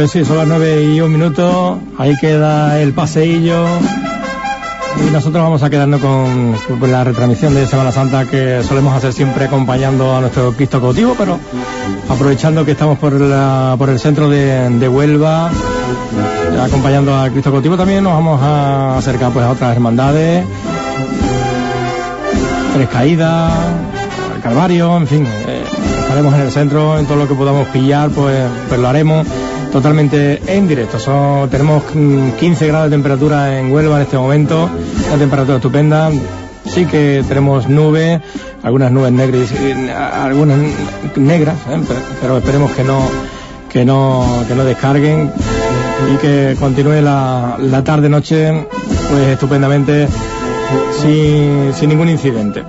Pues sí, son las nueve y un minuto. Ahí queda el paseillo. Y nosotros vamos a quedarnos con, la retransmisión de Semana Santa que solemos hacer siempre acompañando a nuestro Cristo cautivo, pero aprovechando que estamos por, el centro de, Huelva, acompañando al Cristo cautivo, también nos vamos a acercar pues a otras hermandades, Tres Caídas, Calvario, en fin, eh, estaremos en el centro, en todo lo que podamos pillar, pues, pues lo haremos totalmente en directo. Tenemos 15 grados de temperatura en Huelva en este momento, una temperatura estupenda. Sí que tenemos nubes, algunas nubes negras, algunas negras, ¿eh? pero, pero, esperemos que no, que no, que no descarguen y que continúe la, la tarde-noche pues estupendamente sin, sin ningún incidente.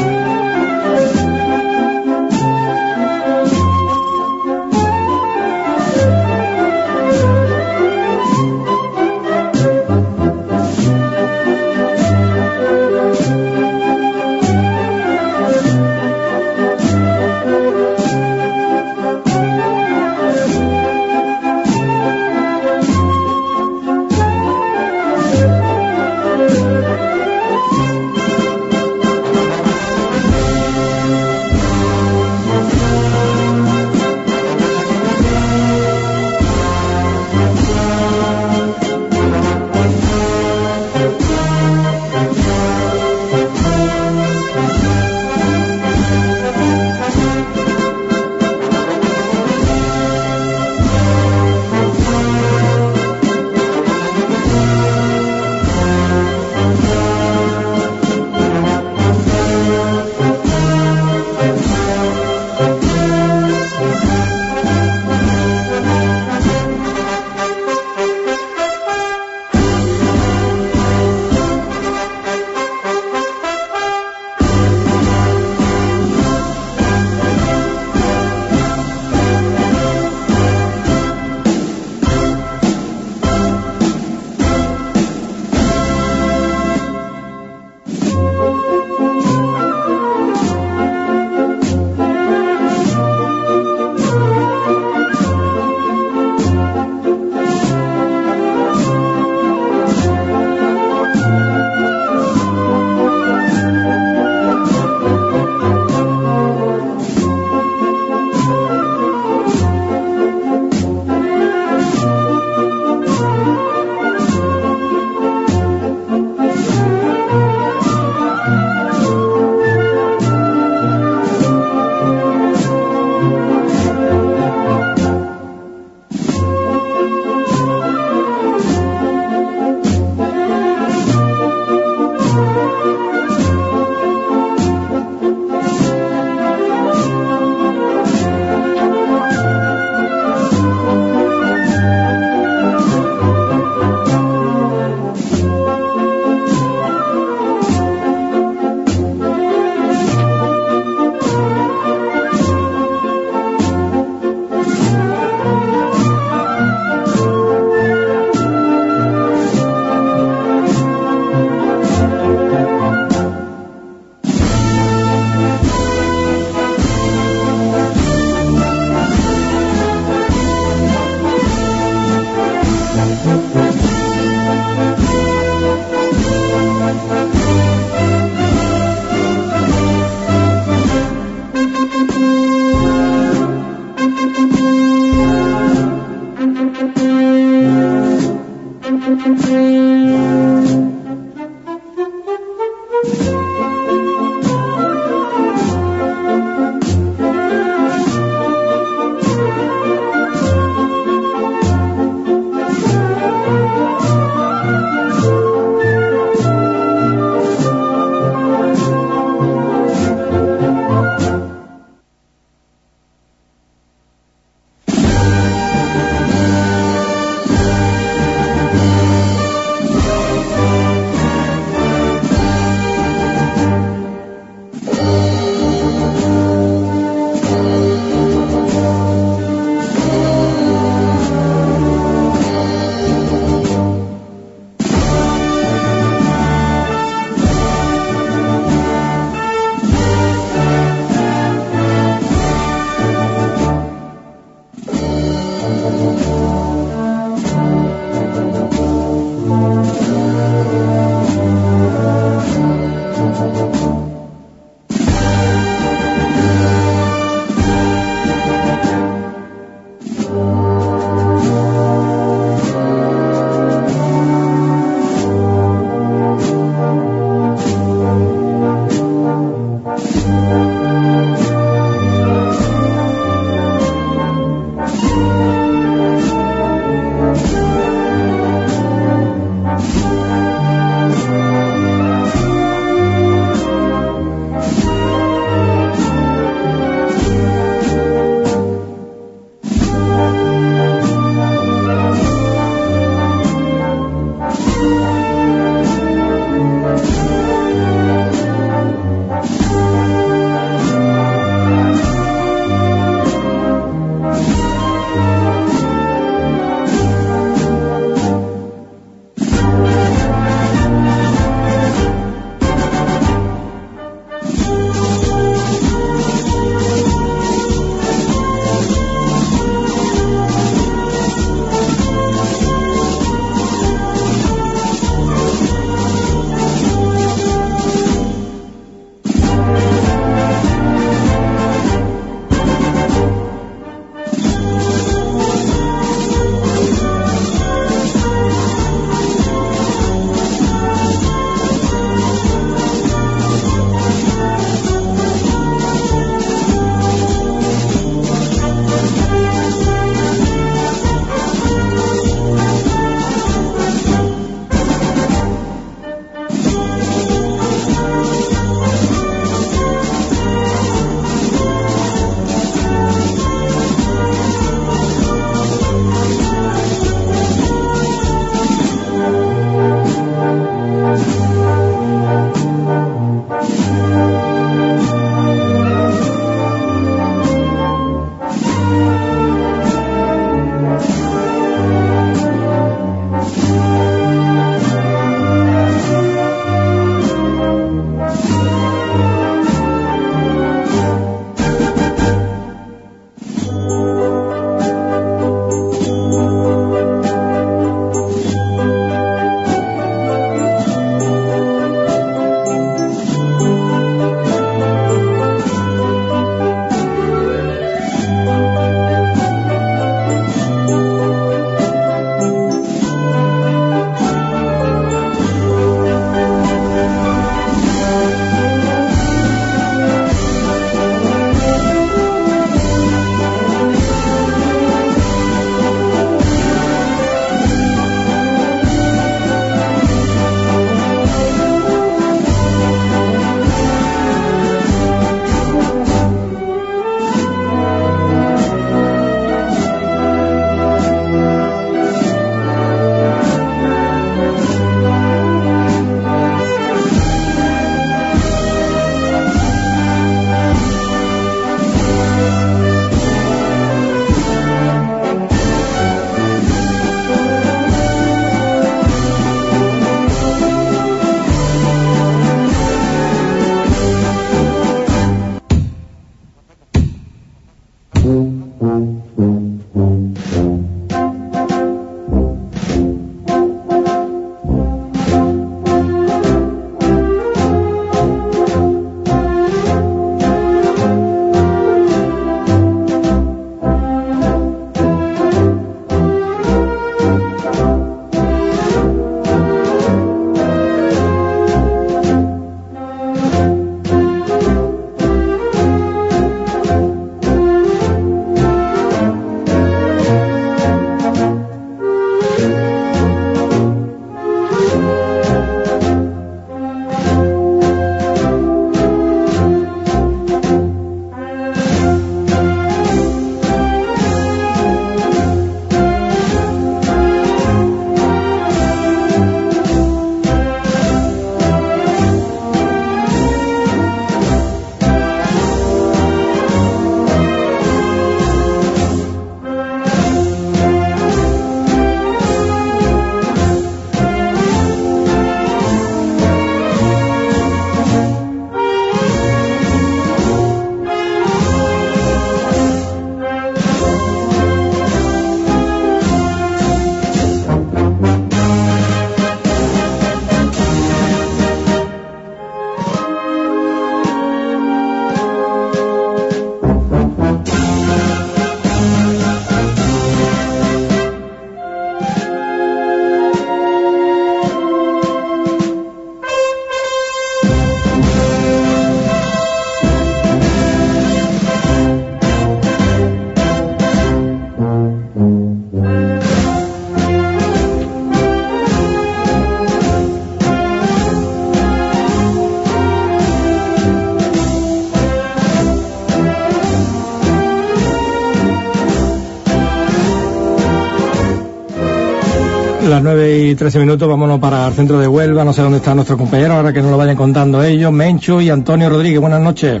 Las 9 y 13 minutos, vámonos para el centro de Huelva, no sé dónde están nuestros compañeros, ahora que nos lo vayan contando ellos, Mencho y Antonio Rodríguez, buenas noches.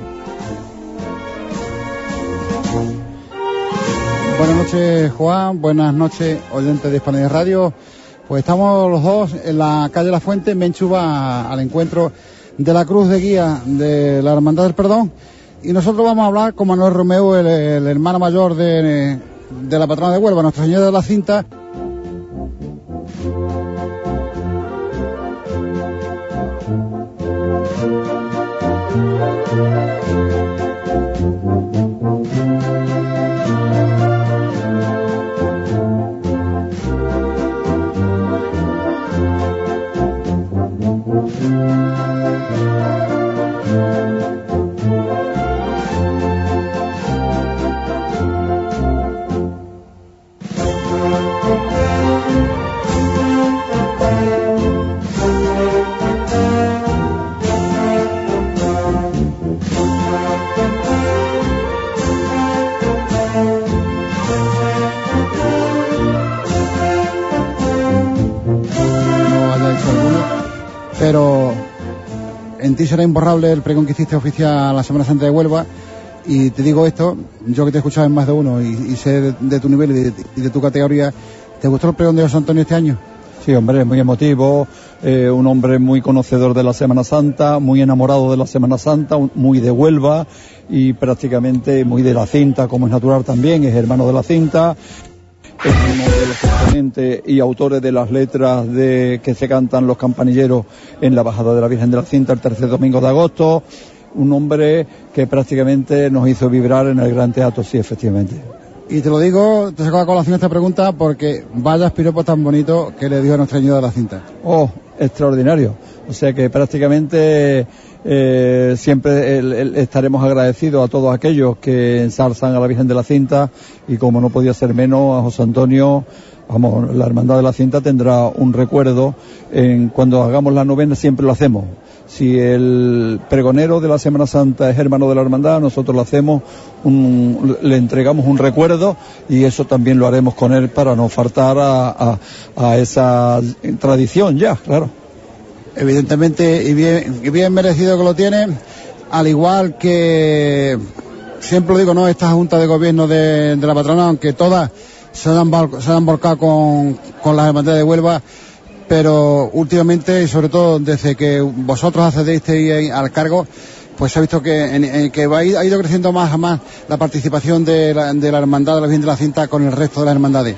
Buenas noches Juan, buenas noches oyentes de España Radio. Pues estamos los dos en la calle La Fuente, Menchu va al encuentro de la Cruz de Guía de la Hermandad del Perdón y nosotros vamos a hablar con Manuel Romeo, el, el hermano mayor de, de la patrona de Huelva, Nuestra Señora de la Cinta. Será imborrable el pregón que hiciste oficial la Semana Santa de Huelva. Y te digo esto, yo que te he escuchado en más de uno y, sé de, tu nivel y de, tu categoría, ¿te gustó el pregón de José Antonio este año? Sí, hombre, muy emotivo, eh, un hombre muy conocedor de la Semana Santa, muy enamorado de la Semana Santa, muy de Huelva y prácticamente muy de la cinta, como es natural también, es hermano de la cinta es uno de los exponentes y autores de las letras de que se cantan los campanilleros en la bajada de la Virgen de la Cinta el tercer domingo de agosto. Un hombre que prácticamente nos hizo vibrar en el Gran Teatro, sí, efectivamente. Y te lo digo, te saco a colación esta pregunta porque vaya piropo tan bonito que le dio a nuestra señora de la cinta. Oh, extraordinario. O sea que prácticamente eh, siempre estaremos agradecidos a todos aquellos que ensalzan a la Virgen de la Cinta y como no podía ser menos a José Antonio, vamos, la Hermandad de la Cinta tendrá un recuerdo en cuando hagamos la novena siempre lo hacemos. Si el pregonero de la Semana Santa es hermano de la Hermandad, nosotros lo hacemos, le entregamos un recuerdo y eso también lo haremos con él para no faltar a esa tradición ya, claro evidentemente, y bien, bien merecido que lo tiene, al igual que siempre lo digo, ¿no? Esta Junta de Gobierno de, la patrona, aunque todas se han, se han volcado con, con las hermandades de Huelva, pero últimamente y sobre todo desde que vosotros accedisteis al cargo, pues se ha visto que, que ha ido creciendo más a más la participación de la, de la Hermandad de la Virgen de la Cinta con el resto de las hermandades.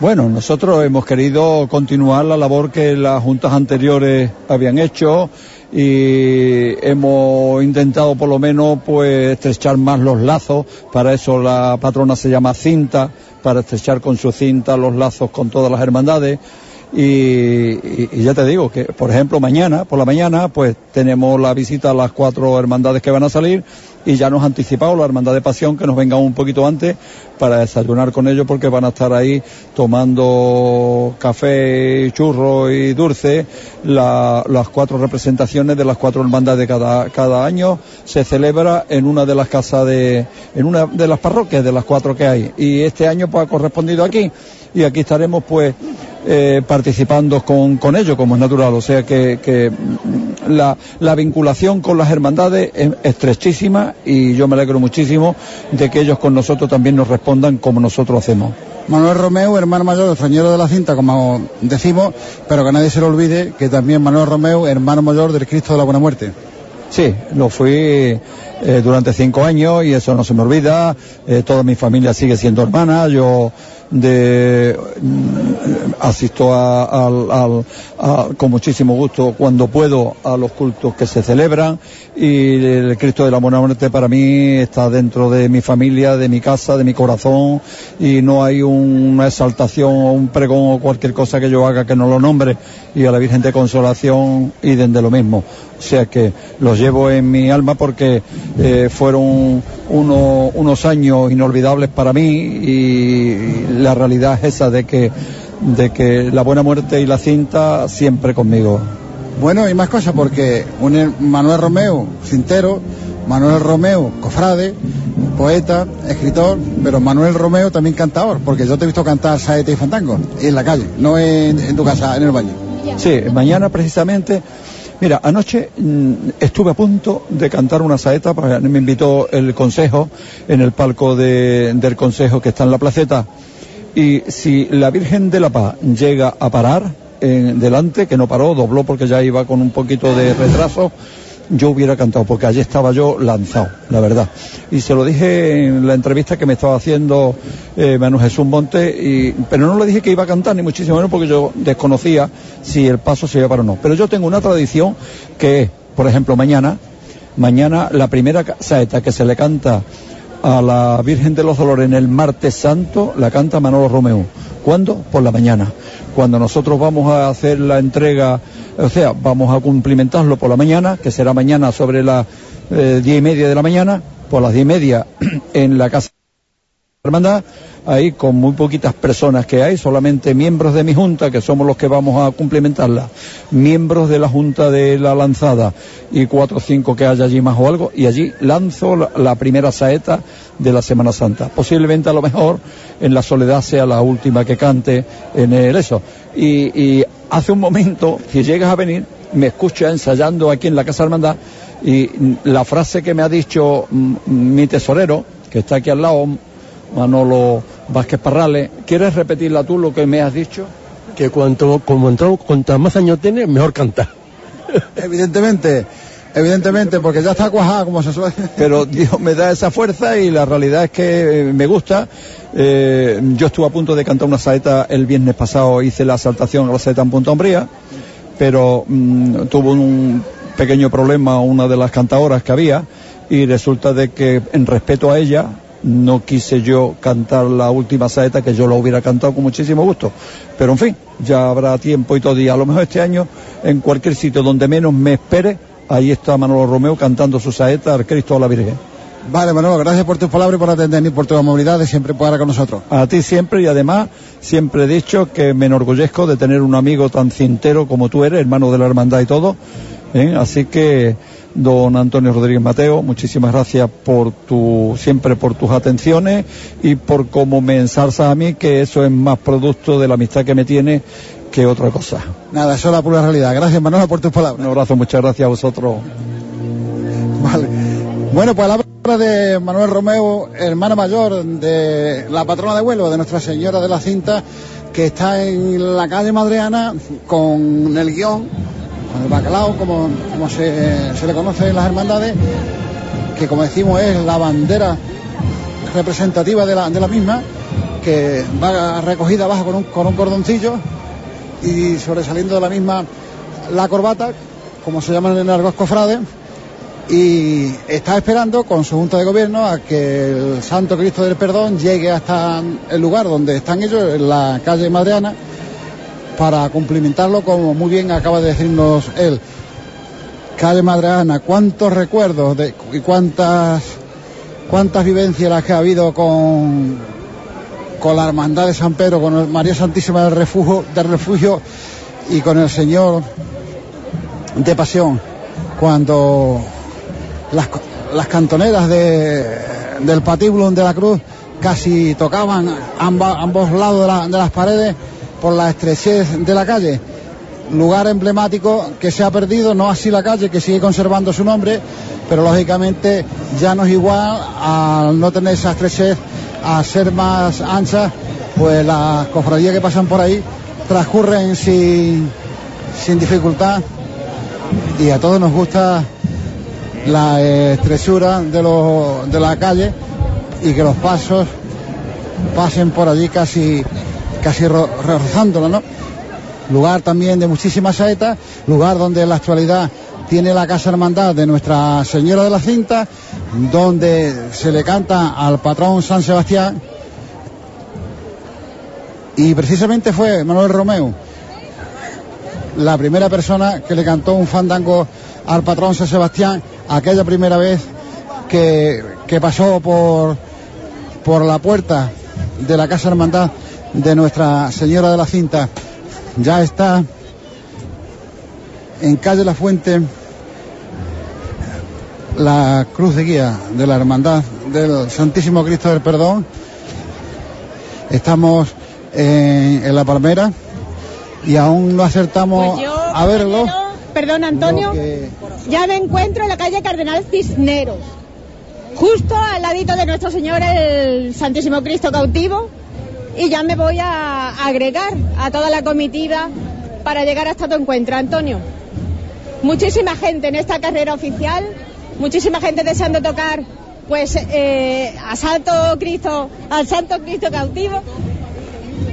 Bueno, nosotros hemos querido continuar la labor que las juntas anteriores habían hecho y hemos intentado por lo menos pues estrechar más los lazos, para eso la patrona se llama cinta, para estrechar con su cinta los lazos con todas las hermandades. Y, ya te digo que, por ejemplo, mañana, por la mañana, pues tenemos la visita a las cuatro hermandades que van a salir y ya nos ha anticipado la Hermandad de Pasión que nos venga un poquito antes para desayunar con ellos porque van a estar ahí tomando café, churro y dulce. las cuatro representaciones de las cuatro hermandades cada, cada año se celebra en una de las casas de, en una de las parroquias de las cuatro que hay. Y este año pues ha correspondido aquí y aquí estaremos pues eh, participando con, con ellos como es natural. O sea que, que la, la, vinculación con las hermandades es estrechísima y yo me alegro muchísimo de que ellos con nosotros también nos respondan como nosotros hacemos. Manuel Romeo, hermano mayor del Frañero de la Cinta, como decimos, pero que nadie se lo olvide que también Manuel Romeo, hermano mayor del Cristo de la Buena Muerte. Sí, lo fui eh, durante cinco años y eso no se me olvida. Eh, toda mi familia sigue siendo hermana. Yo de mm, asisto a, con muchísimo gusto cuando puedo a los cultos que se celebran. Y el Cristo de la Buena Muerte para mí está dentro de mi familia, de mi casa, de mi corazón. Y no hay una exaltación o un pregón o cualquier cosa que yo haga que no lo nombre. Y a la Virgen de Consolación y de lo mismo. O sea que los llevo en mi alma porque eh, fueron unos años inolvidables para mí. Y la realidad es esa de que, de que la buena muerte y la cinta siempre conmigo. Bueno, y más cosas porque un Manuel Romeo, cintero, Manuel Romeo, cofrade, poeta, escritor, pero Manuel Romeo también cantador, porque yo te he visto cantar saete y fantango en la calle, no en, en tu casa, en el baño. Sí, mañana precisamente Mira, anoche mm, estuve a punto de cantar una saeta, me invitó el consejo en el palco del consejo que está en la placeta. Y si la Virgen de la Paz llega a parar en delante, que no paró, dobló porque ya iba con un poquito de retraso, yo hubiera cantado, porque allí estaba yo lanzado, la verdad. Y se lo dije en la entrevista que me estaba haciendo eh, Manuel Jesús Monte, y, pero no le dije que iba a cantar, ni muchísimo menos, porque yo desconocía si el paso se iba para o no. Pero yo tengo una tradición que es, por ejemplo, mañana, mañana la primera saeta que se le canta a la Virgen de los Dolores en el martes santo, la canta Manolo Romeo. ¿Cuándo? Por la mañana. Cuando nosotros vamos a hacer la entrega o sea, vamos a cumplimentarlo por la mañana, que será mañana sobre las eh, diez y media de la mañana, por las diez y media en la casa de la hermandad, ahí con muy poquitas personas que hay, solamente miembros de mi junta, que somos los que vamos a cumplimentarla, miembros de la junta de la lanzada y cuatro o cinco que haya allí más o algo, y allí lanzo la, primera saeta de la Semana Santa. Posiblemente a lo mejor en la soledad sea la última que cante en el eso. y hace un momento, si llegas a venir, me escucha ensayando aquí en la Casa Hermandad y la frase que me ha dicho mm, mi tesorero, que está aquí al lado, Manolo Vázquez Parrales, ¿quieres repetirla tú lo que me has dicho? Que cuanto, como cuanto más años tienes, mejor cantar. Evidentemente. Evidentemente, porque ya está cuajada, como se suele. Pero Dios me da esa fuerza y la realidad es que me gusta. Eh, yo estuve a punto de cantar una saeta el viernes pasado, hice la saltación a la saeta en Punta Umbría, pero mm, tuvo un pequeño problema una de las cantadoras que había y resulta de que en respeto a ella no quise yo cantar la última saeta que yo la hubiera cantado con muchísimo gusto. Pero en fin, ya habrá tiempo y todo a lo mejor este año en cualquier sitio donde menos me espere ahí está Manolo Romeo cantando su saeta al Cristo a la Virgen. Vale, Manolo, gracias por tus palabras y por atendernos y por tu amabilidad de siempre poder con nosotros. A ti siempre y además siempre he dicho que me enorgullezco de tener un amigo tan cintero como tú eres, hermano de la hermandad y todo. ¿eh? Así que, don Antonio Rodríguez Mateo, muchísimas gracias por tu, siempre por tus atenciones y por cómo me ensalzas a mí, que eso es más producto de la amistad que me tiene que otra cosa. Nada, eso es la pura realidad. Gracias, Manolo, por tus palabras. Un abrazo, muchas gracias a vosotros. Vale. Bueno, pues la palabra de Manuel Romeo, hermana mayor de la patrona de vuelo de Nuestra Señora de la Cinta, que está en la calle Madreana con el guion el bacalao, como, como se, se le conoce en las hermandades, que como decimos es la bandera representativa de la, de la misma, que va recogida abajo con un, con un cordoncillo y sobresaliendo de la misma la corbata, como se llama en el argot cofrade, y está esperando con su junta de gobierno a que el Santo Cristo del Perdón llegue hasta el lugar donde están ellos, en la calle Madreana, para cumplimentarlo como muy bien acaba de decirnos él. Calle Madreana, cuántos recuerdos y cuántas cuántas vivencias las que ha habido con con la hermandad de San Pedro, con María Santísima del Refugio, y con el Señor de Pasión, cuando las, las cantoneras de, del patíbulo de la cruz casi tocaban ambos lados de, la, de las paredes por la estrechez de la calle. Lugar emblemático que se ha perdido, no así la calle, que sigue conservando su nombre, pero lógicamente ya no es igual al no tener esa estrechez, a ser más ancha, pues las cofradías que pasan por ahí transcurren sin, sin dificultad y a todos nos gusta la estrechura de, los, de la calle y que los pasos pasen por allí casi, casi rozándola, ¿no? Lugar también de muchísimas saetas, lugar donde en la actualidad tiene la Casa Hermandad de Nuestra Señora de la Cinta, donde se le canta al patrón San Sebastián. Y precisamente fue Manuel Romeo la primera persona que le cantó un fandango al patrón San Sebastián aquella primera vez que, que pasó por, por la puerta de la Casa Hermandad de Nuestra Señora de la Cinta. Ya está en calle La Fuente la cruz de guía de la Hermandad del Santísimo Cristo del Perdón. Estamos en, en la Palmera y aún no acertamos Pues yo, a verlo. Perdón, Antonio. Que- Ya me encuentro en la calle Cardenal Cisneros, justo al ladito de nuestro Señor el Santísimo Cristo cautivo, y ya me voy a agregar a toda la comitiva para llegar hasta tu encuentro, Antonio. Muchísima gente en esta carrera oficial, muchísima gente deseando tocar, pues, eh, a Santo Cristo, al Santo Cristo cautivo.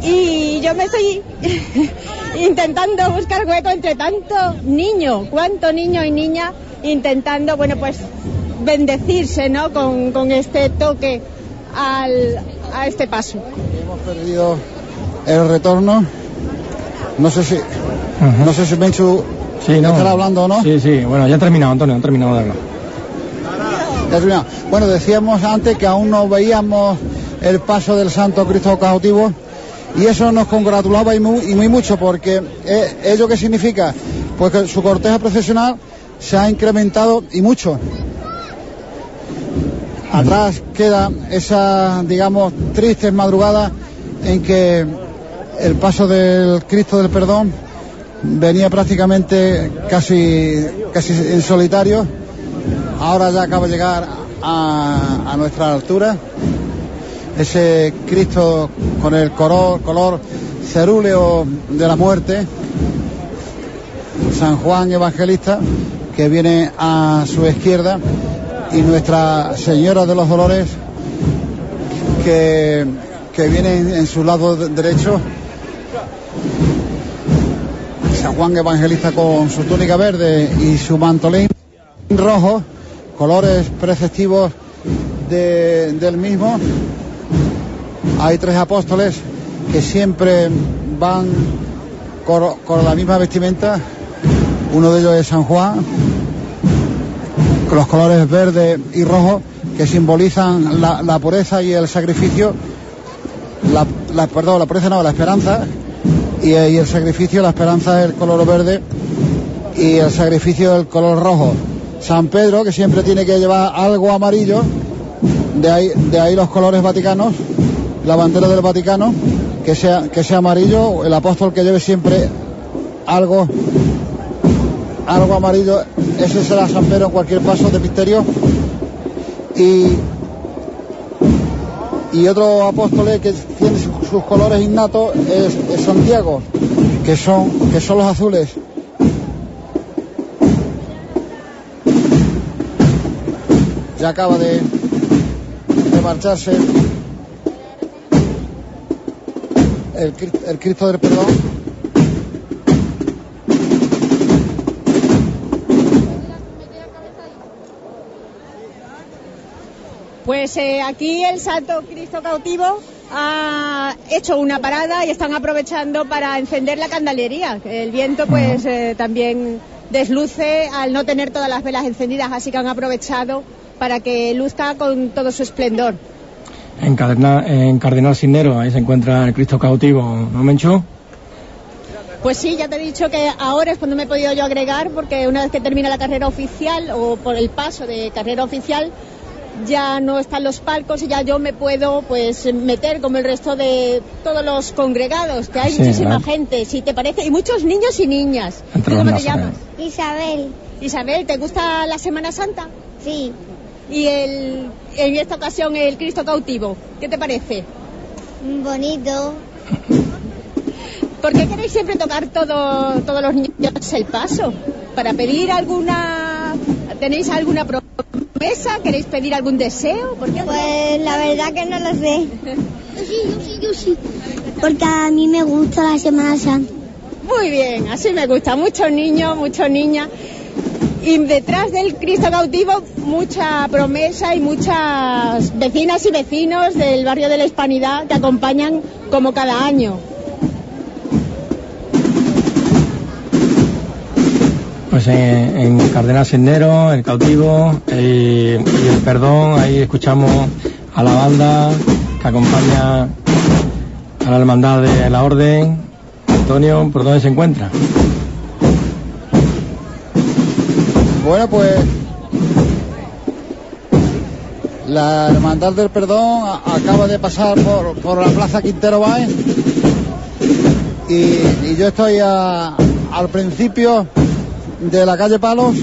Y yo me estoy intentando buscar hueco entre tanto niño, cuánto niño y niña intentando, bueno, pues bendecirse, ¿no? Con este toque al, a este paso. Hemos perdido el retorno. No sé si, no sé si Menchu Sí, no. estará hablando o no. Sí, sí, bueno, ya ha terminado, Antonio, ha terminado de hablar. Ya terminado. Bueno, decíamos antes que aún no veíamos el paso del Santo Cristo cautivo y eso nos congratulaba y muy, y muy mucho porque eh, ello que significa pues que su cortejo procesional se ha incrementado y mucho. Atrás queda esa, digamos, triste madrugada en que el paso del Cristo del Perdón venía prácticamente casi, casi en solitario ahora ya acaba de llegar a, a nuestra altura. Ese Cristo con el color, color cerúleo de la muerte. San Juan Evangelista, que viene a su izquierda. Y Nuestra Señora de los Dolores, que, que viene en, en su lado de- derecho. San Juan Evangelista con su túnica verde y su mantolín rojo, colores preceptivos de- del mismo. Hay tres apóstoles que siempre van con, la misma vestimenta. Uno de ellos es San Juan, los colores verde y rojo que simbolizan la, pureza y el sacrificio. La, perdón, la pureza no, la esperanza. Y, y el sacrificio, la esperanza es el color verde y el sacrificio del color rojo. San Pedro, que siempre tiene que llevar algo amarillo, de ahí, de ahí los colores vaticanos, la bandera del Vaticano, que sea, que sea amarillo, el apóstol que lleve siempre algo, algo amarillo, ese será San Pedro en cualquier paso de misterio. Y, y otro apóstol que tiene sus, colores innatos es, es, Santiago, que son, que son los azules. Ya acaba de, de marcharse el, el Cristo del Perdón. Pues eh, aquí el Santo Cristo cautivo ha hecho una parada y están aprovechando para encender la candelería. El viento pues eh, también desluce al no tener todas las velas encendidas, así que han aprovechado para que luzca con todo su esplendor. En Cardenal, en Cardenal ahí se encuentra el Cristo cautivo, ¿no, Mencho? Pues sí, ya te he dicho que ahora es cuando me he podido yo agregar, porque una vez que termina la carrera oficial o por el paso de carrera oficial, ya no están los palcos y ya yo me puedo pues meter como el resto de todos los congregados, que hay Sí, muchísima ¿verdad? gente, si te parece, y muchos niños y niñas. Entre ¿Tú los cómo te llamas? Isabel, Isabel, ¿te gusta la Semana Santa? sí, Y el, en esta ocasión el Cristo cautivo, ¿qué te parece? bonito. ¿Por qué queréis siempre tocar todo, todos los niños el paso? ¿Para pedir alguna... ¿Tenéis alguna ¿Queréis pedir algún deseo? ¿Por qué? Pues la verdad que no lo sé. Yo sí, yo sí, yo sí. Porque a mí me gusta la Semana Santa. Muy bien, así me gusta. Muchos niños, muchos niñas. Y detrás del Cristo cautivo, mucha promesa y muchas vecinas y vecinos del barrio de la Hispanidad que acompañan como cada año. Pues en, en Cardenal Sendero, el cautivo y el perdón, ahí escuchamos a la banda que acompaña a la hermandad de la orden. Antonio, ¿por dónde se encuentra? Bueno, pues la Hermandad del Perdón acaba de pasar por, por la Plaza Quintero Báez y, yo estoy al principio de la calle Palos.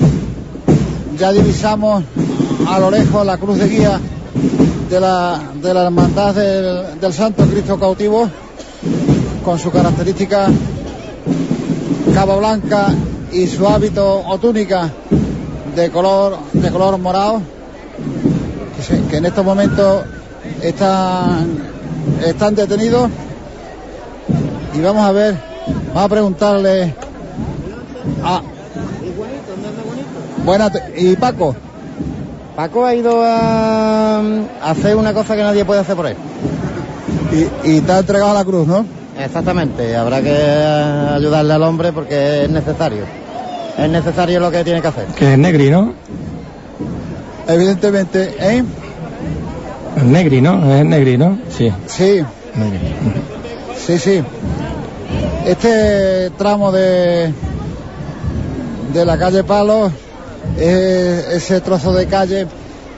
Ya divisamos a lo lejos la cruz de guía de la, de la Hermandad del, del Santo Cristo Cautivo con su característica capa blanca y su hábito o túnica de color de color morado que, que en estos momentos están están detenidos y vamos a ver vamos a preguntarle a Buenas te- y Paco Paco ha ido a, a hacer una cosa que nadie puede hacer por él. y, y te ha entregado la cruz ¿no? Exactamente, habrá que ayudarle al hombre porque es necesario. Es necesario lo que tiene que hacer. Que es Negri, ¿no? evidentemente ¿eh? Es Negri, ¿no? Es Negri, ¿no? Sí. sí Negri. Sí, sí. Este tramo de, de la calle Palos es ese trozo de calle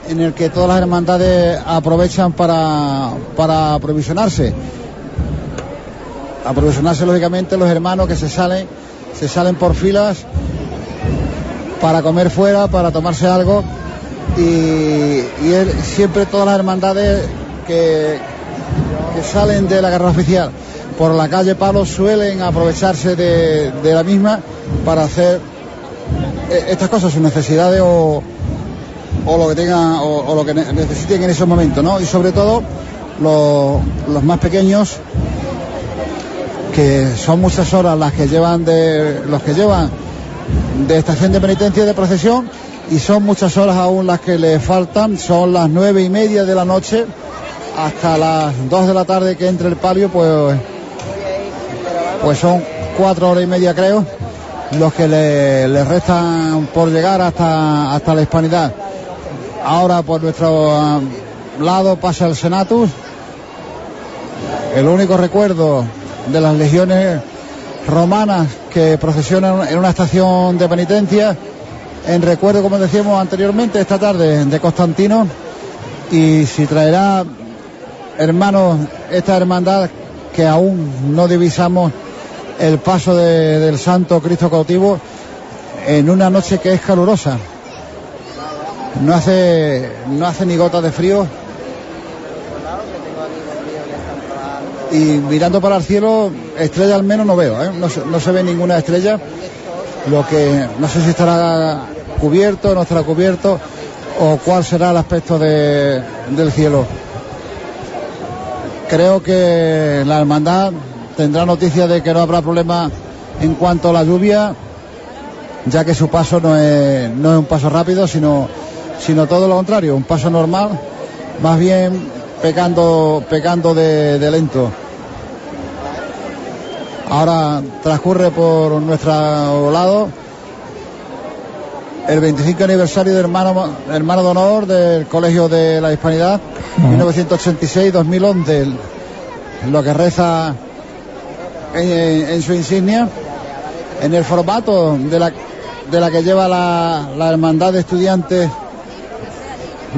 en el que todas las hermandades aprovechan para, para aprovisionarse. Aprovisionarse lógicamente los hermanos que se salen, se salen por filas para comer fuera, para tomarse algo y, siempre todas las hermandades que, que salen de la carrera oficial por la calle Palos suelen aprovecharse de, la misma para hacer estas cosas, sus necesidades o, o lo que tengan o, lo que ne- necesiten en esos momentos, ¿no? Y sobre todo los, más pequeños que son muchas horas las que llevan de los que llevan de estación de penitencia de procesión y son muchas horas aún las que le faltan, son las nueve y media de la noche hasta las dos de la tarde que entre el palio, pues, pues son cuatro horas y media creo, los que le, restan por llegar hasta, hasta la hispanidad. Ahora por nuestro ah, lado pasa el Senatus, el único recuerdo de las legiones romanas que procesionan en una estación de penitencia, en recuerdo, como decíamos anteriormente, esta tarde de Constantino, y si traerá hermanos esta hermandad que aún no divisamos el paso de- del Santo Cristo cautivo en una noche que es calurosa. No hace, no hace ni gota de frío. Y mirando para el cielo, estrella al menos no veo, ¿eh? no, no se ve ninguna estrella. Lo que no sé si estará cubierto, no estará cubierto, o cuál será el aspecto de, del cielo. Creo que la hermandad tendrá noticia de que no habrá problema en cuanto a la lluvia, ya que su paso no es, no es un paso rápido, sino, sino todo lo contrario, un paso normal, más bien pecando, pecando de, de lento. Ahora transcurre por nuestro lado el 25 aniversario del hermano, hermano de honor del Colegio de la Hispanidad, 1986-2011, lo que reza en, su insignia, en el formato de la, de la que lleva la, la hermandad de estudiantes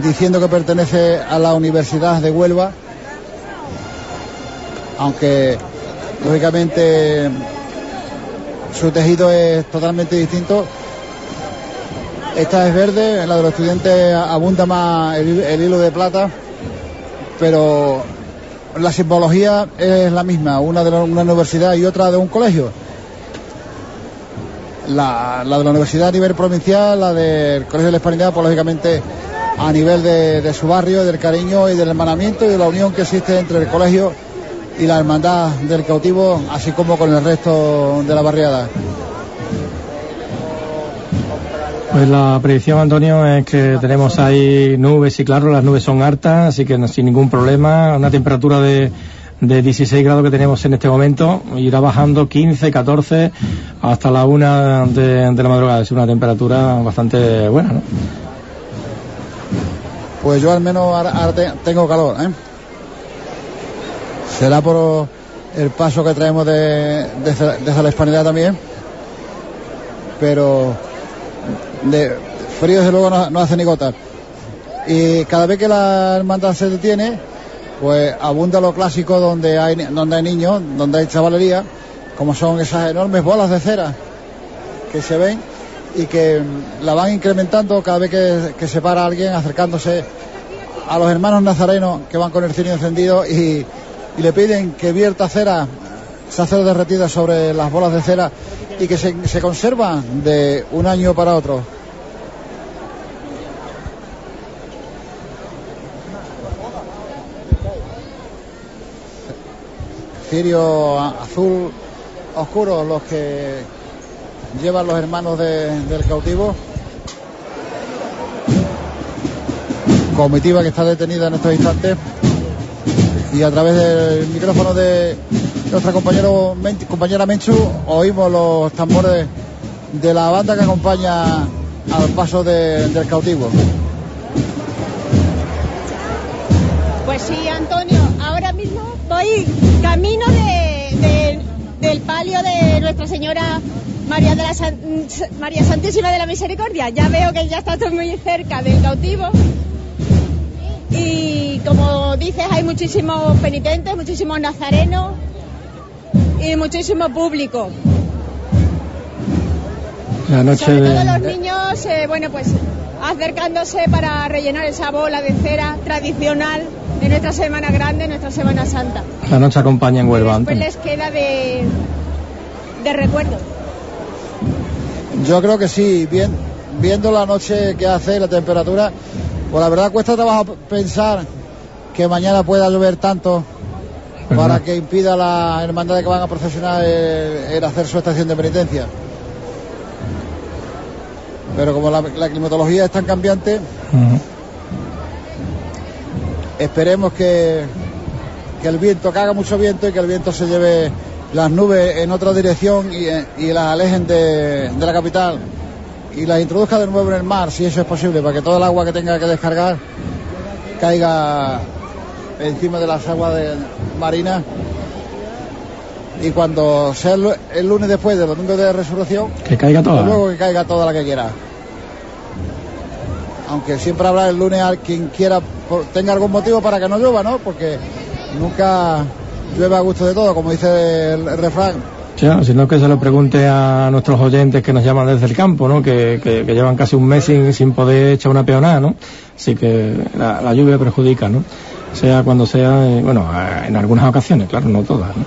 diciendo que pertenece a la Universidad de Huelva, aunque lógicamente su tejido es totalmente distinto. Esta es verde, la de los estudiantes abunda más el hilo de plata, pero la simbología es la misma, una de la, una universidad y otra de un colegio. La, de la universidad a nivel provincial, la del Colegio de la Hispanidad, pues lógicamente a nivel de, de, su barrio, del cariño y del hermanamiento y de la unión que existe entre el colegio y la hermandad del cautivo, así como con el resto de la barriada. Pues la predicción, Antonio, es que tenemos ahí nubes y claro, las nubes son hartas, así que sin ningún problema, una temperatura de, de 16 grados que tenemos en este momento, irá bajando 15, 14 hasta la una de, de la madrugada, es una temperatura bastante buena, ¿no? Pues yo al menos ahora, ahora te, tengo calor, ¿eh? Será por el paso que traemos de, desde la hispanidad también, pero de frío desde luego no, no, hace ni gota. Y cada vez que la hermandad se detiene, pues abunda lo clásico donde hay, donde hay niños, donde hay chavalería, como son esas enormes bolas de cera que se ven y que la van incrementando cada vez que, que se para alguien acercándose a los hermanos nazarenos que van con el cirio encendido y, y le piden que vierta cera, se hace derretida sobre las bolas de cera y que se, se conservan de un año para otro. Cirio azul oscuro, los que llevan los hermanos de, del cautivo. Comitiva que está detenida en estos instantes y a través del micrófono de nuestra compañero, compañera Menchu oímos los tambores de la banda que acompaña al paso de, del cautivo. Pues sí, Antonio, ahora mismo voy camino de, de, del palio de Nuestra Señora María, de la San, María Santísima de la Misericordia. Ya veo que ya está todo muy cerca del cautivo. Y como dices, hay muchísimos penitentes, muchísimos nazarenos y muchísimo público. La noche Sobre de... todo los niños, eh, bueno, pues acercándose para rellenar esa bola de cera tradicional de nuestra Semana Grande, nuestra Semana Santa. La noche acompaña en Huelva. Después les queda de, de recuerdo. Yo creo que sí, bien, viendo la noche que hace, la temperatura, pues la verdad cuesta trabajo pensar que mañana pueda llover tanto ¿Verdad? para que impida a la hermandad que van a procesionar el, el hacer su estación de penitencia. Pero como la, la climatología es tan cambiante, Uh -huh. Esperemos que, que, el viento, que haga mucho viento y que el viento se lleve las nubes en otra dirección y, y las alejen de, de, la capital. Y las introduzca de nuevo en el mar, si eso es posible, para que todo el agua que tenga que descargar caiga encima de las aguas de, marinas y cuando sea el, el, lunes después del domingo de resurrección que caiga toda. luego que caiga toda la que quiera aunque siempre habrá el lunes a quien quiera por, tenga algún motivo para que no llueva no porque nunca llueve a gusto de todo como dice el, el refrán ya, sino que se lo pregunte a nuestros oyentes que nos llaman desde el campo, ¿no? Que, que, que llevan casi un mes sin, sin, poder echar una peonada, ¿no? Así que la, la lluvia perjudica, ¿no? Sea cuando sea, eh, bueno, en algunas ocasiones, claro, no todas, ¿no?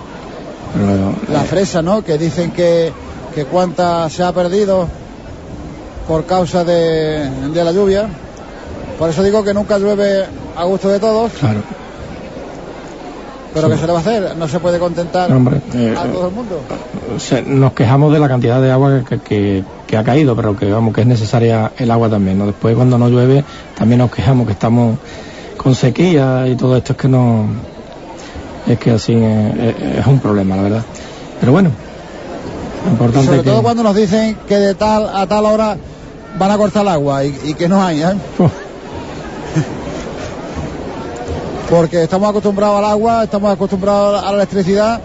Pero, la fresa, ¿no? Que dicen que, que cuánta se ha perdido por causa de, de la lluvia. Por eso digo que nunca llueve a gusto de todos. Claro. Pero ¿qué se le va a hacer? No se puede contentar Hombre, eh, a todo el mundo. se- nos quejamos de la cantidad de agua que, que- que ha caído, pero que vamos que es necesaria el agua también. ¿no? Después cuando no llueve también nos quejamos que estamos con sequía y todo esto es que no es que así eh, es, es un problema la verdad. Pero bueno, Y importante sobre que todo cuando nos dicen que de tal a tal hora van a cortar el agua y, y que no hay, ¿eh? Uf, Porque estamos acostumbrados al agua, estamos acostumbrados a la electricidad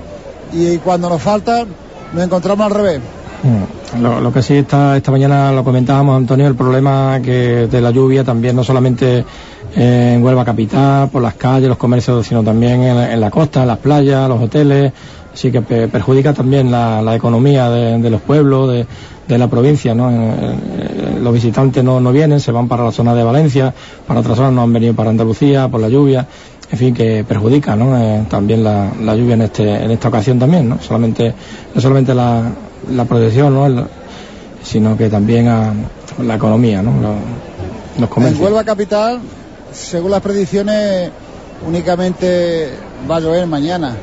y cuando nos falta nos encontramos al revés. Mm. Lo, que sí está esta mañana lo comentábamos Antonio el problema que de la lluvia también no solamente en Huelva capital por las calles los comercios sino también en, la- costa en las playas los hoteles así que pe- perjudica también la, economía de, los pueblos de, de la provincia ¿no? Los visitantes no, no vienen se van para la zona de Valencia para otras zonas no han venido para Andalucía por la lluvia en fin que perjudica ¿no? Eh, también la, la lluvia en este en esta ocasión también no solamente no solamente la, la protección ¿no? El- sino que también a la economía ¿no? Los, los En Huelva capital, según las predicciones, únicamente va a llover mañana.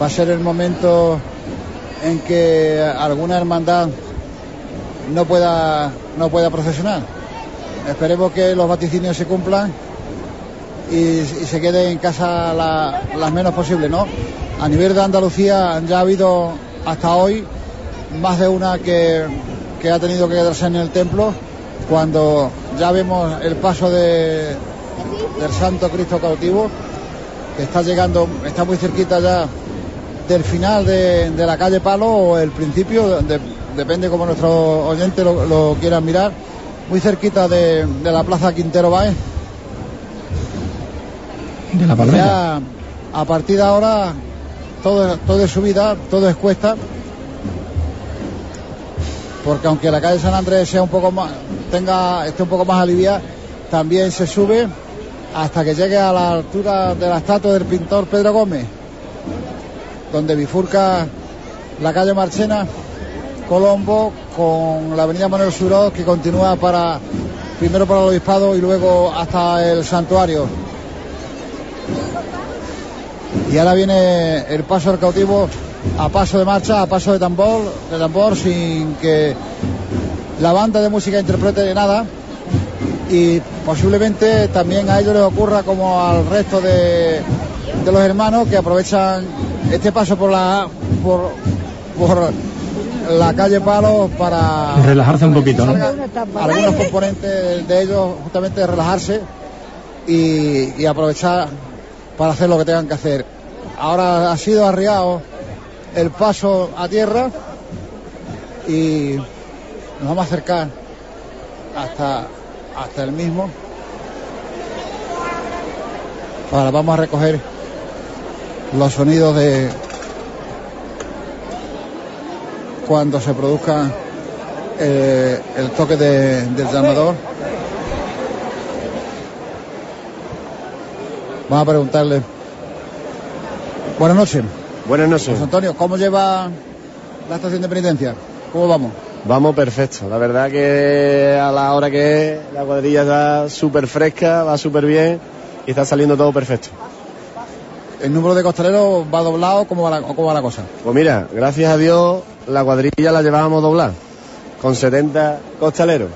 Va a ser el momento en que alguna hermandad no pueda no pueda procesionar. Esperemos que los vaticinios se cumplan y, se quede en casa la- las menos posibles, ¿no? A nivel de Andalucía ya ha habido hasta hoy más de una que, que ha tenido que quedarse en el templo cuando ya vemos el paso de, del Santo Cristo cautivo que está llegando, está muy cerquita ya del final de, de la calle Palo o el principio, de- depende como nuestros oyentes lo, lo quieran mirar, muy cerquita de, de la Plaza Quintero Baez. de la palmera Ya a partir de ahora todo, todo es subida, todo es cuesta. Porque aunque la calle San Andrés sea un poco más, tenga, esté un poco más aliviada, también se sube hasta que llegue a la altura de la estatua del pintor Pedro Gómez, donde bifurca la calle Marchena, Colombo, con la avenida Manuel Suroz, que continúa para primero para el obispado y luego hasta el santuario. Y ahora viene el paso del cautivo a paso de marcha, a paso de tambor, de tambor sin que la banda de música interprete nada. Y posiblemente también a ellos les ocurra como al resto de, de los hermanos que aprovechan este paso por la por la calle Palos para relajarse un poquito ¿no? algunos componentes de ellos justamente relajarse y, y aprovechar para hacer lo que tengan que hacer. Ahora ha sido arriado el paso a tierra y nos vamos a acercar hasta, hasta el mismo. Ahora vamos a recoger los sonidos de cuando se produzca eh, el toque de- del llamador. Vamos a preguntarle. Buenas noches. Buenas noches. Antonio, ¿cómo lleva la estación de penitencia? ¿Cómo vamos? Vamos perfecto. La verdad que a la hora que es, la cuadrilla está súper fresca, va súper bien y está saliendo todo perfecto. ¿El número de costaleros va doblado? ¿Cómo va la, cómo va la cosa? Pues mira, gracias a Dios la cuadrilla la llevábamos doblada, con 70 costaleros.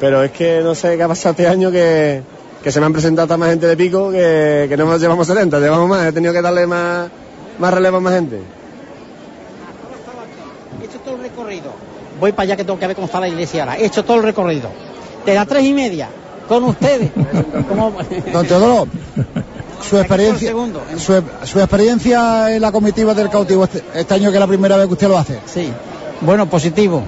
Pero es que no sé qué ha pasado este año que, que se me han presentado hasta más gente de pico que, que no nos llevamos 70, llevamos más. He tenido que darle más, más relevo a más gente. He hecho todo el recorrido. Voy para allá que tengo que ver cómo está la iglesia ahora. He hecho todo el recorrido. De las tres y media, con ustedes. Como- Don Teodoro, su experiencia, segundo. su, su experiencia en la comitiva del cautivo este, este año que es la primera vez que usted lo hace. Sí. Bueno, positivo.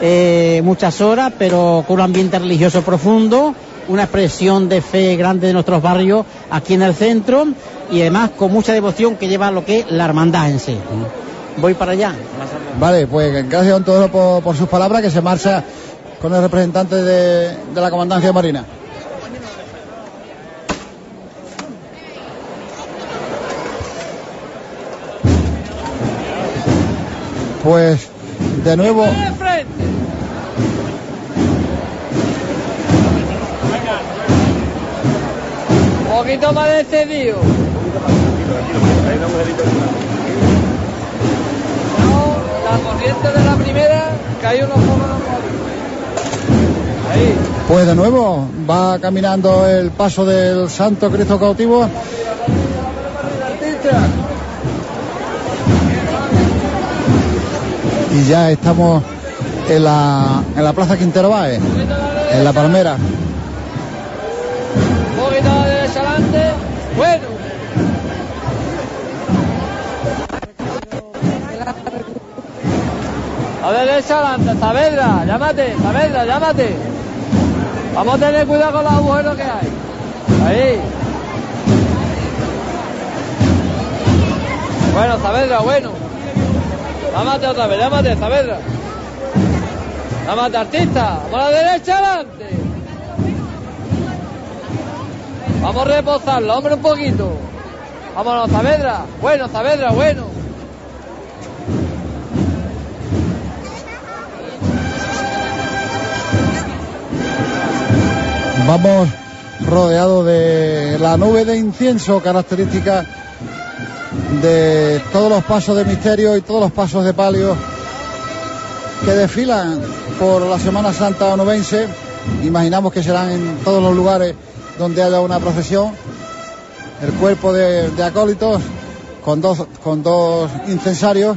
Eh, muchas horas, pero con un ambiente religioso profundo, una expresión de fe grande de nuestros barrios aquí en el centro y además con mucha devoción que lleva lo que es la hermandad en sí. Voy para allá. Vale, pues gracias don Teodoro por, por sus palabras, que se marcha con el representante de, de la Comandancia de Marina. Pues de nuevo poquito más decidido. No, la corriente de la primera, que hay unos pocos Ahí. Pues de nuevo va caminando el paso del Santo Cristo cautivo. Y ya estamos en la, en la Plaza Quintero Baez, en la Palmera. Un poquito más derecha adelante. Bueno. A derecha adelante, Saavedra, llámate, Saavedra, llámate. Vamos a tener cuidado con los agujeros que hay. Ahí. Bueno, Saavedra, bueno. Llámate otra vez, llámate, Saavedra. Llámate, artista. Vamos a la derecha adelante. Vamos a reposarlo, hombre, un poquito. Vámonos, Saavedra. Bueno, Saavedra, bueno. Vamos rodeado de la nube de incienso característica de todos los pasos de misterio y todos los pasos de palio que desfilan por la Semana Santa onubense. Imaginamos que serán en todos los lugares donde haya una procesión. El cuerpo de, de acólitos con dos, con dos incensarios.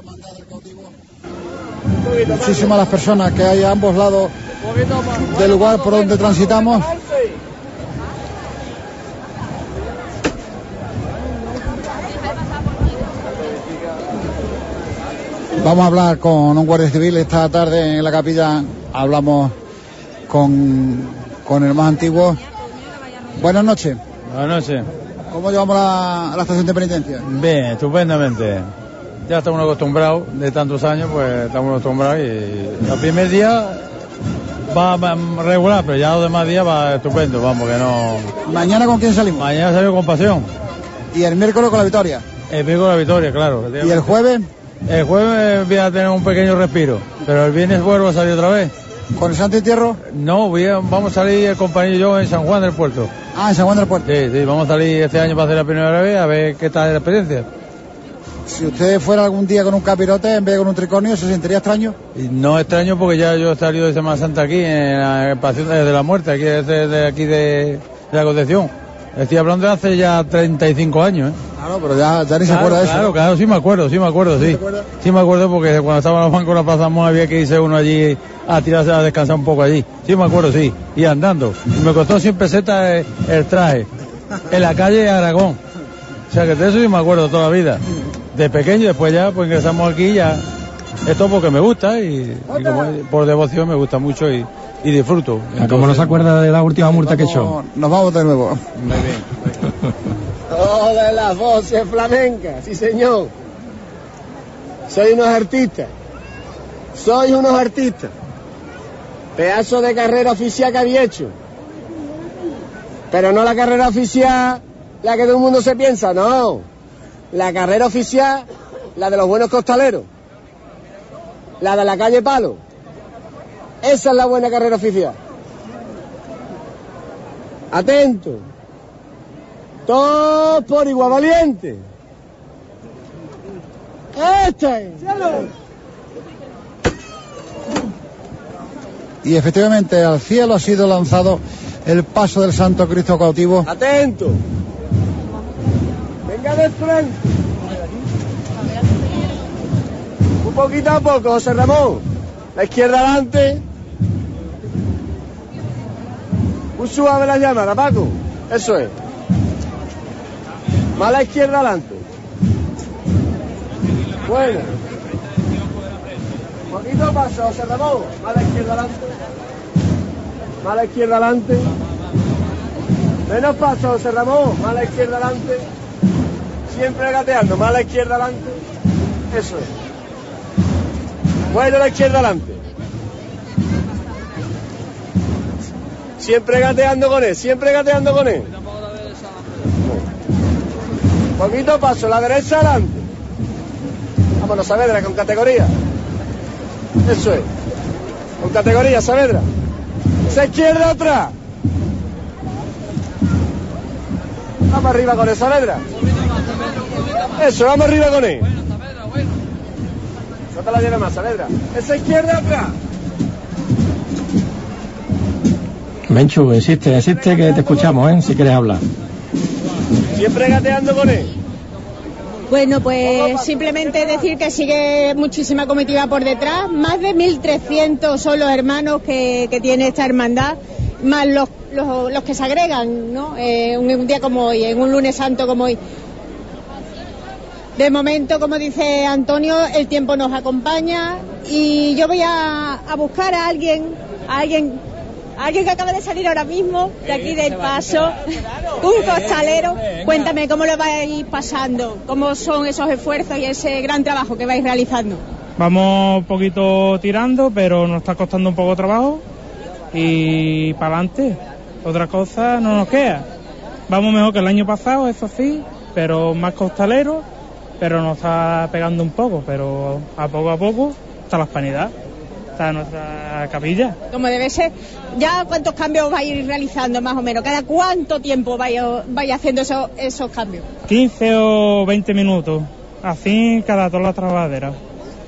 Muchísimas las personas que hay a ambos lados del lugar por donde transitamos. Vamos a hablar con un guardia civil esta tarde en la capilla. Hablamos con, con el más antiguo. Buenas noches. Buenas noches. ¿Cómo llevamos la, la estación de penitencia? Bien, estupendamente. Ya estamos acostumbrados, de tantos años, pues estamos acostumbrados y el primer día va, regular, pero ya los demás días va estupendo, vamos, que no... ¿Mañana con quién salimos? Mañana salimos con pasión. ¿Y el miércoles con la victoria? El miércoles con la victoria, claro. ¿Y el jueves? El jueves voy a tener un pequeño respiro, pero el viernes vuelvo a salir otra vez. ¿Con el Santo Entierro? No, voy a- vamos a salir el compañero y yo en San Juan del Puerto. Ah, en San Juan del Puerto. Sí, sí, vamos a salir este año para hacer la primera vez, a ver qué tal es la experiencia. Si usted fuera algún día con un capirote en vez de con un tricornio, ¿se sentiría extraño? Y no extraño porque ya yo he salido de Semana Santa aquí, en la pasión de la muerte, aquí de, de aquí de, de la Concepción. Estoy hablando de hace ya 35 años, ¿eh? Claro, pero ya, ya ni se Claro, acuerda de eso. Claro, claro, sí me acuerdo, sí me acuerdo, sí. Sí me acuerdo porque cuando estaban los bancos la Plaza Mon había que irse uno allí a tirarse a descansar un poco allí. Sí me acuerdo, sí. Y andando. Y me costó 100 pesetas el, el traje. En la calle Aragón. O sea que de eso sí me acuerdo toda la vida. De pequeño, después ya pues ingresamos aquí ya. Esto porque me gusta y, y como por devoción me gusta mucho y, y disfruto. Como no se acuerda de la última multa que echó. Vamos- Nos vamos de nuevo. Muy bien. Todas las voces flamencas, sí señor. Soy unos artistas. Soy unos artistas. Pedazo de carrera oficial que había hecho. Pero no la carrera oficial, la que todo el mundo se piensa, no. La carrera oficial, la de los buenos costaleros. La de la calle Palo. Esa es la buena carrera oficial. Atento. Todos por igual valiente. Este. Y efectivamente al cielo ha sido lanzado el paso del Santo Cristo cautivo. Atento. Un poquito a poco, José Ramón. La izquierda adelante. Un suave la llamada, Paco. Eso es. Más la izquierda adelante. Bueno. Poquito paso, José Ramón. Mala izquierda adelante. Mala izquierda adelante. Menos paso, José Ramón. Mala izquierda adelante. Siempre gateando. Mala izquierda adelante. Eso es. Bueno, la izquierda adelante. Siempre gateando con él. Siempre gateando con él. Poquito paso, la derecha adelante. Vámonos, Saavedra, con categoría. Eso es. Con categoría, Saavedra. Esa izquierda atrás. Vamos arriba con él, Saavedra. Eso, vamos arriba con él. No te la lleves más, Saavedra. Esa izquierda atrás. Menchu, insiste, insiste que te escuchamos, ¿eh? Si quieres hablar. Siempre gateando con él. Bueno, pues simplemente decir que sigue muchísima comitiva por detrás. Más de 1.300 son los hermanos que, que tiene esta hermandad, más los, los, los que se agregan, ¿no? Eh, un, un día como hoy, en un lunes santo como hoy. De momento, como dice Antonio, el tiempo nos acompaña y yo voy a, a buscar a alguien, a alguien, a alguien que acaba de salir ahora mismo de aquí del paso, un costalero. Cuéntame cómo lo vais pasando, cómo son esos esfuerzos y ese gran trabajo que vais realizando. Vamos un poquito tirando, pero nos está costando un poco de trabajo y para adelante. Otra cosa no nos queda. Vamos mejor que el año pasado, eso sí, pero más costalero, pero nos está pegando un poco, pero a poco a poco está la hispanidad, está nuestra capilla. Como debe ser, ¿ya cuántos cambios vais realizando más o menos? ¿Cada cuánto tiempo vais, vais haciendo esos, esos cambios? 15 o 20 minutos, así cada toda la trabadera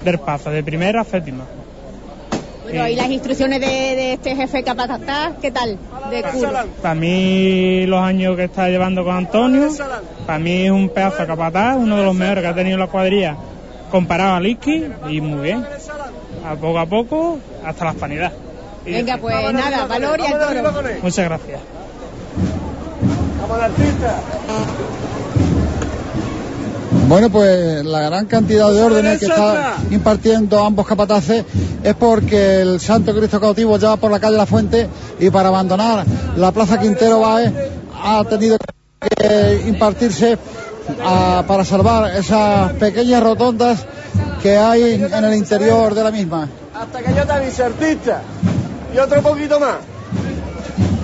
del paso, de primera a séptima. Bueno, y las instrucciones de, de este jefe capataz, ¿qué tal? De. Para mí, los años que está llevando con Antonio, para mí es un pedazo de capataz, uno de los mejores que ha tenido la cuadrilla comparado a Liski, y muy bien. A poco a poco, hasta la hispanidad. Y Venga, pues nada, valor y al toro. Muchas gracias. Vamos al artista. Bueno, pues la gran cantidad de órdenes que está impartiendo ambos capataces es porque el Santo Cristo cautivo ya va por la calle La Fuente y para abandonar la Plaza Quintero Baez ha tenido que impartirse a- para salvar esas pequeñas rotondas que hay en el interior de la misma. Hasta que yo te avise, artista. Y otro poquito más.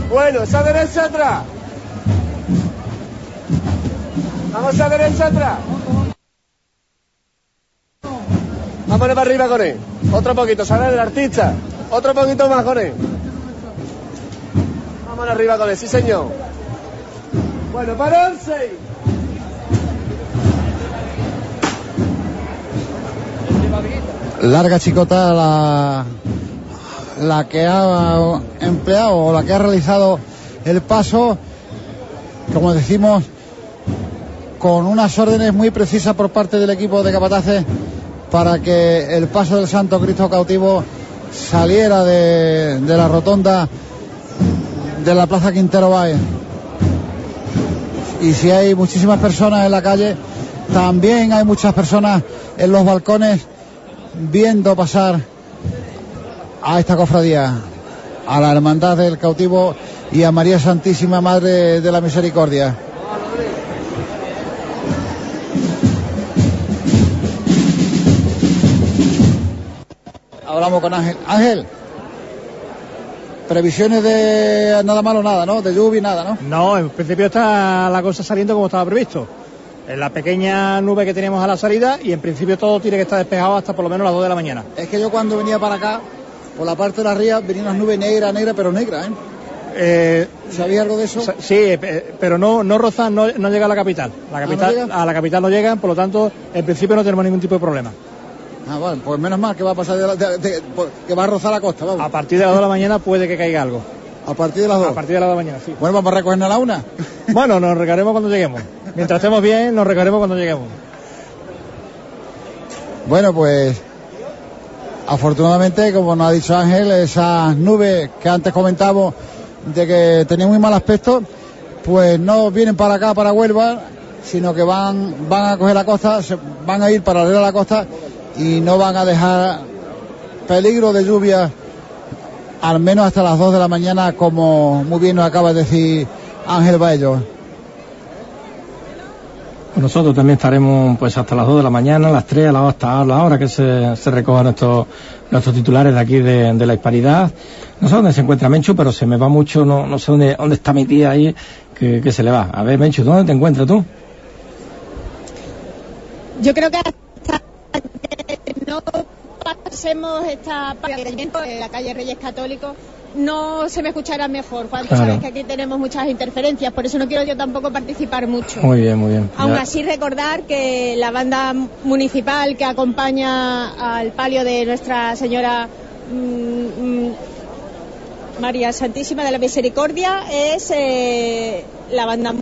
Bueno, esa derecha atrás. Vamos a derecha atrás. Vámonos para arriba con él. Otro poquito, sale el artista. Otro poquito más con él. Vámonos arriba con él, sí señor. Bueno, pararse. Larga chicota la, la que ha empleado o la que ha realizado el paso, como decimos, con unas órdenes muy precisas por parte del equipo de capataces para que el paso del Santo Cristo cautivo saliera de, la rotonda de la Plaza Quintero Baez. Y si hay muchísimas personas en la calle, también hay muchas personas en los balcones viendo pasar a esta cofradía, a la Hermandad del Cautivo y a María Santísima Madre de la Misericordia. Hablamos con Ángel. Ángel, previsiones de nada malo, nada, ¿no? De lluvia nada, ¿no? No, en principio está la cosa saliendo como estaba previsto. En la pequeña nube que tenemos a la salida y en principio todo tiene que estar despejado hasta por lo menos las 2 de la mañana. Es que yo cuando venía para acá, por la parte de la ría, venía unas nubes negras, negras, pero negras, ¿eh? Eh, ¿Sabía algo de eso? Sí, eh, pero no, no rozan, no, no llega a la capital. La ¿no capital llega? A la capital no llegan, por lo tanto, en principio no tenemos ningún tipo de problema. Ah, bueno, pues menos mal que va a pasar de la- de- que va a rozar la costa, vamos. A partir de las 2 de la mañana puede que caiga algo. A partir de las 2. A partir de las 2 de la mañana, sí. Bueno, vamos a recogernos a la una. Bueno, nos recaremos cuando lleguemos. Mientras estemos bien, nos recaremos cuando lleguemos. Bueno, pues afortunadamente, como nos ha dicho Ángel, esas nubes que antes comentamos de que tenían muy mal aspecto, pues no vienen para acá, para Huelva, sino que van, van a coger la costa, se, van a ir paralela a la costa y no van a dejar peligro de lluvia al menos hasta las 2 de la mañana, como muy bien nos acaba de decir Ángel Baello. Pues nosotros también estaremos pues hasta las 2 de la mañana, las 3, a la, hasta la hora que se, se recojan nuestros, nuestros titulares de aquí de, de, la hispanidad. No sé dónde se encuentra Menchu, pero se me va mucho, no, no sé dónde, dónde está mi tía ahí, que, que se le va. A ver, Menchu, ¿dónde te encuentras tú? Yo creo que no pasemos esta en la calle Reyes Católicos no se me escuchará mejor cuando Claro. sabes que aquí tenemos muchas interferencias, por eso no quiero yo tampoco participar mucho. Muy bien, muy bien. Aún Ya- así recordar que la banda municipal que acompaña al palio de Nuestra Señora mm, mm, María Santísima de la Misericordia es eh, la banda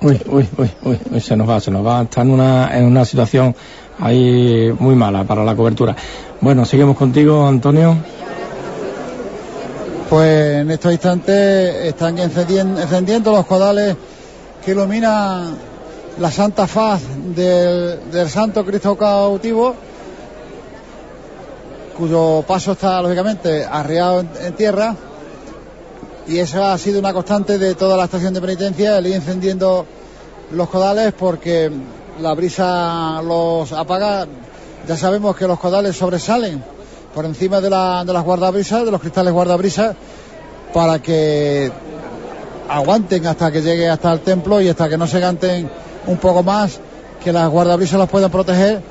Uy, uy, uy, uy, uy, se nos va, se nos va. Está en una, en una situación ahí muy mala para la cobertura. Bueno, seguimos contigo, Antonio. Pues en estos instantes están encendien- encendiendo los codales que iluminan la santa faz del, del Santo Cristo cautivo, cuyo paso está lógicamente arriado en, en tierra. Y esa ha sido una constante de toda la estación de penitencia, el ir encendiendo los codales porque la brisa los apaga. Ya sabemos que los codales sobresalen por encima de, la- de las guardabrisas, de los cristales guardabrisas, para que aguanten hasta que llegue hasta el templo y hasta que no se canten un poco más, que las guardabrisas los puedan proteger,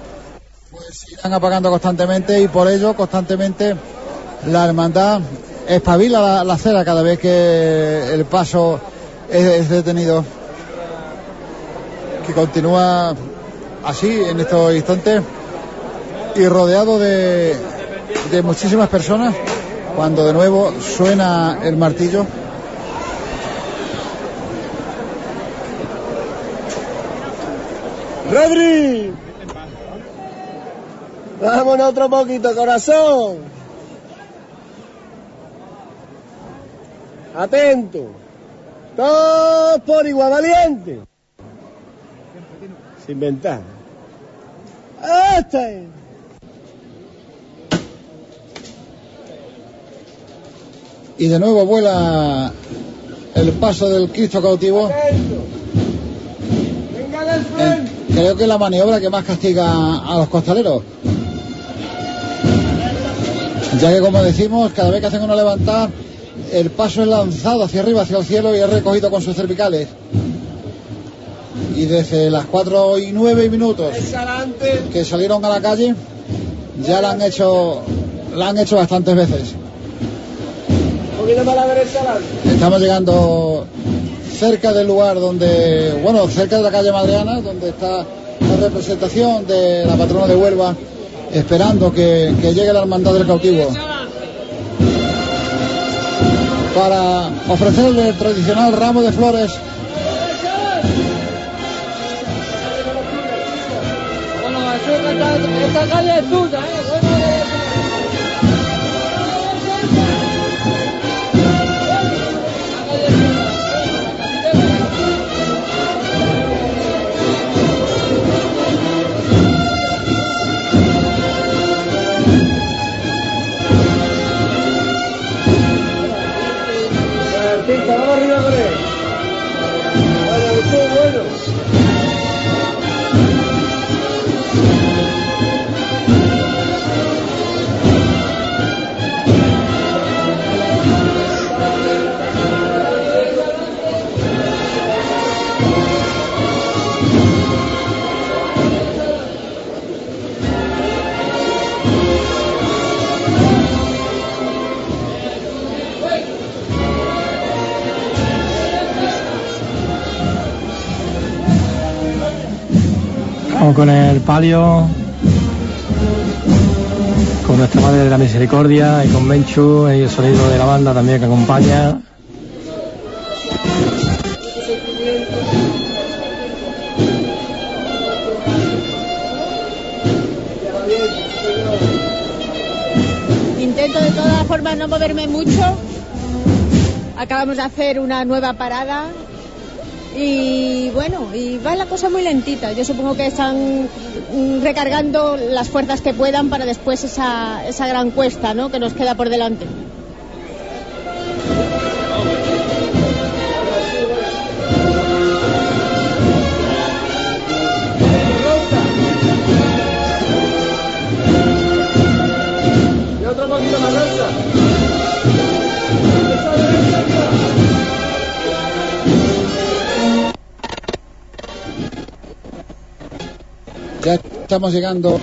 pues irán apagando constantemente y por ello constantemente la hermandad espabila la, la acera cada vez que el paso es detenido, que continúa así en estos instantes y rodeado de, muchísimas personas cuando de nuevo suena el martillo. Rodri. Vámonos otro poquito, corazón. Atento. Todos por igual valiente. Sin. ¡Este! Y de nuevo vuela el paso del Cristo cautivo. Eh, creo que es la maniobra que más castiga a los costaleros. Ya que como decimos, cada vez que hacen una levantada, el paso es lanzado hacia arriba, hacia el cielo y es recogido con sus cervicales. Y desde las 4 y 9 minutos que salieron a la calle, ya la han hecho, la han hecho bastantes veces. Estamos llegando cerca del lugar donde, bueno, cerca de la calle Madreana, donde está la representación de la patrona de Huelva, esperando que, que llegue la hermandad del cautivo. Para ofrecerle el tradicional ramo de flores سکا دوں Vamos con el palio, con nuestra Madre de la Misericordia y con Menchu y el sonido de la banda también que acompaña. Intento de todas formas no moverme mucho. Acabamos de hacer una nueva parada Y bueno, y va la cosa muy lentita. Yo supongo que están mm, recargando las fuerzas que puedan para después esa, esa gran cuesta ¿no? que nos queda por delante. Estamos llegando.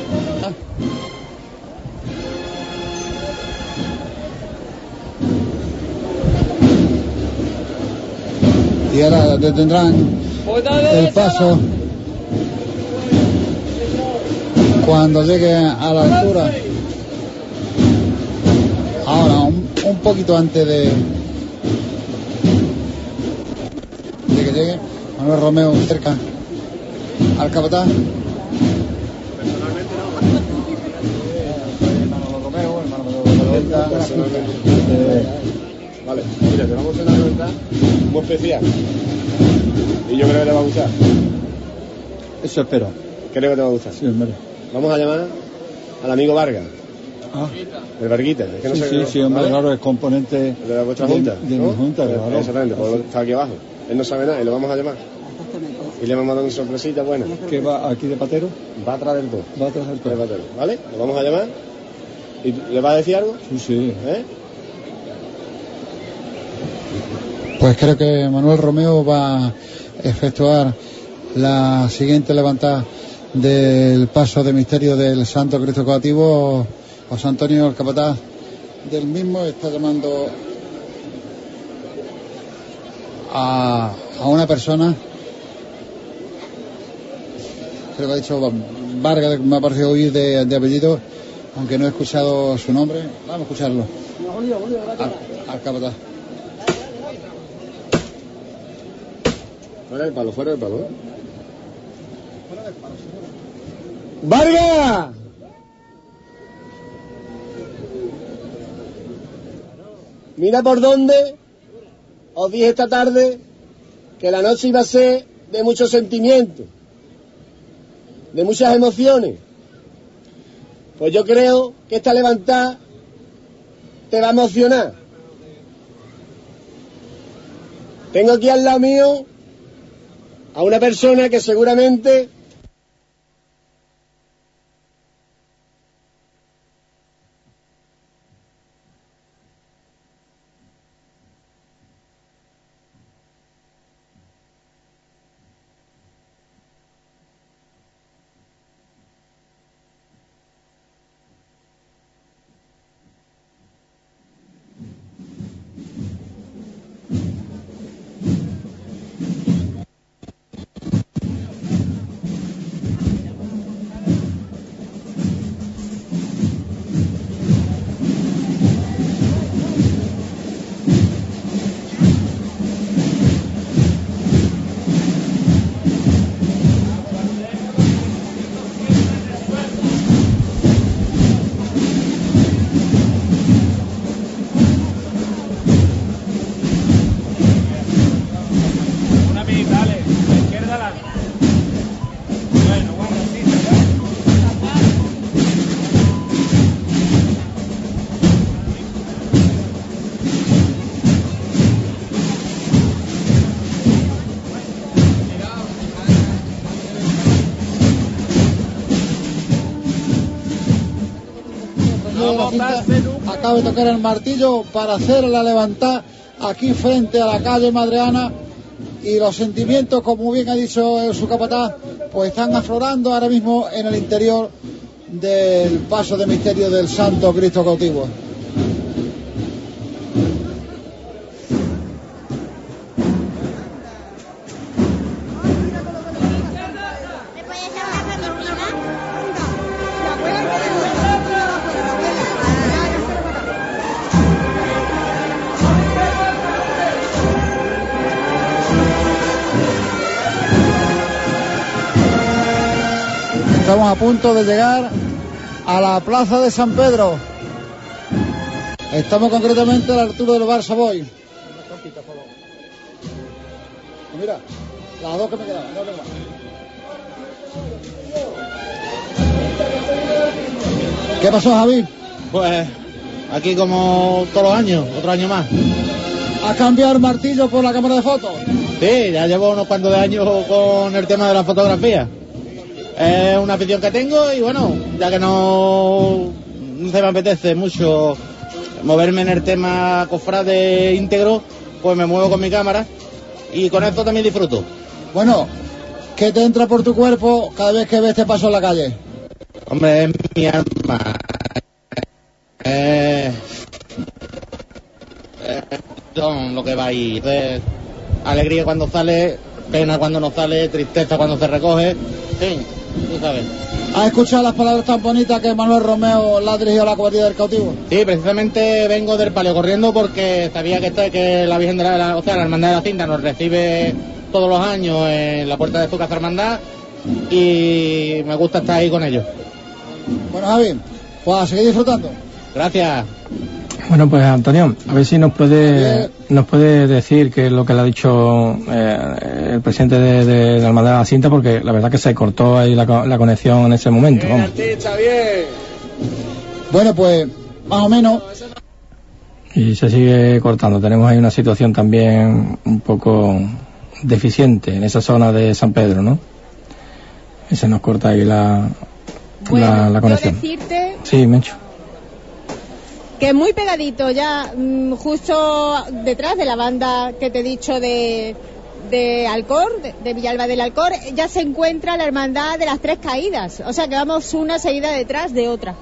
Y ahora detendrán el paso cuando llegue a la altura. Ahora, un, un poquito antes de, de que llegue Manuel Romeo cerca al capataz. Vale, mira, te vamos a dar una ventaja muy especial. Y yo creo que te va a gustar. Eso espero. Creo que te va a gustar. Sí, hombre. Vamos a llamar al amigo Vargas, Ah, el Varguita. Es que no sí, sé sí, sí, hombre, ¿vale? claro, es componente De vuestra de- junta. de ¿no? mi junta, Pues, claro. Exactamente, pues está aquí abajo. Él no sabe nada y lo vamos a llamar. Y le vamos a dar una sorpresita buena. que va aquí de patero, Va atrás del todo. va atrás del de todo. Patero, ¿Vale? Lo vamos a llamar. ¿Y le va a decir algo? Sí, sí. ¿Eh? Pues creo que Manuel Romeo va a efectuar la siguiente levantada del paso de misterio del Santo Cristo Cautivo. José Antonio, el capataz del mismo, está llamando a, a una persona. Creo que ha dicho Vargas, me ha parecido oír de, de apellido, aunque no he escuchado su nombre. Vamos a escucharlo. Al, al capataz. Fuera del palo, fuera del palo. ¿eh? ¡Vargas! Mira por dónde os dije esta tarde que la noche iba a ser de muchos sentimientos, de muchas emociones. Pues yo creo que esta levantada te va a emocionar. Tengo aquí al lado mío a una persona que seguramente acaba de tocar el martillo para hacer la levantada aquí frente a la calle Madreana y los sentimientos, como bien ha dicho su capataz, pues están aflorando ahora mismo en el interior del paso de misterio del Santo Cristo cautivo. Estamos a punto de llegar a la plaza de San Pedro. Estamos concretamente a la altura del Bar Savoy. Mira, Las dos que me quedaban, más. ¿Qué pasó, Javi? Pues aquí como todos los años, otro año más. ¿Has cambiado el martillo por la cámara de fotos? Sí, ya llevo unos cuantos de años con el tema de la fotografía. Es una afición que tengo y bueno, ya que no, no se me apetece mucho moverme en el tema cofrade íntegro, pues me muevo con mi cámara y con esto también disfruto. Bueno, ¿qué te entra por tu cuerpo cada vez que ves este paso en la calle? Hombre, es mi alma. Eh, eh, lo que va ahí. Alegría cuando sale, pena cuando no sale, tristeza cuando se recoge. Sabes. ¿Has escuchado las palabras tan bonitas que Manuel Romeo le ha dirigido a la cuadrilla del cautivo? Sí, precisamente vengo del palio corriendo porque sabía que, esto- que la Virgen de la, la- o sea, la Hermandad de la Cinta nos recibe todos los años en la puerta de su casa hermandad y me gusta estar ahí con ellos. Bueno, Javi, pues a seguir disfrutando. Gracias. Bueno, pues Antonio, a ver si nos puede nos puede decir qué es lo que le ha dicho eh, el presidente de, de de la Cinta, porque la verdad que se cortó ahí la, la conexión en ese momento. vamos. Artista, bien. Bueno, pues más o menos. Y se sigue cortando. Tenemos ahí una situación también un poco deficiente en esa zona de San Pedro, ¿no? Y se nos corta ahí la, la, la conexión. decirte Sí, Mencho. Que muy pegadito ya, mm, justo detrás de la banda que te he dicho de, de Alcor, de, de Villalba del Alcor, ya se encuentra la hermandad de las tres caídas. O sea que vamos una seguida detrás de otra.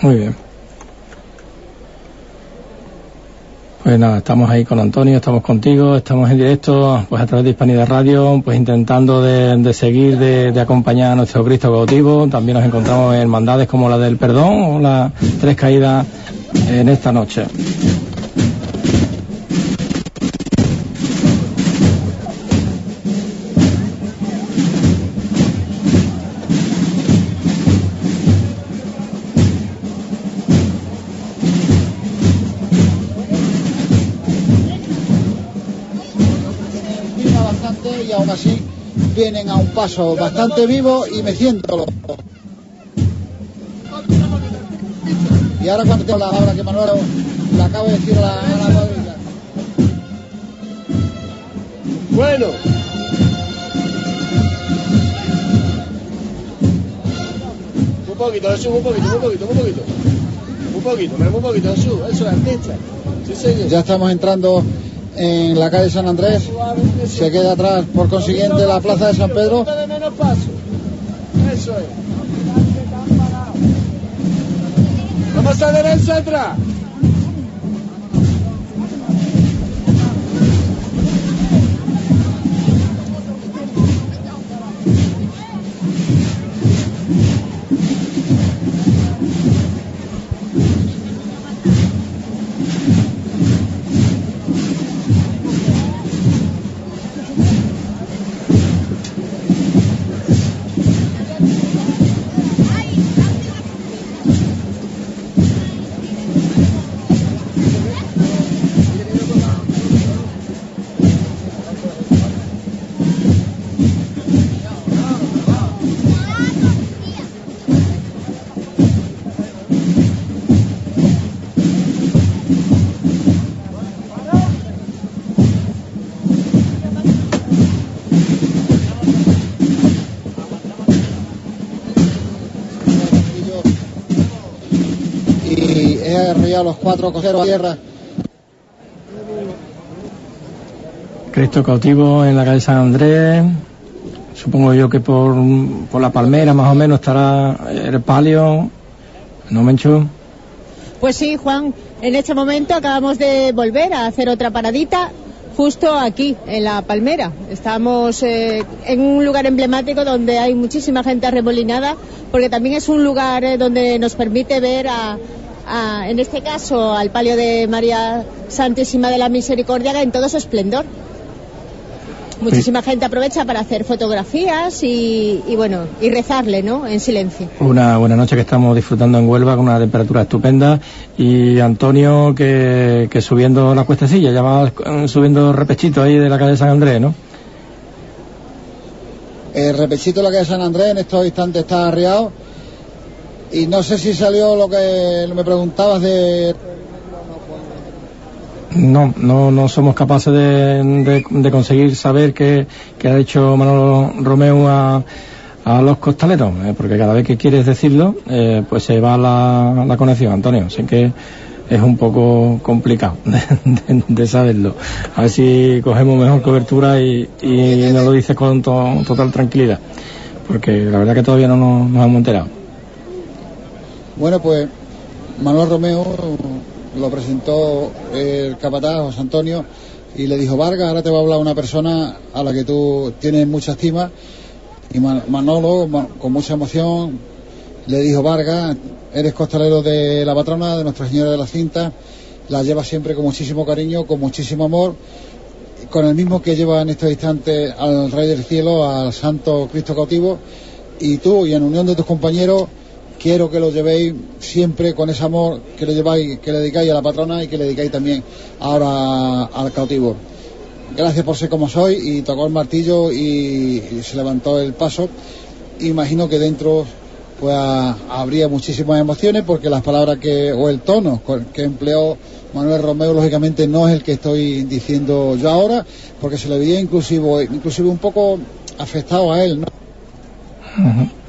Muy bien. Pues nada, estamos ahí con Antonio, estamos contigo, estamos en directo, pues a través de Hispanidad Radio, pues intentando de, de seguir, de, acompañar a nuestro Cristo cautivo. También nos encontramos en hermandades como la del Perdón o las Tres Caídas en esta noche. Vienen a un paso bastante vivo y meciéndolo. Y ahora cuando tengo la palabra que Manuel le acabo de decir a la, a la cuadrilla. Bueno. Un poquito, Jesús, un poquito, un poquito, un poquito. Un poquito, un poquito, Jesús. Eso es artista. Sí, señor. Ya estamos entrando en la calle San Andrés. Se queda atrás, por consiguiente, la plaza de San Pedro. Vamos a derecha atrás. Arrollado los cuatro cojeros a tierra. Cristo cautivo en la calle San Andrés. Supongo yo que por, por la palmera más o menos estará el palio. ¿No, Menchu? Pues sí, Juan, en este momento acabamos de volver a hacer otra paradita justo aquí, en la Palmera. Estamos eh, en un lugar emblemático donde hay muchísima gente arremolinada, porque también es un lugar eh, donde nos permite ver a, a, en este caso, al palio de María Santísima de la Misericordia en todo su esplendor. muchísima gente aprovecha para hacer fotografías y, y, bueno, y rezarle, ¿no? En silencio. Una buena noche que estamos disfrutando en Huelva con una temperatura estupenda y Antonio que, que subiendo la cuestecilla, ya va eh, subiendo repechito ahí de la calle San Andrés, ¿no? El repechito de la calle San Andrés en estos instantes está arriado y no sé si salió lo que me preguntabas de no, no, no somos capaces de, de, conseguir saber qué, qué, ha hecho Manolo Romeo a, a los costaleros, eh, porque cada vez que quieres decirlo, eh, pues se va la, la, conexión, Antonio. Así que es un poco complicado de, saberlo. A ver si cogemos mejor cobertura y, y nos lo dices con to, total tranquilidad, porque la verdad que todavía no nos hemos enterado. Bueno, pues Manuel Romeo lo presentó el capataz José Antonio y le dijo, Vargas, ahora te va a hablar una persona a la que tú tienes mucha estima. Y Manolo, con mucha emoción, le dijo, Vargas, eres costalero de la patrona, de Nuestra Señora de la Cinta, la lleva siempre con muchísimo cariño, con muchísimo amor, con el mismo que lleva en estos instantes al Rey del Cielo, al Santo Cristo cautivo, y tú, y en unión de tus compañeros, quiero que lo llevéis siempre con ese amor que le lleváis, que le dedicáis a la patrona y que le dedicáis también ahora al cautivo. Gracias por ser como soy y tocó el martillo y, se levantó el paso. Imagino que dentro pues habría muchísimas emociones porque las palabras que o el tono que empleó Manuel Romeo lógicamente no es el que estoy diciendo yo ahora porque se le veía inclusive inclusive un poco afectado a él, ¿no?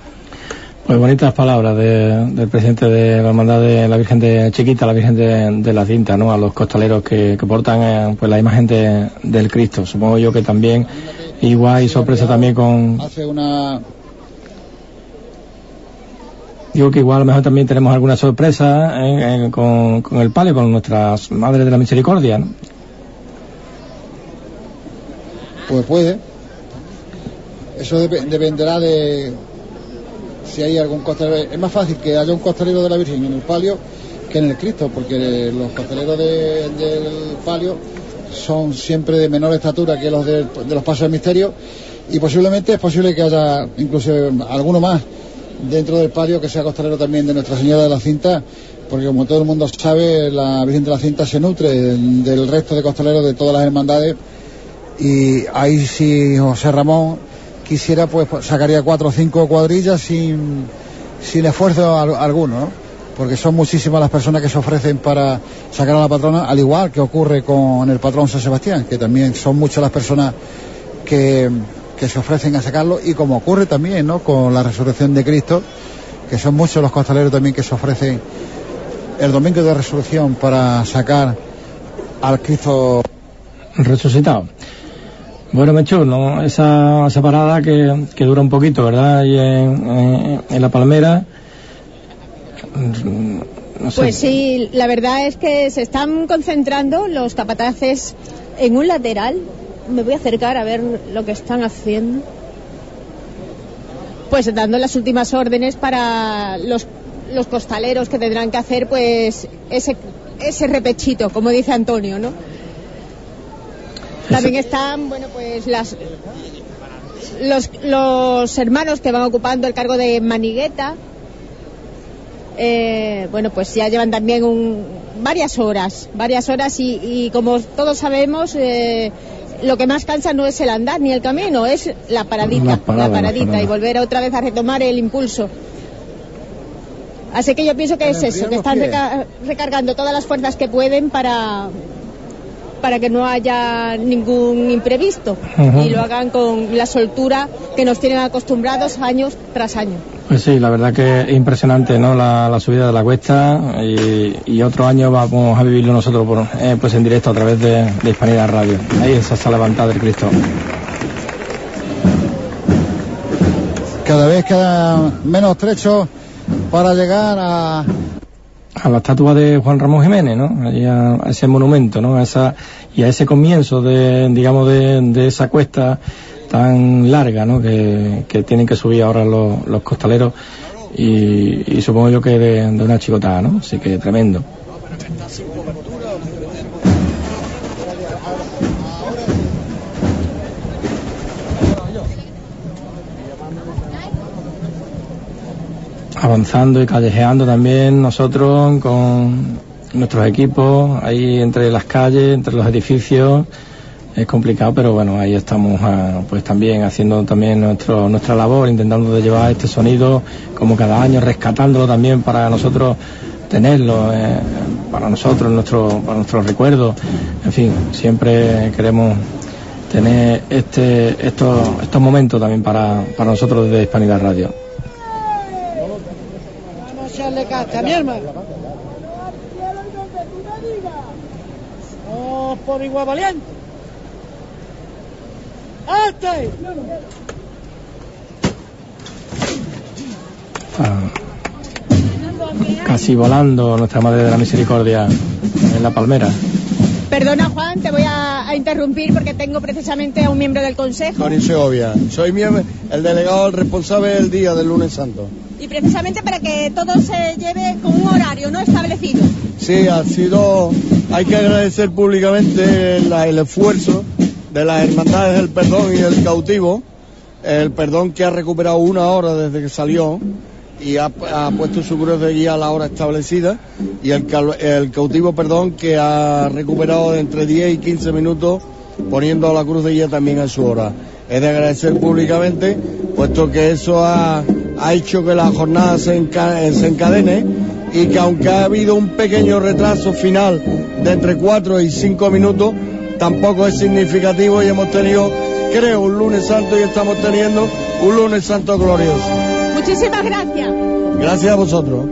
Pues bonitas palabras de, del presidente de la hermandad de la Virgen de Chiquita, la Virgen de, de la Cinta, ¿no? A los costaleros que, que portan eh, pues la imagen de, del Cristo. Supongo yo que también igual y sorpresa también con. Hace una. Digo que igual a lo mejor también tenemos alguna sorpresa eh, eh, con, con, el palio, con nuestras madres de la misericordia, ¿no? Pues puede. Eso dep dependerá de si hay algún costalero. Es más fácil que haya un costalero de la Virgen en el palio que en el Cristo, porque los costaleros de, del palio son siempre de menor estatura que los de, de, los pasos del misterio y posiblemente es posible que haya incluso alguno más dentro del palio que sea costalero también de Nuestra Señora de la Cinta, porque como todo el mundo sabe, la Virgen de la Cinta se nutre del, del resto de costaleros de todas las hermandades y ahí sí José Ramón quisiera pues sacaría cuatro o cinco cuadrillas sin, sin esfuerzo alguno, ¿no? porque son muchísimas las personas que se ofrecen para sacar a la patrona, al igual que ocurre con el patrón San Sebastián, que también son muchas las personas que, que se ofrecen a sacarlo, y como ocurre también ¿no? con la resurrección de Cristo, que son muchos los costaleros también que se ofrecen el domingo de resurrección para sacar al Cristo resucitado. Bueno, Mechu, ¿no? esa, esa parada que, que, dura un poquito, ¿verdad? Y en, la palmera. Pues sí, la verdad es que se están concentrando los capataces en un lateral. Me voy a acercar a ver lo que están haciendo. Pues dando las últimas órdenes para los, los costaleros que tendrán que hacer pues ese, ese repechito, como dice Antonio, ¿no? También están, bueno, pues las los, los hermanos que van ocupando el cargo de manigueta. Eh, bueno, pues ya llevan también un, varias horas, varias horas y, y como todos sabemos, eh, lo que más cansa no es el andar ni el camino, es la paradita, la, parada, la paradita la parada. y volver otra vez a retomar el impulso. Así que yo pienso que es eso, que están reca recargando todas las fuerzas que pueden para, para que no haya ningún imprevisto uh -huh. y lo hagan con la soltura que nos tienen acostumbrados años tras año. Pues sí, la verdad que es impresionante, ¿no? La, la subida de la cuesta y, y, otro año vamos a vivirlo nosotros por, eh, pues en directo a través de, de Hispanidad Radio. Ahí es esa levantada del Cristo. Cada vez queda menos trecho para llegar a, a la estatua de Juan Ramón Jiménez, ¿no? A, a ese monumento, ¿no? A esa, y a ese comienzo de, digamos, de, de esa cuesta tan larga, ¿no? Que, que tienen que subir ahora los, los costaleros y, y, supongo yo que de, de, una chicotada, ¿no? Así que tremendo. Avanzando y callejeando también nosotros con nuestros equipos, ahí entre las calles, entre los edificios. Es complicado, pero bueno, ahí estamos ah, pues también haciendo también nuestro, nuestra labor, intentando llevar este sonido como cada año, rescatándolo también para nosotros tenerlo, eh, para nosotros, nuestro, para nuestros recuerdos. En fin, siempre queremos tener este, estos, estos momentos también para, para nosotros desde Hispanidad Radio. Vamos a echarle casta, mi hermano. Vamos por igual valiente. ¡Hasta ahí! Ah, casi volando nuestra Madre de la Misericordia en la palmera. Perdona, Juan, te voy a, a interrumpir porque tengo precisamente a un miembro del Consejo. Tony Segovia. Soy miembro, el delegado, el responsable del día del lunes santo. Y precisamente para que todo se lleve con un horario no establecido. Sí, ha sido. Hay que agradecer públicamente el esfuerzo de las hermandades del perdón y el cautivo. El perdón que ha recuperado una hora desde que salió y ha, puesto su cruz de guía a la hora establecida. Y el, el cautivo, perdón, que ha recuperado entre 10 y 15 minutos poniendo la cruz de guía también a su hora. Es de agradecer públicamente, puesto que eso ha, ha hecho que la jornada se, enca- eh, se encadene y que aunque ha habido un pequeño retraso final de entre 4 y 5 minutos, tampoco es significativo y hemos tenido, creo, un lunes santo y estamos teniendo un lunes santo glorioso. Muchísimas gracias. Gracias a vosotros.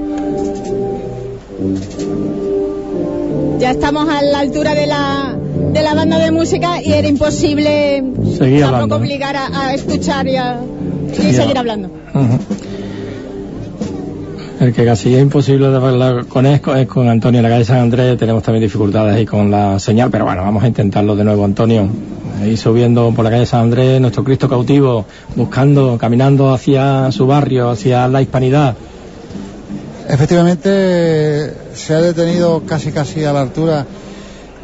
Ya estamos a la altura de la, de la banda de música y era imposible tampoco hablando, ¿no? obligar a, a escuchar y, a, y Seguir seguir hablando. El que casi es imposible de hablar con él es con Antonio en la calle San Andrés. Tenemos también dificultades ahí con la señal, pero bueno, vamos a intentarlo de nuevo, Antonio. Ahí subiendo por la calle San Andrés, nuestro Cristo cautivo, buscando, caminando hacia su barrio, hacia la hispanidad. Efectivamente, se ha detenido casi casi a la altura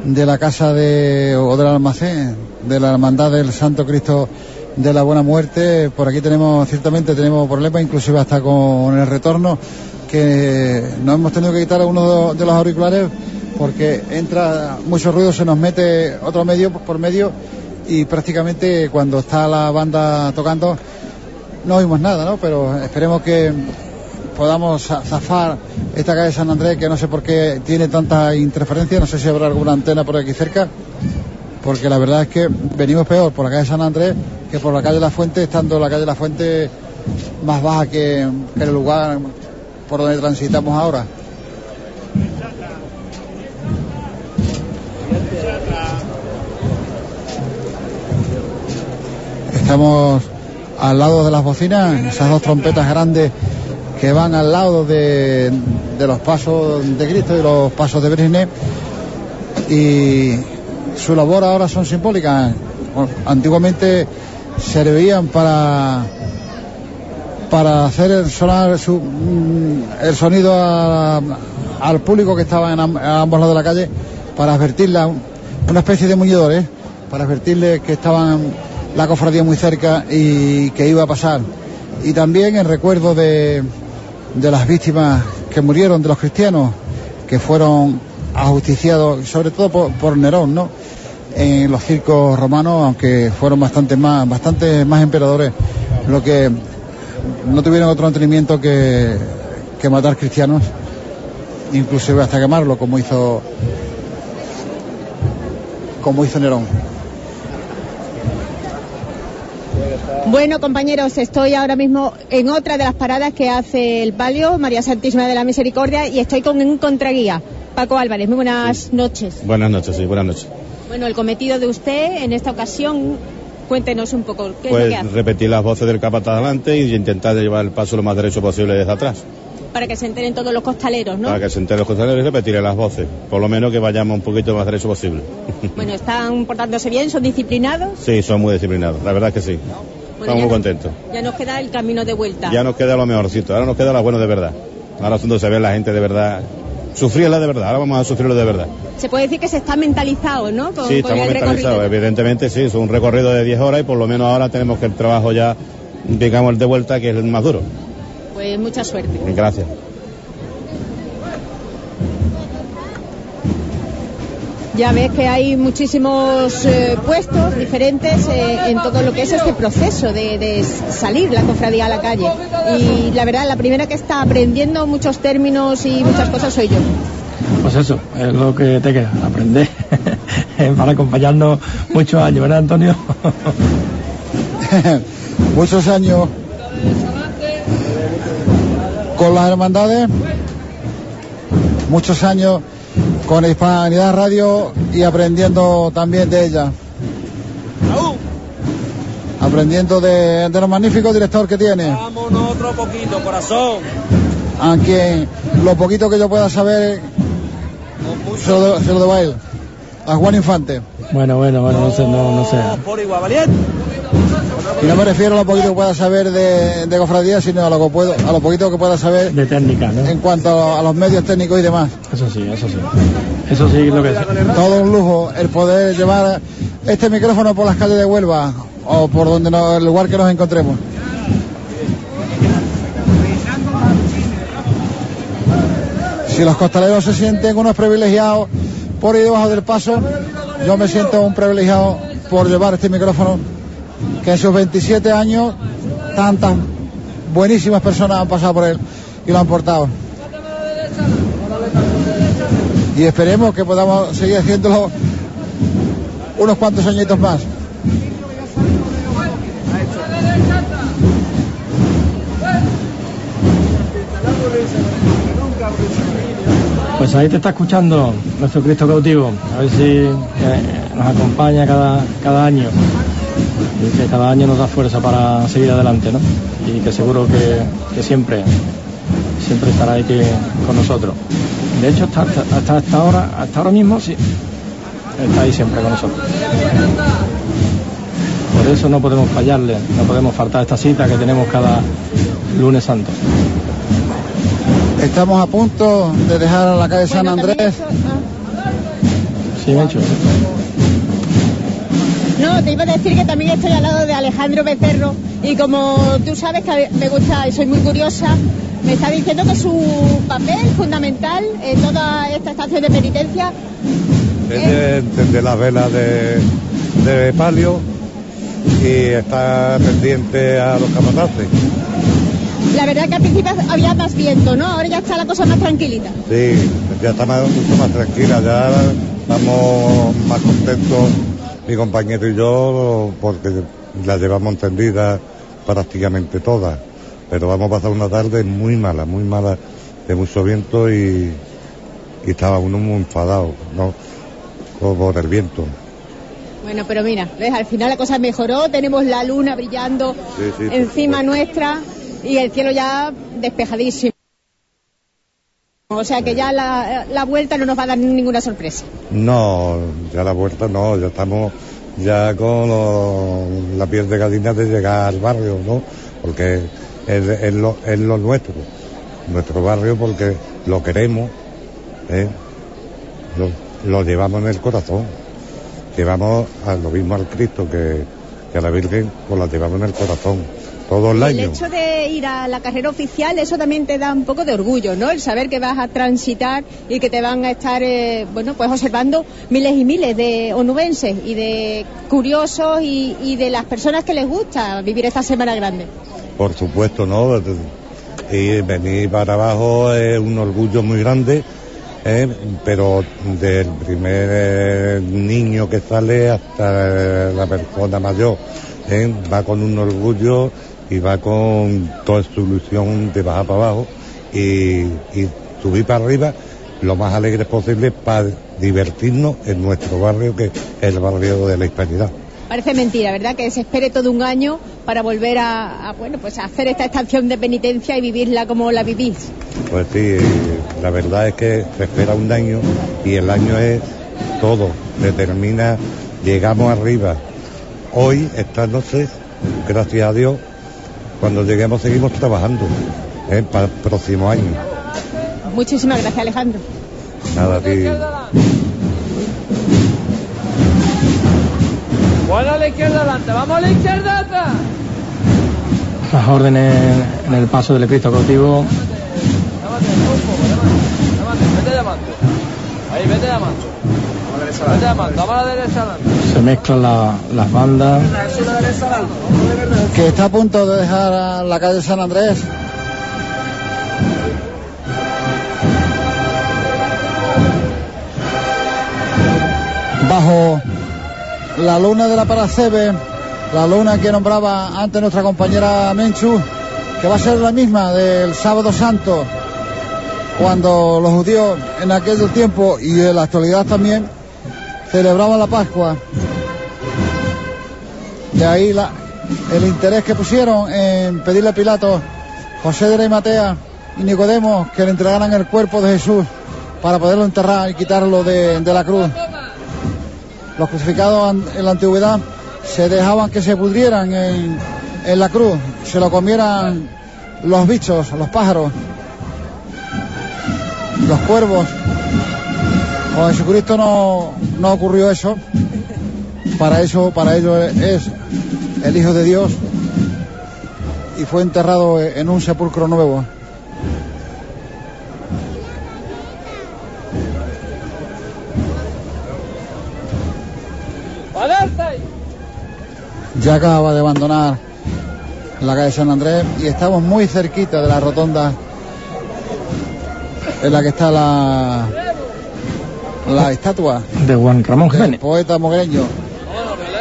de la casa de, o del almacén de la Hermandad del Santo Cristo de la Buena Muerte. Por aquí tenemos, ciertamente tenemos problemas, inclusive hasta con el retorno, que nos hemos tenido que quitar uno de los auriculares porque entra mucho ruido, se nos mete otro medio por medio y prácticamente cuando está la banda tocando no oímos nada, ¿no? Pero esperemos que podamos za- zafar esta calle San Andrés que no sé por qué tiene tanta interferencia, no sé si habrá alguna antena por aquí cerca, porque la verdad es que venimos peor por la calle San Andrés que por la calle La Fuente, estando la calle La Fuente más baja que, que el lugar por donde transitamos ahora. Estamos al lado de las bocinas, esas dos trompetas grandes que van al lado de, de los pasos de Cristo y los pasos de Brisne. Y su labor ahora son simbólicas. Antiguamente servían para para hacer sonar su- mm, el sonido al público que estaba en a ambos lados de la calle para advertirle una especie de muñidores para advertirle que estaban la cofradía muy cerca y que iba a pasar y también en recuerdo de, de las víctimas que murieron de los cristianos que fueron ajusticiados sobre todo por, por Nerón no en los circos romanos aunque fueron bastante más bastante más emperadores lo que no tuvieron otro entendimiento que, que matar cristianos, inclusive hasta quemarlo, como hizo como hizo Nerón. Bueno, compañeros, estoy ahora mismo en otra de las paradas que hace el palio, María Santísima de la Misericordia, y estoy con un contraguía, Paco Álvarez. Muy buenas noches. Buenas noches, sí, buenas noches. Bueno, el cometido de usted en esta ocasión, cuéntenos un poco, ¿qué es lo Pues que hace? repetir las voces del capataz adelante y intentar llevar el paso lo más derecho posible desde atrás. Para que se enteren todos los costaleros, ¿no? Para que se enteren los costaleros y repetir las voces. Por lo menos que vayamos un poquito más derecho posible. Bueno, están portándose bien, son disciplinados. Sí, son muy disciplinados, la verdad es que sí. Bueno, Estamos muy contentos. Ya nos queda el camino de vuelta. Ya nos queda lo mejorcito, ahora nos queda lo bueno de verdad. Ahora es donde se ve la gente de verdad. Sufrirla de verdad, ahora vamos a sufrirlo de verdad. Se puede decir que se está mentalizado, ¿no? Con, Sí, con estamos mentalizados, evidentemente sí, es un recorrido de 10 horas y por lo menos ahora tenemos que el trabajo ya, digamos, el de vuelta, que es el más duro. Pues mucha suerte. Gracias. Ya ves que hay muchísimos eh, puestos diferentes eh, en todo lo que es este proceso de, de salir la cofradía a la calle. Y la verdad, la primera que está aprendiendo muchos términos y muchas cosas soy yo. Pues eso, es lo que te queda, aprender para acompañarnos muchos años, ¿verdad, Antonio? muchos años con las hermandades, muchos años con Hispanidad Radio y aprendiendo también de ella. Aprendiendo de, de lo magnífico director que tiene. Vámonos otro poquito, corazón. A quien lo poquito que yo pueda saber se lo, de- se lo debo a él. A Juan Infante. Bueno, bueno, bueno, no sé, no, no sé. Por igual, valiente. Y no me refiero a lo poquito que pueda saber de, de cofradía, sino a lo, que puedo, a lo poquito que pueda saber de técnica, ¿no? en cuanto a los medios técnicos y demás. Eso sí, eso sí. Eso sí es lo que es. Todo un lujo el poder llevar este micrófono por las calles de Huelva o por donde no- el lugar que nos encontremos. Si los costaleros se sienten unos privilegiados por ir debajo del paso, yo me siento un privilegiado por llevar este micrófono que en sus 27 años tantas buenísimas personas han pasado por él y lo han portado. Y esperemos que podamos seguir haciéndolo unos cuantos añitos más. Pues ahí te está escuchando nuestro Cristo cautivo. A ver si eh, nos acompaña cada, cada año. Y que cada año nos da fuerza para seguir adelante, ¿no? Y que seguro que, que siempre, siempre estará ahí que- con nosotros. De hecho, hasta, hasta, hasta, ahora, hasta ahora mismo sí. Está ahí siempre con nosotros. Por eso no podemos fallarle, no podemos faltar a esta cita que tenemos cada lunes santo. Estamos a punto de dejar a la calle San Andrés. Sí, me he hecho. No, te iba a decir que también estoy al lado de Alejandro Becerro y como tú sabes que me gusta y soy muy curiosa, me está diciendo que su papel fundamental en toda esta estación de penitencia Es de encender las velas de, de palio y está pendiente a los capataces. La verdad que al principio había más viento, ¿no? Ahora ya está la cosa más tranquilita. Sí, ya está más, mucho más tranquila, ya estamos más contentos mi compañero y yo porque la llevamos encendida prácticamente todas. Pero vamos a pasar una tarde muy mala, muy mala, de mucho viento y, y estaba uno muy enfadado, ¿no? Por el viento. Bueno, pero mira, ves, al final la cosa mejoró, tenemos la luna brillando Sí, sí, por encima nuestra y el cielo ya despejadísimo. O sea que ya la, la vuelta no nos va a dar ninguna sorpresa. No, ya la vuelta no, ya estamos ya con la piel de gallina de llegar al barrio, ¿no? Porque es, es lo, es lo nuestro, nuestro barrio porque lo queremos, ¿eh? lo, lo llevamos en el corazón, llevamos a lo mismo al Cristo que, que a la Virgen, pues la llevamos en el corazón, todo el El año. hecho de ir a la carrera oficial, eso también te da un poco de orgullo, ¿no? El saber que vas a transitar y que te van a estar, eh, bueno, pues observando miles y miles de onubenses y de curiosos y, y de las personas que les gusta vivir esta Semana Grande. Por supuesto, ¿no? Y venir para abajo es un orgullo muy grande, ¿eh? pero del primer eh, niño que sale hasta la persona mayor, ¿eh? va con un orgullo y va con toda su ilusión de bajar para abajo y, y subir para arriba lo más alegre posible para divertirnos en nuestro barrio, que es el barrio de la Hispanidad. Parece mentira, ¿verdad? Que se espere todo un año para volver a, a, bueno, pues a hacer esta estación de penitencia y vivirla como la vivís. Pues sí, la verdad es que se espera un año y el año es todo, determina, llegamos arriba. Hoy, esta noche, gracias a Dios, cuando lleguemos seguimos trabajando ¿eh? para el próximo año. Muchísimas gracias, Alejandro. Nada, a ti. Bueno, a la izquierda adelante, vamos a la izquierda atrás. las órdenes en el paso del Cristo cautivo. Vete llamando. Ahí, vete llamando. Vete llamando, Se mezclan la- las bandas. que está a punto de dejar a la calle San Andrés. Bajo la luna de la Paracebe, la luna que nombraba antes nuestra compañera Menchu, que va a ser la misma del sábado santo, cuando los judíos en aquel tiempo y en la actualidad también celebraban la Pascua. De ahí la- el interés que pusieron en pedirle a Pilato, José de la Matea y Nicodemo que le entregaran el cuerpo de Jesús para poderlo enterrar y quitarlo de, la cruz. Los crucificados en la antigüedad se dejaban que se pudrieran en la cruz, se lo comieran los bichos, los pájaros, los cuervos. Jesucristo no, no ocurrió eso. Para eso, para ello es el Hijo de Dios y fue enterrado en un sepulcro nuevo. Ya acaba de abandonar la calle San Andrés y estamos muy cerquita de la rotonda en la que está la la estatua de Juan Ramón del Jiménez. poeta mogreño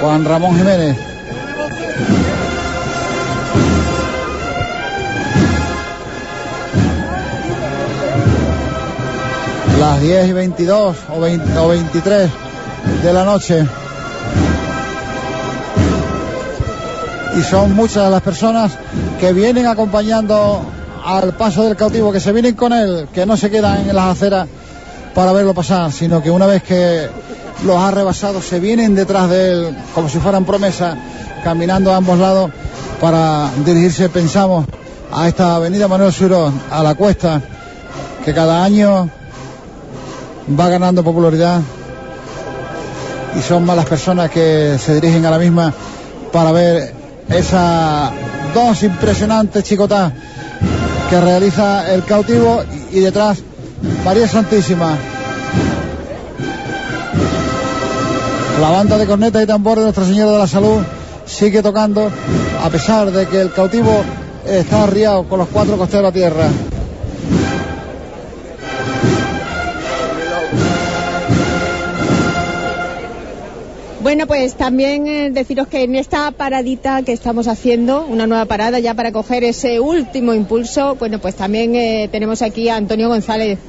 Juan Ramón Jiménez. Las 10 y 22 o, 20 o 23 de la noche. Y son muchas las personas que vienen acompañando al paso del cautivo, que se vienen con él, que no se quedan en las aceras para verlo pasar, sino que una vez que los ha rebasado se vienen detrás de él como si fueran promesas, caminando a ambos lados para dirigirse, pensamos, a esta avenida Manuel Surón, a la cuesta, que cada año va ganando popularidad y son más las personas que se dirigen a la misma para ver esas dos impresionantes chicotas que realiza el cautivo y, y detrás María Santísima. La banda de cornetas y tambor de Nuestra Señora de la Salud sigue tocando a pesar de que el cautivo está arriado con los cuatro costeros a tierra. Bueno, pues también eh, deciros que en esta paradita que estamos haciendo, una nueva parada ya para coger ese último impulso, bueno, pues también eh, tenemos aquí a Antonio González.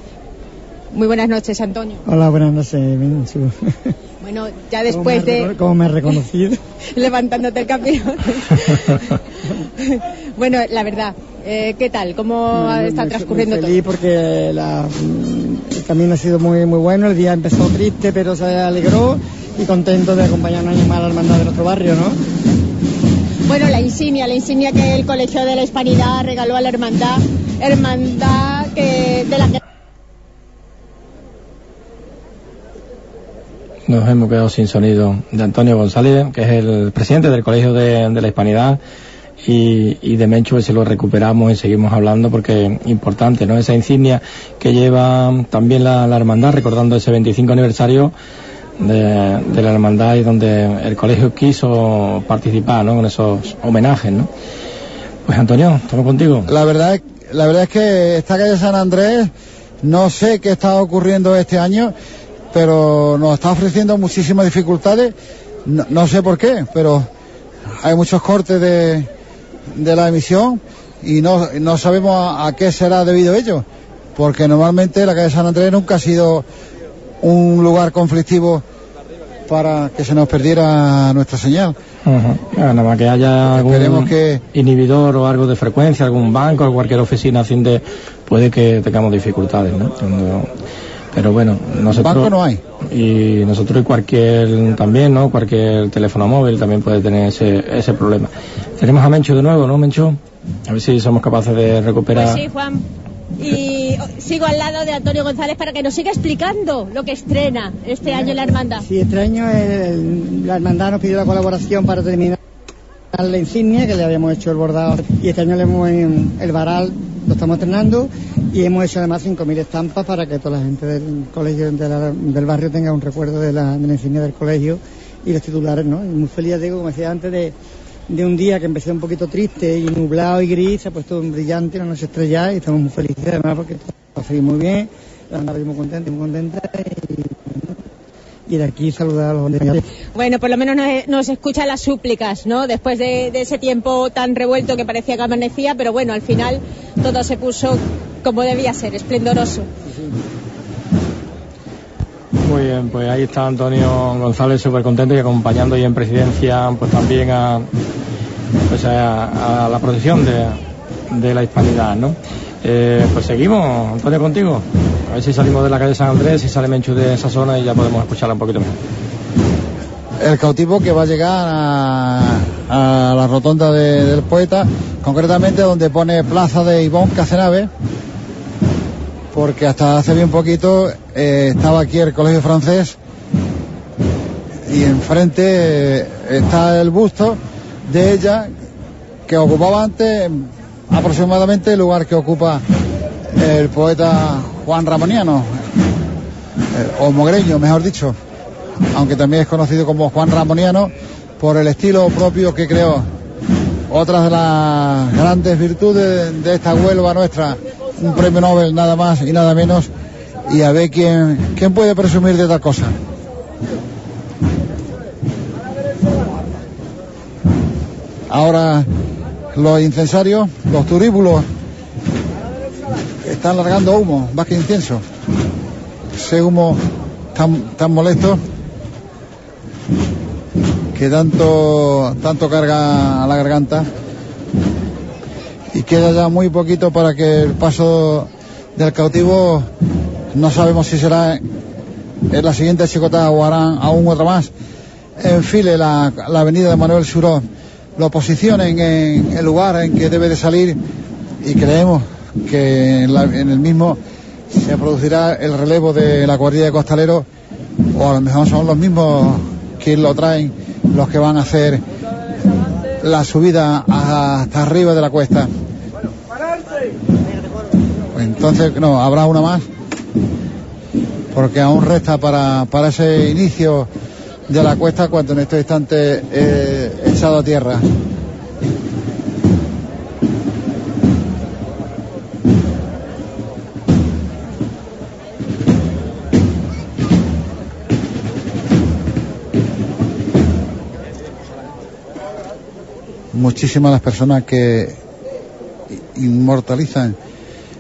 Muy buenas noches, Antonio. Hola, buenas noches. Bueno, ya después ¿Cómo de ¿Cómo me has reconocido? levantándote el capirote. bueno, la verdad, eh, ¿qué tal? ¿Cómo Muy- está muy- transcurriendo muy todo? feliz porque la, el camino ha sido muy muy bueno, el día empezó triste pero se alegró y contento de acompañar un año más a la hermandad de nuestro barrio, ¿no? Bueno, la insignia, la insignia que el Colegio de la Hispanidad regaló a la hermandad, hermandad que de la que Nos hemos quedado sin sonido de Antonio González, que es el presidente del Colegio de, de la Hispanidad, y, y de Menchu si lo recuperamos y seguimos hablando porque es importante, ¿no? Esa insignia que lleva también la, la hermandad, recordando ese 25 aniversario de, la hermandad y donde el colegio quiso participar, ¿no? Con esos homenajes, ¿no? Pues Antonio, estamos contigo. La verdad, es- la verdad es que esta calle San Andrés, no sé qué está ocurriendo este año, pero nos está ofreciendo muchísimas dificultades. No, no sé por qué, pero hay muchos cortes de, de la emisión y no, no sabemos a, a qué será debido ello. Porque normalmente la calle San Andrés nunca ha sido un lugar conflictivo para que se nos perdiera nuestra señal. Ah, Nada más que haya algún Esperemos que- inhibidor o algo de frecuencia, algún banco o cualquier oficina fin de puede que tengamos dificultades, ¿no? Pero bueno, nosotros Banco no hay. y nosotros y cualquier también, ¿no? Cualquier teléfono móvil también puede tener ese, ese problema. Tenemos a Mencho de nuevo, ¿no, Mencho? A ver si somos capaces de recuperar. Pues sí, Juan. Y sigo al lado de Antonio González para que nos siga explicando lo que estrena este año la hermandad. Sí, este año el- la hermandad nos pidió la colaboración para terminar la insignia que le habíamos hecho el bordado y este año le hemos en el varal lo estamos estrenando y hemos hecho además 5.000 estampas para que toda la gente del colegio de la- del barrio tenga un recuerdo de la, de la insignia del colegio y los titulares, ¿no? Y muy feliz, digo, como decía antes, de, de un día que empecé un poquito triste y nublado y gris, se ha puesto un brillante, una noche estrellada y estamos muy felices además porque todo sigue muy bien, la andaba muy contenta, muy contenta y, y de aquí saludar a los. Bueno, por lo menos nos, nos escucha las súplicas, ¿no? Después de, de ese tiempo tan revuelto que parecía que amanecía, pero bueno, al final todo se puso como debía ser, esplendoroso. Muy bien, pues ahí está Antonio González súper contento y acompañando y en presidencia pues también a, pues a, la procesión de, la hispanidad, ¿no? Eh, pues seguimos, Antonio, contigo. A ver si salimos de la calle San Andrés, si sale Menchu de esa zona y ya podemos escucharla un poquito mejor. el cautivo que va a llegar a, la rotonda de- del poeta, concretamente donde pone Plaza de Ivón Cacenave, porque hasta hace bien poquito eh, estaba aquí el colegio francés y enfrente eh, está el busto de ella que ocupaba antes aproximadamente el lugar que ocupa el poeta Juan Ramoniano, eh, o Mogreño, mejor dicho aunque también es conocido como Juan Ramoniano, por el estilo propio que creó. Otra de las grandes virtudes de esta Huelva nuestra, un premio Nobel nada más y nada menos, y a ver quién, quién puede presumir de tal cosa. Ahora los incensarios, los turíbulos, están largando humo, más que incienso. Ese humo tan, tan molesto que tanto, tanto carga a la garganta y queda ya muy poquito para que el paso del cautivo no sabemos si será en la siguiente chicotada o harán aún otra más enfile la, la avenida de Manuel Suró lo posicionen en el lugar en que debe de salir y creemos que en el mismo se producirá el relevo de la cuadrilla de costaleros o a lo mejor son los mismos que lo traen los que van a hacer la subida hasta arriba de la cuesta. Entonces, no, habrá una más, porque aún resta para, para ese inicio de la cuesta cuando en este instante eh, echado a tierra. muchísimas las personas que inmortalizan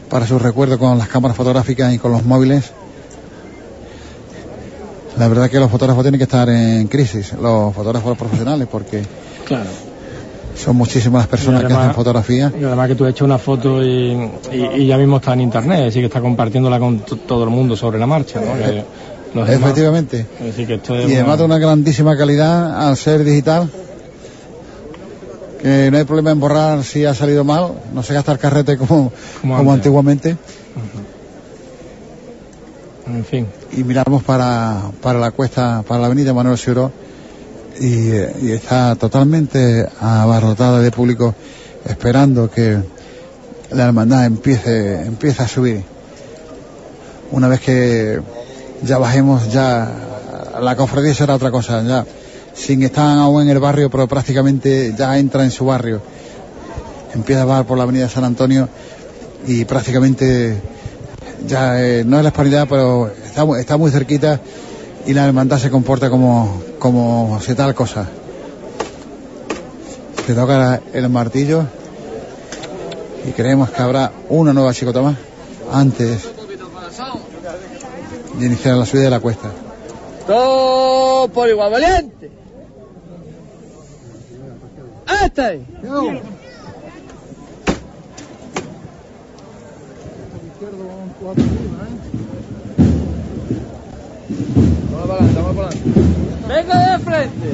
para su recuerdo con las cámaras fotográficas y con los móviles. La verdad que los fotógrafos tienen que estar en crisis, los fotógrafos profesionales, porque Claro. son muchísimas las personas que hacen fotografía. Y además que tú has hecho una foto y, y- y ya mismo está en internet, así que está compartiéndola con todo el mundo sobre la marcha, ¿no? Demás- Efectivamente. Es que esto es Y además de una grandísima calidad al ser digital. Que no hay problema en borrar si ha salido mal, no se gasta el carrete como, como, antiguamente. En fin. Y miramos para, para la cuesta, para la avenida Manuel Suro y, y está totalmente abarrotada de público esperando que la hermandad empiece, empiece a subir. Una vez que ya bajemos, ya la cofradía será otra cosa, ya sin estar aún en el barrio, pero prácticamente ya entra en su barrio. Empieza a bajar por la avenida San Antonio y prácticamente ya eh, no es la hispanidad, pero está, está muy cerquita y la hermandad se comporta como, como si tal cosa. Se toca el martillo y creemos que habrá una nueva chicota más antes de iniciar la subida de la cuesta. Todo por igual valiente. Este. Vamos para adelante, vamos para adelante. Venga de frente.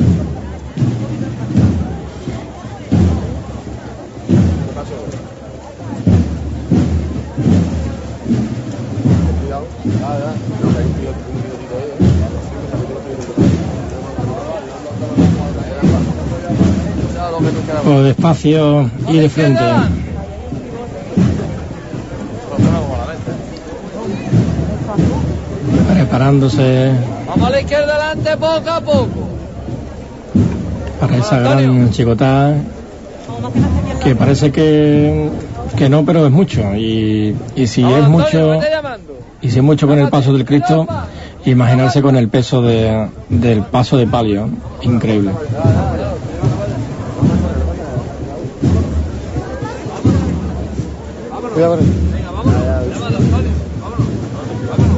Pues despacio y de frente. Preparándose Vamos a la izquierda adelante poco a poco. para esa gran chicotá que parece que, que no, pero es mucho. Y, y si es mucho, y si es mucho con el paso del Cristo, imaginarse con el peso de, del paso de palio. Increíble.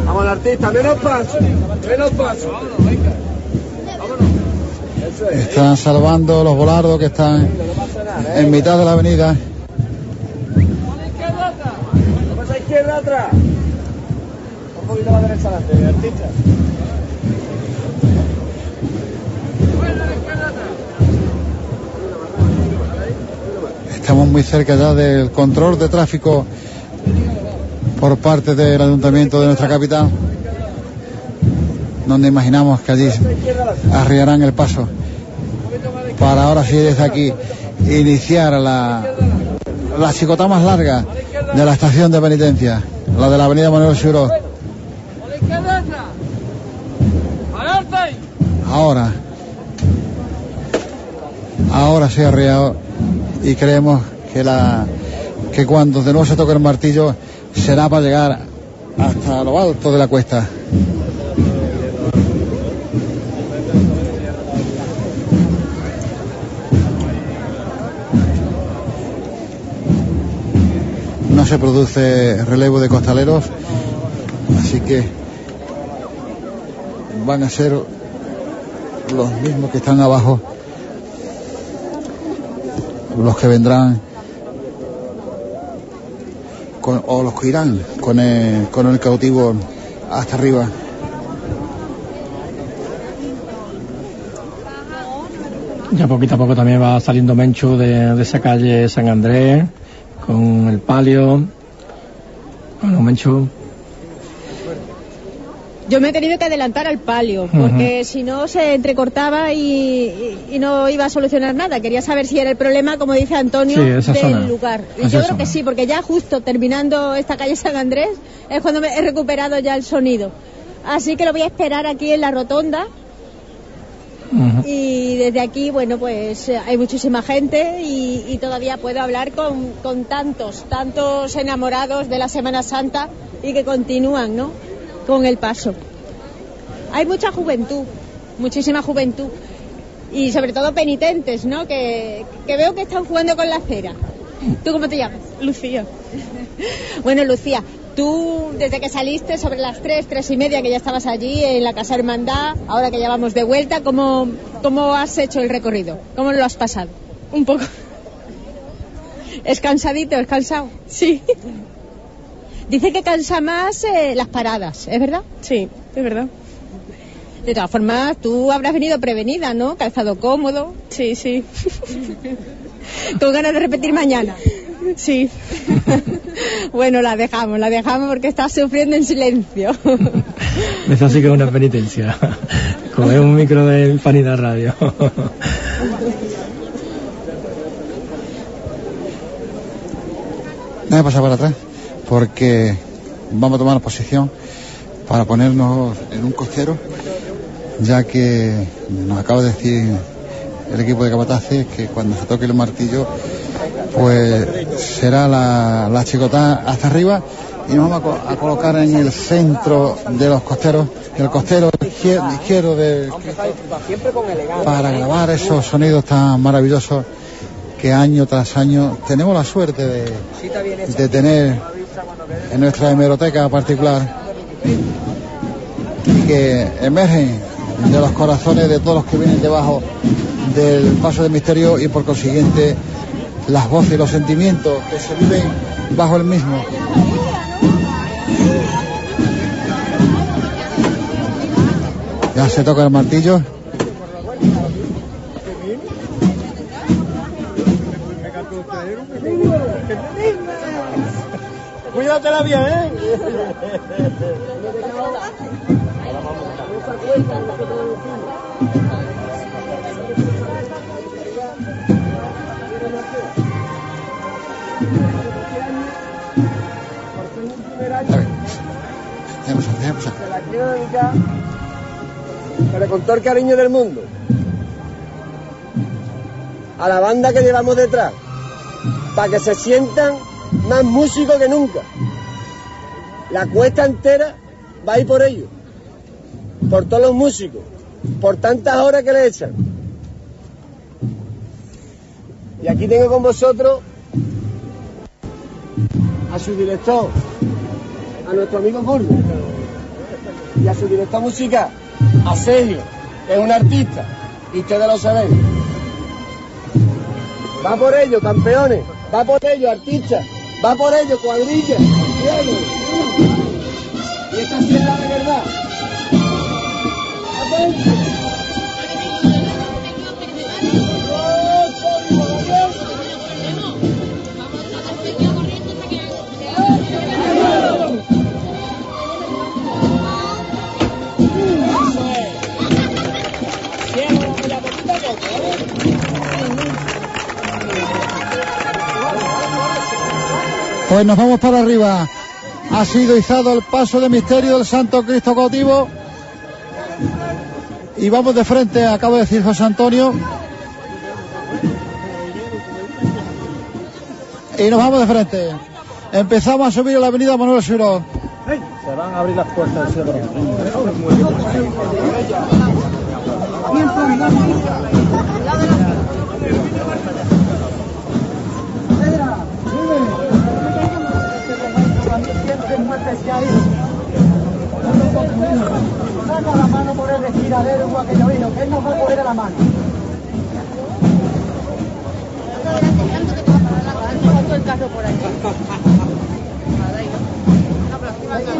Vamos al artista, menos paso, menos paso. Están salvando los volardos que están en mitad de la avenida. Vamos a izquierda atrás. Un poquito la derecha adelante, artista. Estamos muy cerca ya del control de tráfico por parte del ayuntamiento de nuestra capital, donde imaginamos que allí arriarán el paso para ahora sí desde aquí iniciar la, la chicota más larga de la estación de penitencia, la de la avenida Manuel Churó. Ahora, ahora se ha arriado y creemos que la que cuando de nuevo se toque el martillo será para llegar hasta lo alto de la cuesta. No se produce relevo de costaleros, así que van a ser los mismos que están abajo los que vendrán o los que irán con el, con el cautivo hasta arriba. Ya poquito a poco también va saliendo Menchu de, de esa calle San Andrés con el palio. Bueno, Menchu, Yo me he tenido que adelantar al palio, porque si no se entrecortaba y, no iba a solucionar nada. Quería saber si era el problema, como dice Antonio, Sí, del zona. lugar. Y Esa yo creo zona. que sí, porque ya justo terminando esta calle San Andrés es cuando me he recuperado ya el sonido. Así que lo voy a esperar aquí en la rotonda. Y desde aquí, bueno, pues hay muchísima gente y, y todavía puedo hablar con, con tantos, tantos enamorados de la Semana Santa y que continúan, ¿no? Con el paso. Hay mucha juventud, muchísima juventud. Y sobre todo penitentes, ¿no? Que, que veo que están jugando con la cera. ¿Tú cómo te llamas? Lucía. bueno, Lucía, tú desde que saliste sobre las tres, tres y media que ya estabas allí en la Casa Hermandad, ahora que ya vamos de vuelta, ¿cómo, cómo has hecho el recorrido? ¿Cómo lo has pasado? Un poco. ¿Es cansadito? ¿Es cansado? Sí. Dice que cansa más eh, las paradas, ¿es verdad? Sí, es verdad. De todas formas, tú habrás venido prevenida, ¿no? Calzado cómodo. Sí, sí. Con ganas de repetir mañana. Sí. bueno, la dejamos, la dejamos porque estás sufriendo en silencio. eso sí que es una penitencia. Coger un micro de Hispanidad Radio. Déjame pasar para atrás, porque vamos a tomar posición para ponernos en un costero, ya que nos acaba de decir el equipo de capataces que cuando se toque el martillo, pues será la, la chicotá hasta arriba y nos vamos a, co- a colocar en el centro de los costeros, el costero izquier- izquierdo del para grabar esos sonidos tan maravillosos que año tras año tenemos la suerte de, de tener en nuestra hemeroteca particular y que emergen de los corazones de todos los que vienen debajo del paso del misterio y por consiguiente las voces y los sentimientos que se viven bajo el mismo. Ya se toca el martillo. llévatela bien, ¿eh? Se la pero con todo el cariño del mundo, a la banda que llevamos detrás, para que se sientan más músicos que nunca. La cuesta entera va a ir por ellos, por todos los músicos, por tantas horas que le echan. Y aquí tengo con vosotros a su director, a nuestro amigo Gordo, y a su director musical, a Sergio, que es un artista, y ustedes lo sabéis. Va por ello, campeones, va por ello, artistas, va por ello, cuadrilla. Y esta sí es la verdad. Pues nos vamos para arriba. Ha sido izado el paso de misterio del Santo Cristo cautivo. Y vamos de frente, acaba de decir José Antonio. Y nos vamos de frente. Empezamos a subir a la avenida Manuel Suro. Se van a abrir las puertas del cielo. Saca la mano por el respiradero igual que él nos va a coger a la mano. el por aquí.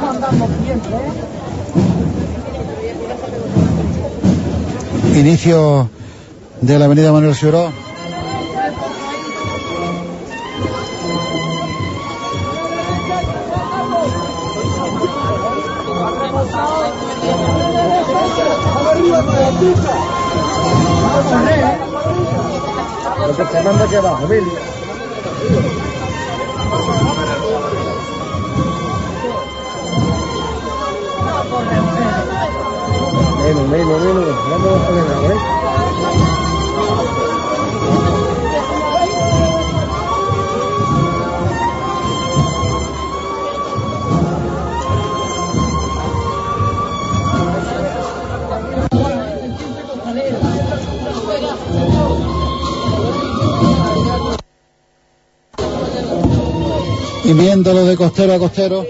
Andando siempre, ¿eh? Inicio de la avenida Manuel Suro. Lo que se manda aquí abajo, Emilio. Menos, menos, menos. Vamos a poner agua, ¿eh? Y viéndolo de costero a costero.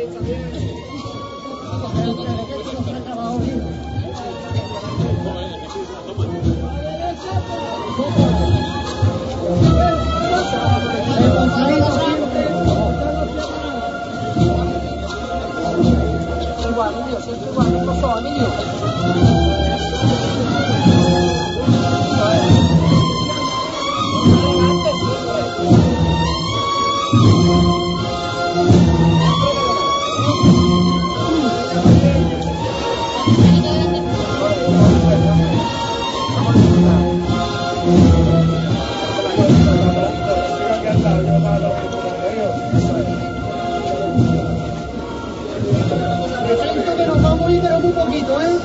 Pero muy poquito, ¿eh?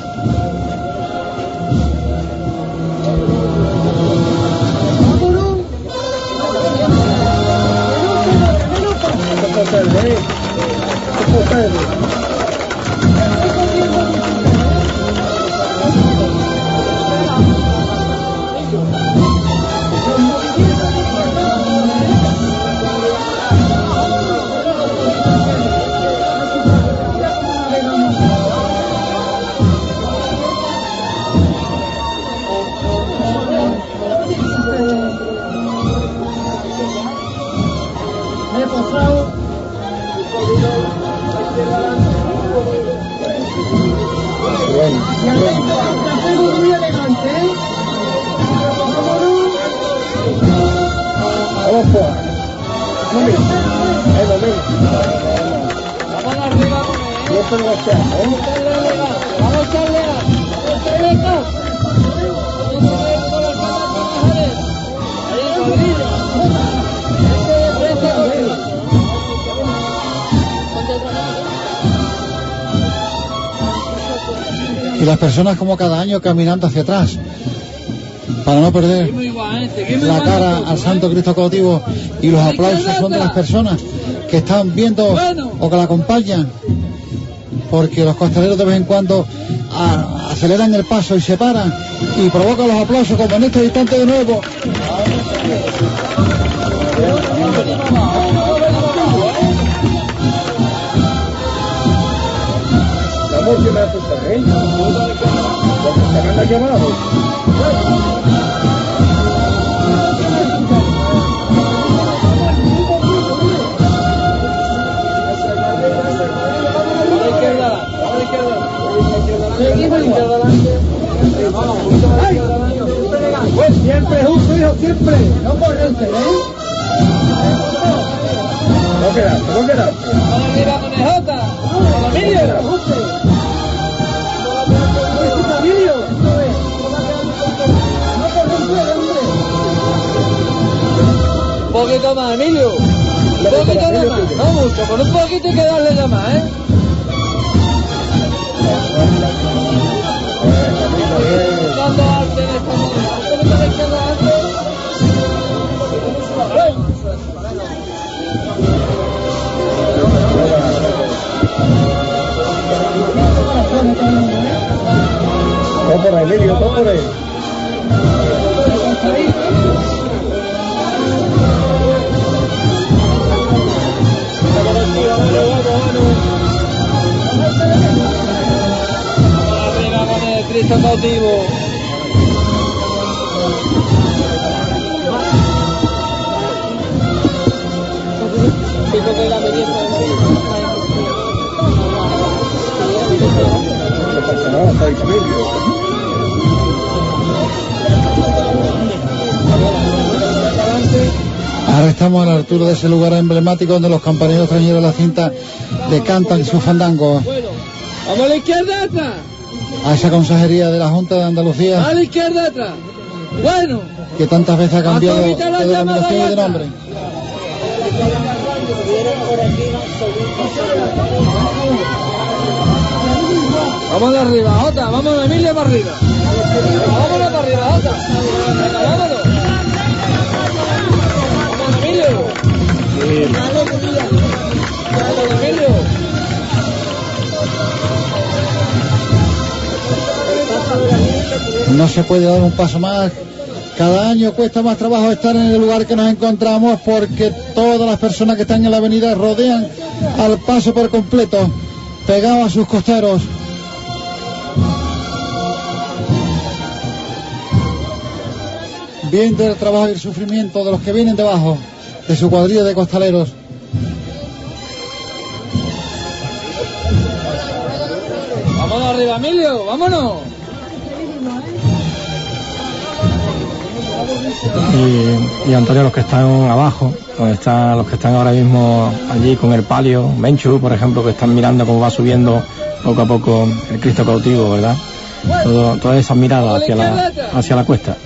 Vámonos. Me Y las personas como cada año caminando hacia atrás para no perder la cara al Santo Cristo cautivo y los aplausos son de las personas que están viendo o que la acompañan porque los costaleros de vez en cuando a- aceleran el paso y se paran y provocan los aplausos como en este instante de nuevo. La música me siempre, justo, hijo, siempre. No corrente, ¿eh? No quedaste, no quedaste. ¡Arriba, conejota! ¡Emilio! Un poquito más, Emilio. Un poquito nada más. No mucho, con un poquito hay que darle nada más, ¿eh? Dando arte en esta Todo por ahí, todo por ahí. Cristo cautivo. Ahora estamos a la altura de ese lugar emblemático donde los campaneros extranjeros de la cinta le cantan su fandango Vamos a la izquierda atrás. a esa consejería de la Junta de Andalucía A la izquierda atrás. Bueno. que tantas veces ha cambiado de denominación y de nombre. Vamos de arriba, Jota. Vámonos, Emilia, para arriba. Vámonos para arriba, Jota. Vámonos. Vámonos, Emilio. Vámonos, Emilio. No se puede dar un paso más. Cada año cuesta más trabajo estar en el lugar que nos encontramos porque todas las personas que están en la avenida rodean al paso por completo, pegados a sus costeros. Viendo el trabajo y el sufrimiento de los que vienen debajo de su cuadrilla de costaleros. Vámonos arriba, Emilio. Vámonos. y, y Antonio los que están abajo, están los que están ahora mismo allí con el palio, Menchu, por ejemplo, que están mirando cómo va subiendo poco a poco el Cristo cautivo, ¿verdad? Todo, todas esas miradas hacia la, hacia la cuesta.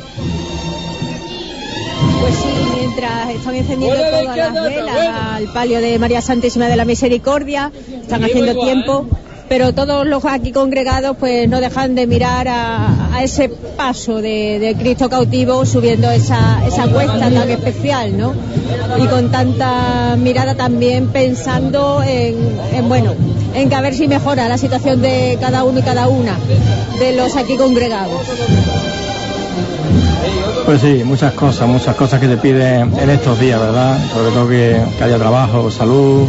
Pues sí, mientras están encendiendo todas las velas al palio de María Santísima de la Misericordia, están haciendo tiempo, pero todos los aquí congregados pues no dejan de mirar a, ese paso de, de Cristo cautivo subiendo esa, esa cuesta tan especial, ¿no? Y con tanta mirada también pensando en, en, bueno, en que a ver si mejora la situación de cada uno y cada una de los aquí congregados. Pues sí, muchas cosas, muchas cosas que te piden en estos días, ¿verdad? Sobre todo que, que haya trabajo, salud,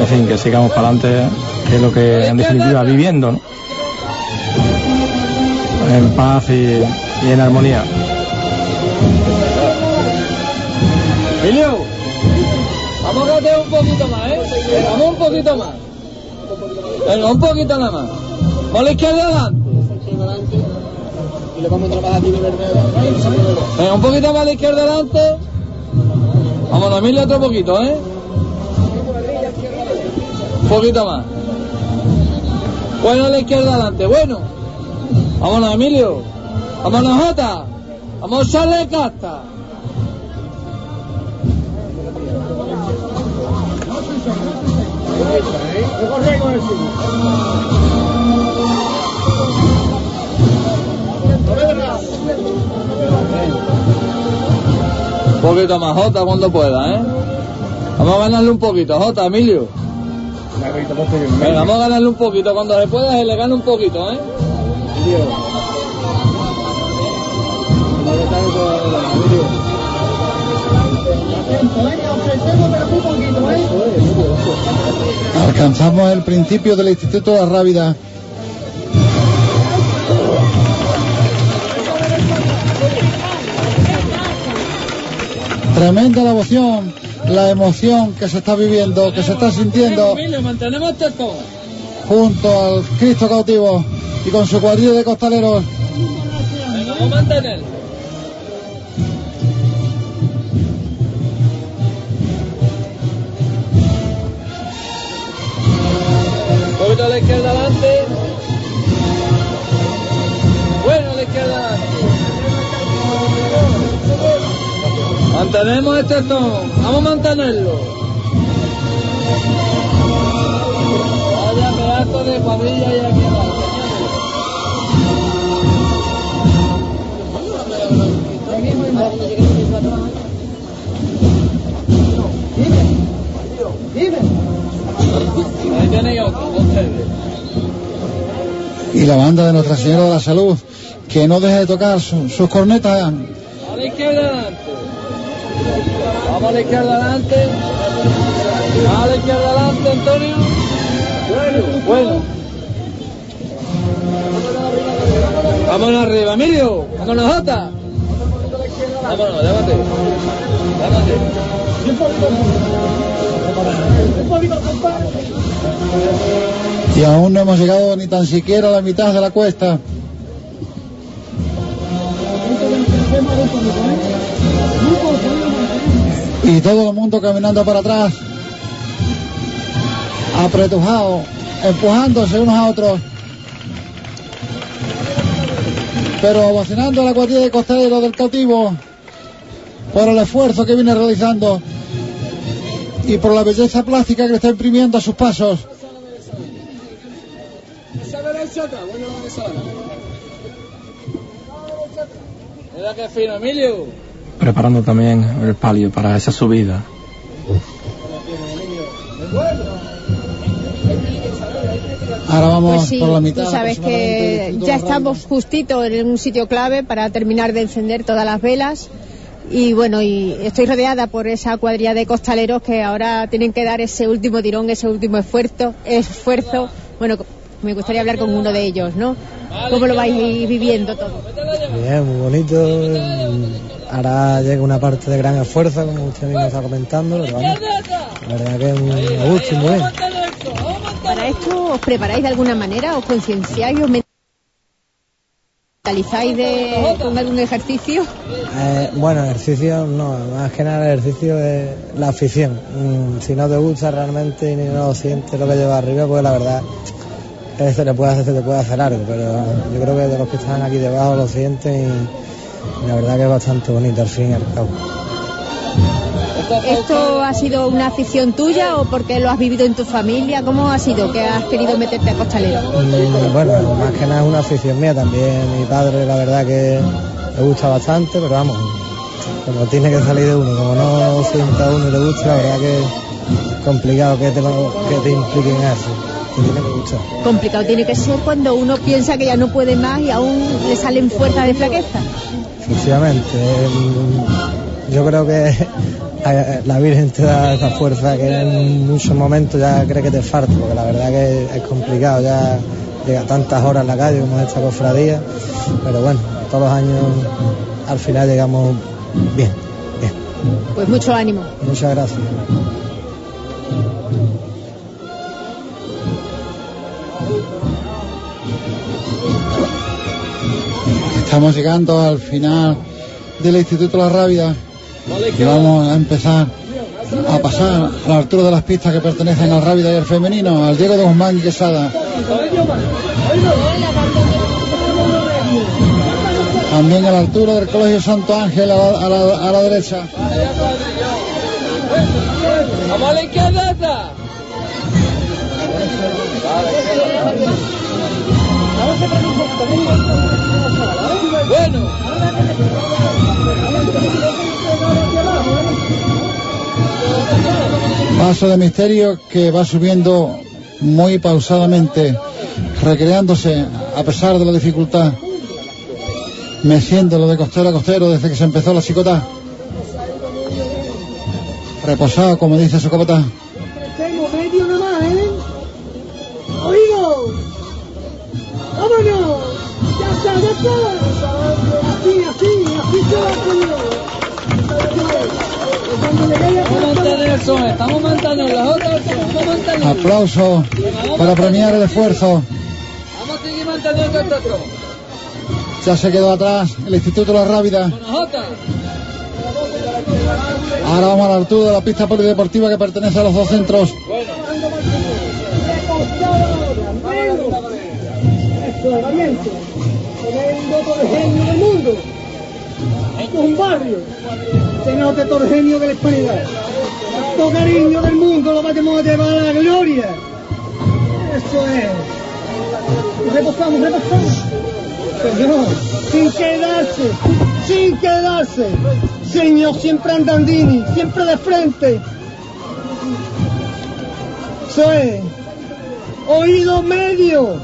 en fin, que sigamos para adelante, que es lo que en definitiva viviendo, ¿no? En paz y, en armonía. Emilio. Vamos a un poquito más, ¿eh? Vamos un poquito más. Venga, un poquito nada más. A la izquierda adelante. Y le vamos a trabajar aquí de verde. Venga, un poquito más a la izquierda adelante. Vamos, Emilio, otro poquito, ¿eh? Un poquito más. Bueno, a la izquierda adelante, bueno. Vámonos, Emilio. Vámonos, Jota. Vamos a echarle casta. Un poquito más Jota cuando pueda, ¿eh? Vamos a ganarle un poquito, Jota, Emilio. Venga, vamos a ganarle un poquito cuando le pueda, le gana un poquito, ¿eh? Alcanzamos el principio del Instituto de la Rábida. Tremenda la emoción, la emoción que se está viviendo, que se está sintiendo. Junto al Cristo cautivo y con su cuadrilla de costaleros. Vamos. Un poquito a la izquierda adelante. Bueno, a la izquierda adelante. Mantenemos este tono. Vamos a mantenerlo. Vaya pedazo de cuadrilla y aquí Y la banda de Nuestra Señora de la Salud, que no deja de tocar su- sus cornetas. A la izquierda adelante. Vamos a la izquierda adelante. A la izquierda adelante, Antonio. Bueno, bueno. Vámonos arriba, Emilio. Vámonos, Jota. Vámonos. Y aún no hemos llegado ni tan siquiera a la mitad de la cuesta. Y todo el mundo caminando para atrás. Apretujado, empujándose unos a otros. Pero ovacionando a la cuadrilla de costaleros del cautivo por el esfuerzo que viene realizando y por la belleza plástica que le está imprimiendo a sus pasos. Preparando también el palio para esa subida. Ahora vamos Pues sí, por la mitad. tú sabes que ya estamos justito en un sitio clave para terminar de encender todas las velas. Y bueno, y estoy rodeada por esa cuadrilla de costaleros que ahora tienen que dar ese último tirón, ese último esfuerzo. esfuerzo. Bueno, me gustaría hablar con uno de ellos, ¿no? ¿Cómo lo vais viviendo todo? Bien, muy bonito. Ahora llega una parte de gran esfuerzo, como usted mismo está comentando, pero vamos, la verdad que es muy a gusto y muy bien. ¿Para esto os preparáis de alguna manera? ¿Os concienciáis? ¿Os mentalizáis de, con algún ejercicio? Eh, bueno, ejercicio no, más que nada el ejercicio es la afición. Mm, si no te gusta realmente y no lo sientes lo que lleva arriba, pues la verdad eh, se le puede hacer, se te puede hacer algo, pero yo creo que de los que están aquí debajo lo sienten y, y la verdad que es bastante bonito al fin y al cabo. ¿Esto ha sido una afición tuya o porque lo has vivido en tu familia? ¿Cómo ha sido que has querido meterte a costalero? Mm, Bueno, más que nada es una afición mía también. Mi padre, la verdad que le gusta bastante, pero vamos, como tiene que salir de uno, como no sienta uno y le gusta, la verdad que es complicado que te, que te impliquen en eso. Tiene que. Complicado tiene que ser cuando uno piensa que ya no puede más y aún le salen fuerzas de flaqueza. Efectivamente, mm, yo creo que la Virgen te da esa fuerza que en muchos momentos ya cree que te falta, porque la verdad que es complicado ya llegar tantas horas en la calle como esta cofradía, pero bueno, todos los años al final llegamos bien. Pues mucho ánimo. Muchas gracias. Estamos llegando al final del Instituto La Rábida y vamos a empezar a pasar a la altura de las pistas que pertenecen al Rábida y al femenino, al Diego de Guzmán y Quesada. También a la altura del Colegio Santo Ángel a la, derecha. Vamos a la izquierda. Bueno. Paso de misterio que va subiendo muy pausadamente, recreándose a pesar de la dificultad, meciéndolo de costero a costero desde que se empezó la chicota. Reposado, como dice su copota. Aplauso para premiar el esfuerzo. Vamos a seguir manteniendo el. Ya se quedó atrás el Instituto la Rábida. Ahora vamos a la altura de la pista polideportiva que pertenece a los dos centros. Eso del mundo. Esto es un barrio. Nota todo el genio de la hispanidad. Todo cariño del mundo lo vamos a llevar a la gloria. Eso es. Reposamos, reposamos. Señor, sin quedarse, sin quedarse. Señor, siempre andandini, siempre de frente. Eso es. Oído medio.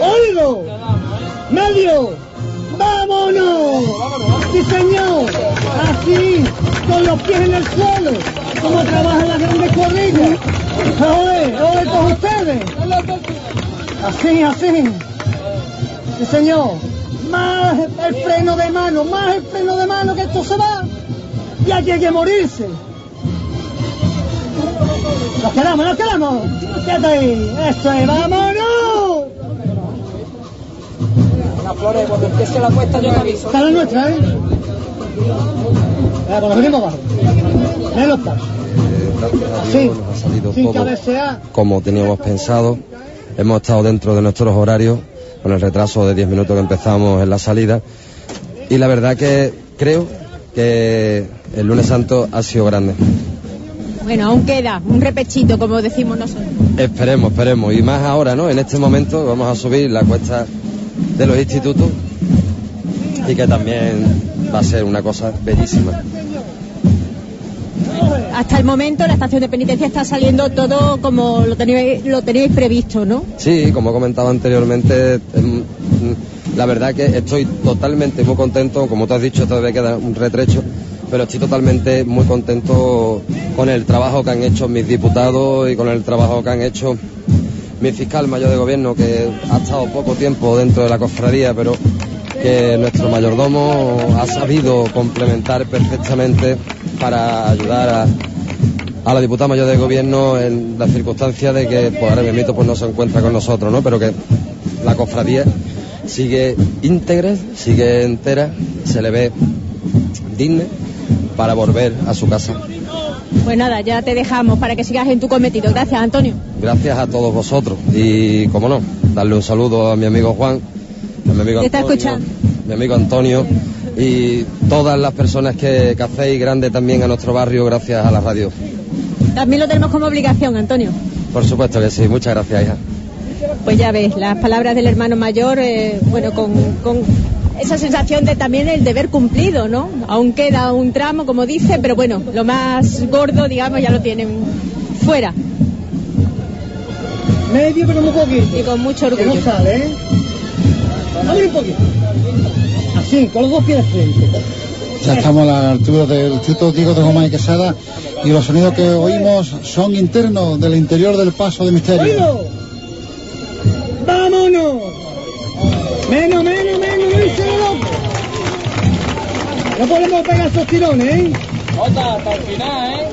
Oído. Medio. ¡Vámonos! ¡Sí, señor! Así, con los pies en el suelo, como trabajan las grandes cuadrillas. ¡Oye, oye, con ustedes! Así, así. Sí, señor. Más el freno de mano, más el freno de mano que esto se va. Y aquí hay morirse. Nos quedamos, nos quedamos. Quédate ahí. Eso es, vámonos. Flores, cuando empiece la cuesta yo aviso. Está la nuestra, ¿eh? Ya, pues venimos abajo. Ven los pasos. Así, nos ha salido sin todo cabecear. como teníamos pensado. Hemos estado dentro de nuestros horarios, con el retraso de 10 minutos que empezamos en la salida. Y la verdad que creo que el lunes santo ha sido grande. Bueno, aún queda un repechito, como decimos nosotros. Esperemos, esperemos. Y más ahora, ¿no? En este momento vamos a subir la cuesta de los institutos y que también va a ser una cosa bellísima. Hasta el momento la estación de penitencia está saliendo todo como lo teníais, lo teníais previsto, ¿no? Sí, como he comentado anteriormente, em, la verdad que estoy totalmente muy contento, como tú has dicho, todavía queda un retrecho, pero estoy totalmente muy contento con el trabajo que han hecho mis diputados y con el trabajo que han hecho mi fiscal mayor de gobierno, que ha estado poco tiempo dentro de la cofradía, pero que nuestro mayordomo ha sabido complementar perfectamente para ayudar a, a la diputada mayor de gobierno en la circunstancia de que pues ahora mismo pues no se encuentra con nosotros, ¿no? Pero que la cofradía sigue íntegra, sigue entera, se le ve digna para volver a su casa. Pues nada, ya te dejamos para que sigas en tu cometido. Gracias, Antonio. Gracias a todos vosotros y, como no, darle un saludo a mi amigo Juan, a mi amigo Antonio, escuchando. mi amigo Antonio y todas las personas que, que hacéis grande también a nuestro barrio gracias a la radio. También lo tenemos como obligación, Antonio. Por supuesto que sí, muchas gracias, hija. Pues ya ves, las palabras del hermano mayor, eh, bueno, con, con esa sensación de también el deber cumplido, ¿no? Aún queda un tramo, como dice, pero bueno, lo más gordo, digamos, ya lo tienen fuera. Medio, pero muy poquito. Y con mucho Que orgullo. no sale, ¿eh? Abre un poquito. Así, con los dos pies de frente. Ya estamos a la altura del Instituto Diego de Goma y Quesada y los sonidos que oímos son internos del interior del paso de misterio. ¡Oído! ¡Vámonos! No podemos pegar esos tirones, ¿eh? Jota, hasta el final, ¿eh?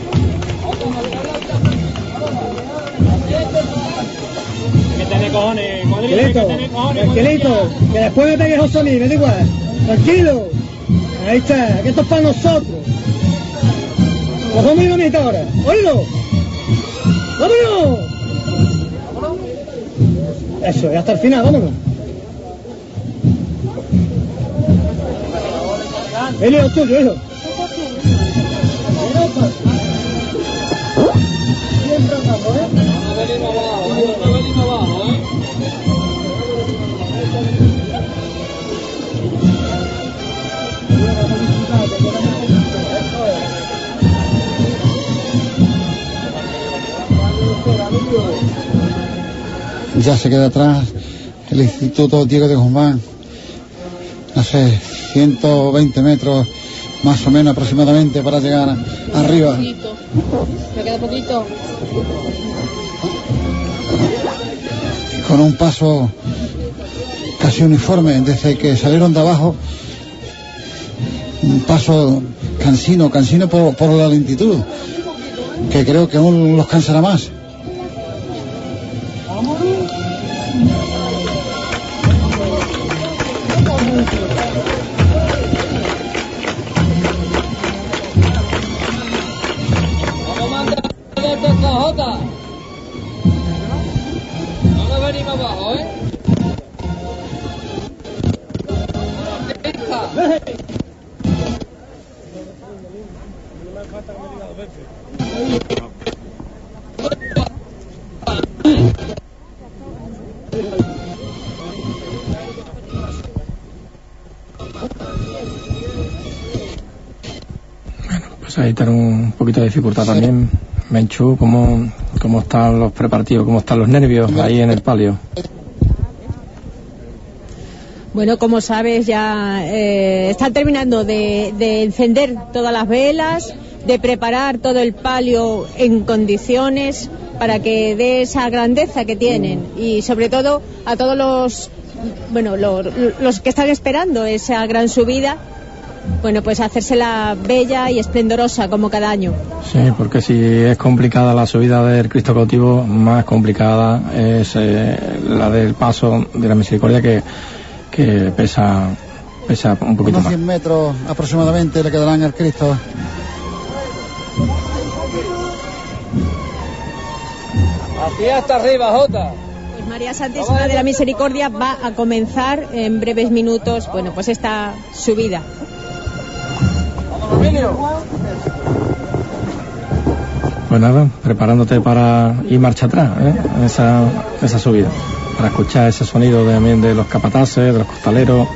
Que tiene cojones, que cojones. esqueleto, que después me pegues José me da igual. Tranquilo. Ahí está, que esto es para nosotros. Nos vamos a ir a mitad ahora. ¡Oído! ¡Vámonos! Eso, y hasta el final, vámonos. Él es tuyo, hijo. Ya se queda atrás el Instituto Diego de Guzmán. No 120 metros más o menos aproximadamente para llegar arriba. Me queda poquito. con un paso casi uniforme desde que salieron de abajo. Un paso cansino, cansino por, por la lentitud, que creo que aún los cansará más. Dificultad también. Menchu, ¿cómo, ¿cómo están los preparativos? ¿Cómo están los nervios ahí en el palio? Bueno, como sabes, ya eh, están terminando de, de encender todas las velas, de preparar todo el palio en condiciones para que dé esa grandeza que tienen y sobre todo a todos los bueno lo- los que están esperando esa gran subida bueno pues hacérsela bella y esplendorosa como cada año Sí, porque si es complicada la subida del Cristo cautivo, más complicada es eh, la del paso de la misericordia que, que pesa, pesa un poquito Unos más. 100 metros aproximadamente le quedarán al Cristo. Así hasta arriba, Jota. Pues María Santísima de la Misericordia va a comenzar en breves minutos bueno pues esta subida Pues nada, preparándote para ir marcha atrás, ¿eh? en esa, esa subida, para escuchar ese sonido de- también de los capataces, de los costaleros,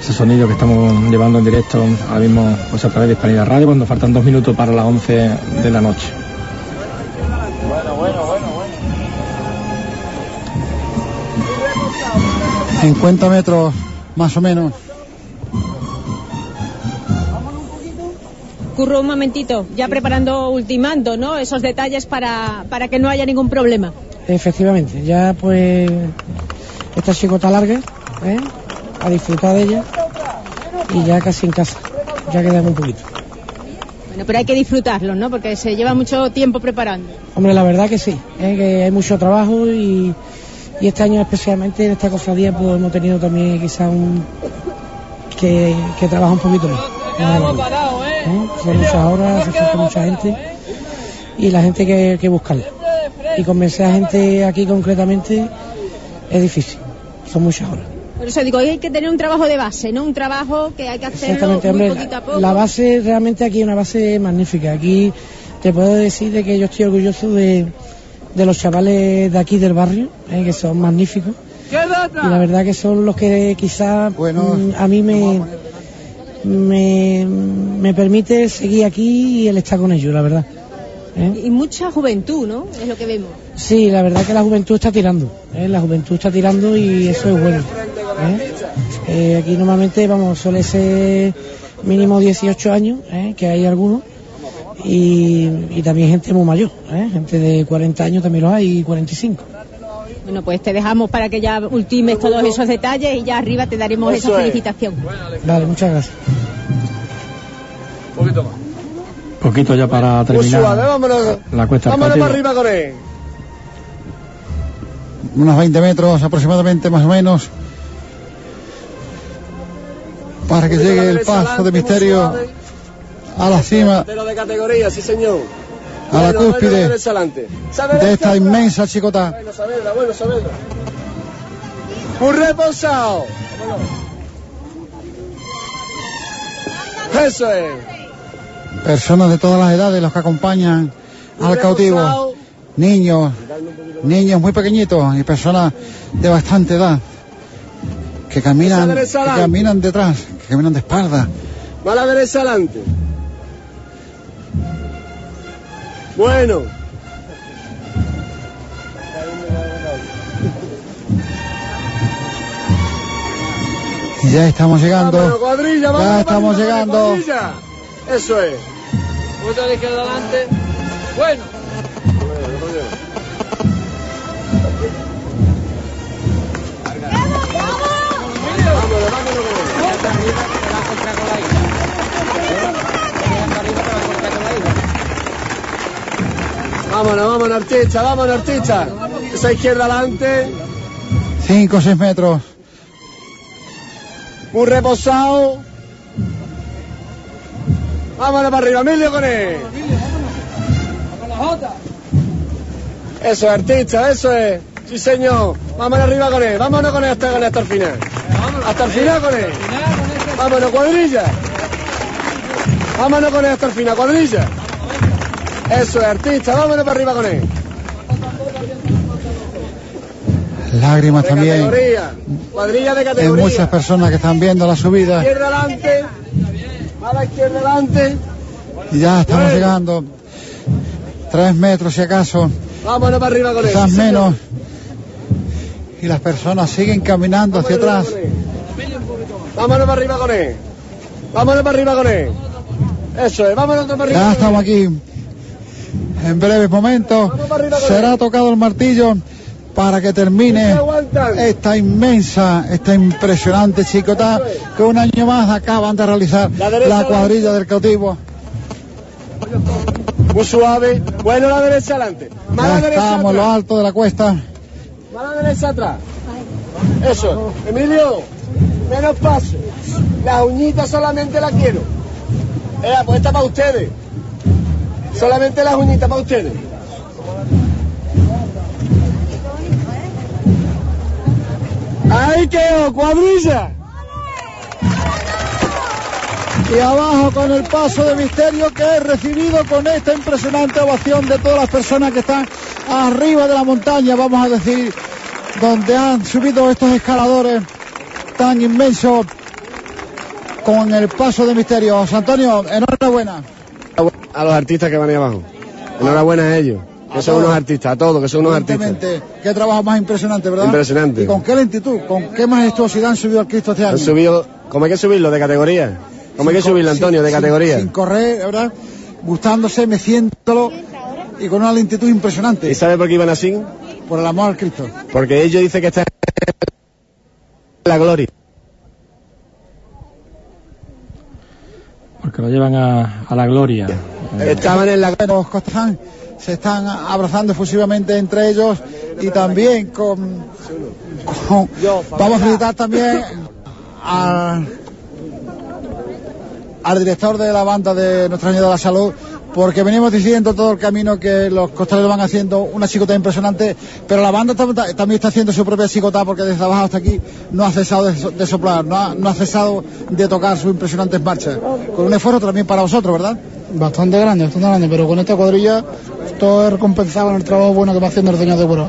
ese sonido que estamos llevando en directo ahora mismo pues a través de Hispanidad Radio cuando faltan dos minutos para las 11 de la noche. Bueno, bueno, bueno, bueno. 50 metros más o menos. Curro un momentito ya preparando ultimando no esos detalles para, para que no haya ningún problema Efectivamente, ya pues esta chicota larga, ¿eh? a disfrutar de ella y ya casi en casa, ya quedamos un poquito. bueno pero hay que disfrutarlo no porque se lleva mucho tiempo preparando Hombre, la verdad que sí, ¿eh? que hay mucho trabajo y, y este año especialmente en esta cofradía pues hemos tenido también quizá un que, que trabaja un poquito más. ¿Eh? Son muchas horas, se falta mucha gente y la gente que, que buscarla. Y convencer a gente aquí concretamente es difícil, son muchas horas. por eso digo hay que tener un trabajo de base no un trabajo que hay que hacerlo Exactamente, muy hombre, poquito a la, poco la base realmente aquí es una base magnífica. Aquí te puedo decir de que yo estoy orgulloso de, de los chavales de aquí del barrio, eh, que son magníficos. Y la verdad que son los que quizás mm, a mí me, me, me permite seguir aquí y el estar con ellos, la verdad. ¿eh? y mucha juventud no es lo que vemos Sí, la verdad que la juventud está tirando, ¿eh? la juventud está tirando y eso es bueno. ¿eh? Aquí normalmente, vamos, suele ser mínimo 18 años, que hay algunos, y, y también gente muy mayor, ¿eh? gente de 40 años también los hay, y 45. Bueno pues te dejamos para que ya ultimes todos esos detalles y ya arriba te daremos Eso esa es. felicitación Vale, muchas gracias. Un poquito más. Poquito ya para Muy suave, terminar vámonos. la cuesta Vámonos para arriba con él. unos 20 metros aproximadamente más o menos para que llegue el paso de misterio a la cima de categoría, sí señor. A la cúspide de esta inmensa chicota. Un reposado. Eso es. personas de todas las edades los que acompañan al cautivo niños niños muy pequeñitos y personas de bastante edad que caminan que caminan detrás que caminan de espalda Va a la derecha adelante. Bueno. Ya estamos llegando. Ya estamos llegando. Eso es. Vuelta a la adelante. Bueno. ¡Vamos, vamos! Vámonos, vámonos, artista, vámonos, artista. Esa izquierda adelante. 5 o 6 metros. Muy reposado. Vámonos para arriba, Emilio con él. Eso es, artista, eso es. Sí, señor. Vámonos arriba con él. Vámonos con él hasta, con él hasta el final. Hasta el final con él. Vámonos, cuadrilla. Vámonos con él hasta el final, cuadrilla. Eso es, artista. Vámonos para arriba con él. Lágrimas De también categoría. Cuadrilla de en categoría. muchas personas que están viendo la subida. Izquierda adelante. A la izquierda adelante. Y ya estamos llegando. Tres metros si acaso, Vámonos para arriba con él. quizás Sí, menos. Y las personas siguen caminando hacia atrás. Vámonos para arriba con él. Vámonos para arriba con él. Eso es, vámonos para arriba. Ya con él. estamos aquí. En breves momentos será tocado el martillo para que termine esta inmensa, esta impresionante chicota que un año más acaban de realizar la cuadrilla del cautivo. Muy suave. Bueno, la derecha adelante. Más Ya la derecha estamos en lo alto de la cuesta. Más la derecha atrás. Eso. Emilio, menos paso. Las uñitas solamente las quiero. Eh, pues esta para ustedes. Solamente las uñitas para ustedes. ¡Ahí quedó! ¡Cuadrilla! Y abajo con el paso de misterio que he recibido con esta impresionante ovación de todas las personas que están arriba de la montaña, vamos a decir, donde han subido estos escaladores tan inmensos con el paso de misterio. José Antonio, enhorabuena. A los artistas que van ahí abajo. Enhorabuena a ellos. Que son todos. unos artistas, a todos, que son unos artistas. Qué trabajo más impresionante, ¿verdad? Impresionante. Y con qué lentitud, con qué majestuosidad han subido al Cristo este año. Han subido, ¿cómo hay que subirlo? De categoría. ¿Cómo hay que subirlo, Antonio? sin- De sin- categoría. Sin, correr, ¿verdad? Gustándose, meciéndolo y con una lentitud impresionante. ¿Y sabe por qué iban así? Por el amor al Cristo. Porque ellos dicen que está la gloria. Porque lo llevan a, a la gloria. Estaban en la... Los costas se están abrazando efusivamente entre ellos y también con... con- vamos a felicitar también al, al director de la banda de Nuestra Señora de la Salud porque venimos diciendo todo el camino que los costaleros van haciendo una chicota impresionante, pero la banda tam- también está haciendo su propia chicota porque desde abajo hasta aquí no ha cesado de, so- de soplar, no ha, no ha cesado de tocar sus impresionantes marchas. Con un esfuerzo también para vosotros, ¿verdad? Bastante grande, bastante grande, pero con esta cuadrilla todo es recompensado en el trabajo bueno que va haciendo el señor de Buró.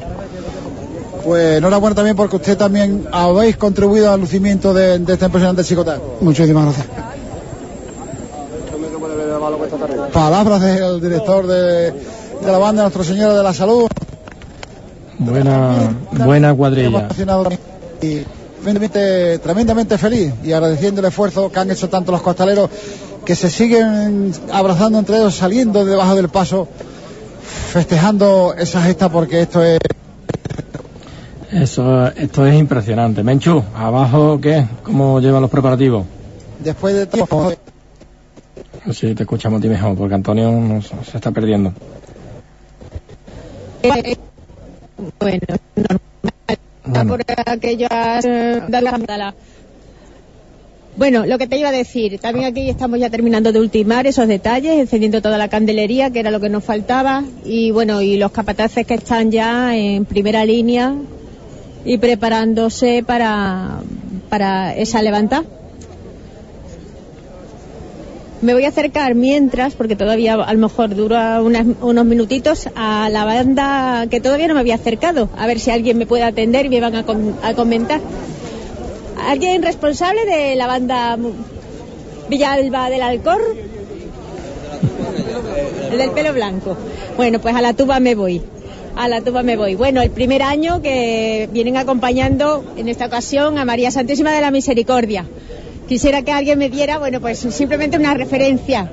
Pues enhorabuena también porque usted también habéis contribuido al lucimiento de, de esta impresionante chicota. Muchísimas gracias. Palabras del director de, de la banda Nuestra Señora de la Salud. Buena, buena cuadrilla. y tremendamente, tremendamente feliz y agradeciendo el esfuerzo que han hecho tanto los costaleros que se siguen abrazando entre ellos, saliendo de debajo del paso, festejando esa gesta porque esto es Eso, esto es impresionante. Menchu, abajo, ¿qué? ¿Cómo llevan los preparativos? después de tiempo. Sí, te escuchamos a ti mejor, porque Antonio nos- se está perdiendo. Eh, bueno, normal. Por aquellas eh. Bueno, lo que te iba a decir, también aquí estamos ya terminando de ultimar esos detalles, encendiendo toda la candelería, que era lo que nos faltaba, y bueno, y los capataces que están ya en primera línea y preparándose para, para esa levantada. Me voy a acercar mientras, porque todavía a lo mejor dura unas- unos minutitos, a la banda que todavía no me había acercado, a ver si alguien me puede atender y me van a, com- a comentar. ¿Alguien responsable de la banda Villalba del Alcor? El del pelo blanco. Bueno, pues a la tuba me voy. a la tumba me voy. Bueno, el primer año que vienen acompañando en esta ocasión a María Santísima de la Misericordia. Quisiera que alguien me diera, bueno, pues simplemente una referencia.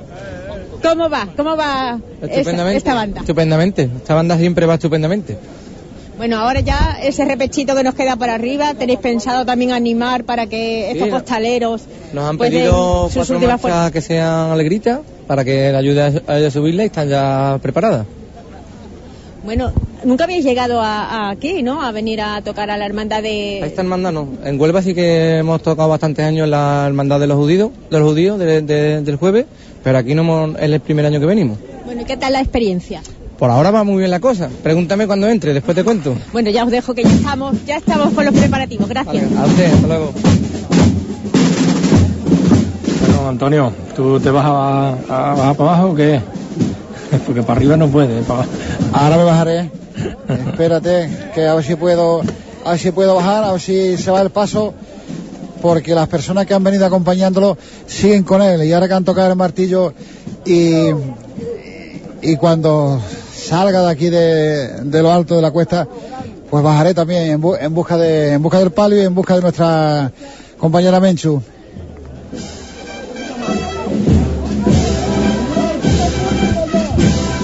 ¿Cómo va? ¿Cómo va esta, esta banda? Estupendamente. Esta banda siempre va estupendamente. Bueno, ahora ya ese repechito que nos queda por arriba, ¿tenéis pensado también animar para que estos Sí, costaleros Nos han pedido sus cuatro últimas marchas que sean alegritas para que le ayude a, a subirla y están ya preparadas. Bueno, nunca habéis llegado a, a aquí, ¿no? A venir a tocar a la hermandad A de... esta hermandad no. En Huelva sí que hemos tocado bastantes años en la hermandad de los judíos, de los judíos de- de- del jueves, pero aquí no hemos- es el primer año que venimos. Bueno, ¿y qué tal la experiencia? Por ahora va muy bien la cosa. Pregúntame cuando entre, después te cuento. Bueno, ya os dejo que ya estamos, ya estamos con los preparativos. Gracias. A usted, hasta luego. Bueno, Antonio, ¿tú te vas a, a bajar para abajo o qué? Porque para arriba no puedes. para. Ahora me bajaré. Espérate, que a ver si puedo, a ver si puedo bajar, a ver si se va el paso, porque las personas que han venido acompañándolo siguen con él y ahora que han tocado el martillo y, y cuando salga de aquí de, de lo alto de la cuesta, pues bajaré también en busca de, en busca del palio y en busca de nuestra compañera Menchu.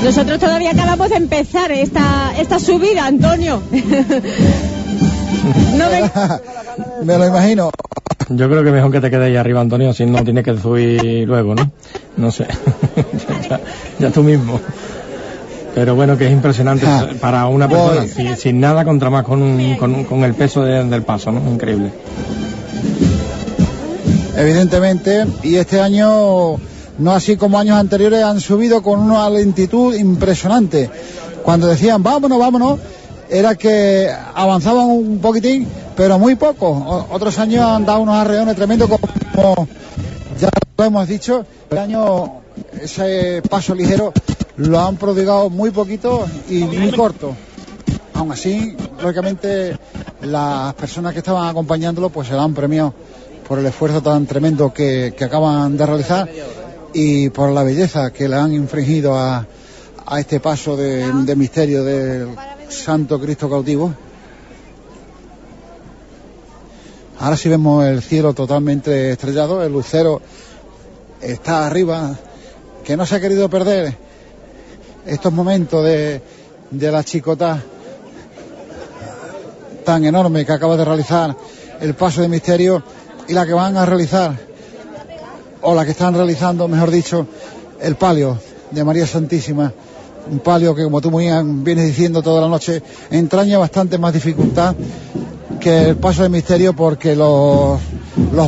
Nosotros todavía acabamos de empezar esta, esta subida, Antonio. no me... Me lo imagino. Yo creo que mejor que te quedes ahí arriba, Antonio, si no tienes que subir luego, ¿no? No sé. ya, ya tú mismo. Pero bueno, que es impresionante Ah, para una persona sin, sin nada contra más con, un- con, con el peso de- del paso, ¿no? Increíble. evidentemente, y este año, no así como años anteriores, han subido con una lentitud impresionante. Cuando decían, vámonos, vámonos, era que avanzaban un poquitín, pero muy poco. Otros años han dado unos arreones tremendos, como ya lo hemos dicho, este año ese paso ligero lo han prodigado muy poquito y muy corto. Aún así, lógicamente, las personas que estaban acompañándolo pues se lo han premiado por el esfuerzo tan tremendo que, que acaban de realizar y por la belleza que le han infringido a, este paso de, misterio del Santo Cristo cautivo. Ahora sí vemos el cielo totalmente estrellado, el lucero está arriba, que no se ha querido perder estos momentos de la chicota tan enorme que acaba de realizar el paso de misterio y la que van a realizar, o la que están realizando, mejor dicho, el palio de María Santísima. Un palio que, como tú muy vienes diciendo toda la noche, entraña bastante más dificultad que el paso de misterio porque los,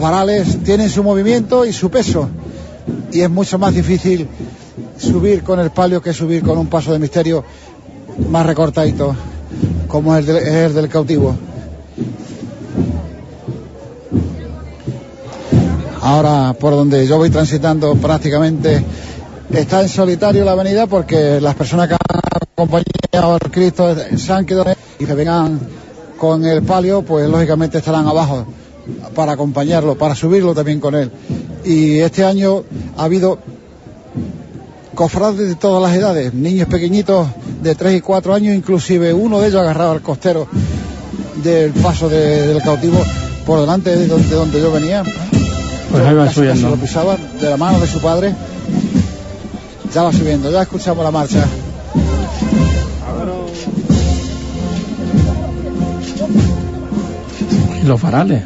varales tienen su movimiento y su peso. Y es mucho más difícil subir con el palio que subir con un paso de misterio más recortadito, como es el del cautivo. Ahora, por donde yo voy transitando prácticamente, está en solitario la avenida porque las personas que han acompañado al Cristo se han quedado y que vengan con el palio, pues lógicamente estarán abajo para acompañarlo, para subirlo también con él. Y este año ha habido cofrades de todas las edades, niños pequeñitos de 3 y 4 años, inclusive uno de ellos agarrado al costero del paso de- del cautivo por delante de donde yo venía. Pues ahí va Casi, casi subiendo. lo pisaba de la mano de su padre. Ya va subiendo, ya escuchamos la marcha. Y los farales.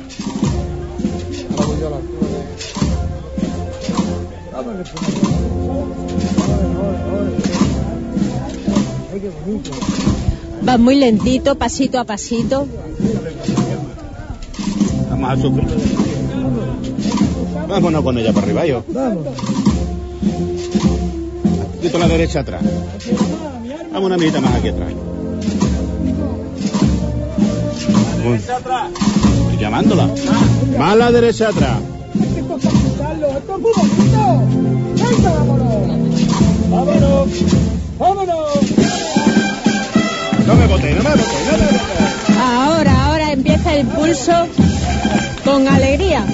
Va muy lentito, pasito a pasito. Vamos a sufrir. Vámonos con ella para arriba, yo. Dito a la derecha atrás. Vamos una mitad más aquí atrás. Muy- Estoy llamándola. Más la derecha atrás. ¡Vámonos! ¡Vámonos! No me boté, no me boté, no me boté. Ahora, ahora empieza el pulso con alegría.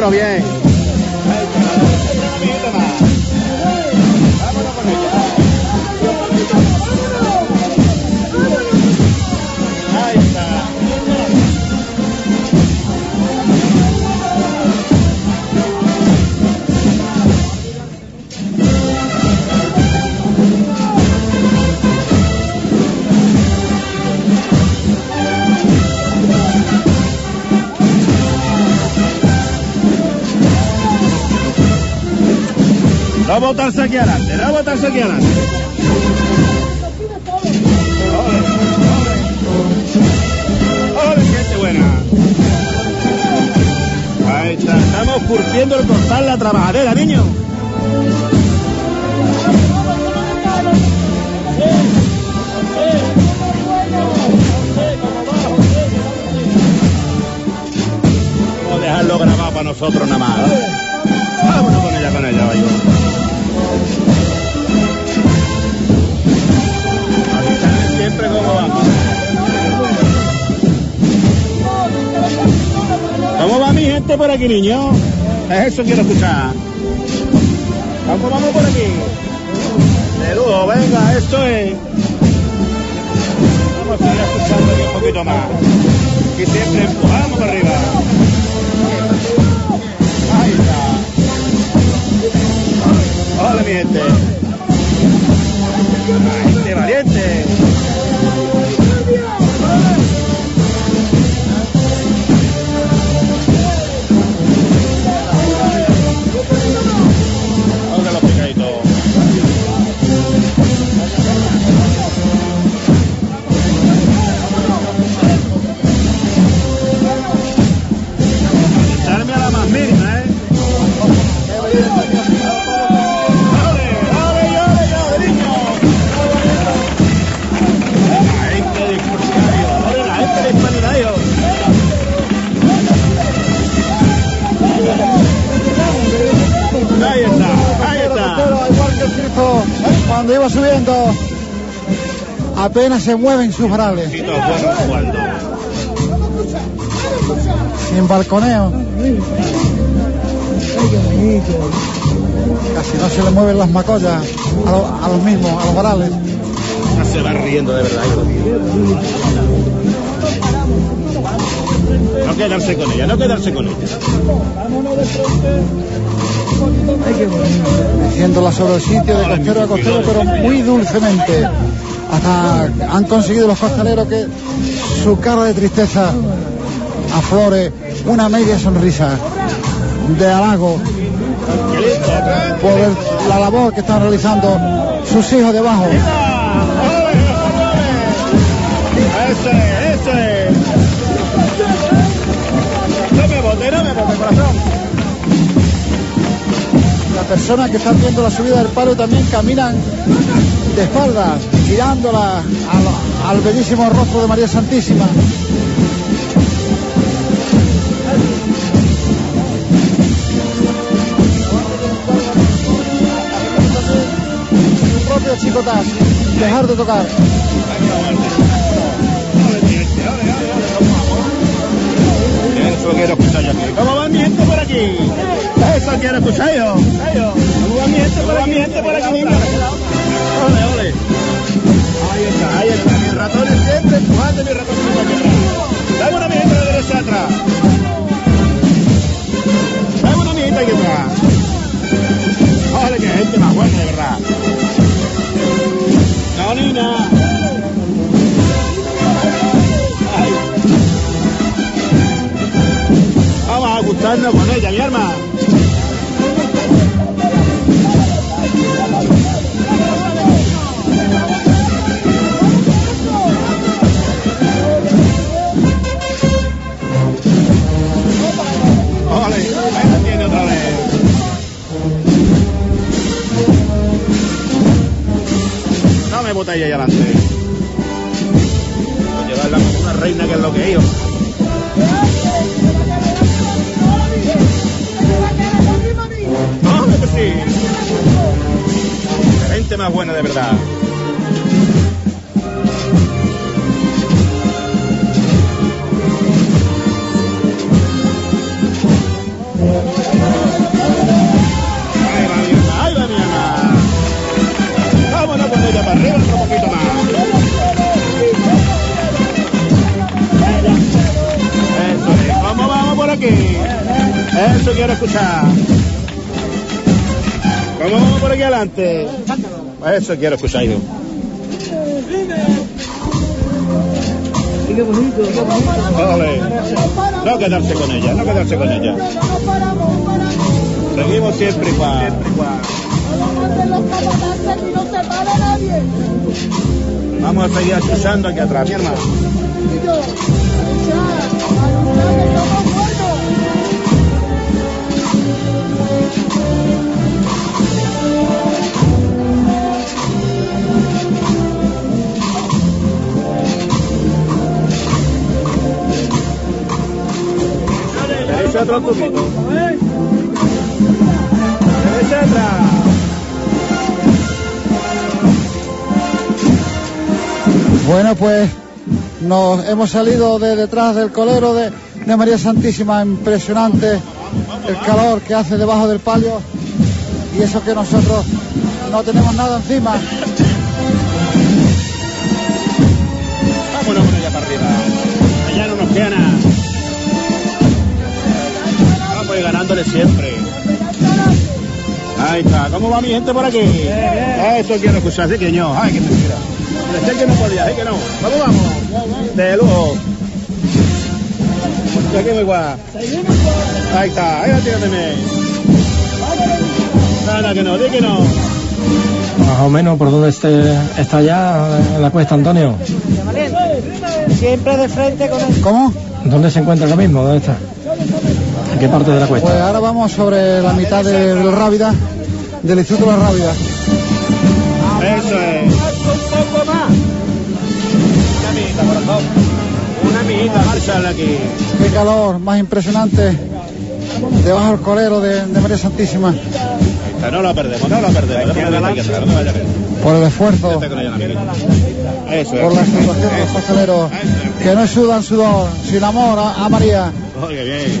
Pero bien. Botarse aquí adelante, no botarse aquí adelante. ¡Ole, gente buena! Ahí está, estamos curtiendo el costal la trabajadera, niño. Vamos a dejarlo grabado para nosotros nada más. Vámonos con ella, con ella, vaya. Cómo vamos. ¿Cómo va mi gente por aquí, niño? Eso quiero escuchar. ¿Cómo vamos por aquí? De lujo, venga, esto es. Vamos a seguir escuchando aquí un poquito más. Y siempre empujamos para arriba. Ahí está. Hola, mi gente. Gente valiente. Cuando iba subiendo, apenas se mueven sus brales. Sin balconeo. Casi no se le mueven las macollas a, lo- a los mismos, a los varales. Ya se va riendo de verdad. No quedarse con ella, no quedarse con ella. Metiéndola sobre el sitio de costero a costero, pero muy dulcemente. Hasta han conseguido los costaleros que su cara de tristeza aflore una media sonrisa de halago por la labor que están realizando sus hijos debajo. Personas que están viendo la subida del palo también caminan de espaldas, girándola al, bellísimo rostro de María Santísima. Propio dejar de tocar. Eso quiero. ¿Cómo va mi gente por aquí? Eso quiero escuchar yo. ¿Cómo va mi gente por aquí? gente por aquí? Ole, ole. Ahí está, ahí está. Mi ratón es siempre empujando, mi ratón siempre aquí atrás. Dame una mijita de derecha atrás. Dame una mijita aquí atrás. Ole, qué gente más buena, de verdad. No. Vamos a gustarnos con ella, mi arma. Ole, ahí adelante. Llevarla como una reina que es lo que es. Buena de verdad. Ahí va mi hermana. Ahí va mi hermana. Vamos a ponerle para arriba un poquito más. Eso es. Vamos por aquí? Eso quiero escuchar. ¿Cómo vamos por aquí adelante? Eso quiero escuchar yo. Ole. No quedarse con ella, no quedarse con ella. Seguimos siempre igual. Vamos a seguir escuchando aquí atrás, mi hermano. Derecha atrás un poquito. Derecha atrás. Bueno, pues nos hemos salido de detrás del colero de, de María Santísima, impresionante el calor que hace debajo del palio y eso que nosotros no tenemos nada encima. Vámonos con ella para arriba. Allá no nos queda nada. Vamos a ir ganándole siempre. Ahí está. ¿Cómo va mi gente por aquí? Eso quiero escuchar, sí que no. Ay, que mentira. Decía que no podía, sí que no. Vamos, vamos. De lujo. Aquí muy guay. Ahí está. Ahí la tienes. Nada que no, di que no. Más o menos por donde esté, está ya la cuesta, Antonio. Siempre de frente con el... ¿Cómo? ¿Dónde se encuentra ahora mismo? ¿Dónde está? ¿En qué parte de la cuesta? Pues ahora vamos sobre la mitad de- del Rábida, del Instituto de la Rábida. Eso es. Un poco más. Una mijita, corazón. Una mijita, márchala aquí. Qué calor más impresionante debajo del colero de, de María Santísima Esta no la perdemos, no la perdemos. A por el esfuerzo, Vete con ella, amiguito. Eso es. por la situación de los costaleros que no sudan sudor, sin amor a, a María. Oiga bien,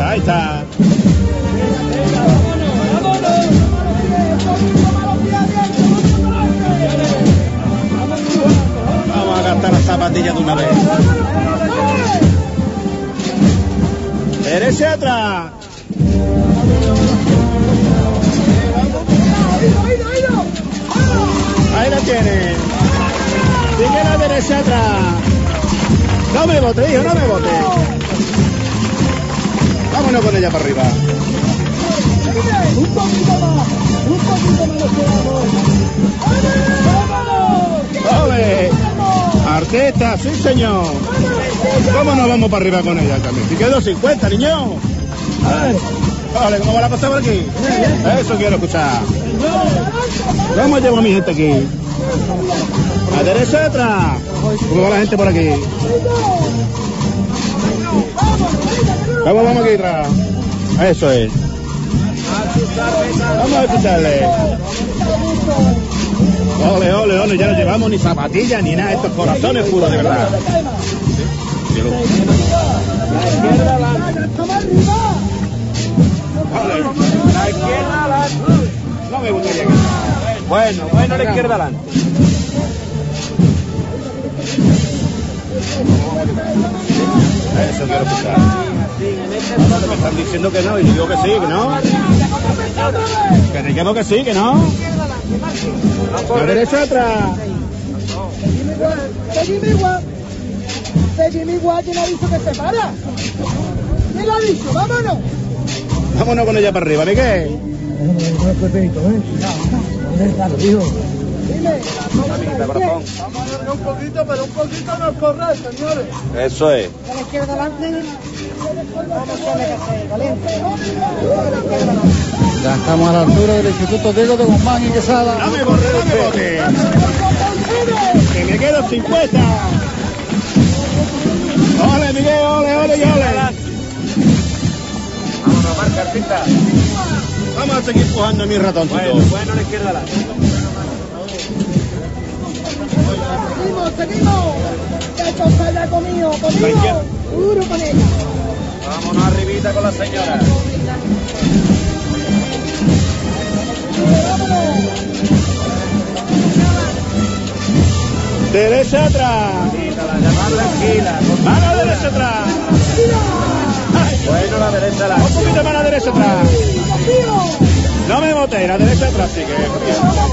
ahí está. Vamos a gastar las zapatillas de una vez. Derecha atrás. Ahí la tiene. Sigue la derecha atrás. No me bote, hijo, no me bote. Vámonos con ella para arriba. Un poquito más, un poquito más nos quedamos. ¡Vamos! ¡Ole! Arteta, sí señor. ¿Cómo nos vamos para arriba con ella también? Si quedó 50, niño. Vale, ¿cómo va la cosa por aquí? Eso quiero escuchar. ¿Cómo llevo a mi gente aquí? A derecha atrás. ¿Cómo va la gente por aquí? ¿Cómo vamos aquí atrás? Eso es. Vamos a escucharle. Ole, ole, ole, ya no llevamos ni zapatillas ni nada, estos corazones puros, de verdad. La izquierda adelante. No me gustaría que... Bueno, bueno, la izquierda adelante. Eso quiero escuchar. Me están diciendo que no y digo que sí, que no. Que digo que sí, que no. La derecha atrás. Seguime igual. Seguime igual, ¿quién ha dicho que se para? ¿Quién lo ha dicho? ¡Vámonos! Vámonos con ella para arriba, Miguel. Dime. corazón. Vamos a darle un poquito, pero un poquito no correr, señores. Eso es. A la izquierda adelante. Ya estamos a la altura del Instituto Diego de Guzmán y Quesada. Dame bote, dame bote. Que me quedo 50. Ole, Miguel, ole, ole, y ole. artista. Vamos a seguir empujando a mi ratoncito. Bueno, bueno, la izquierda la. Seguimos, seguimmo. Que cosa ya conmigo, conmigo. Duro con ella. Vámonos arribita con la señora. Derecha atrás. Mano derecha atrás. Bueno, la derecha la. Un poquito más la derecha atrás. No me boté, la derecha atrás sigue.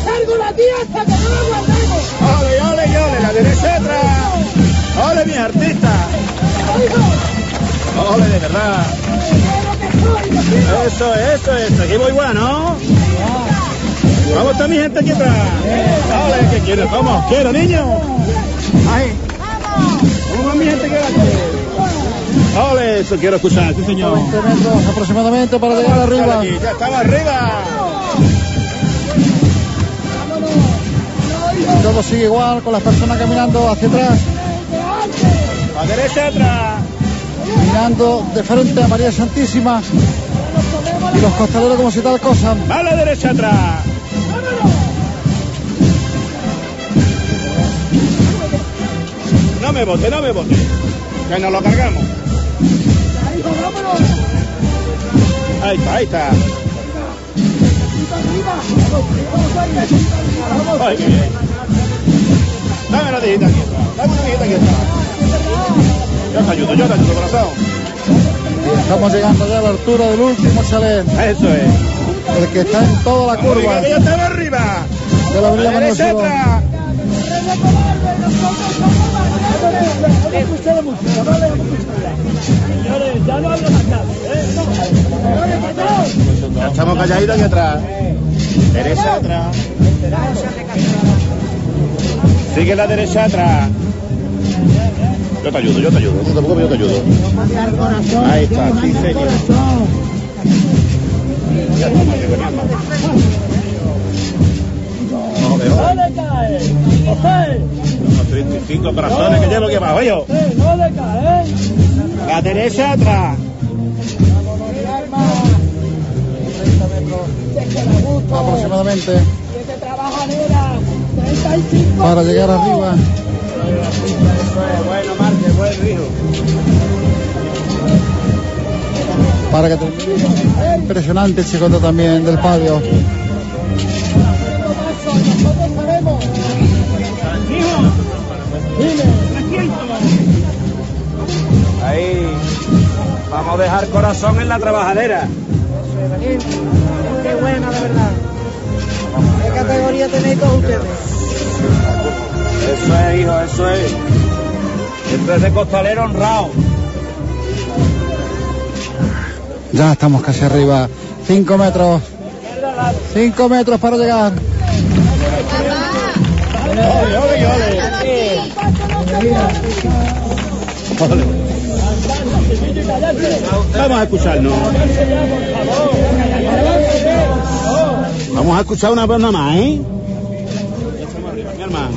Cargo la tía hasta que no la guardemos. Ole, ole, ole, la derecha atrás. Ole, mi artista. Ole, de verdad. Eso es, eso es. Seguimos igual, ¿no? Vamos, está mi gente aquí atrás. Ole, ¿qué quieres? ¿Cómo? ¿Quiero, niño? Ahí. Vamos con mi gente que va aquí. Ole, eso quiero escuchar, sí, señor. 20 metros aproximadamente para llegar arriba. Aquí, ya estamos arriba. Todo sigue igual con las personas caminando hacia atrás, A derecha atrás. Mirando de frente a María Santísima y los costaleros como si tal cosa. A la derecha atrás. No me bote, no me bote. Que nos lo cargamos. Ahí está, ahí está. Ay, qué bien. Dame tijita aquí atrás. Dame una tijita aquí atrás. Yo te ayudo, yo te ayudo, corazón. Estamos llegando ya a la altura del último chalet, Eso es. el que está en toda la curva Oiga, que ya estamos arriba. de la A avenida la Manuel derecha. Ya estamos calladitos aquí atrás. Derecha atrás. Sigue la derecha atrás. Yo te ayudo, yo te ayudo. No te preocupes, yo te ayudo. Ahí está, sí, señor. Los 35 corazones que llevo aquí abajo, yo. No le cae. La derecha atrás. aproximadamente Que se trabaja nera. 35. para llegar arriba. Para que termine. Impresionante el chicote también del sabemos. Ahí. Vamos a dejar corazón en la trabajadera. Qué buena, de verdad. ¿Qué categoría tenéis todos ustedes? Eso es, hijo, eso es. Esto es de costalero honrado. Ya estamos casi arriba. 5 metros. 5 metros para llegar. Vamos a escucharnos. Vamos a escuchar una banda más, ¿eh? Mi hermano.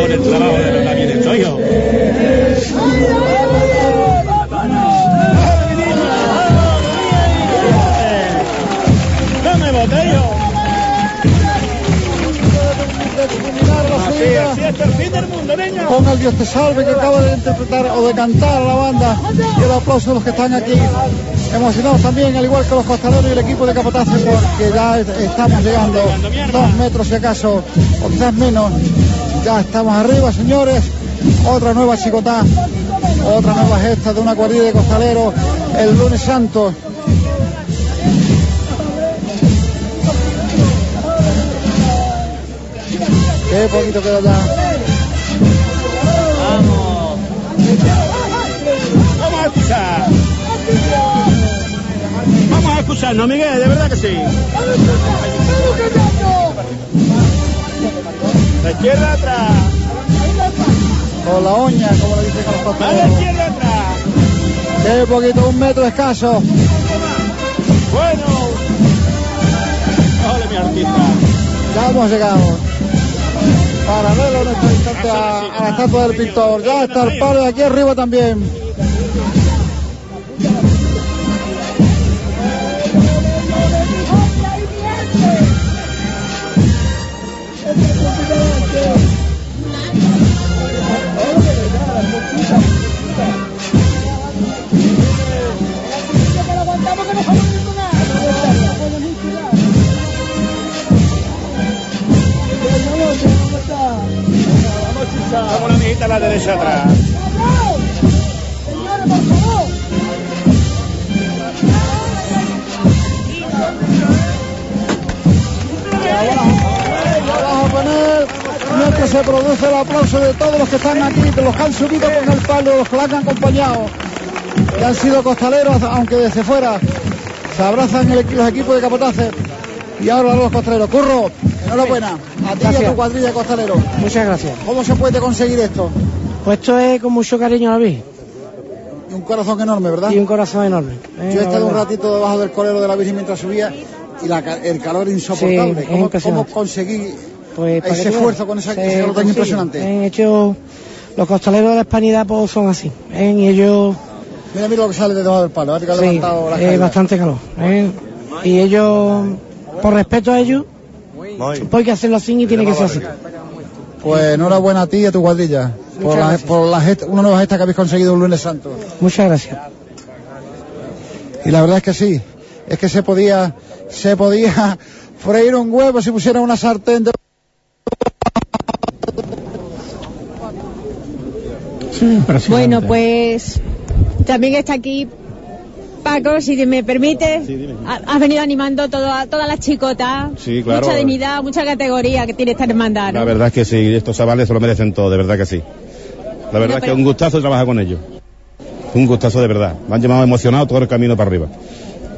Con el trabajo de verdad bien hecho, Es el Dios te salve que acaba de interpretar o de cantar a la banda y el aplauso de los que están aquí. Emocionados también, al igual que los costaleros y el equipo de Capatace, porque ya es- estamos llegando dos metros si acaso, o quizás menos. Ya estamos arriba, señores. Otra nueva chicotá, otra nueva gesta de una cuadrilla de costaleros el lunes santo. Qué poquito queda. Escuchar. Vamos a escucharnos, Miguel, de verdad que sí. La izquierda atrás. con la uña, como le dicen a los costaleros. Qué poquito, un metro escaso. Bueno. Ole, mi artista. Ya hemos llegado. Paralelo en este instante a, a la estatua del pintor. Ya está el palo de aquí arriba también. Vamos la amiguita a la derecha atrás. Mientras se produce el aplauso de todos los que están aquí, de los que han subido con el palo, los que lo han acompañado, que han sido costaleros, aunque desde fuera se abrazan los equipos de capotaje. Y ahora los costaleros. Curro, enhorabuena. A ti y a tu cuadrilla de costaleros. Muchas gracias. ¿Cómo se puede conseguir esto? Pues esto es con mucho cariño a la Virgen. Y un corazón enorme, ¿verdad? Y un corazón enorme. eh, Yo he estado un ratito debajo del colero de la Virgen mientras subía y la el calor insoportable. Sí, ¿Cómo, cómo conseguí Pues, ese esfuerzo con esa, se ese calor tan consigue. impresionante? Han hecho los costaleros de la hispanidad pues son así. ¿eh? Y ellos Mira, mira lo que sale de debajo del palo. ¿eh? sí, es bastante calor. ¿eh? Y ellos, por respeto a ellos, pues hay que hacerlo así y tiene que ser así. Pues enhorabuena a ti y a tu cuadrilla por, Muchas la, gracias. por la gesta- una nueva gesta que habéis conseguido un lunes santo. Muchas gracias. Y la verdad es que sí, es que se podía, se podía freír un huevo si pusiera una sartén de... Bueno, pues también está aquí Paco, si me permites. Ha- Has venido animando todo, a todas las chicotas. Sí, claro. Mucha dignidad, mucha categoría que tiene esta hermandad. ¿no? La verdad es que sí, estos chavales se lo merecen todo, de verdad que sí. La verdad es que es un gustazo trabajar con ellos. Un gustazo de verdad. Me han llevado emocionado todo el camino para arriba.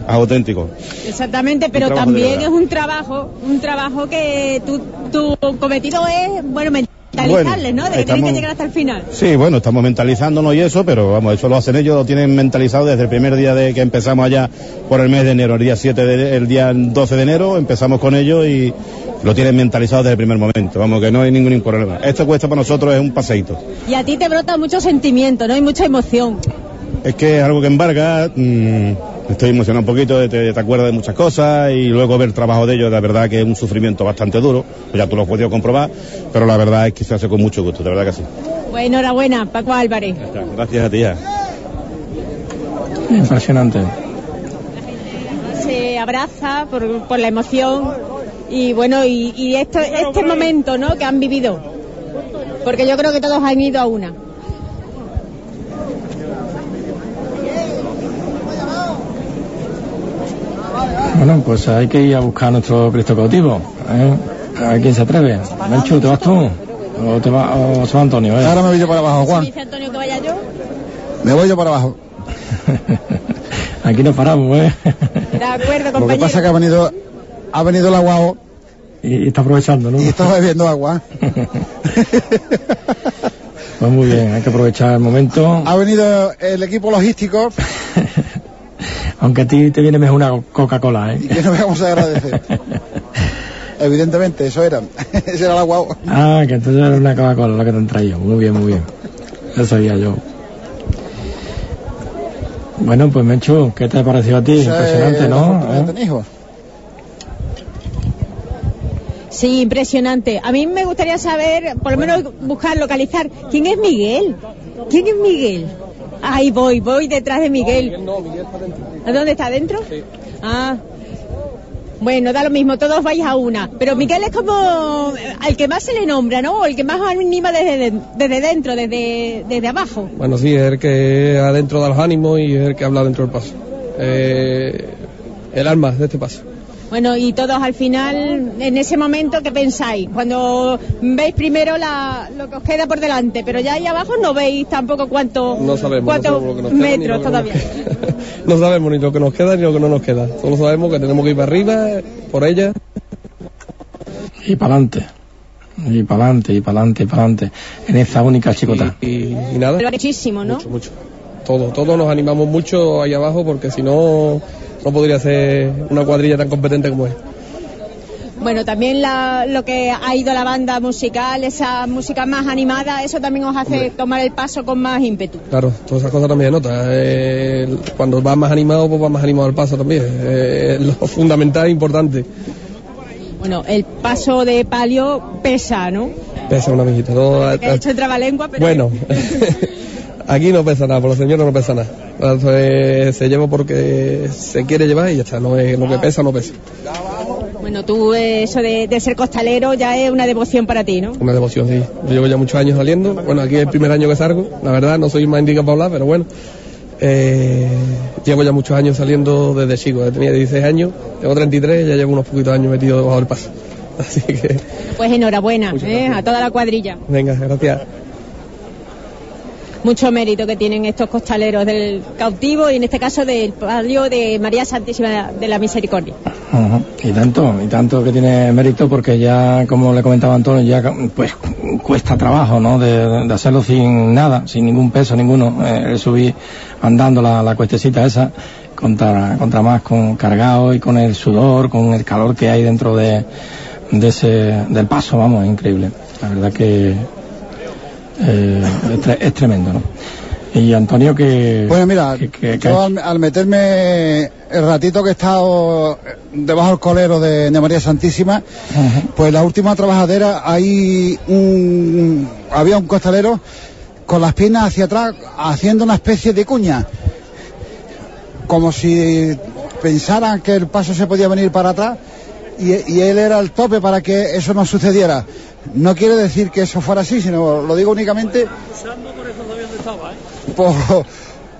Es auténtico. Exactamente, pero también es un trabajo, un trabajo que tu, tu cometido es, bueno, mentalizarles, Bueno, ¿no? De que tienen que llegar hasta el final. Sí, bueno, estamos mentalizándonos y eso, pero vamos, eso lo hacen ellos, lo tienen mentalizado desde el primer día de que empezamos allá por el mes de enero, el día 7 de, el día 12 de enero, empezamos con ellos y lo tienen mentalizado desde el primer momento, vamos, que no hay ningún problema. Esto cuesta para nosotros es un paseíto. Y a ti te brota mucho sentimiento, ¿no? Y mucha emoción. Es que es algo que embarga, mm, estoy emocionado un poquito, te, te acuerdas de muchas cosas y luego ver el trabajo de ellos, la verdad que es un sufrimiento bastante duro, ya tú lo has podido comprobar, pero la verdad es que se hace con mucho gusto, de verdad que sí. Pues enhorabuena, Paco Álvarez. Gracias a ti. ya. Impresionante. se abraza por, por la emoción y bueno, y, y esto, este momento ¿no? que han vivido. Porque yo creo que todos han ido a una. Bueno, pues hay que ir a buscar a nuestro Cristo cautivo. ¿eh? A quién se atreve. Menchu, ¿te vas tú? ¿O, te va, o se va Antonio? ¿eh? Ahora me voy yo para abajo, Juan. Dice Antonio que vaya yo. Me voy yo para abajo. Aquí nos paramos, ¿eh? De acuerdo, Lo que compañero. pasa es que ha venido, ha venido el agua y, y está aprovechando, ¿no? y está bebiendo agua. Pues muy bien, hay que aprovechar el momento. Ha venido el equipo logístico Aunque a ti te viene mejor una Coca-Cola, ¿eh? y que nos vamos a agradecer. Evidentemente, eso era. Ese era el agua. Ah, que entonces era una Coca-Cola la que te han traído. Muy bien, muy bien. Eso sabía yo. Bueno, pues Menchu, ¿qué te ha parecido a ti? Impresionante, la ¿no? ¿Eh? hijos. Sí, impresionante. A mí me gustaría saber, por lo menos buscar, localizar, ¿quién es Miguel? ¿Quién es Miguel? Ahí voy, voy detrás de Miguel. ¿A dónde está? ¿Dentro? Ah. Bueno, da lo mismo, todos vais a una. Pero Miguel es como eh, al que más se le nombra, ¿no? O el que más anima desde, de- desde dentro, desde, desde abajo. Bueno, sí, es el que adentro da los ánimos y es el que habla dentro del paso. Eh, el alma de este paso. Bueno, y todos al final, en ese momento, ¿qué pensáis? Cuando veis primero la, lo que os queda por delante, pero ya ahí abajo no veis tampoco cuánto, No sabemos, no cuántos sabemos lo que nos queda ni metros lo que todavía. No sabemos ni lo que nos queda ni lo que no nos queda. Solo sabemos que tenemos que ir para arriba, por ella. Y para adelante. Y para adelante, y para adelante, y para adelante, en esa única chicota. Y, y nada, Pero muchísimo, ¿no? mucho, mucho. Todo, todos nos animamos mucho ahí abajo porque si no, no podría ser una cuadrilla tan competente como es. Bueno, también la- lo que ha ido la banda musical, esa música más animada, eso también os hace tomar el paso con más ímpetu. Claro, todas esas cosas también se nota. Eh, cuando vas más animado, pues vas más animado al paso también. Eh, lo fundamental e importante. Bueno, el paso de palio pesa, ¿no? Pesa una mijita. ¿no? He hecho el trabalengua, pero... Bueno, aquí no pesa nada, por los señores no pesa nada. Entonces, se lleva porque se quiere llevar y ya está. No es lo que pesa, no pesa. Bueno, tú eh, eso de, de ser costalero ya es una devoción para ti, ¿no? Una devoción, sí. Yo llevo ya muchos años saliendo. Bueno, aquí es el primer año que salgo. La verdad, no soy más indicado para hablar, pero bueno. Eh, llevo ya muchos años saliendo desde chico. Tenía 16 años, tengo 33 y ya llevo unos poquitos años metido debajo del paso. Así que, Pues enhorabuena ¿eh? a toda la cuadrilla. venga, gracias. Mucho mérito que tienen estos costaleros del cautivo y en este caso del palio de María Santísima de la Misericordia. Ujú. Y tanto, y tanto que tiene mérito porque ya, como le comentaba Antonio, ya pues cuesta trabajo, ¿no? De, hacerlo sin nada, sin ningún peso ninguno, eh, subir andando la, la cuestecita esa, contra, contra más con cargado y con el sudor, con el calor que hay dentro de, de ese, del paso, vamos, increíble. La verdad que eh, es, tre- es tremendo, ¿no? Y Antonio que... Bueno, mira, que- que- que- yo al, al meterme el ratito que he estado debajo del colero de, de María Santísima, pues la última trabajadera, hay un, había un costalero con las piernas hacia atrás haciendo una especie de cuña, como si pensaran que el paso se podía venir para atrás y, y él era el tope para que eso no sucediera. No quiere decir que eso fuera así, sino lo digo únicamente por,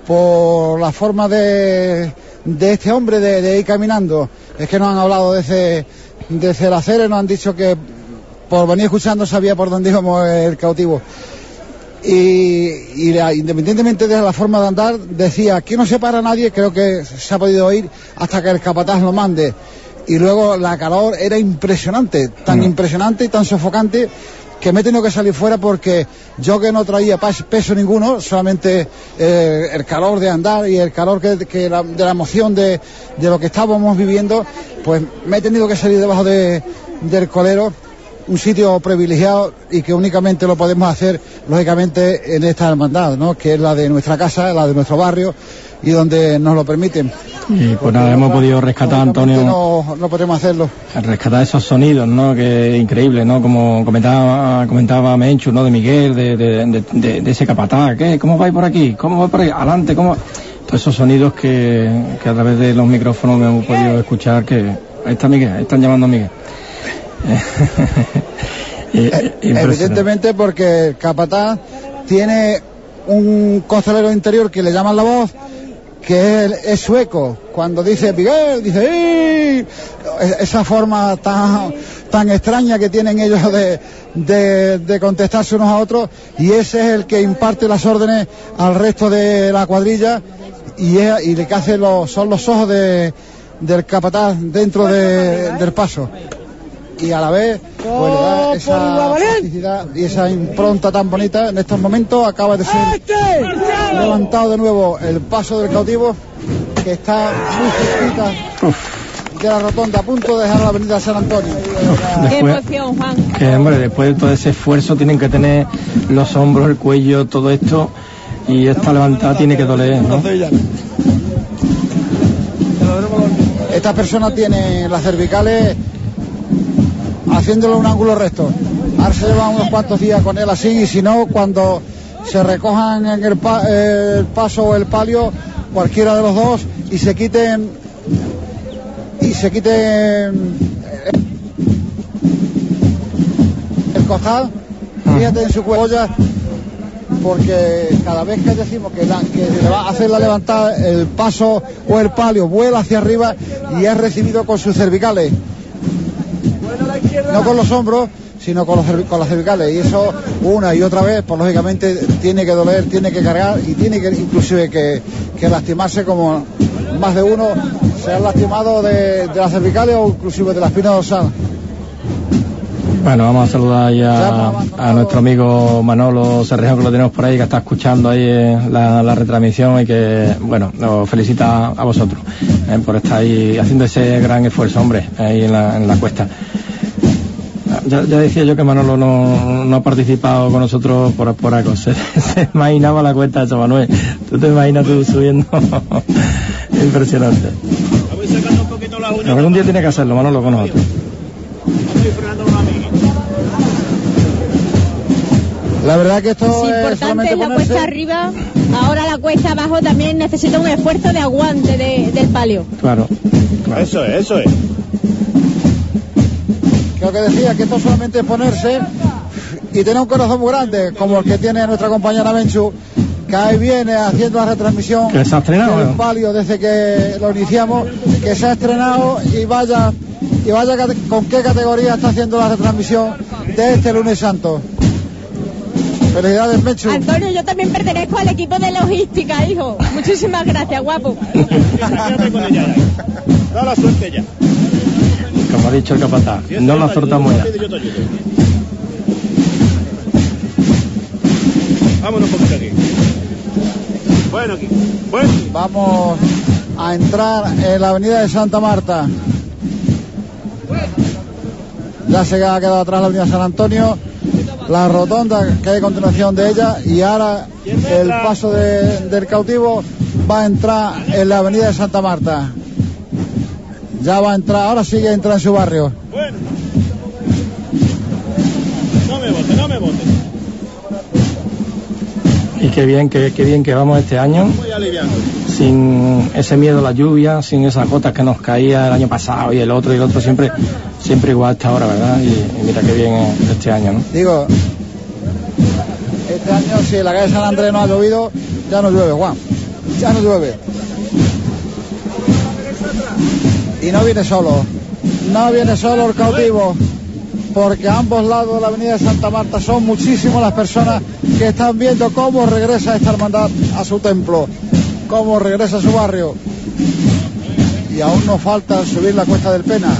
por la forma de, de este hombre de, de ir caminando. Es que nos han hablado de ese, de ese Lacere, nos han dicho que por venir escuchando sabía por dónde íbamos el cautivo. Y, y la- independientemente de la forma de andar, decía, aquí no se para nadie, creo que se ha podido oír hasta que el capataz lo mande. Y luego la calor era impresionante, tan impresionante y tan sofocante que me he tenido que salir fuera porque yo que no traía peso ninguno, solamente eh, el calor de andar y el calor que, que la- de la emoción de, de lo que estábamos viviendo, pues me he tenido que salir debajo de- del colero, un sitio privilegiado y que únicamente lo podemos hacer, lógicamente, en esta hermandad, ¿no? que es la de nuestra casa, la de nuestro barrio y donde nos lo permiten. Y pues nada, hemos podido rescatar, Antonio, No, no podemos hacerlo. rescatar esos sonidos, ¿no? Que es increíble, ¿no? Como comentaba, comentaba Menchu, ¿no? De Miguel, de, de, de- de- de ese capataz, ¿qué? ¿Cómo vais por aquí? ¿Cómo vais por ahí? Adelante, ¿cómo? Todos esos sonidos que, que a través de los micrófonos hemos podido escuchar que... Ahí está Miguel, ahí están llamando a Miguel. Y- impresionante. Evidentemente porque el capataz tiene un costalero interior que le llaman la voz, que es, es sueco. Cuando dice Miguel, dice "¡Ey!". Es- esa forma tan, tan extraña que tienen ellos de, de, de contestarse unos a otros y ese es el que imparte las órdenes al resto de la cuadrilla y, es- y le que hace los, son los ojos de, del capataz dentro de- del paso y a la vez pues, le da esa plasticidad y esa impronta tan bonita. En estos momentos acaba de ser levantado de nuevo el paso del cautivo que está muy cerquita de la rotonda a punto de dejar la avenida San Antonio. Qué Después- emoción, Juan. Que, hombre, después de todo ese esfuerzo tienen que tener los hombros, el cuello, todo esto, y esta levantada tiene que doler, ¿no? Esta persona tiene las cervicales haciéndole un ángulo recto. Ahora se lleva unos cuantos días con él así y si no, cuando se recojan en el, pa- el paso o el palio, cualquiera de los dos, y se quiten y se quiten el costal, fíjate en su cuello porque cada vez que decimos que, la- que se le va a hacer la levantada, el paso o el palio vuela hacia arriba y es recibido con sus cervicales. No con los hombros, sino con, los cervi- con las cervicales. Y eso una y otra vez, pues lógicamente tiene que doler, tiene que cargar y tiene que inclusive que, que lastimarse como más de uno se han lastimado de, de las cervicales o inclusive de la espina dorsal. Bueno, vamos a saludar ahí a, nuestro amigo Manolo Serrejo, que lo tenemos por ahí, que está escuchando ahí eh, la, la retransmisión y que, bueno, nos felicita a vosotros eh, por estar ahí haciendo ese gran esfuerzo, hombre, ahí en la, en la cuesta. Ya, ya decía yo que Manolo no, no ha participado con nosotros por, por algo. Se, se imaginaba la cuesta de Manuel. Tú te imaginas tú subiendo. Impresionante. Algún día tiene que hacerlo, Manolo, con nosotros. La verdad que esto Es es importante solamente la ponerse... cuesta arriba, ahora la cuesta abajo también necesita un esfuerzo de aguante de- del palio. Claro. Eso es, eso es. Creo que decía que esto solamente es ponerse y tener un corazón muy grande, como el que tiene nuestra compañera Menchu, que ahí viene haciendo la retransmisión Que se ha estrenado, del palio desde que lo iniciamos, que se ha estrenado y vaya y vaya con qué categoría está haciendo la retransmisión de este lunes santo. Felicidades, Menchu. Antonio, yo también pertenezco al equipo de logística, hijo. Muchísimas gracias, guapo. Da la suerte ya. Dicho el capataz, no la. Vámonos un poquito aquí. Bueno, aquí. Bueno. Vamos a entrar en la avenida de Santa Marta. Ya se ha quedado atrás la avenida San Antonio, la rotonda que hay a continuación de ella y ahora el paso de- del cautivo va a entrar en la avenida de Santa Marta. Ya va a entrar, ahora sigue a entrar en su barrio. No me bote, no me bote. Y qué bien, qué, qué bien que vamos este año, sin ese miedo a la lluvia, sin esas gotas que nos caía el año pasado y el otro y el otro, siempre siempre igual hasta ahora, ¿verdad? Y, y mira qué bien este año, ¿no? Digo, este año si en la calle San Andrés no ha llovido, ya no llueve, Juan. Ya no llueve. Y no viene solo. No viene solo el cautivo. Porque a ambos lados de la avenida de Santa Marta son muchísimas las personas que están viendo cómo regresa esta hermandad a su templo. Cómo regresa a su barrio. Y aún nos falta subir la cuesta del Pena.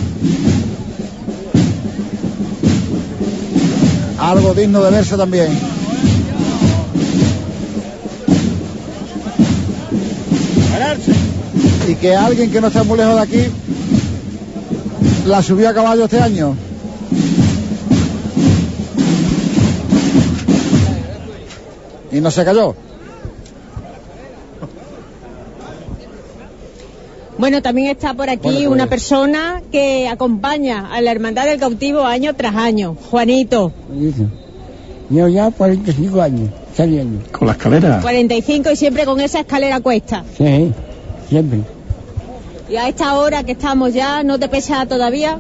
algo digno de verse también. Y que alguien que no está muy lejos de aquí la subió a caballo este año. Y no se cayó. Bueno, también está por aquí Bueno, pues- una persona que acompaña a la Hermandad del Cautivo año tras año. Juanito, Yo ya 45 años saliendo. Con la escalera. 45 y siempre con esa escalera cuesta. Sí, siempre. Y a esta hora que estamos ya, ¿no te pesa todavía?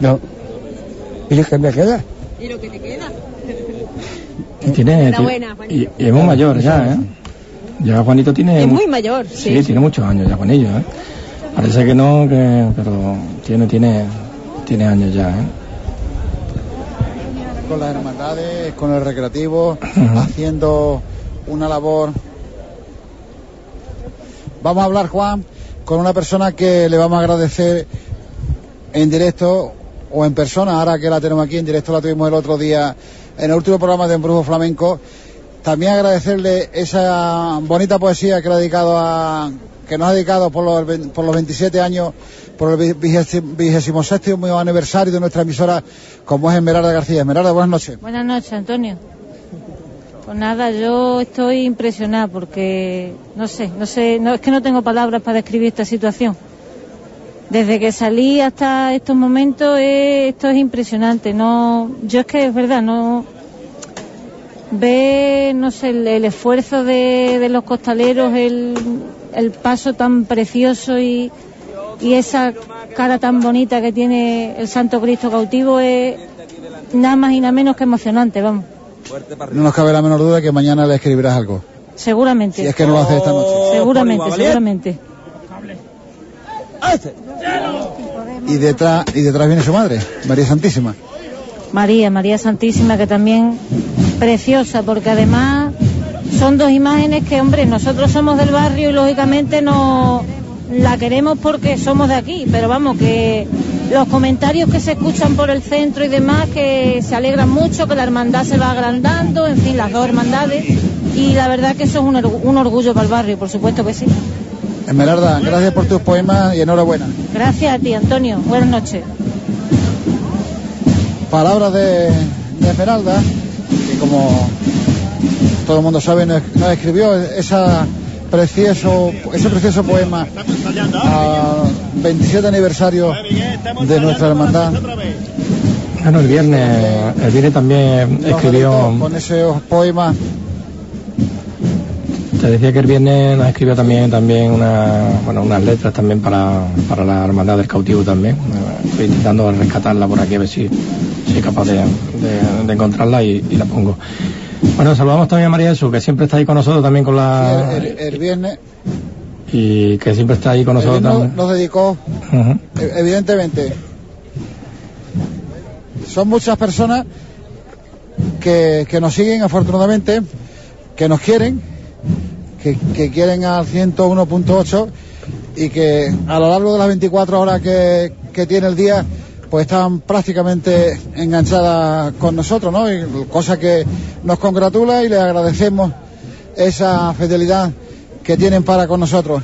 No. ¿Y lo que me queda? ¿Y lo que te queda? Y tiene, Enhorabuena, y, y es muy mayor ya, ¿eh? Ya Juanito tiene... Es mu- muy mayor, sí. Sí, tiene muchos años ya con ellos, ¿eh? Parece que no, que, pero tiene, tiene, tiene años ya, ¿eh? Con las hermandades, con el recreativo, haciendo una labor. Vamos a hablar, Juan, con una persona que le vamos a agradecer en directo o en persona, ahora que la tenemos aquí en directo, la tuvimos el otro día en el último programa de Embrujo Flamenco. También agradecerle esa bonita poesía que ha dedicado a, que nos ha dedicado por los, por los 27 años, por el vigésimo séptimo aniversario de nuestra emisora, como es Esmeralda García. Esmeralda, buenas noches. Buenas noches, Antonio. Pues nada, yo estoy impresionada porque no sé, no sé, no es que no tengo palabras para describir esta situación. Desde que salí hasta estos momentos eh, esto es impresionante. No, yo es que es verdad, no ve, no sé, el, esfuerzo de, de los costaleros, el, el paso tan precioso y, y esa cara tan bonita que tiene el Santo Cristo cautivo es nada más y nada menos que emocionante, vamos. No nos cabe la menor duda que mañana le escribirás algo. Seguramente. Si es que no lo hace esta noche. Seguramente, seguramente. Y detrás, y detrás viene su madre, María Santísima. María, María Santísima, que también preciosa, porque además son dos imágenes que, hombre, nosotros somos del barrio y lógicamente no la queremos porque somos de aquí, pero vamos, que los comentarios que se escuchan por el centro y demás, que se alegran mucho, que la hermandad se va agrandando, en fin, las dos hermandades, y la verdad que eso es un, orgu- un orgullo para el barrio, por supuesto que sí. Esmeralda, gracias por tus poemas y enhorabuena. Gracias a ti, Antonio. Buenas noches. Palabras de, de Esmeralda, que como todo el mundo sabe, nos, nos escribió esa precioso, ese precioso poema al 27 aniversario de nuestra hermandad. Bueno, el viernes, el viernes también escribió, Con esos poemas te decía que el viernes nos escribió también, también una, bueno, unas letras también para, para la hermandad del cautivo también. Estoy intentando rescatarla por aquí a ver si soy capaz de, de- de encontrarla y, y la pongo. Bueno, saludamos también a María Jesús, que siempre está ahí con nosotros también con la... el, el viernes, y que siempre está ahí con nosotros también. nos dedicó. E- evidentemente son muchas personas que, que nos siguen afortunadamente que nos quieren que, que quieren al 101.8 y que a lo largo de las 24 horas que, que tiene el día pues están prácticamente enganchadas con nosotros, ¿no? Y cosa que nos congratula y les agradecemos esa fidelidad que tienen para con nosotros.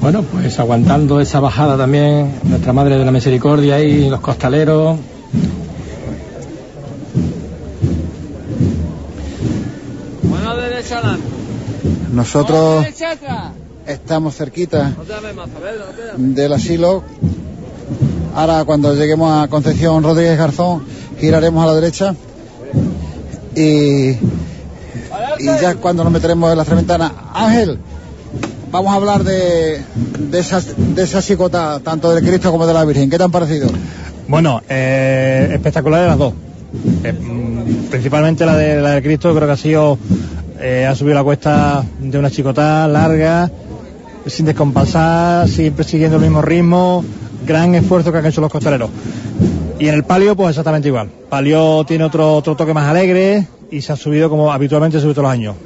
Bueno, pues aguantando esa bajada también, nuestra Madre de la Misericordia y los costaleros. Mano derecha adelante. Nosotros Derecha atrás. Estamos cerquita del asilo. Ahora cuando lleguemos a Concepción Rodríguez Garzón giraremos a la derecha y, y ya cuando nos meteremos en la ventana Ángel, vamos a hablar de, de, esa, de esa chicota, tanto del Cristo como de la Virgen. ¿Qué te han parecido? Bueno, eh, espectaculares las dos. Eh, mm, principalmente la de la de Cristo, creo que ha sido, eh, ha subido la cuesta de una chicotá larga, sin descompasar, siempre siguiendo el mismo ritmo, gran esfuerzo que han hecho los costaleros. Y en el palio, pues exactamente igual. Palio tiene otro, otro toque más alegre y se ha subido como habitualmente se sube todos los años.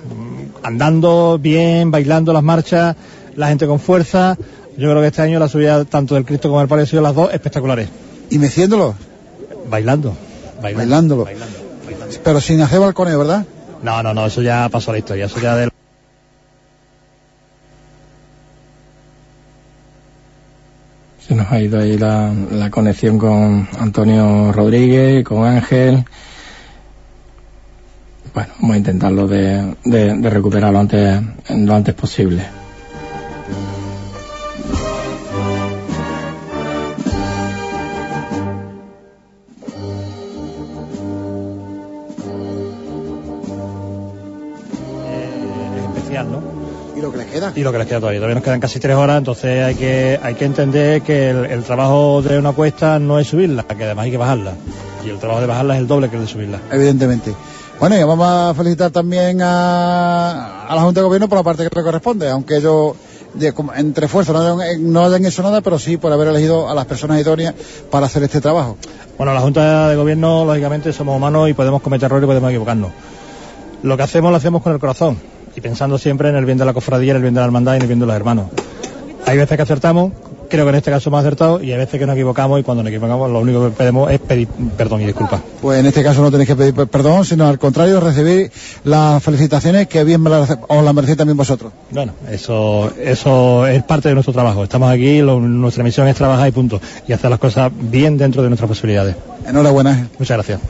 Andando bien, bailando las marchas, la gente con fuerza. Yo creo que este año la subida tanto del Cristo como del palio han sido las dos espectaculares. ¿Y meciéndolo? Bailando. Bailándolo. Pero sin hacer balcones, ¿verdad? No, no, no, eso ya pasó a la historia. Eso ya del... Se nos ha ido ahí la, conexión con Antonio Rodríguez, con Ángel. Bueno, vamos a intentarlo de, de, de recuperarlo antes, lo antes posible. Lo que les queda? Todavía. Todavía nos quedan casi tres horas, entonces hay que, hay que entender que el, el trabajo de una cuesta no es subirla, que además hay que bajarla. Y el trabajo de bajarla es el doble que el de subirla. Evidentemente. Bueno, y vamos a felicitar también a, a la Junta de Gobierno por la parte que le corresponde, aunque ellos de- entre esfuerzos no, hayan- no hayan hecho nada, pero sí por haber elegido a las personas idóneas para hacer este trabajo. Bueno, la Junta de Gobierno, lógicamente, somos humanos y podemos cometer errores y podemos equivocarnos. Lo que hacemos lo hacemos con el corazón y pensando siempre en el bien de la cofradía, en el bien de la hermandad y en el bien de los hermanos. Hay veces que acertamos, creo que en este caso hemos acertado, y hay veces que nos equivocamos y cuando nos equivocamos lo único que pedimos es pedir perdón y disculpas. Pues en este caso no tenéis que pedir per- perdón, sino al contrario, recibir las felicitaciones que bien me las, os las merecéis también vosotros. Bueno, eso, eso es parte de nuestro trabajo. Estamos aquí, lo- nuestra misión es trabajar y punto. Y hacer las cosas bien dentro de nuestras posibilidades. Enhorabuena. Muchas gracias.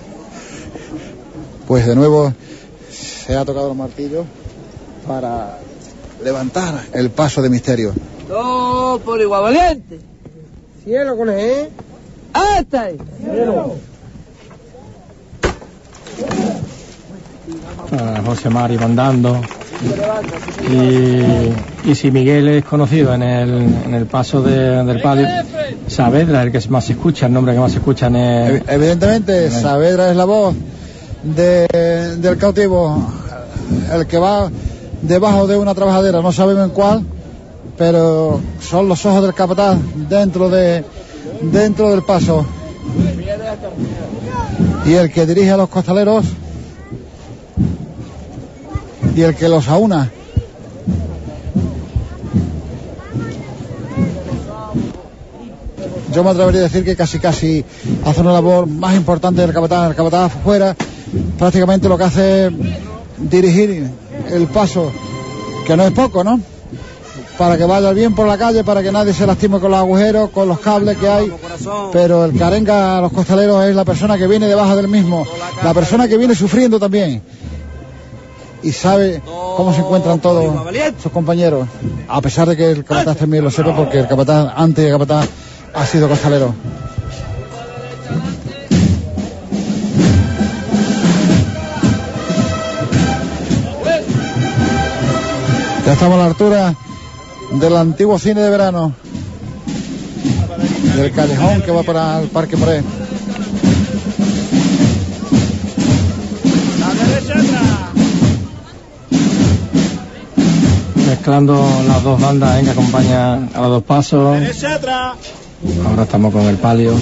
Pues de nuevo se ha tocado el martillo para levantar el paso de misterio. Dos por igual valiente. Cielo con E. ¡Hasta ahí! a José Mari mandando. Y, y si Miguel es conocido en el, en el paso de- del palio, Saavedra, el que más se escucha, el nombre que más se escucha en el... Evi- Evidentemente, Saavedra es la voz de- del cautivo, el que va debajo de una trabajadera, no sabemos en cuál, pero son los ojos del capataz dentro de dentro del paso. Y el que dirige a los costaleros y el que los aúna. yo me atrevería a decir que casi casi hace una labor más importante del capataz. El capataz afuera prácticamente lo que hace es dirigir el paso, que no es poco, ¿no? Para que vaya bien por la calle, para que nadie se lastime con los agujeros, con los cables que hay. Pero el carenga a los costaleros es la persona que viene debajo del mismo, la persona que viene sufriendo también. Y sabe cómo se encuentran todos sus compañeros. A pesar de que el capataz también lo sepa, porque el capataz, antes de capataz, ha sido costalero. Ya estamos a la altura del antiguo cine de verano. Del callejón que va para el Parque Moré. Mezclando las dos bandas ¿eh? que acompañan a los dos pasos. Ahora estamos con el palio.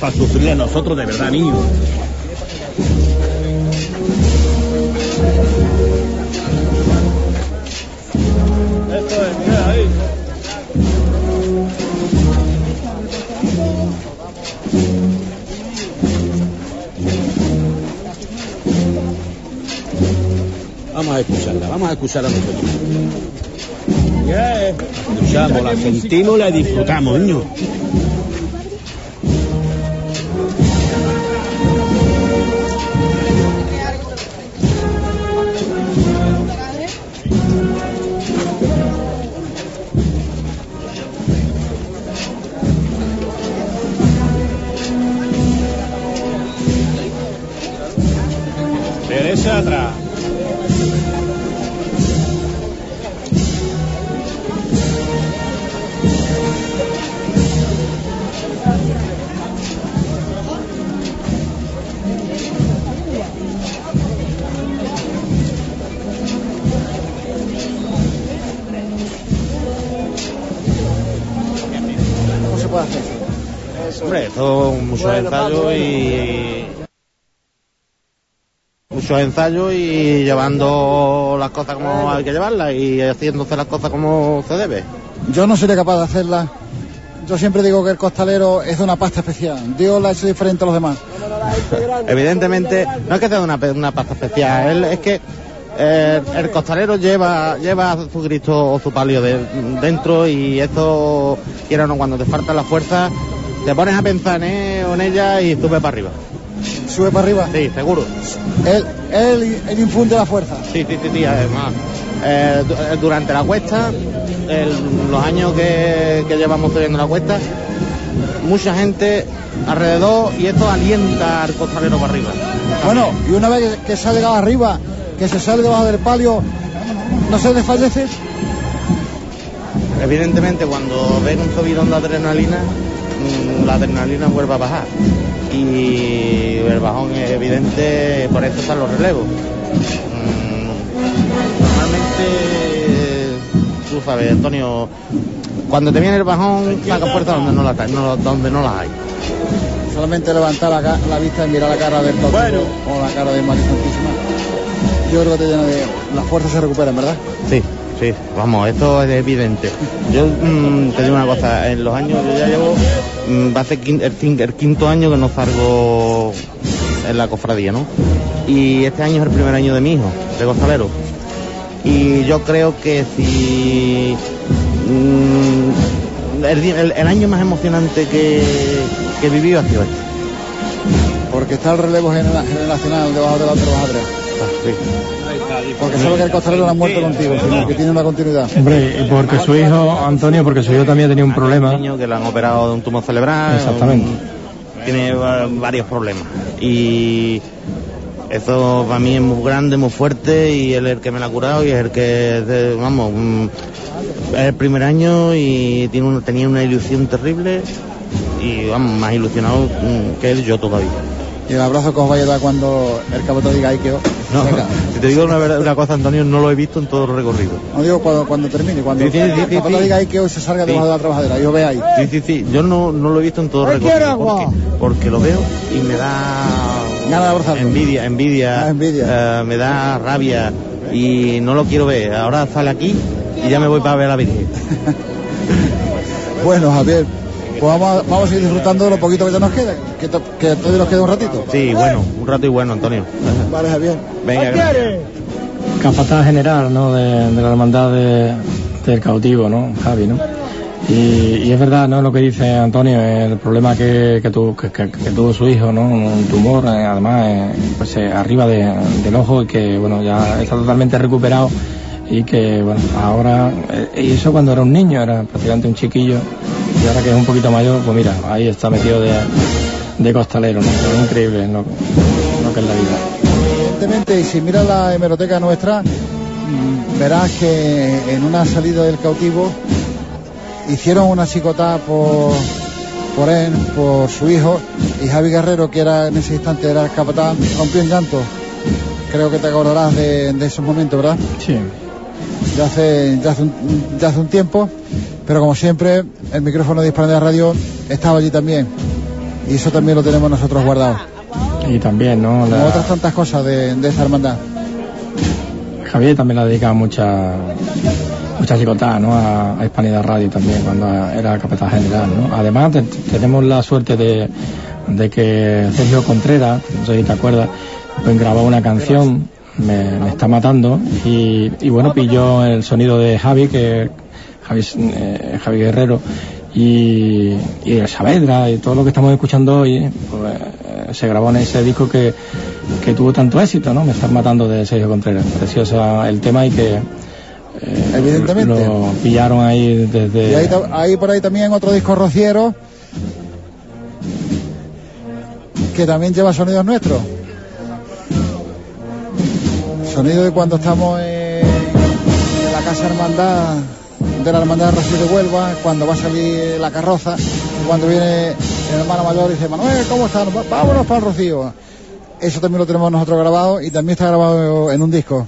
Para sufrir a nosotros de verdad, niño. Esto es, mira ahí. Vamos a escucharla, vamos a escucharla nosotros. Escuchamos, la sentimos la disfrutamos, niño. Muchos ensayos y llevando las cosas como hay que llevarlas y haciéndose las cosas como se debe. Yo no sería capaz de hacerla. Yo siempre digo que el costalero es de una pasta especial. Dios la ha hecho diferente a los demás. Evidentemente, no es que sea una, una pasta especial, él- es que eh, el costalero lleva lleva su Cristo o su palio de- dentro y eso, quiera o no, cuando te falta la fuerza, te pones a pensar en, él o en ella y sube para arriba. ¿Sube para arriba? Sí, seguro. Él, él, él infunde la fuerza. Sí, sí, sí, sí, además. eh, du- durante la cuesta, el- los años que, que llevamos subiendo la cuesta, mucha gente alrededor y esto alienta al costalero para arriba. Bueno, y una vez que, que se ha llegado arriba, que se sale debajo del palio, ¿no se desfallece? Evidentemente, cuando ven un subidón de adrenalina, mm, la adrenalina vuelve a bajar. Y el bajón es evidente, por eso están los relevos. Mm, Normalmente, tú sabes, Antonio, cuando te viene el bajón, saca fuerza donde no la, no, donde no la hay. Solamente levantar la, vista y mirar la cara del doctor o la cara de María Santísima. Yo creo que te llena de... Las fuerzas se recuperan, ¿verdad? Sí, sí, vamos, esto es evidente. Yo mm, te digo una cosa, en los años, yo ya llevo, va a ser el, quinto año que no salgo en la cofradía, ¿no? Y este año es el primer año de mi hijo, de costalero. Y yo creo que si mm, el, di- el- el año más emocionante que, que he vivido ha sido este. Porque está el relevo genera- generacional debajo de la otra trabajadora. Porque sabe que el costalero no ha muerto contigo, sino que tiene una continuidad. Hombre, y porque su hijo, Antonio, porque su hijo también tenía un problema. niño que le han operado de un tumor cerebral. Exactamente. un- tiene va- varios problemas. Y eso para mí es muy grande, muy fuerte y él es el que me lo ha curado y es el que, vamos, mm, es el primer año y tiene un- tenía una ilusión terrible y vamos, más ilusionado mm, que él yo todavía. Y el abrazo que os vaya a dar cuando el caboto diga ahí quedó. No, si te digo una, verdad- una cosa, Antonio, no lo he visto en todo el recorrido. No digo cuando, cuando termine, cuando Sí, sí, sí, sí, el caboto sí. diga ahí que hoy se salga debajo de la trabajadera y os veáis. Sí, sí, sí, yo no, no lo he visto en todo el ¡Ay, quiero recorrido agua! porque, porque lo veo y me da Gana de. Envidia, envidia, Ah, envidia. eh, me da rabia y no lo quiero ver. Ahora sale aquí y ya me voy para ver a la Virgen. Bueno, Javier, pues vamos a, vamos a seguir disfrutando de lo poquito que ya nos queda, que, to- que todavía nos queda un ratito. Sí, bueno, un rato y bueno, Antonio. Vale, Javier. Venga, gracias. capataz general ¿no? de, de la hermandad de- del cautivo, ¿no? Javi, ¿no? Y, y es verdad, ¿no? Lo que dice Antonio, el problema que, que, tu- que- que- que tuvo su hijo, ¿no? Un tumor, eh, además, eh, pues eh, arriba de- del ojo y que, bueno, ya está totalmente recuperado y que, bueno, ahora, eh, y eso cuando era un niño, era prácticamente un chiquillo y ahora que es un poquito mayor, pues mira, ahí está metido de, de costalero, ¿no? Es increíble lo, lo que es la vida. Evidentemente, y si miras la hemeroteca nuestra, mm, verás que en una salida del cautivo hicieron una chicotada por, por él, por su hijo, y Javi Guerrero, que era en ese instante era el capataz, rompió en llanto. Creo que te acordarás de, de esos momentos, ¿verdad? Sí. Ya hace, ya hace, un, ya hace un tiempo, pero como siempre, el micrófono de de Radio estaba allí también. Y eso también lo tenemos nosotros guardado. Y también, ¿no? Como La- otras tantas cosas de, de esta hermandad. Javier también le dedica mucha mucha chicotada ¿no? a, a Hispanidad Radio también cuando era capitán general ¿no? además te- tenemos la suerte de, de que Sergio Contreras no sé si te acuerdas pues grabó una canción me, me está matando y, y bueno pilló el sonido de Javi que Javi, eh, Javi Guerrero y, y el Saavedra y todo lo que estamos escuchando hoy pues, eh, se grabó en ese disco que, que tuvo tanto éxito, ¿no? Me están matando de Sergio Contreras. Preciosa el tema y que eh, Evidentemente. lo pillaron ahí desde Y ahí, ahí por ahí también otro disco rociero que también lleva sonidos nuestros. Sonido de cuando estamos en, en la casa hermandad de la hermandad de Rocío de Huelva, cuando va a salir la carroza, y cuando viene el hermano mayor y dice, Manuel, ¿cómo están? Va- Vámonos para el Rocío. Eso también lo tenemos nosotros grabado y también está grabado en un disco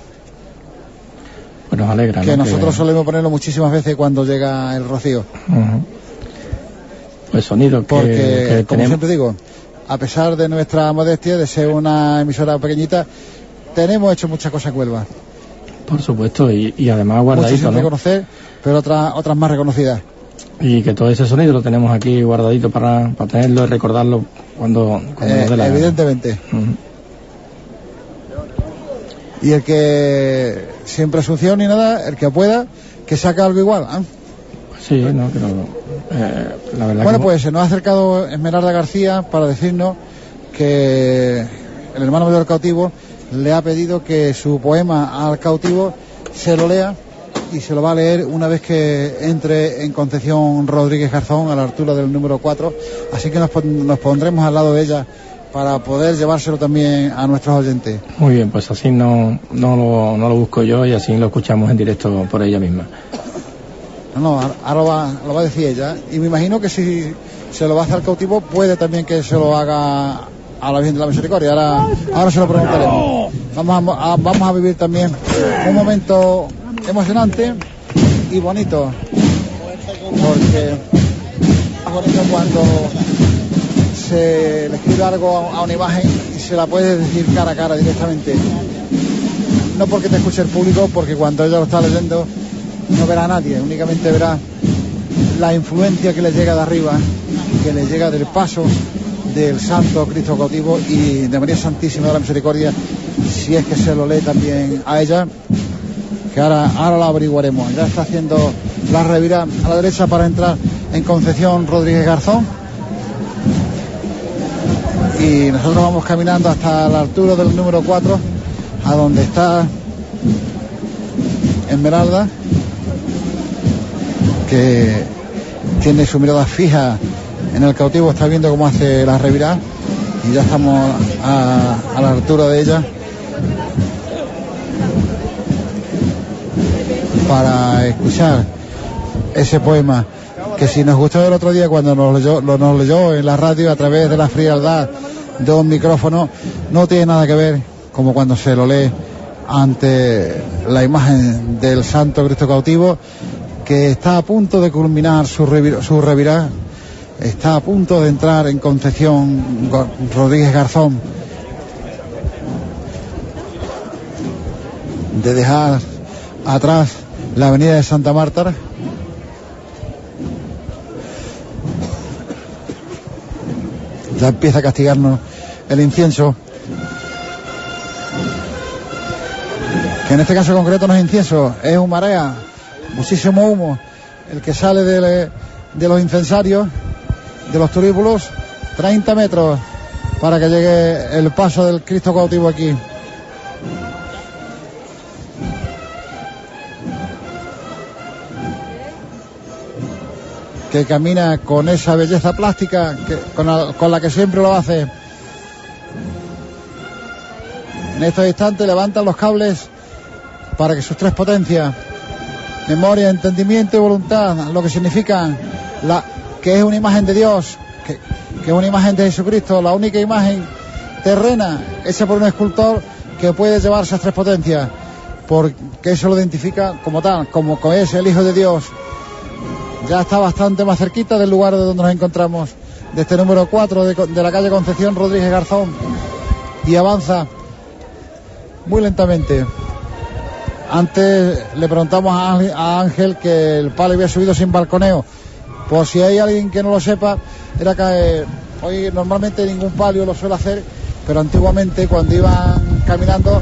pues nos alegra. que ¿no? nosotros solemos ponerlo muchísimas veces cuando llega el Rocío. Ujú. Pues sonido que, Porque, que como tenemos. siempre digo, a pesar de nuestra modestia, de ser una emisora pequeñita, tenemos hecho muchas cosas en Huelva. Por supuesto, y, y además Muchas guardadito, sin ¿no? reconocer, pero otras otras más reconocidas. Y que todo ese sonido lo tenemos aquí guardadito para, para tenerlo y recordarlo cuando, cuando Eh, nos dé la gana. evidentemente. Y el que sin presunción ni nada, el que pueda, que saque algo igual. ¿ah? Sí, no, pero eh, la verdad Bueno, que pues se nos ha acercado Esmeralda García para decirnos que el hermano mayor cautivo le ha pedido que su poema al cautivo se lo lea y se lo va a leer una vez que entre en Concepción Rodríguez Garzón a la altura del número 4. Así que nos, pon- nos pondremos al lado de ella para poder llevárselo también a nuestros oyentes. Muy bien, pues así no, no, lo, no lo busco yo y así lo escuchamos en directo por ella misma. No, no, ahora- lo va, lo va a decir ella. Y me imagino que si se lo va a hacer al cautivo, puede también que se lo haga a la la Misericordia. Ahora, ahora se lo preguntaremos. Vamos a, vamos a vivir también un momento emocionante y bonito. Porque es bonito cuando se le escribe algo a, a una imagen y se la puede decir cara a cara directamente. No porque te escuche el público, porque cuando ella lo está leyendo no verá a nadie, únicamente verá la influencia que le llega de arriba, que le llega del paso del Santo Cristo cautivo y de María Santísima de la Misericordia, si es que se lo lee también a ella, que ahora, ahora lo averiguaremos. Ya está haciendo la revira a la derecha para entrar en Concepción Rodríguez Garzón. Y nosotros vamos caminando hasta la altura del número 4, a donde está Esmeralda, que tiene su mirada fija en el cautivo, está viendo cómo hace la revirada y ya estamos a, la altura de ella para escuchar ese poema que si nos gustó el otro día cuando nos leyó, lo, leyó en la radio a través de la frialdad de un micrófono, no tiene nada que ver como cuando se lo lee ante la imagen del Santo Cristo cautivo que está a punto de culminar su, revi- su Está a punto de entrar en Concepción Rodríguez Garzón. De dejar atrás la avenida de Santa Marta. Ya empieza a castigarnos el incienso. Que en este caso concreto no es incienso, es un marea, muchísimo humo, el que sale de, de los incensarios de los turíbulos, 30 metros para que llegue el paso del Cristo cautivo aquí. que camina con esa belleza plástica que, con, la, con la que siempre lo hace. En estos instantes levantan los cables para que sus tres potencias, memoria, entendimiento y voluntad, lo que significa la, que es una imagen de Dios, que, es una imagen de Jesucristo, la única imagen terrena hecha por un escultor que puede llevar esas tres potencias, porque eso lo identifica como tal, como es el Hijo de Dios. Ya está bastante más cerquita del lugar de donde nos encontramos, de este número 4 de, de la calle Concepción Rodríguez Garzón, y avanza muy lentamente. Antes le preguntamos a Ángel que el palo había subido sin balconeo. Por si hay alguien que no lo sepa, era que eh, hoy normalmente ningún palio lo suele hacer, pero antiguamente cuando iban caminando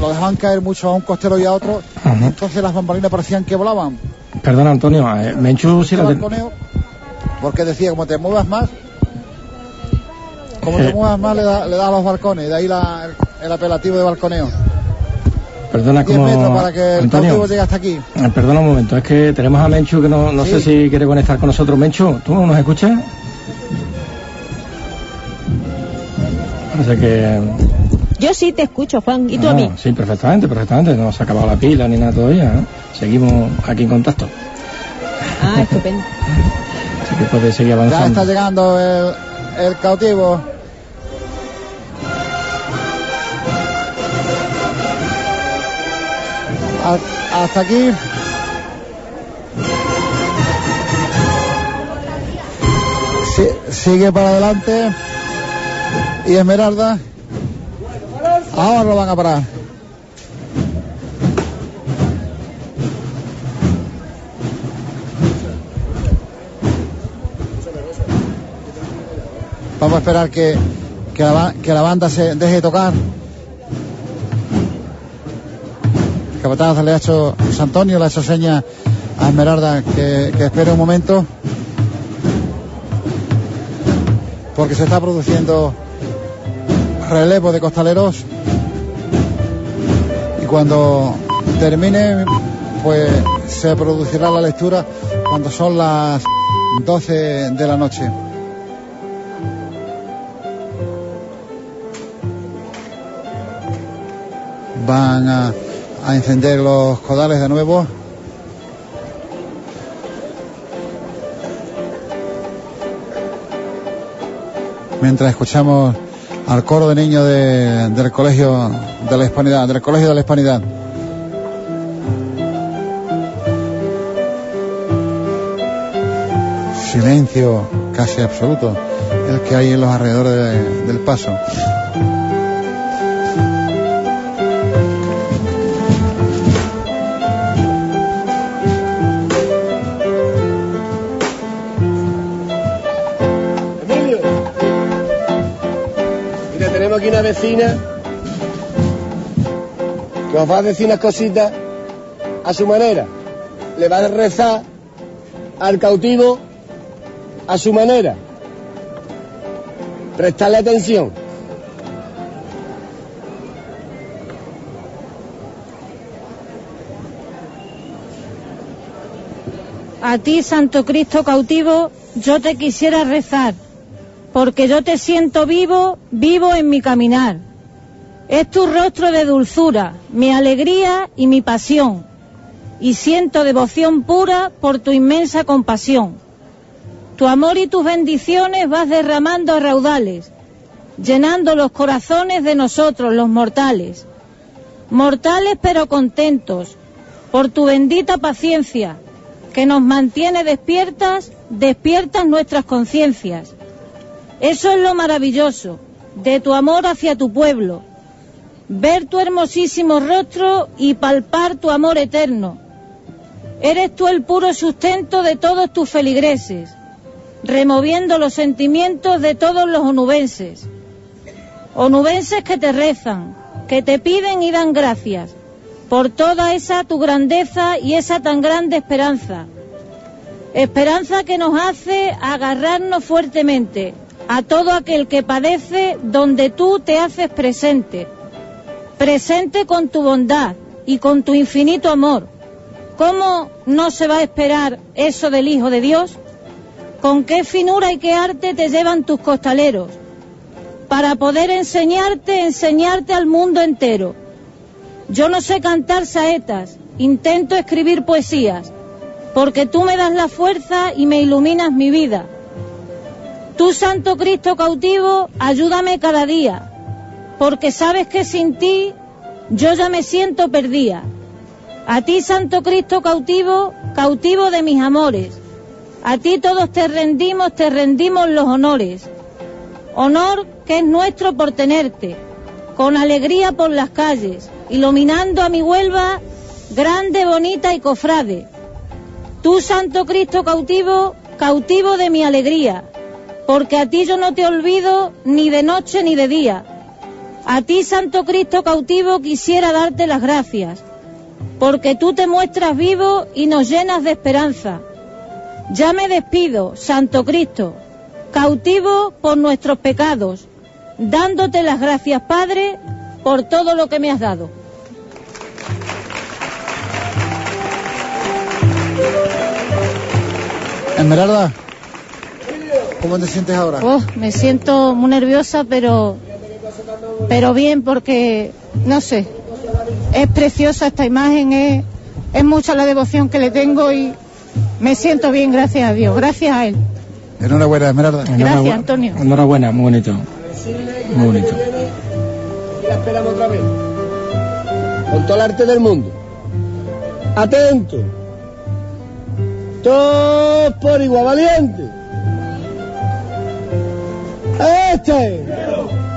lo dejaban caer mucho a un costero y a otro, Ujú. entonces las bambalinas parecían que volaban. Perdona, Antonio, eh, Menchu, si Ese la porque decía, como te muevas más, como Eh. te muevas más le da, le da a los balcones, de ahí la- el apelativo de balconeo. Perdona 10 como metros para que el Antonio, cautivo llegue hasta aquí. eh, perdona un momento, es que tenemos a Menchu que no, no sé si quiere conectar con nosotros. Menchu, ¿tú nos escuchas? Parece que Yo sí te escucho, Juan, y tú a Ah, mí. Sí, perfectamente, perfectamente. No se ha acabado la pila ni nada todavía. ¿eh? Seguimos aquí en contacto. Ah, estupendo. Así que puede seguir Ya avanzando. está llegando el, el cautivo. Hasta aquí. Si- sigue para adelante. Y Esmeralda. Ahora lo van a parar. Vamos a esperar que, la, que la banda se deje de tocar. Capataz le ha hecho, José Antonio le ha hecho seña a Esmeralda que, que espere un momento. Porque se está produciendo relevo de costaleros. Y cuando termine, pues se producirá la lectura cuando son las 12 de la noche. van a, a encender los codales de nuevo. Mientras escuchamos al coro de niños de- del colegio de la hispanidad, del colegio de la hispanidad. Silencio casi absoluto, el que hay en los alrededores de- del paso. Vecina que va a decir unas cositas a su manera. Le va a rezar al cautivo a su manera. Prestarle atención. A ti, Santo Cristo cautivo, yo te quisiera rezar, porque yo te siento vivo, vivo en mi caminar. Es tu rostro de dulzura, mi alegría y mi pasión, y siento devoción pura por tu inmensa compasión. Tu amor y tus bendiciones vas derramando a raudales, llenando los corazones de nosotros, los mortales. Mortales pero contentos, por tu bendita paciencia, que nos mantiene despiertas, despiertas nuestras conciencias. Eso es lo maravilloso de tu amor hacia tu pueblo, ver tu hermosísimo rostro y palpar tu amor eterno. Eres tú el puro sustento de todos tus feligreses, removiendo los sentimientos de todos los onubenses. Onubenses que te rezan, que te piden y dan gracias por toda esa tu grandeza y esa tan grande esperanza. Esperanza que nos hace agarrarnos fuertemente a todo aquel que padece donde tú te haces presente. Presente con tu bondad y con tu infinito amor. ¿Cómo no se va a esperar eso del Hijo de Dios? ¿Con qué finura y qué arte te llevan tus costaleros? Para poder enseñarte, enseñarte al mundo entero. Yo no sé cantar saetas, intento escribir poesías, porque tú me das la fuerza y me iluminas mi vida. Tú, Santo Cristo cautivo, ayúdame cada día, porque sabes que sin ti yo ya me siento perdida. A ti, Santo Cristo cautivo, cautivo de mis amores. A ti todos te rendimos, te rendimos los honores. Honor que es nuestro por tenerte, con alegría por las calles, iluminando a mi Huelva, grande, bonita y cofrade. Tú, Santo Cristo cautivo, cautivo de mi alegría, porque a ti yo no te olvido ni de noche ni de día. A ti, Santo Cristo cautivo, quisiera darte las gracias, porque tú te muestras vivo y nos llenas de esperanza. Ya me despido, Santo Cristo, cautivo por nuestros pecados, dándote las gracias, Padre, por todo lo que me has dado. Esmeralda, ¿cómo te sientes ahora? Oh, me siento muy nerviosa, pero, pero bien porque, no sé, es preciosa esta imagen, es, es mucha la devoción que le tengo y me siento bien, gracias a Dios, gracias a él. Enhorabuena, Esmeralda. Gracias, Antonio. Enhorabuena, muy bonito. Muy bonito. La esperamos otra vez. Con todo el arte del mundo. Atento. Todos por igual, valiente. Este. Compañeros,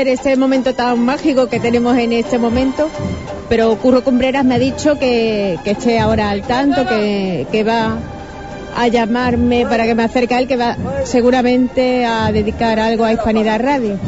romper este momento tan mágico que tenemos en este momento, pero Curro Cumbreras me ha dicho que, que esté ahora al tanto, que, que va a llamarme para que me acerque a él, que va seguramente a dedicar algo a Hispanidad Radio.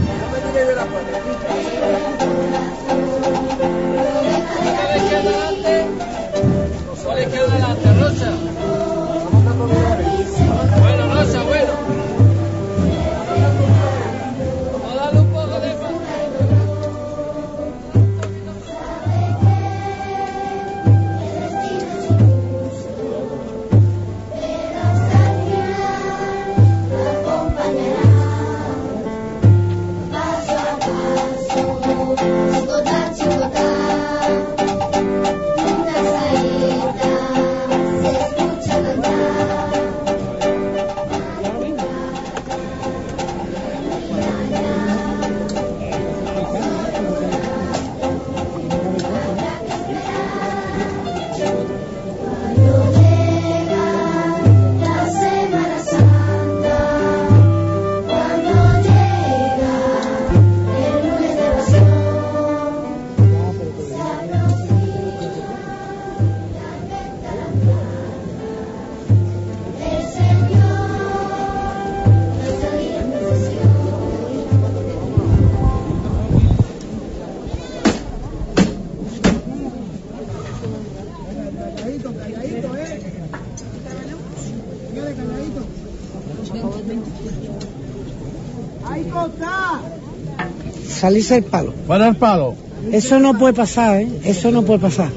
Salirse el palo. Para el palo. Eso no puede pasar, ¿eh? Eso no puede pasar.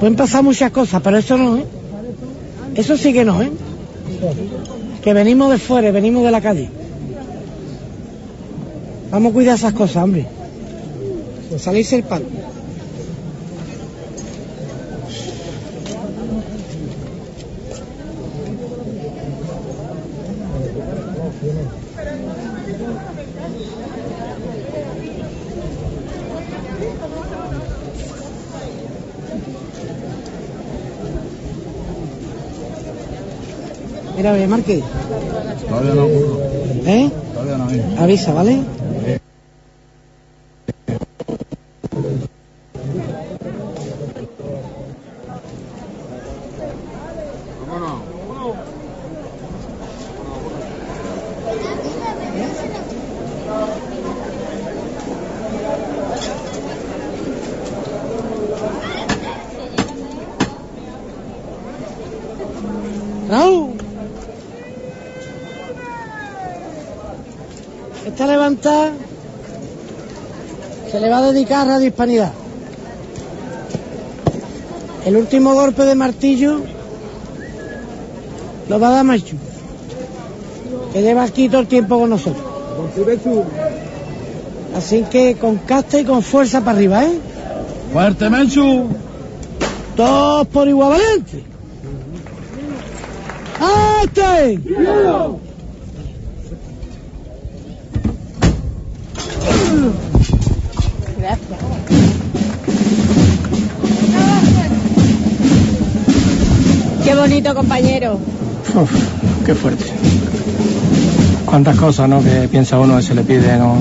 Pueden pasar muchas cosas, pero eso no, ¿eh? Eso sí que no, ¿eh? Que venimos de fuera, venimos de la calle. Vamos a cuidar esas cosas, hombre. De salirse el palo. Mira, oye, Marque, Todavía no ocurre. ¿eh? Todavía no hay. Avisa, ¿vale? Raúl. Esta levantada se le va a dedicar a Radio Hispanidad. El último golpe de martillo lo va a dar Machu, que lleva aquí todo el tiempo con nosotros. Así que con casta y con fuerza para arriba, ¿eh? Fuerte, Menchu. Todos por igual valiente. ¡Este! Compañero. Uf, qué fuerte. Cuántas cosas, ¿no? Que piensa uno que se le pide, ¿no?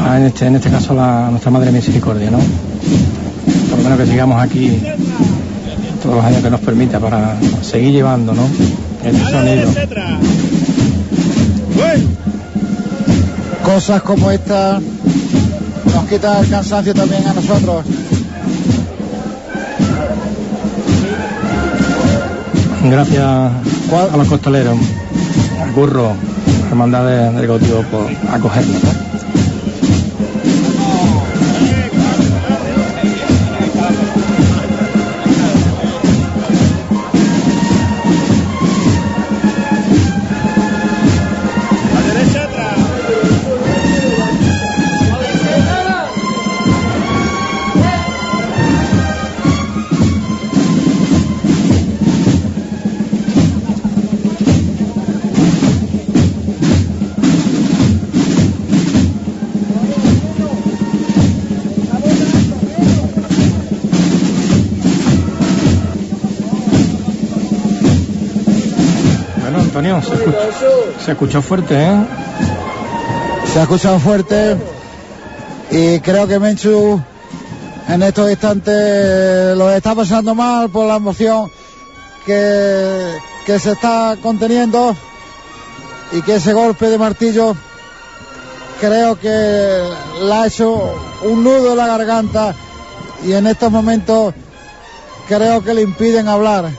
A, a en, este, en este caso la, nuestra Madre Misericordia, ¿no? Por lo menos que sigamos aquí todos los años que nos permita para seguir llevando, ¿no? Este sonido. Cosas como esta nos quita el cansancio también a nosotros. Gracias a los costaleros, al burro, hermandad de- del cautivo por acogernos, ¿no? Se escuchó fuerte, ¿eh? Se ha escuchado fuerte y creo que Menchu en estos instantes lo está pasando mal por la emoción que, que se está conteniendo y que ese golpe de martillo creo que le ha hecho un nudo en la garganta y en estos momentos creo que le impiden hablar.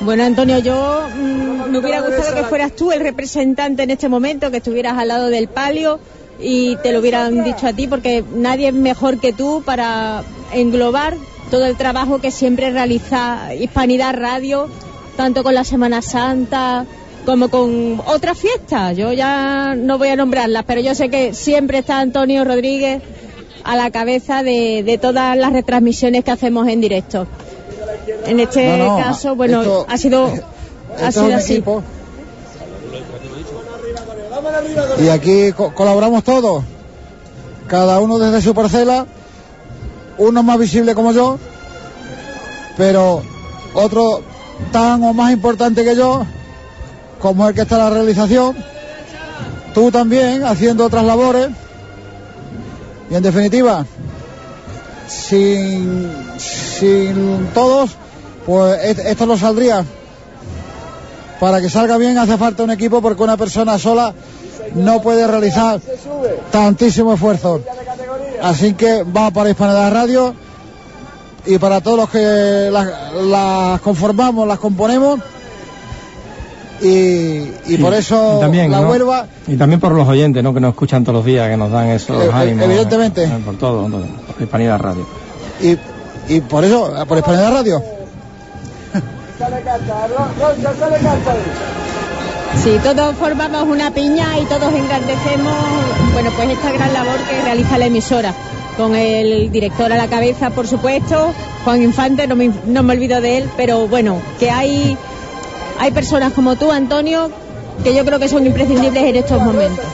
Bueno, Antonio, yo mm, me hubiera gustado que fueras tú el representante en este momento, que estuvieras al lado del palio y te lo hubieran dicho a ti, porque nadie es mejor que tú para englobar todo el trabajo que siempre realiza Hispanidad Radio, tanto con la Semana Santa como con otras fiestas. Yo ya no voy a nombrarlas, pero yo sé que siempre está Antonio Rodríguez a la cabeza de, de todas las retransmisiones que hacemos en directo. En este No, no, caso, bueno, esto- ha sido, ha sido así. equipo. Y aquí co- colaboramos todos, cada uno desde su parcela, uno más visible como yo, pero otro tan o más importante que yo, como el que está en la realización, tú también haciendo otras labores, y en definitiva, sin, sin todos, pues esto no saldría. Para que salga bien hace falta un equipo porque una persona sola no puede realizar tantísimo esfuerzo. Así que vamos para Hispanidad Radio y para todos los que las, las conformamos, las componemos. Y, y por eso también, la ¿no? Huelva, Y también por los oyentes, ¿no? Que nos escuchan todos los días, que nos dan esos Eh, eh, ánimos. evidentemente. eh, por todo, todo, Hispanidad Radio. y, y por eso, por España Radio. Sí, todos formamos una piña y todos engrandecemos, bueno, pues esta gran labor que realiza la emisora, con el director a la cabeza, por supuesto, Juan Infante, no me, no me olvido de él, pero bueno, que hay, hay personas como tú, Antonio, que yo creo que son imprescindibles en estos momentos.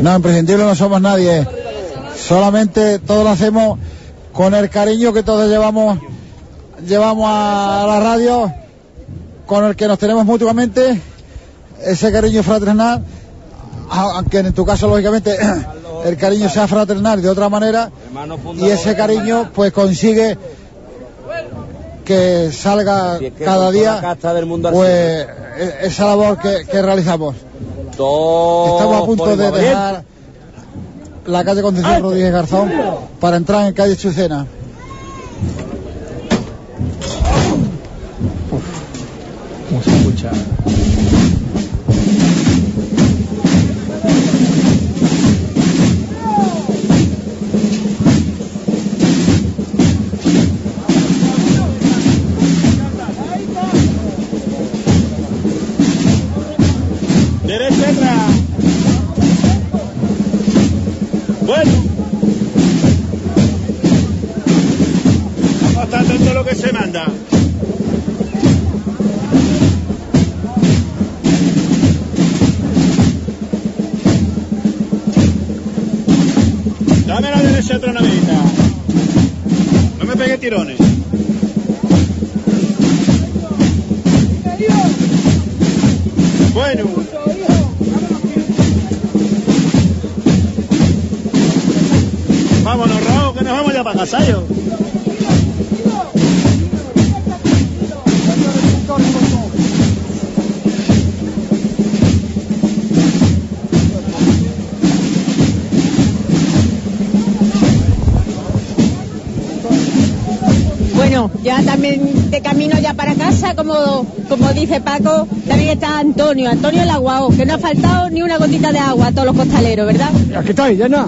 No, imprescindible no somos nadie. Solamente todo lo hacemos con el cariño que todos llevamos, llevamos a la radio, con el que nos tenemos mutuamente, ese cariño fraternal, aunque en tu caso, lógicamente, el cariño sea fraternal de otra manera, y ese cariño pues consigue que salga Si es que cada día del mundo pues e- esa labor que, que realizamos. Estamos a punto de dejar la calle Concepción Rodríguez Garzón para entrar en calle Chucena. ¿Cómo se escucha? Bueno. Vámonos, Raúl, que nos vamos ya para Casallo. Como, como dice Paco, también está Antonio, Antonio el aguao, que no ha faltado ni una gotita de agua a todos los costaleros, ¿verdad? Aquí está, llena.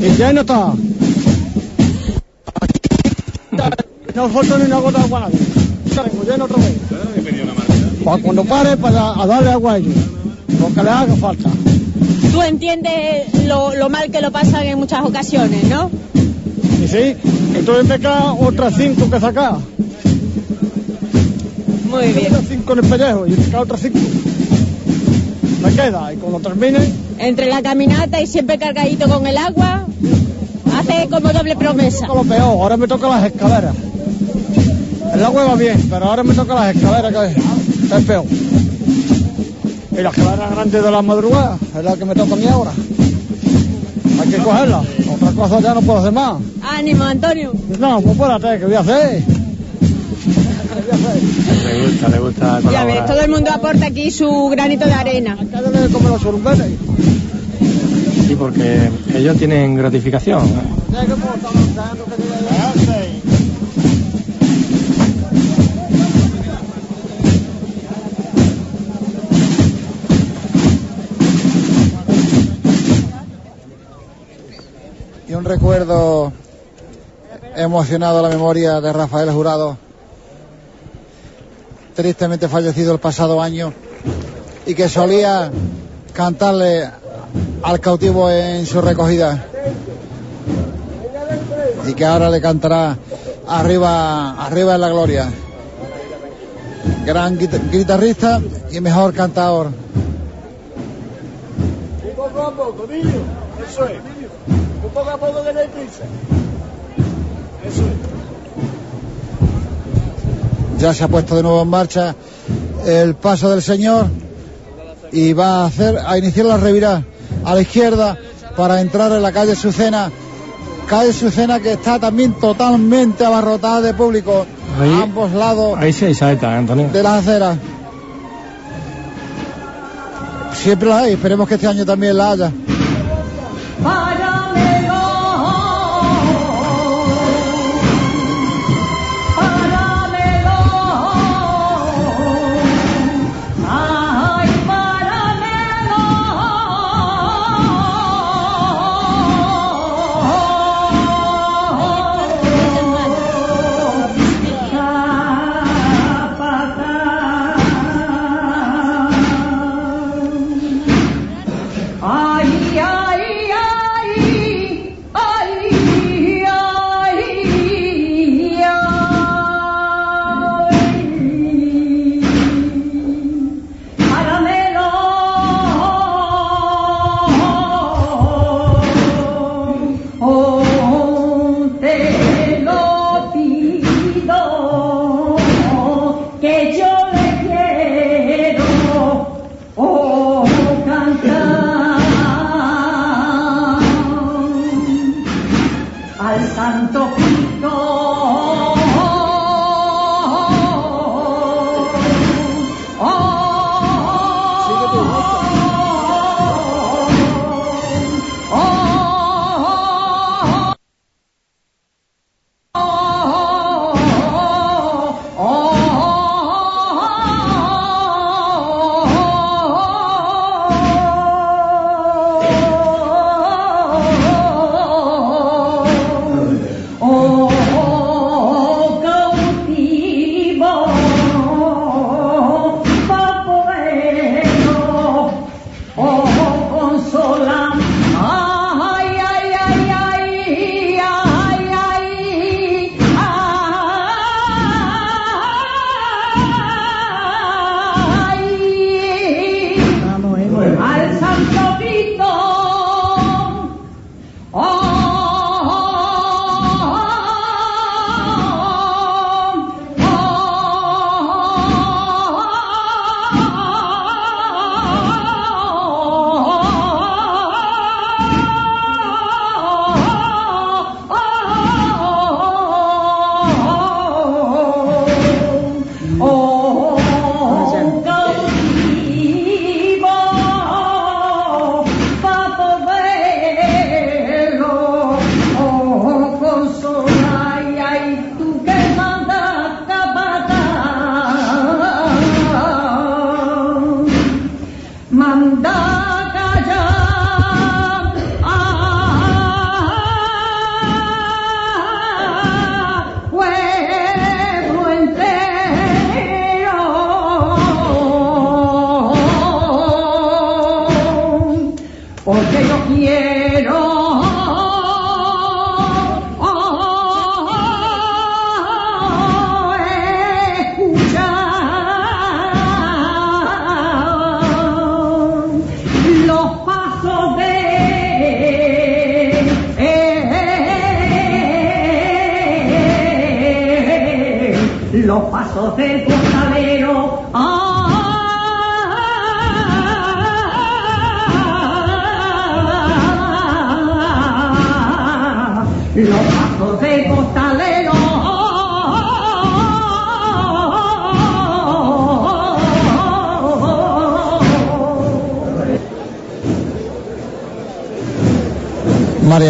Y lleno está. No falta ni una gota de agua lleno otra vez. Cuando pare, para a darle agua a ellos. Lo que les haga falta. Tú entiendes lo, lo mal que lo pasan en muchas ocasiones, ¿no? Y sí, entonces me quedan otras cinco que sacar. Muy bien. Cinco en el pellejo y otras cinco. Me queda, y cuando termine, Entre la caminata y siempre cargadito con el agua, hace como doble promesa. lo peor, ahora me toca las escaleras. El agua va bien, pero ahora me toca las escaleras, que es, peor. Y la escalera grande de la madrugada es la que me toca a mí ahora. Hay que cogerla. Otra cosa ya no puedo hacer más. Ánimo, Antonio. No, pues espérate, ¿qué voy a hacer? Le gusta, le gusta Ya ves, todo el mundo aporta aquí su granito de arena. como los surumbeles. Sí, porque ellos tienen gratificación. Y un recuerdo emocionado a la memoria de Rafael Jurado, tristemente fallecido el pasado año, y que solía cantarle al cautivo en su recogida. Y que ahora le cantará arriba, arriba en la gloria. Gran guita- guitarrista y mejor cantador. Eso es. Un poco a poco. Eso es. Ya se ha puesto de nuevo en marcha el paso del señor y va a hacer a iniciar la revirada a la izquierda para entrar en la calle Sucena. Calle Sucena que está también totalmente abarrotada de público Ahí- a ambos lados Ahí sí hay saeta, Antonio. de las aceras. Siempre la hay esperemos que este año también la haya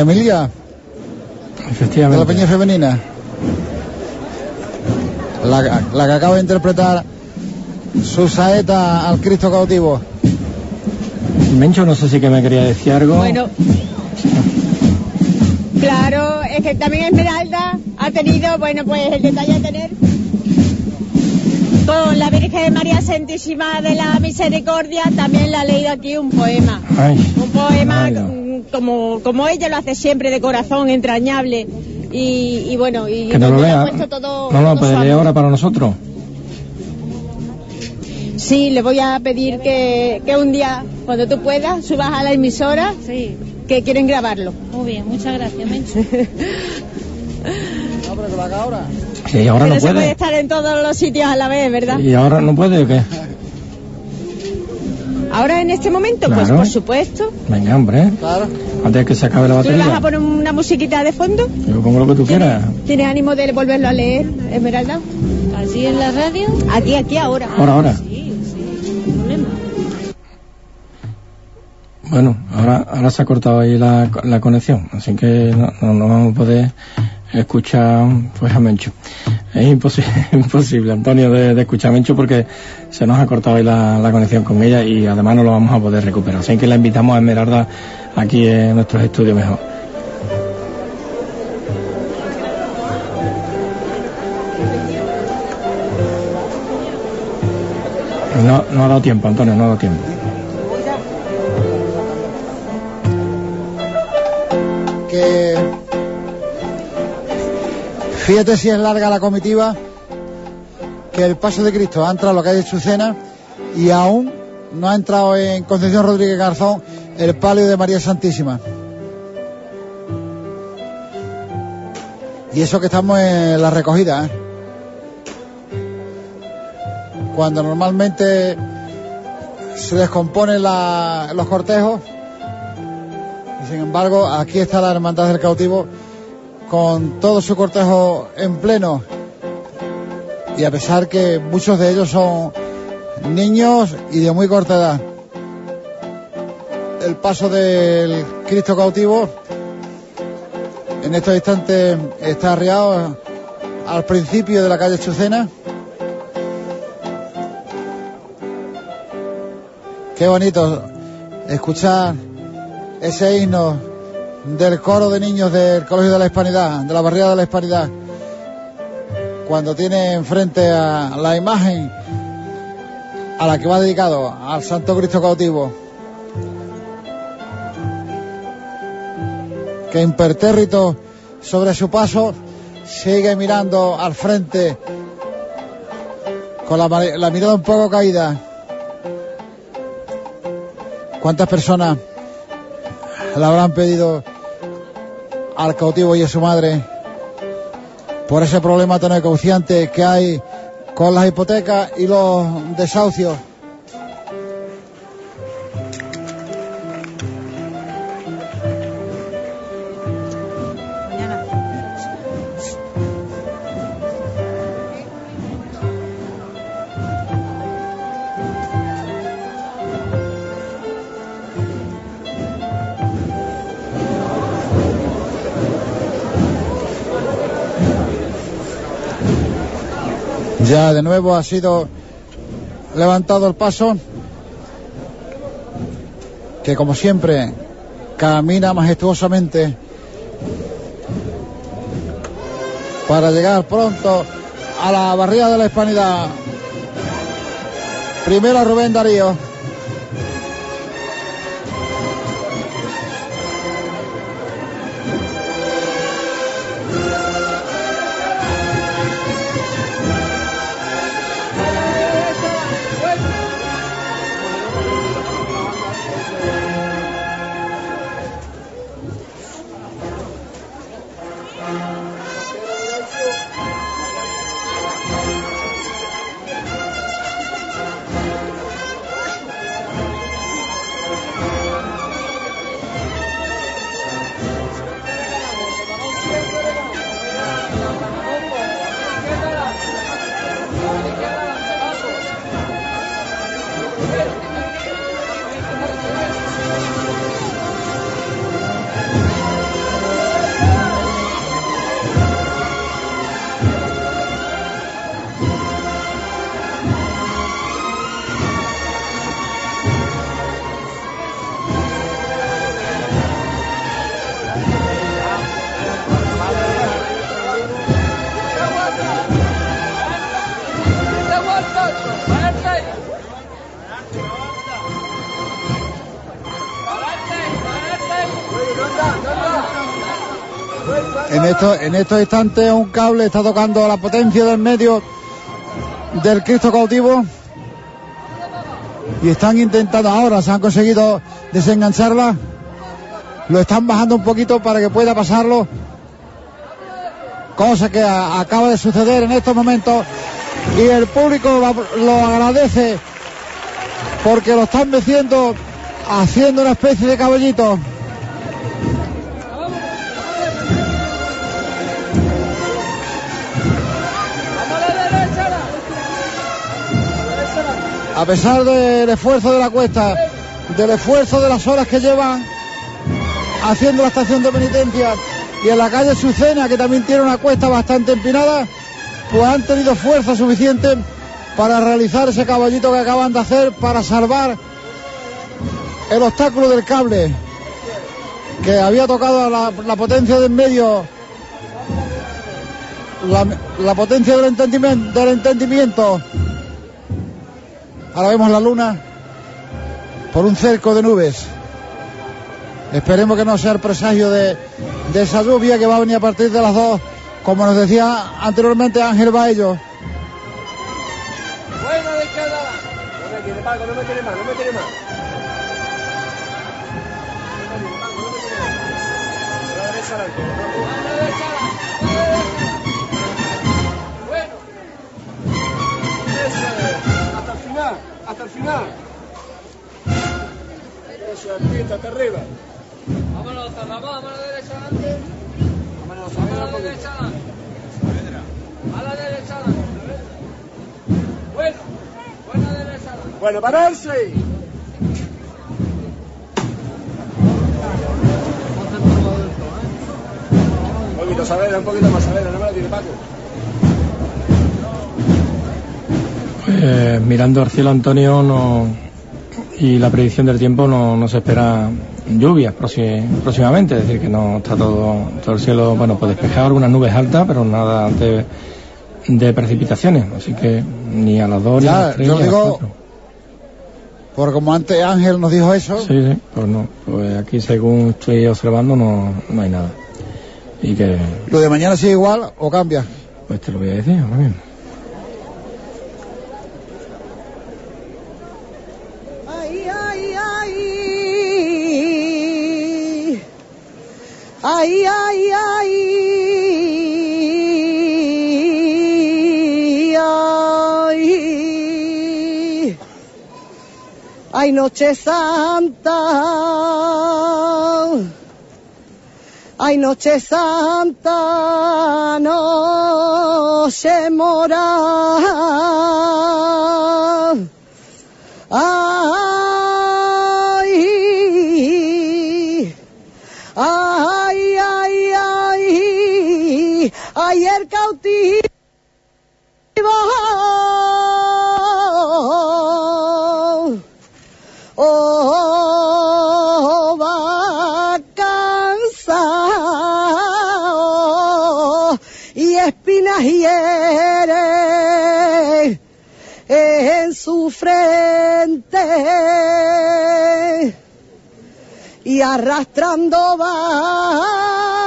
Emilia, de la Peña Femenina. La, la que acaba de interpretar su saeta al Cristo cautivo. Mencho, no sé si que me quería decir algo. Bueno, claro, es que también Esmeralda ha tenido, bueno, pues el detalle de tener con la Virgen María Santísima de la Misericordia, también le ha leído aquí un poema. Ay, Un poema Ay, no. Como, como ella lo hace siempre, de corazón, entrañable. Y, y bueno, y que no lo puesto todo, No lo amor. ahora para nosotros. Sí, le voy a pedir que, que un día, cuando tú puedas, subas a la emisora Sí, que quieren grabarlo. muy bien, muchas gracias, Mencho. Sí, ahora Pero no se puede puede. estar en todos los sitios a la vez, ¿verdad? ¿Y ahora no puede o qué? Este momento, pues Claro. por supuesto. Venga, hombre. Antes de que se acabe la ¿Tú le vas a batería. poner una musiquita de fondo? Yo pongo lo que tú quieras. ¿Tienes ánimo de volverlo a leer, Esmeralda? ¿Allí en la radio? Aquí, aquí, ahora. Ahora, ahora. Bueno, ahora, ahora se ha cortado ahí la, la conexión, así que no, no, no vamos a poder escuchar pues a Mencho. Es imposible, Antonio, de, de escuchar porque se nos ha cortado la, la conexión con ella y además no lo vamos a poder recuperar. Así que la invitamos a Esmeralda aquí en nuestros estudios mejor. No, no ha dado tiempo, Antonio, no ha dado tiempo. que fíjate si es larga la comitiva que el paso de Cristo ha entrado a la calle Chucena y aún no ha entrado en Concepción Rodríguez Garzón el palio de María Santísima. Y eso que estamos en la recogida, ¿eh? cuando normalmente se descomponen los cortejos. Y sin embargo, aquí está la Hermandad del Cautivo con todo su cortejo en pleno. Y a pesar que muchos de ellos son niños y de muy corta edad. El paso del Cristo cautivo en estos instantes está arriado al principio de la calle Chucena. Qué bonito escuchar ese himno del coro de niños del Colegio de la Hispanidad, de la barriada de la Hispanidad, cuando tiene enfrente a la imagen a la que va dedicado al Santo Cristo cautivo, que impertérrito sobre su paso sigue mirando al frente con la, la mirada un poco caída. ¿Cuántas personas le habrán pedido al cautivo y a su madre por ese problema tan acuciante que hay con las hipotecas y los desahucios? De nuevo ha sido levantado el paso, que como siempre camina majestuosamente para llegar pronto a la barriada de la Hispanidad. Primero Rubén Darío. En estos, instantes un cable está tocando la potencia del medio del Cristo cautivo. Y están intentando ahora, se han conseguido desengancharla, lo están bajando un poquito para que pueda pasarlo, cosa que acaba de suceder en estos momentos. Y el público lo agradece porque lo están meciendo haciendo una especie de caballito. A pesar del esfuerzo de la cuesta, del esfuerzo de las horas que llevan haciendo la estación de penitencia y en la calle Sucena, que también tiene una cuesta bastante empinada, pues han tenido fuerza suficiente para realizar ese caballito que acaban de hacer para salvar el obstáculo del cable que había tocado la, la potencia del medio, la, potencia del entendimiento Ahora vemos la luna por un cerco de nubes. Esperemos que no sea el presagio de, de esa lluvia que va a venir a partir de las dos, como nos decía anteriormente Ángel Baello. Bueno, de. No me tiene Paco, no me tiene más, no me tiene más. Final. Eso es, pista, hasta arriba. Vámonos, vamos a la derecha adelante. Vámonos, Vamos a la derecha adelante. A la derecha adelante. Bueno, buena derecha adelante. Bueno, pararse. Un poquito, Saavedra, un poquito más, Saavedra, no me lo tire Paco. Eh, mirando al cielo, Antonio, no, y la predicción del tiempo no, no se espera lluvias próxi- próximamente, es decir, que no está todo, todo el cielo, bueno, pues despejado, algunas nubes altas, pero nada de, de precipitaciones, así que ni a las dos ni a las tres yo ni a digo, porque como antes Ángel nos dijo eso, Sí, sí, pues no, pues aquí según estoy observando no, no hay nada. Y que, lo de mañana sigue igual o cambia. pues te lo voy a decir ahora mismo. Ay, ay, ay. Ay. Ay, noche santa. Ay, noche santa, noche mora. Ayer cautivo. Oh, va y espinas hiere en su frente y arrastrando va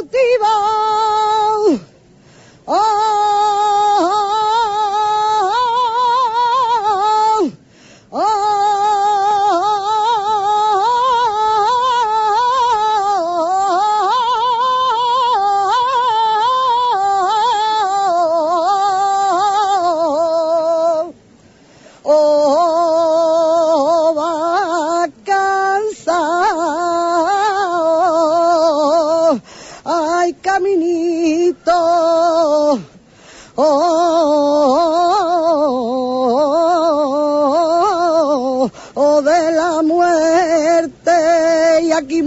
Cautivo. Oh,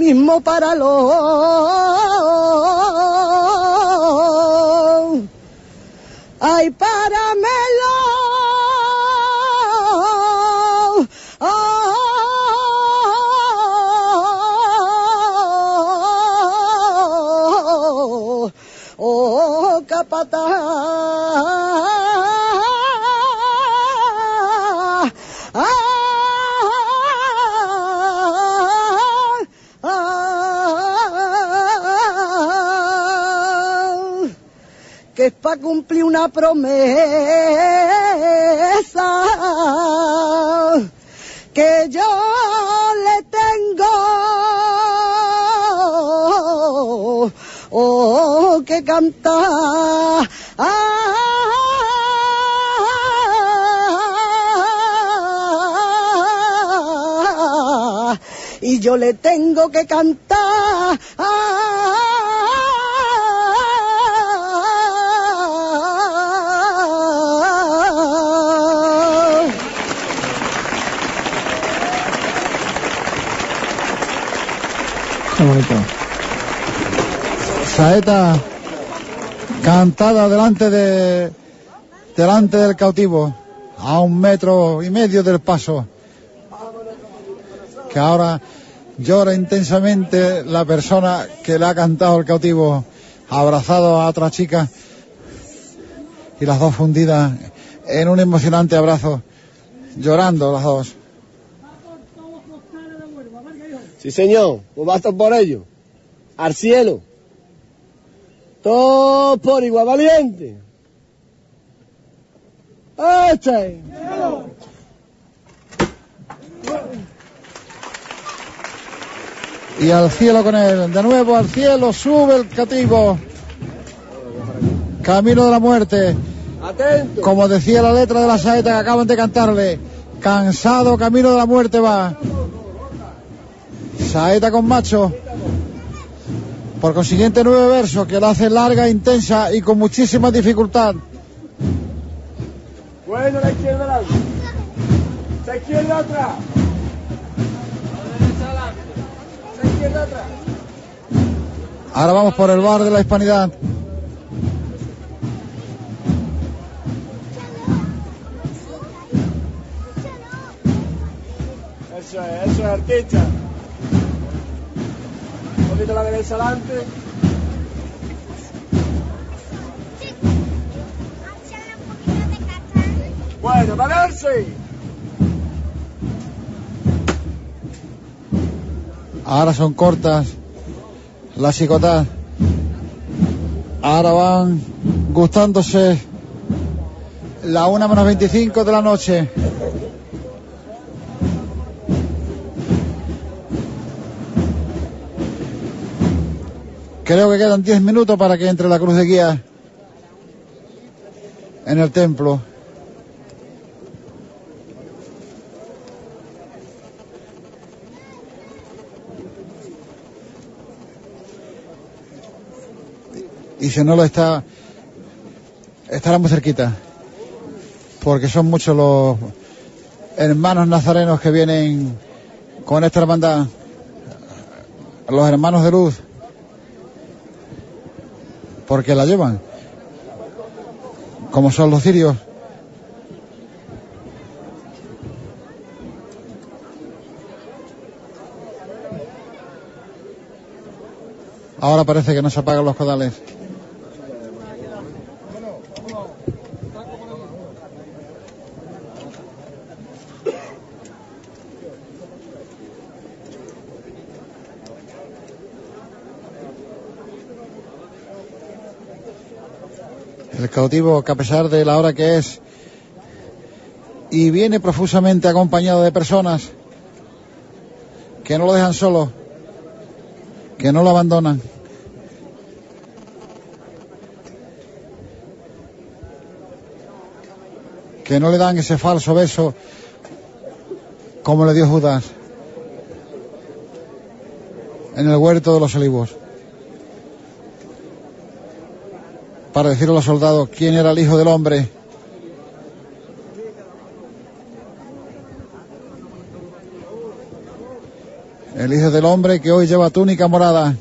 mismo para los ay paramelo cumplir una promesa que yo le tengo oh, que cantar. Y yo le tengo que cantar. Bonito. Saeta cantada delante de delante del cautivo a un metro y medio del paso que ahora llora intensamente la persona que le ha cantado el cautivo, abrazado a otra chica y las dos fundidas en un emocionante abrazo, llorando las dos. Sí, señor, pues basta por ello. Al cielo. Todo por igual valiente. ¡Este! Y al cielo con él, de nuevo al cielo, sube el cativo. Camino de la muerte. Atento. Como decía la letra de la saeta que acaban de cantarle. Cansado, camino de la muerte va. Saeta con macho. Por consiguiente, nueve versos que la hace larga, intensa y con muchísima dificultad. Bueno, la izquierda adelante. La izquierda atrás. La izquierda atrás. Ahora vamos por el bar de la hispanidad. Eso es, eso es artista. Poquito la derecha adelante. Bueno, valerse. Ahora son cortas las chicotas. Ahora van gustándose la una menos 25 de la noche. Creo que quedan 10 minutos para que entre la cruz de guía en el templo. y si no lo está, estará muy cerquita, porque son muchos los hermanos nazarenos que vienen con esta hermandad, los hermanos de luz, porque la llevan, como son los cirios. Ahora parece que no se apagan los codales. El cautivo que a pesar de la hora que es y viene profusamente acompañado de personas que no lo dejan solo, que no lo abandonan. Que no le dan ese falso beso como le dio Judas en el huerto de los olivos. Para decirle a los soldados quién era el Hijo del Hombre. El Hijo del Hombre que hoy lleva túnica morada.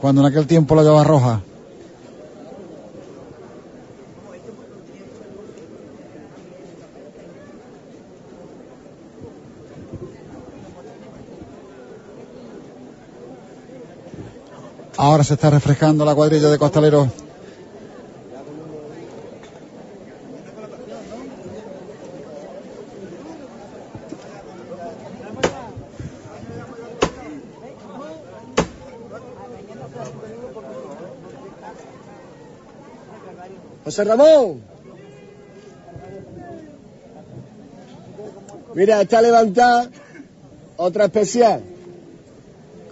Cuando en aquel tiempo la llevaba roja. Ahora se está refrescando la cuadrilla de costaleros. José Ramón. Mira, está levantada otra especial.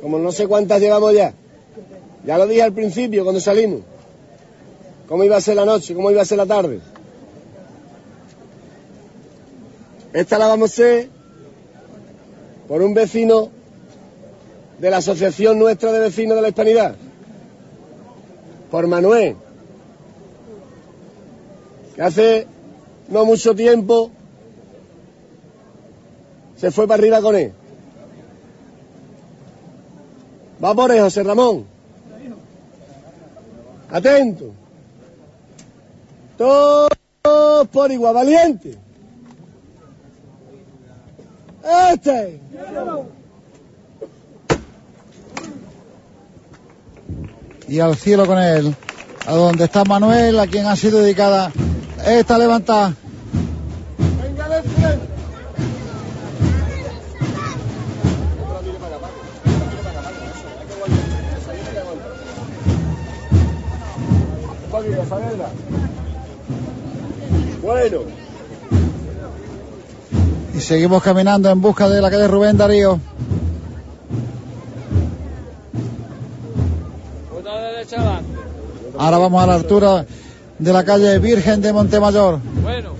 Como no sé cuántas llevamos ya. Ya lo dije al principio cuando salimos. Cómo iba a ser la noche, cómo iba a ser la tarde. Esta la vamos a hacer por un vecino de la Asociación Nuestra de Vecinos de la Hispanidad. Por Manuel. Que hace no mucho tiempo se fue para arriba con él. Va por él, José Ramón. Atento. Todos por igual, valiente. Este. y al cielo con él. A donde está Manuel, a quien ha sido dedicada esta levantada. Bueno, Y seguimos caminando en busca de la calle Rubén Darío. Una derecha adelante. Ahora vamos a la altura de la calle Virgen de Montemayor. Bueno.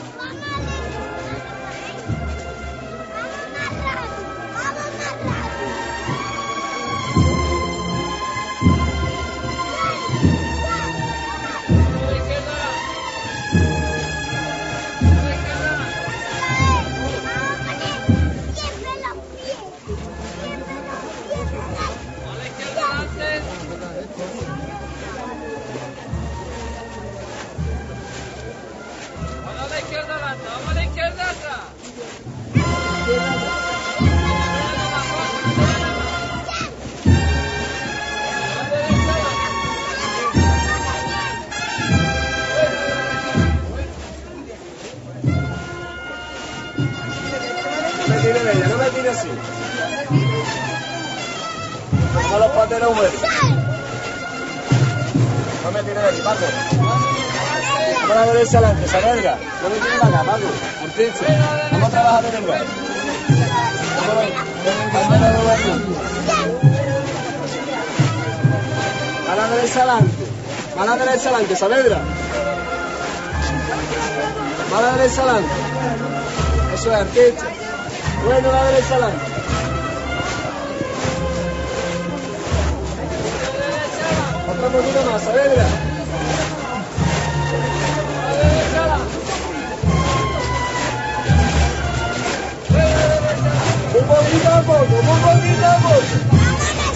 No me tire de aquí, Paco. Vamos a la derecha adelante. No me tire para acá, Paco. Vamos a trabajar de verdad. A la derecha adelante. A la derecha adelante, Saavedra. A la derecha adelante. Eso es, Artecha. Bueno, a la derecha adelante. Otro poquito más, Saavedra. Un poquito a poco, un poquito a poco.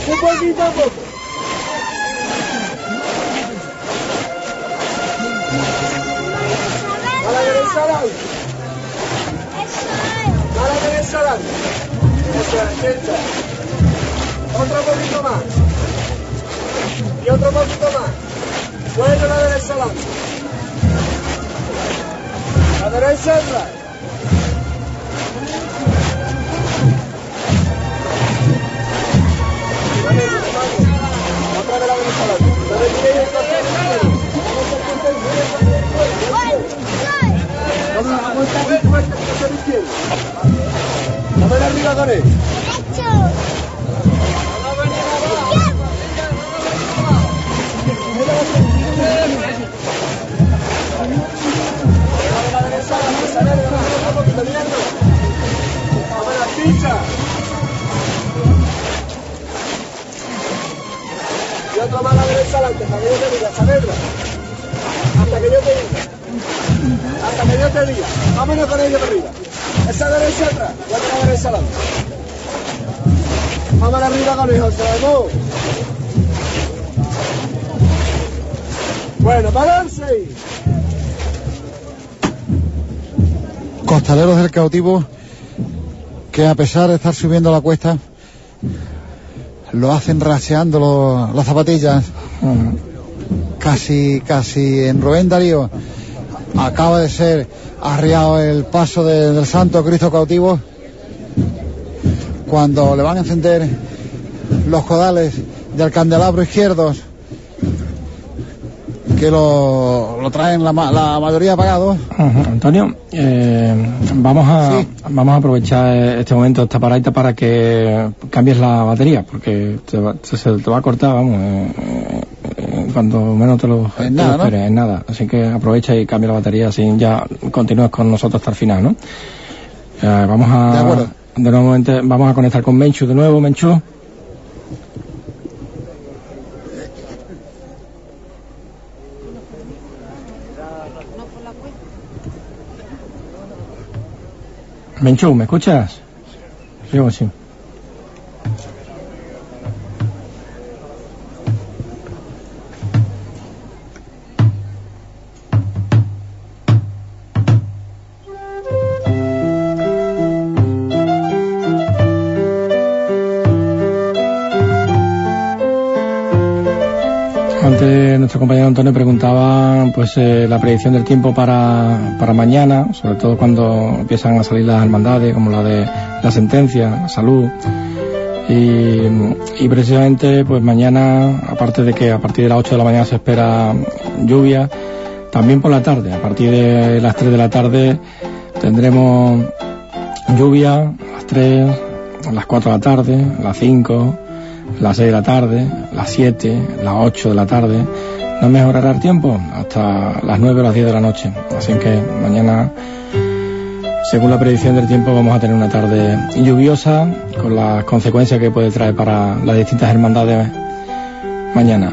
Un poquito a poco. A la derecha adelante. A la derecha adelante. Eso es. Otro poquito más. Y otro poquito más. Bueno, la derecha adelante. La derecha atrás. Vale. Otra la derecha adelante. El izquierdo. Vamos a. Vamos arriba. Y otro más a la derecha hasta que yo te diga. Hasta que yo te diga. Hasta que yo te diga. Vámonos con ellos arriba. Esa derecha atrás, y otra derecha adelante. Vamos arriba con ellos, Bueno, pararse ahí. Costaleros del cautivo que a pesar de estar subiendo la cuesta lo hacen racheando lo- las zapatillas casi casi en Rubén Darío acaba de ser arriado el paso de- del Santo Cristo cautivo cuando le van a encender los codales del candelabro izquierdos que lo, lo traen la, la mayoría apagados Ujú, Antonio, eh, vamos a vamos a aprovechar este momento, esta paradita para que cambies la batería, porque te va- se, se te va a cortar, vamos, eh, eh, cuando menos te lo, esperes, en nada. Así que aprovecha y cambia la batería, así ya continúas con nosotros hasta el final, ¿no? Eh, vamos a De acuerdo. de nuevo vamos a conectar con Menchu de nuevo, Menchu. Menchú, ¿me escuchas? Yo sí. Pues eh, la predicción del tiempo para, para mañana, sobre todo cuando empiezan a salir las hermandades, como la de la sentencia, la salud. Y, y precisamente pues mañana, aparte de que a partir de las 8 de la mañana se espera lluvia, también por la tarde, a partir de las 3 de la tarde tendremos lluvia las 3, a las 4 de la tarde, las 5, las 6 de la tarde, las 7, las 8 de la tarde. No mejorará el tiempo hasta las 9 o las 10 de la noche. Así que mañana, según la predicción del tiempo, vamos a tener una tarde lluviosa con las consecuencias que puede traer para las distintas hermandades mañana.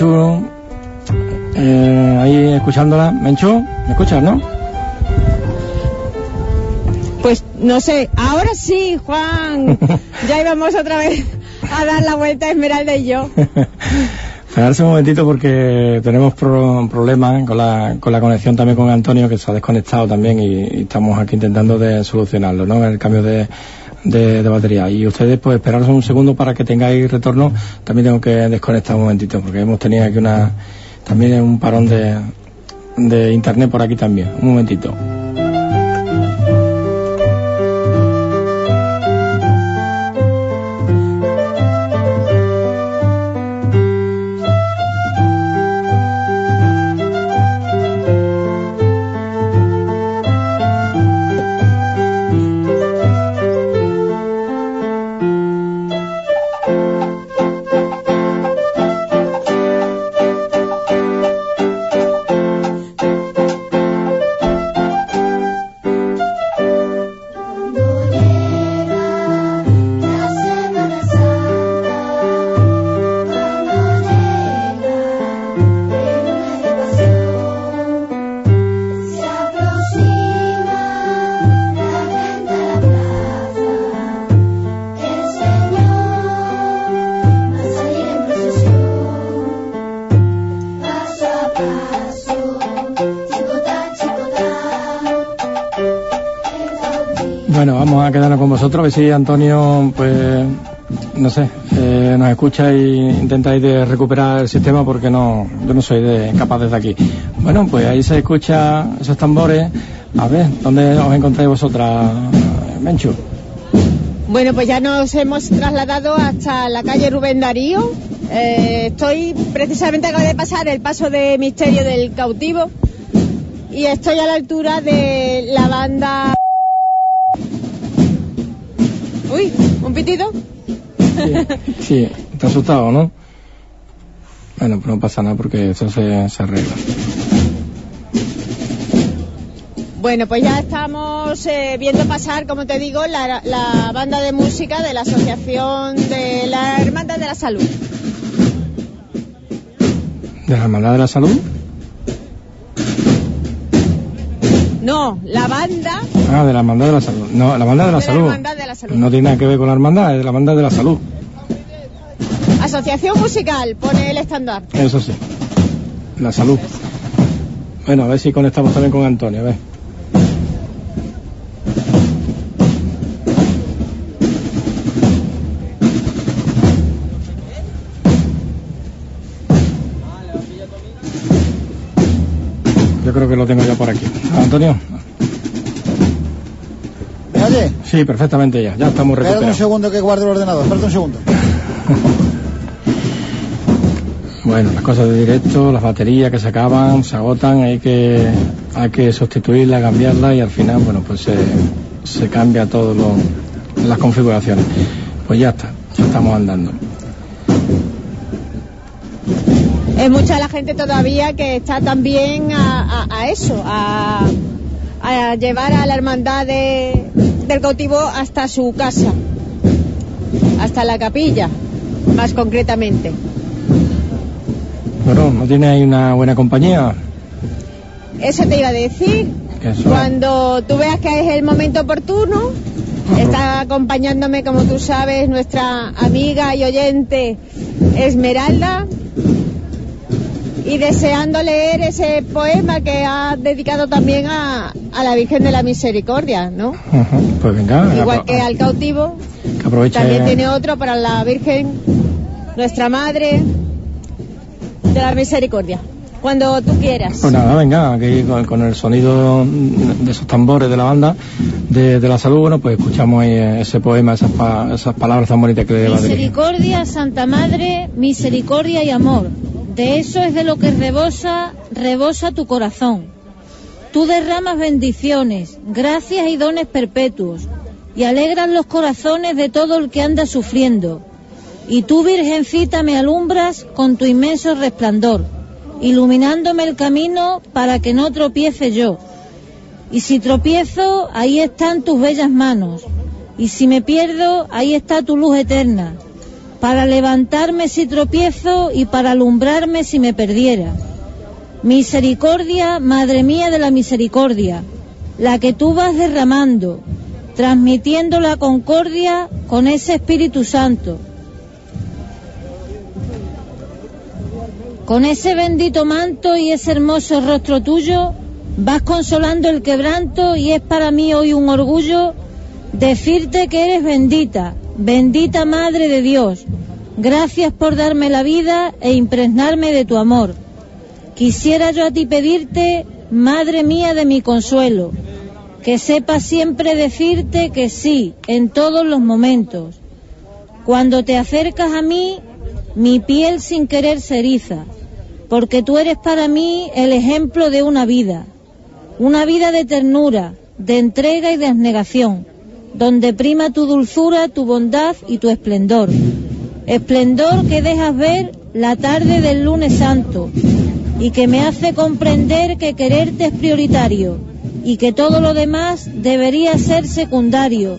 Menchu eh, ahí escuchándola. Menchu, ¿me escuchas, no? Pues no sé, ahora sí, Juan. ya íbamos otra vez a dar la vuelta Esmeralda y yo. Esperarse un momentito porque tenemos pro- problemas con la, con la conexión también con Antonio, que se ha desconectado también y, y estamos aquí intentando de solucionarlo, ¿no? El cambio de, de, de batería. Y ustedes, pues, esperaros un segundo para que tengáis retorno. También tengo que desconectar un momentito porque hemos tenido aquí una, también un parón de, de internet por aquí también. Un momentito. Si Antonio, pues, no sé, eh, nos escucha y intenta ahí de recuperar el sistema porque no, yo no soy de, capaz desde aquí. Bueno, pues ahí se escucha esos tambores. A ver, ¿dónde os encontráis vosotras, Menchu? Bueno, pues ya nos hemos trasladado hasta la calle Rubén Darío. Eh, estoy precisamente acabo de pasar el paso de misterio del cautivo y estoy a la altura de la banda. Pitido. Sí, te has asustado, ¿no? Bueno, pues no pasa nada porque eso se, se arregla. Bueno, pues ya estamos eh, viendo pasar, como te digo, la, la banda de música de la Asociación de la Hermandad de la Salud. ¿De la Hermandad de la Salud? No, la banda Ah, de la Hermandad de la Salud. No, la de la de la Salud. La Salud. No tiene nada que ver con la Hermandad, es la Hermandad de la Salud. Asociación Musical, pone el estandarte. Eso sí. La salud. Bueno, a ver si conectamos también con Antonio, a ver. Sí, perfectamente ya. Ya estamos Espérate un recuperados. segundo que guarde el ordenador. Espérate un segundo. Bueno, las cosas de directo, las baterías que se acaban, se agotan, hay que, hay que sustituirla, cambiarla y al final, bueno, pues se, se cambia todo lo, las configuraciones. Pues ya está, ya estamos andando. Es mucha la gente todavía que está también a, a- a eso, a, a llevar a la hermandad de- del cautivo hasta su casa, hasta la capilla, más concretamente. Bueno, ¿no tiene ahí una buena compañía? Eso te iba a decir. Eso. Cuando tú veas que es el momento oportuno, está acompañándome, como tú sabes, nuestra amiga y oyente Esmeralda. Y deseando leer ese poema que ha dedicado también a, a la Virgen de la Misericordia, ¿no? Pues venga, Igual que al cautivo, que aproveche. también tiene otro para la Virgen, nuestra Madre de la Misericordia. Cuando tú quieras. Pues nada, venga, aquí con, con el sonido de esos tambores de la banda de, de la salud, bueno, pues escuchamos ahí eh, ese poema, esas, pa- esas palabras tan bonitas que le va a dirigir. Misericordia, Santa Madre, misericordia y amor. De eso es de lo que rebosa, rebosa tu corazón. Tú derramas bendiciones, gracias y dones perpetuos, y alegras los corazones de todo el que anda sufriendo. Y tú, Virgencita, me alumbras con tu inmenso resplandor, iluminándome el camino para que no tropiece yo. Y si tropiezo, ahí están tus bellas manos. Y si me pierdo, ahí está tu luz eterna. para levantarme si tropiezo y para alumbrarme si me perdiera. Misericordia, Madre mía de la misericordia, la que tú vas derramando, transmitiendo la concordia con ese Espíritu Santo. Con ese bendito manto y ese hermoso rostro tuyo, vas consolando el quebranto y es para mí hoy un orgullo decirte que eres bendita, bendita Madre de Dios. Gracias por darme la vida e impregnarme de tu amor. Quisiera yo a ti pedirte, Madre mía de mi consuelo, que sepa siempre decirte que sí en todos los momentos. Cuando te acercas a mí, mi piel sin querer se eriza, porque tú eres para mí el ejemplo de una vida, una vida de ternura, de entrega y de abnegación, donde prima tu dulzura, tu bondad y tu esplendor. Esplendor que dejas ver la tarde del lunes santo y que me hace comprender que quererte es prioritario y que todo lo demás debería ser secundario,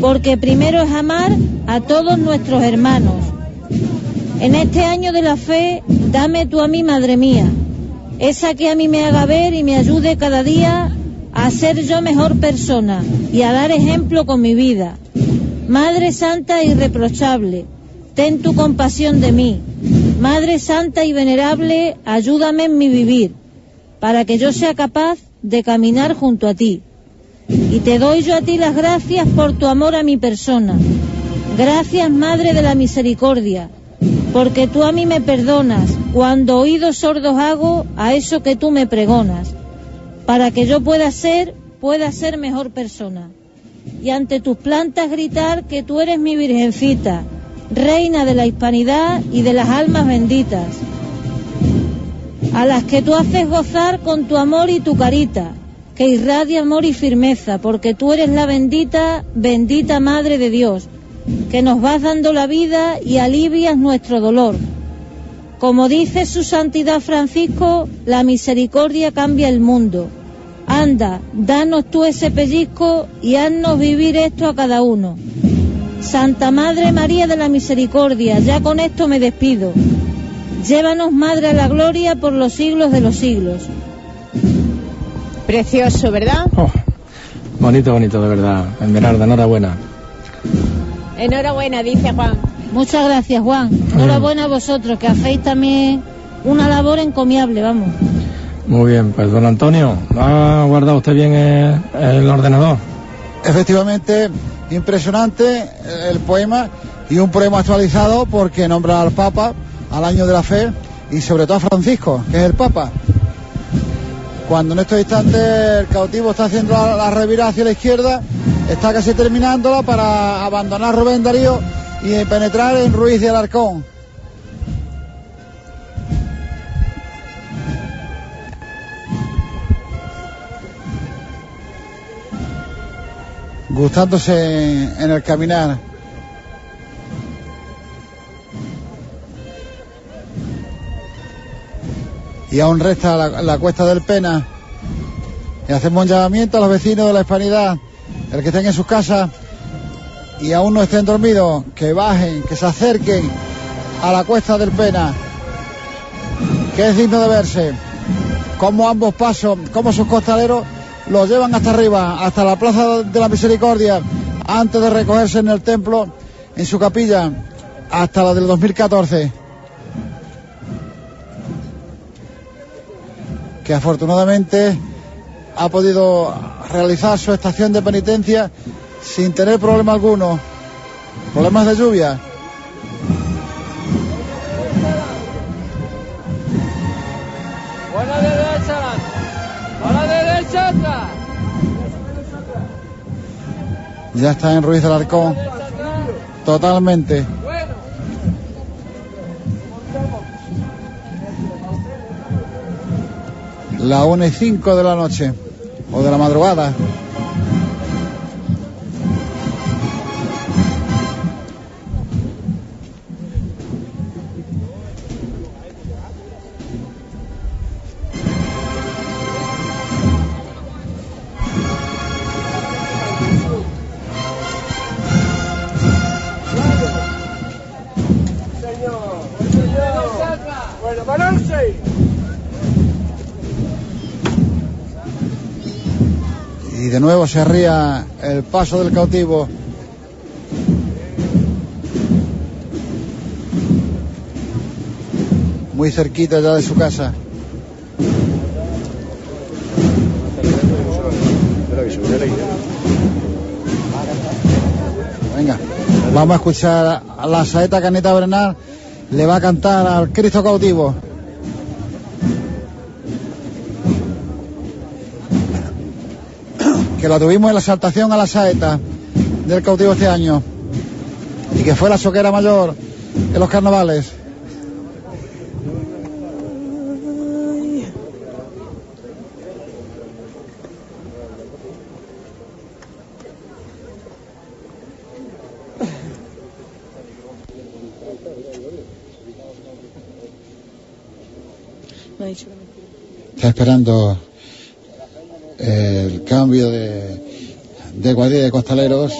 porque primero es amar a todos nuestros hermanos. En este año de la fe, dame tú a mí, Madre mía, esa que a mí me haga ver y me ayude cada día a ser yo mejor persona y a dar ejemplo con mi vida. Madre Santa irreprochable, ten tu compasión de mí. Madre Santa y venerable, ayúdame en mi vivir, para que yo sea capaz de caminar junto a ti. Y te doy yo a ti las gracias por tu amor a mi persona. Gracias, Madre de la Misericordia, porque tú a mí me perdonas cuando oídos sordos hago a eso que tú me pregonas, para que yo pueda ser, pueda ser mejor persona. Y ante tus plantas gritar que tú eres mi virgencita, reina de la hispanidad y de las almas benditas, a las que tú haces gozar con tu amor y tu carita, que irradia amor y firmeza, porque tú eres la bendita, bendita Madre de Dios, que nos vas dando la vida y alivias nuestro dolor. Como dice su santidad Francisco, la misericordia cambia el mundo. Anda, danos tú ese pellizco y haznos vivir esto a cada uno. Santa Madre María de la Misericordia, ya con esto me despido. Llévanos, Madre, a la gloria por los siglos de los siglos. Precioso, ¿verdad? Oh, bonito, bonito, de verdad. Esmeralda, enhorabuena. Enhorabuena, dice Juan. Muchas gracias, Juan. Enhorabuena a vosotros, que hacéis también una labor encomiable, vamos. Muy bien, pues don Antonio, ¿ha guardado usted bien el, el ordenador? Efectivamente, impresionante el poema y un poema actualizado porque nombra al Papa al año de la fe y sobre todo a Francisco, que es el Papa. Cuando en estos instantes el cautivo está haciendo la, la revira hacia la izquierda, está casi terminándola para abandonar Rubén Darío y penetrar en Ruiz de Alarcón. Gustándose en, el caminar. y aún resta la, la, cuesta del Pena. Y hacemos un llamamiento a los vecinos de la Hispanidad, el que estén en sus casas y aún no estén dormidos, que bajen, que se acerquen a la cuesta del Pena, que es digno de verse, como ambos pasos, como sus costaleros los llevan hasta arriba, hasta la Plaza de la Misericordia, antes de recogerse en el templo, en su capilla, hasta la del 2014. que afortunadamente ha podido realizar su estación de penitencia sin tener problema alguno, problemas de lluvia. Ya está en Ruiz del Arcón, totalmente. la 1 y 5 de la noche o de la madrugada. Nuevo se arría el paso del cautivo. Muy cerquita ya de su casa. Venga, vamos a escuchar a la saeta Caneta Bernal. Le va a cantar al Cristo cautivo. Que la tuvimos en la exaltación a la saeta del cautivo este año y que fue la soquera mayor en los carnavales. Está esperando el cambio de, de de costaleros.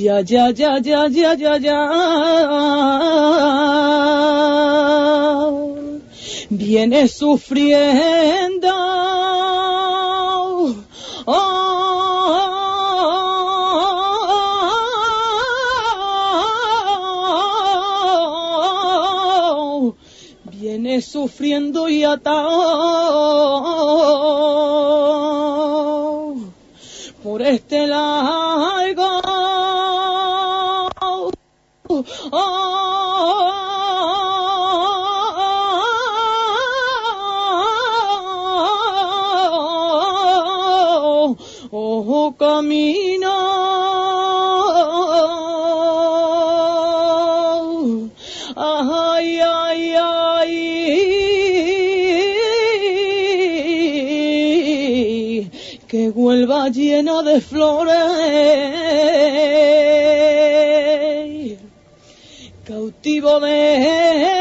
Ya, ya, ya, ya, ya, ya, ya. Viene sufriendo. Oh, sufriendo y atado por este largo que vuelva llena de flores. Cautivo de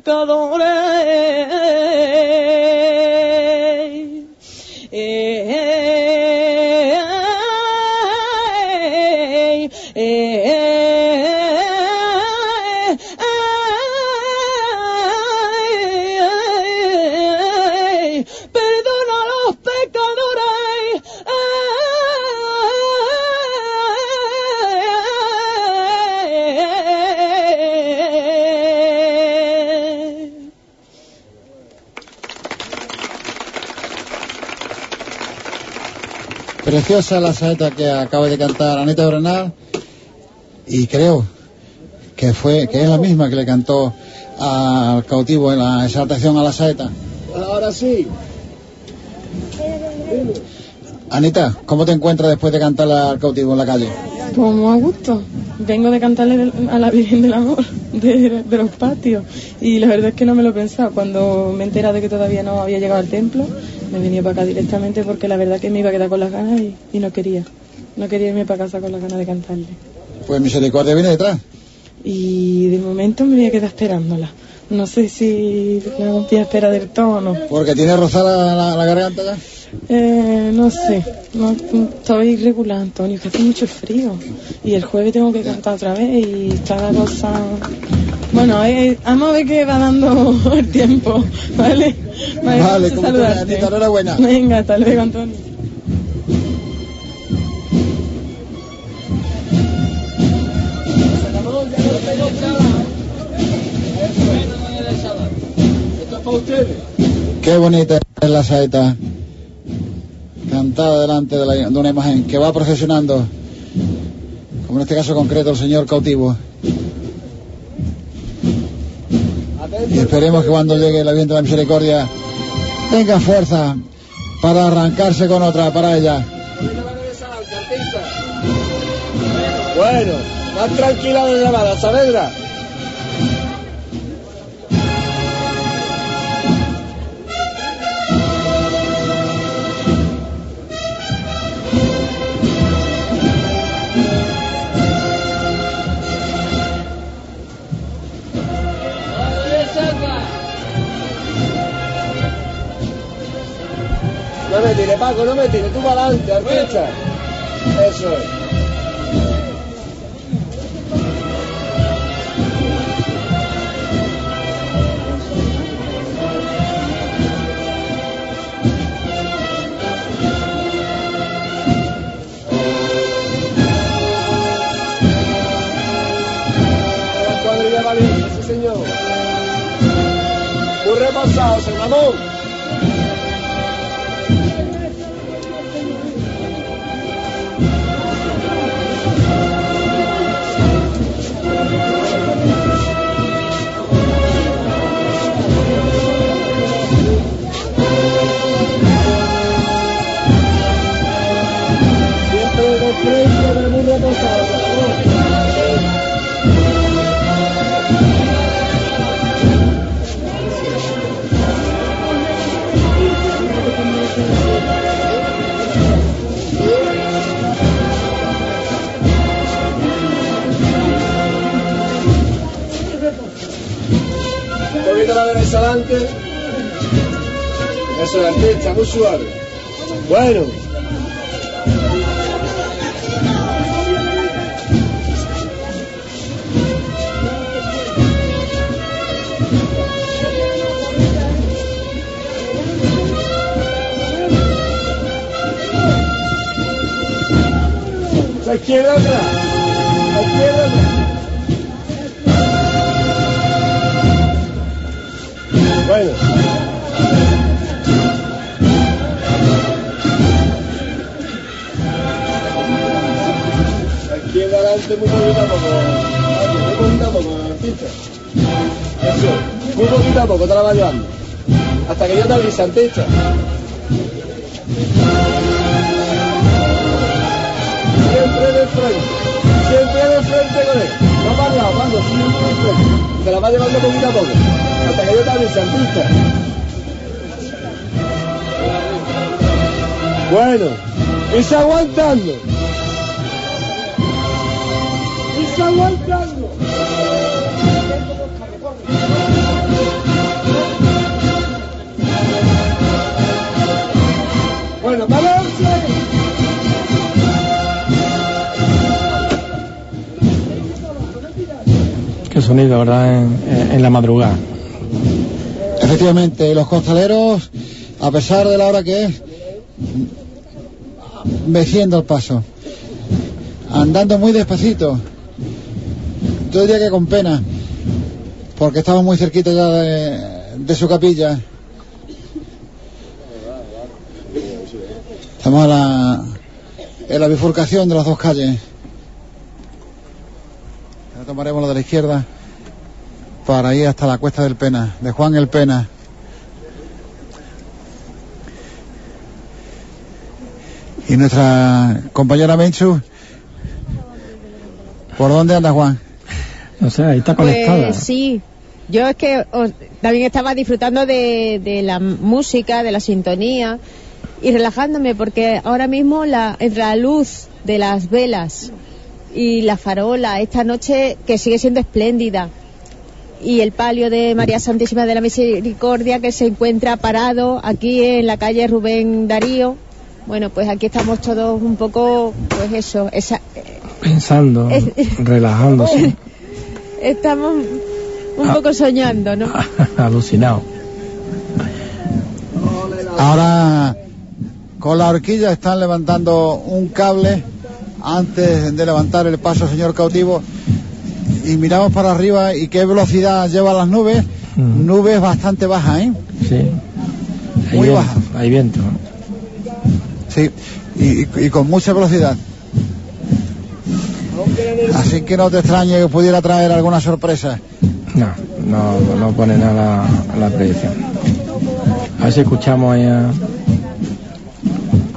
pecadores Preciosa la saeta que acaba de cantar Anita Brenal y creo que fue que es la misma que le cantó al cautivo en la exaltación a la saeta. Ahora sí. Anita, ¿cómo te encuentras después de cantar al cautivo en la calle? Muy a gusto. Vengo de cantarle a la Virgen del Amor de, de los patios y la verdad es que no me lo pensaba. Cuando me he enterado de que todavía no había llegado al templo, me venía para acá directamente porque la verdad que me iba a quedar con las ganas y, y no quería. No quería irme para casa con las ganas de cantarle. Pues misericordia viene detrás. Y de momento me voy a quedar esperándola. No sé si la voy a esperar del todo o no. Porque tiene rozada la, la garganta ya. Eh, no sé, no, estoy irregular, Antonio, que hace mucho frío. Y el jueves tengo que cantar otra vez y está la cosa... Bueno, eh, vamos a ver qué va dando el tiempo, ¿vale? Vale, a como saludarte. enhorabuena. Venga, hasta luego, Antonio. Qué bonita es la saeta cantada delante de, la- de una imagen que va procesionando, como en este caso concreto el señor cautivo. Y esperemos que cuando llegue el aviento de la misericordia tenga fuerza para arrancarse con otra para ella. Bueno, más tranquila de llamada, Saavedra. No me tire, Paco, no me tire, tú para adelante, artista. Eso es. La cuadrilla sí señor. Muy repasado, Ramón. Derecha adelante. Eso, la artista, muy suave. Bueno. La izquierda atrás. La. Izquierda adelante, muy poquito a poco. Muy poquito a poco, artista. Eso. Muy poquito a poco te la vas llevando. Hasta que yo te avise, artista. Siempre de frente. Siempre de frente con él. No para lado, siempre de frente. Te la vas llevando poquito a poco. Hasta que yo te avise, artista. Bueno, y aguantando. Y aguantando. Bueno, balance. Qué sonido, ¿verdad? En, en- en la madrugada. Efectivamente, los costaleros, a pesar de la hora que es, meciendo el paso, andando muy despacito. Yo diría que con pena, porque estamos muy cerquita ya de, su capilla. Estamos la, en la bifurcación de las dos calles. Ahora tomaremos la de la izquierda para ir hasta la cuesta del Pena, de Juan el Pena. Y nuestra compañera Menchu, ¿por dónde anda Juan? No sé, ahí está conectada. Pues sí, yo es que os- también estaba disfrutando de, de la música, de la sintonía y relajándome porque ahora mismo la, entre la luz de las velas y la farola esta noche que sigue siendo espléndida y el palio de María Santísima de la Misericordia que se encuentra parado aquí en la calle Rubén Darío. Bueno, pues aquí estamos todos un poco, pues eso, esa, Pensando, Es- relajándose, estamos un Ah. poco soñando, ¿no? alucinado. Ahora con la horquilla están levantando un cable antes de levantar el paso, señor cautivo. Y miramos para arriba y qué velocidad lleva las nubes. Nubes bastante bajas, ¿eh? Sí. Hay Muy viento, baja. Hay viento. Sí, y, y- y con mucha velocidad. Así que no te extrañe que pudiera traer alguna sorpresa. No, no, no pone nada la, la predicción. A ver si escuchamos ahí a,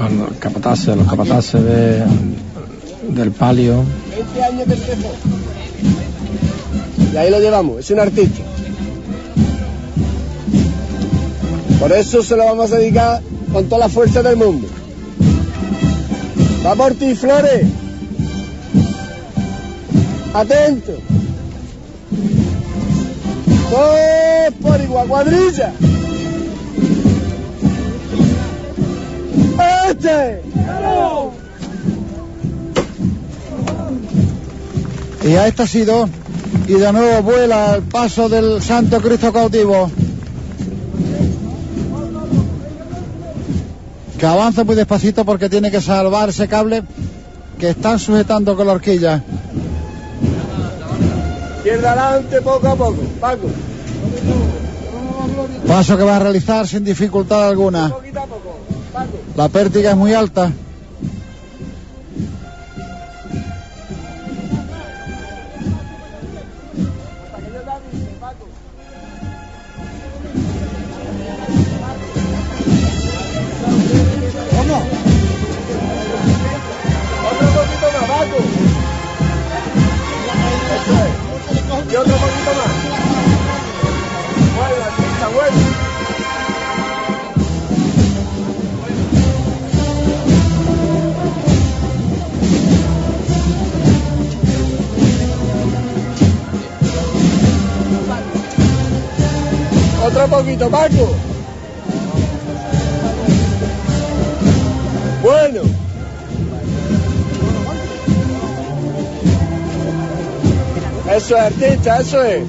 a los capataces, los capataces de, del palio. 20 años. Y ahí lo llevamos, es un artista. Por eso se lo vamos a dedicar con toda la fuerza del mundo. Va por ti, Flores. Atento. Todos por igual, cuadrilla. Este. Y a esta ha sido, y de nuevo vuela al paso del Santo Cristo cautivo. Que avanza muy despacito porque tiene que salvar ese cable que están sujetando con la horquilla. Izquierda adelante, poco a poco. Paco. Paso que va a realizar sin dificultad alguna. La pértiga es muy alta. Paco. Bueno. Eso es artista, eso es.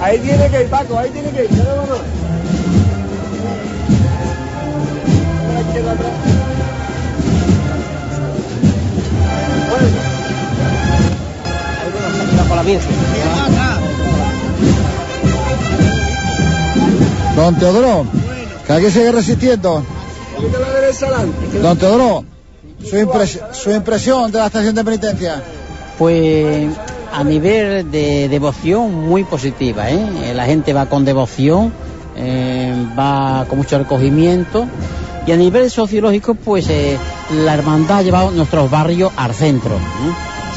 Ahí tiene que ir, Paco, ahí tiene que ir. Dale, vámonos. A Don Teodoro, que aquí sigue resistiendo. Don Teodoro, su, impres- su impresión de la estación de penitencia. Pues a nivel de devoción muy positiva, ¿eh? La gente va con devoción, eh, va con mucho recogimiento y a nivel sociológico pues eh, la hermandad ha llevado nuestros barrios al centro,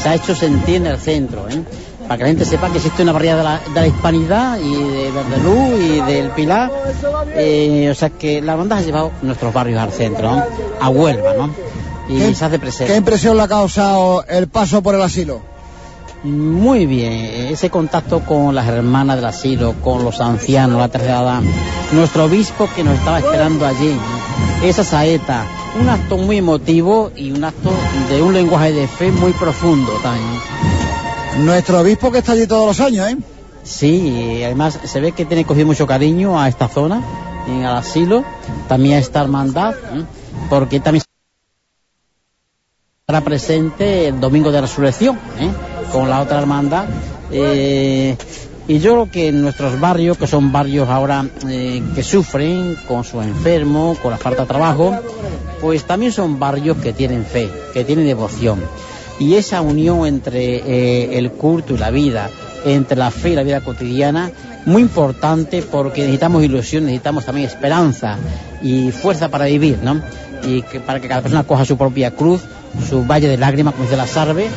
se ha hecho sentir en el centro, ¿eh? Para que la gente sepa que existe una barriada de la, de la hispanidad y de Verdelú y del Pilar, eh, o sea que la hermandad ha llevado nuestros barrios al centro, ¿no? a Huelva, ¿no? y ¿Qué- se hace presente. ¿Qué impresión le ha causado el paso por el asilo? Muy bien, ese contacto con las hermanas del asilo, con los ancianos, la tercera edad, nuestro obispo que nos estaba esperando allí, esa saeta, un acto muy emotivo y un acto de un lenguaje de fe muy profundo también. Nuestro obispo que está allí todos los años, ¿eh? Sí, además se ve que tiene cogido mucho cariño a esta zona, en el asilo, también a esta hermandad, ¿eh? porque también estará presente el domingo de resurrección, ¿eh? con la otra hermandad. eh, y yo creo que en nuestros barrios, que son barrios ahora eh, que sufren con sus enfermos, con la falta de trabajo, pues también son barrios que tienen fe, que tienen devoción. Y esa unión entre eh, el culto y la vida, entre la fe y la vida cotidiana, muy importante porque necesitamos ilusión, necesitamos también esperanza y fuerza para vivir, ¿no? Y que, para que cada persona coja su propia cruz, su valle de lágrimas, como dice la Sarve,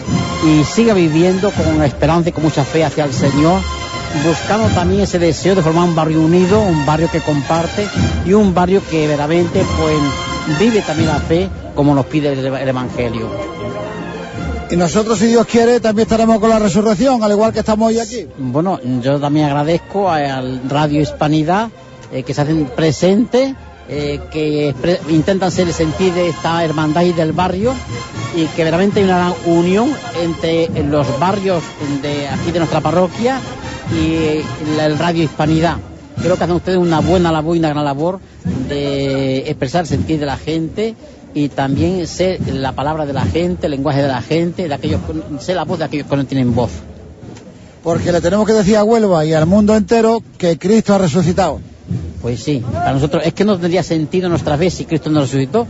y siga viviendo con esperanza y con mucha fe hacia el Señor, buscando también ese deseo de formar un barrio unido, un barrio que comparte y un barrio que verdaderamente pues vive también la fe como nos pide el, el Evangelio. Y nosotros, si Dios quiere, también estaremos con la resurrección, al igual que estamos hoy aquí. Bueno, yo también agradezco al Radio Hispanidad eh, que se hacen presentes, eh, que expre- intentan ser el sentir de esta hermandad y del barrio y que verdaderamente hay una gran unión entre los barrios de aquí de nuestra parroquia y la- el Radio Hispanidad. Creo que hacen ustedes una buena labor y una gran labor de expresar el sentir de la gente y también ser la palabra de la gente, el lenguaje de la gente, de aquellos, que- ser la voz de aquellos que no tienen voz. Porque le tenemos que decir a Huelva y al mundo entero que Cristo ha resucitado. Pues sí, para nosotros es que no tendría sentido nuestra fe si Cristo no resucitó.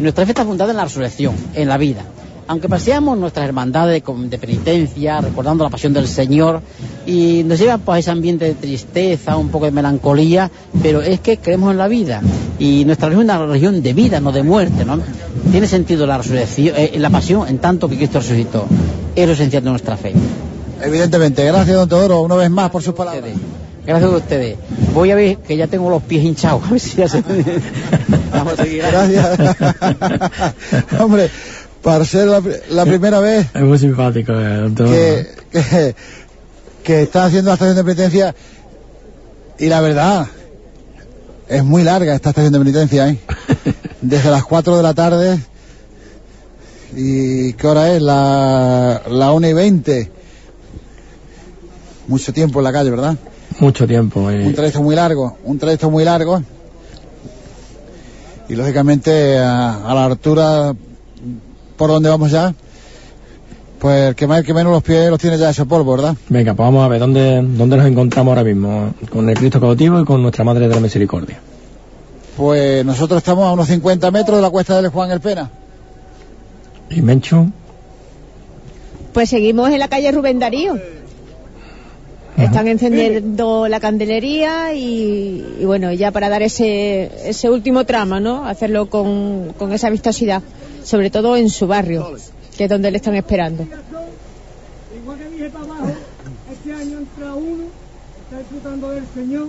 Nuestra fe está fundada en la resurrección, en la vida. Aunque paseamos nuestras hermandades de, penitencia, recordando la pasión del Señor, y nos llevan pues, a ese ambiente de tristeza, un poco de melancolía, pero es que creemos en la vida, y nuestra religión es una religión de vida, no de muerte, ¿no? Tiene sentido la resurrección, eh, la pasión en tanto que Cristo resucitó. Es lo esencial de nuestra fe. Evidentemente. Gracias, don Teodoro, una vez más por sus palabras. Gracias a ustedes. Voy a ver que ya tengo los pies hinchados, a ver si ya se... Vamos a seguir. Gracias. Hombre, para ser la, la primera vez Es muy simpático, eh, que está haciendo la estación de penitencia y la verdad es muy larga esta estación de penitencia ¿eh? desde las 4 de la tarde y ¿qué hora es? la, la 1 y 20 mucho tiempo en la calle ¿verdad? Mucho tiempo. eh. un trayecto muy largo un trayecto muy largo y lógicamente a, a la altura por donde vamos ya pues que más el que menos los pies los tiene ya ese polvo ¿verdad? Venga, pues vamos a ver dónde, dónde nos encontramos ahora mismo. Con el Cristo cautivo y con nuestra Madre de la Misericordia. Pues nosotros estamos a unos 50 metros de la cuesta del Juan el Pena. Y Mencho, Pues seguimos en la calle Rubén Darío. Están encendiendo la candelería y, y bueno, ya para dar ese, ese último tramo, ¿no? Hacerlo con, con esa vistosidad, sobre todo en su barrio, que es donde le están esperando. Igual que dije para abajo, este año entra uno, está disfrutando del Señor.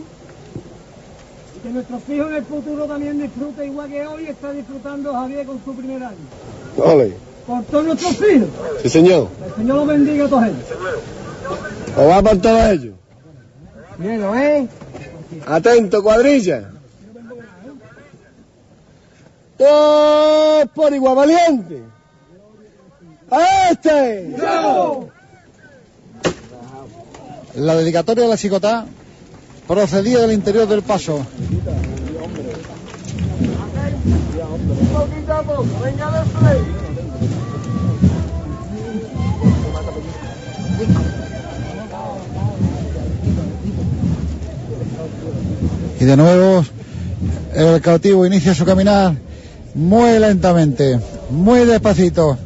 Y que nuestros hijos en el futuro también disfruten igual que hoy está disfrutando Javier con su primer año. Ole. Por todos nuestros hijos. Sí, señor. El Señor los bendiga a todos ellos. O va por todos ellos. Bien, ¿eh? Atento, cuadrilla. Todos por igual valiente. ¡A este! La dedicatoria de la chicotá procedía del interior del paso. Y de nuevo el cautivo inicia su caminar muy lentamente, muy despacito.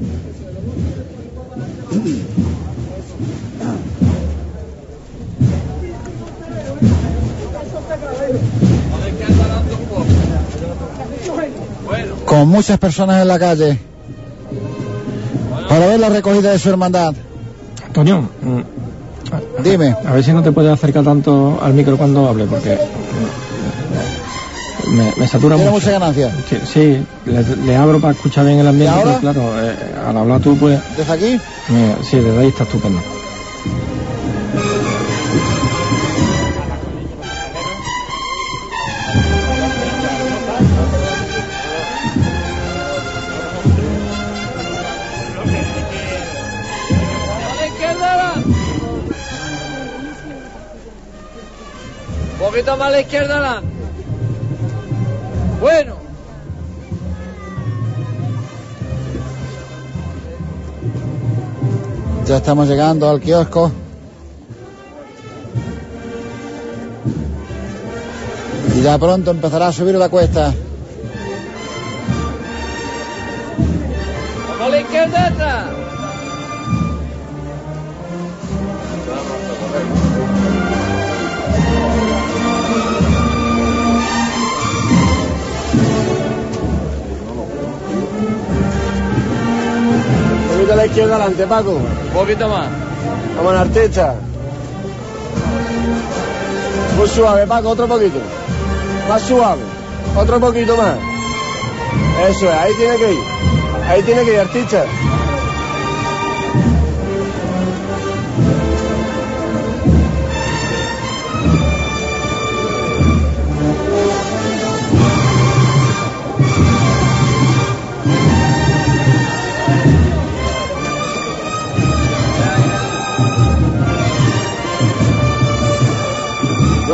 con muchas personas en la calle para ver la recogida de su hermandad. Antonio, mm, Dime. a ver si no te puedes acercar tanto al micro cuando hable, porque me, me satura Tiene mucho. mucha ganancia. Sí, sí, le, le abro para escuchar bien el ambiente, ¿Y ahora? pero claro, eh, al hablar tú, pues, ¿Desde aquí? eh, sí, desde ahí está estupendo. A la izquierda. Alan. Un poquito más a la izquierda, Alan. Bueno. Ya estamos llegando al kiosco. Y ya pronto empezará a subir la cuesta. La izquierda poquito a la izquierda adelante, Paco. Un poquito más. Vamos artista. Muy suave, Paco, otro poquito. Más suave. Otro poquito más. Eso es, ahí tiene que ir. Ahí tiene que ir, artista.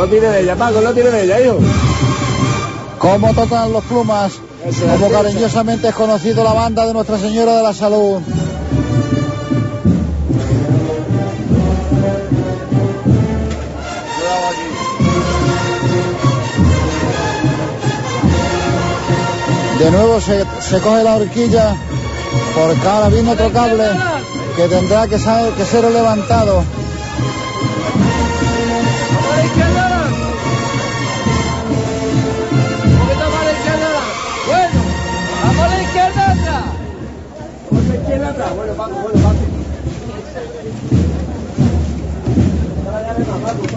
No tiene de ella, Paco, no tiene de ella, hijo. Como tocan los plumas, como cariñosamente es conocido la banda de Nuestra Señora de la Salud. De nuevo se, se coge la horquilla Porque ahora viene otro cable que tendrá que ser levantado.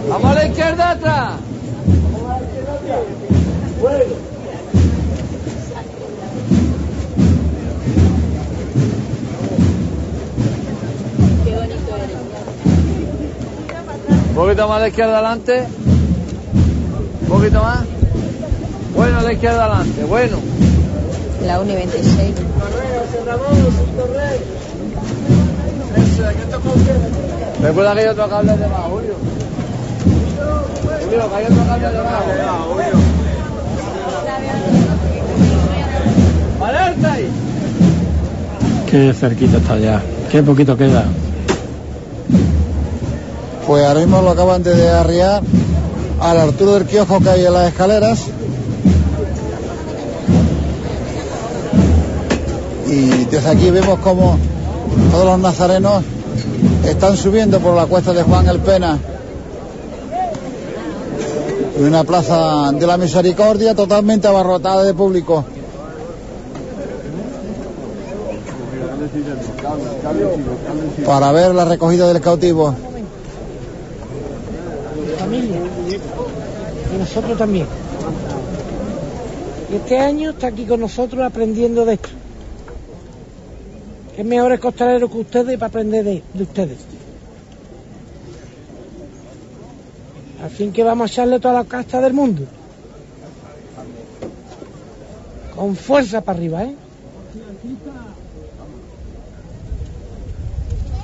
Vamos a la izquierda atrás. Un poquito más a la izquierda adelante. Un poquito más. Bueno, a la izquierda adelante. Bueno. La Uni 26. Recuerda que hay otro cable de más, Julio. Qué cerquita está ya. Qué poquito queda. Pues ahora mismo lo acaban de arriar a la altura del kiosco que hay en las escaleras. Y desde aquí vemos como todos los nazarenos están subiendo por la cuesta de Juan el Pena. Una plaza de la misericordia totalmente abarrotada de público. Para ver la recogida del cautivo. familia. Y nosotros también. Y este año está aquí con nosotros aprendiendo de esto. Es mejor costalero que ustedes para aprender de, de ustedes. Fin que vamos a echarle toda la casta del mundo. Con fuerza para arriba, ¿eh?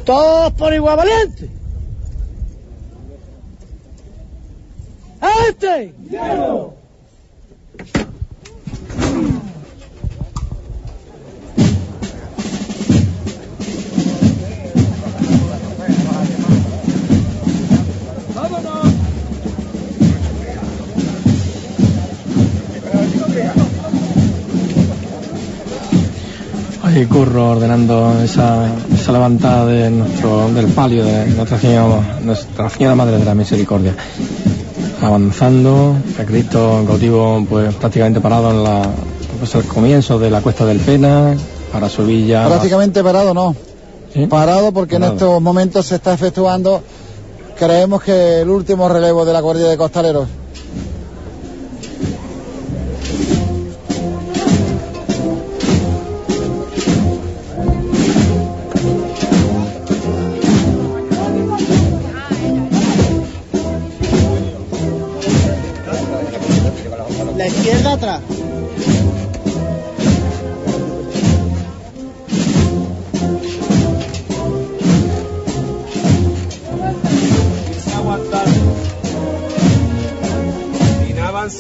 Todos por igual valiente. ¡A este! Ahí curro ordenando esa, esa levantada de nuestro, del palio de Nuestra Señora, Nuestra Señora Madre de la Misericordia. Avanzando, el Cristo cautivo pues prácticamente parado en la, pues, el comienzo de la cuesta del Pena, para subir ya. Prácticamente parado, no. Parado porque en estos momentos se está efectuando, creemos que el último relevo de la Guardia de Costaleros.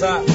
Sin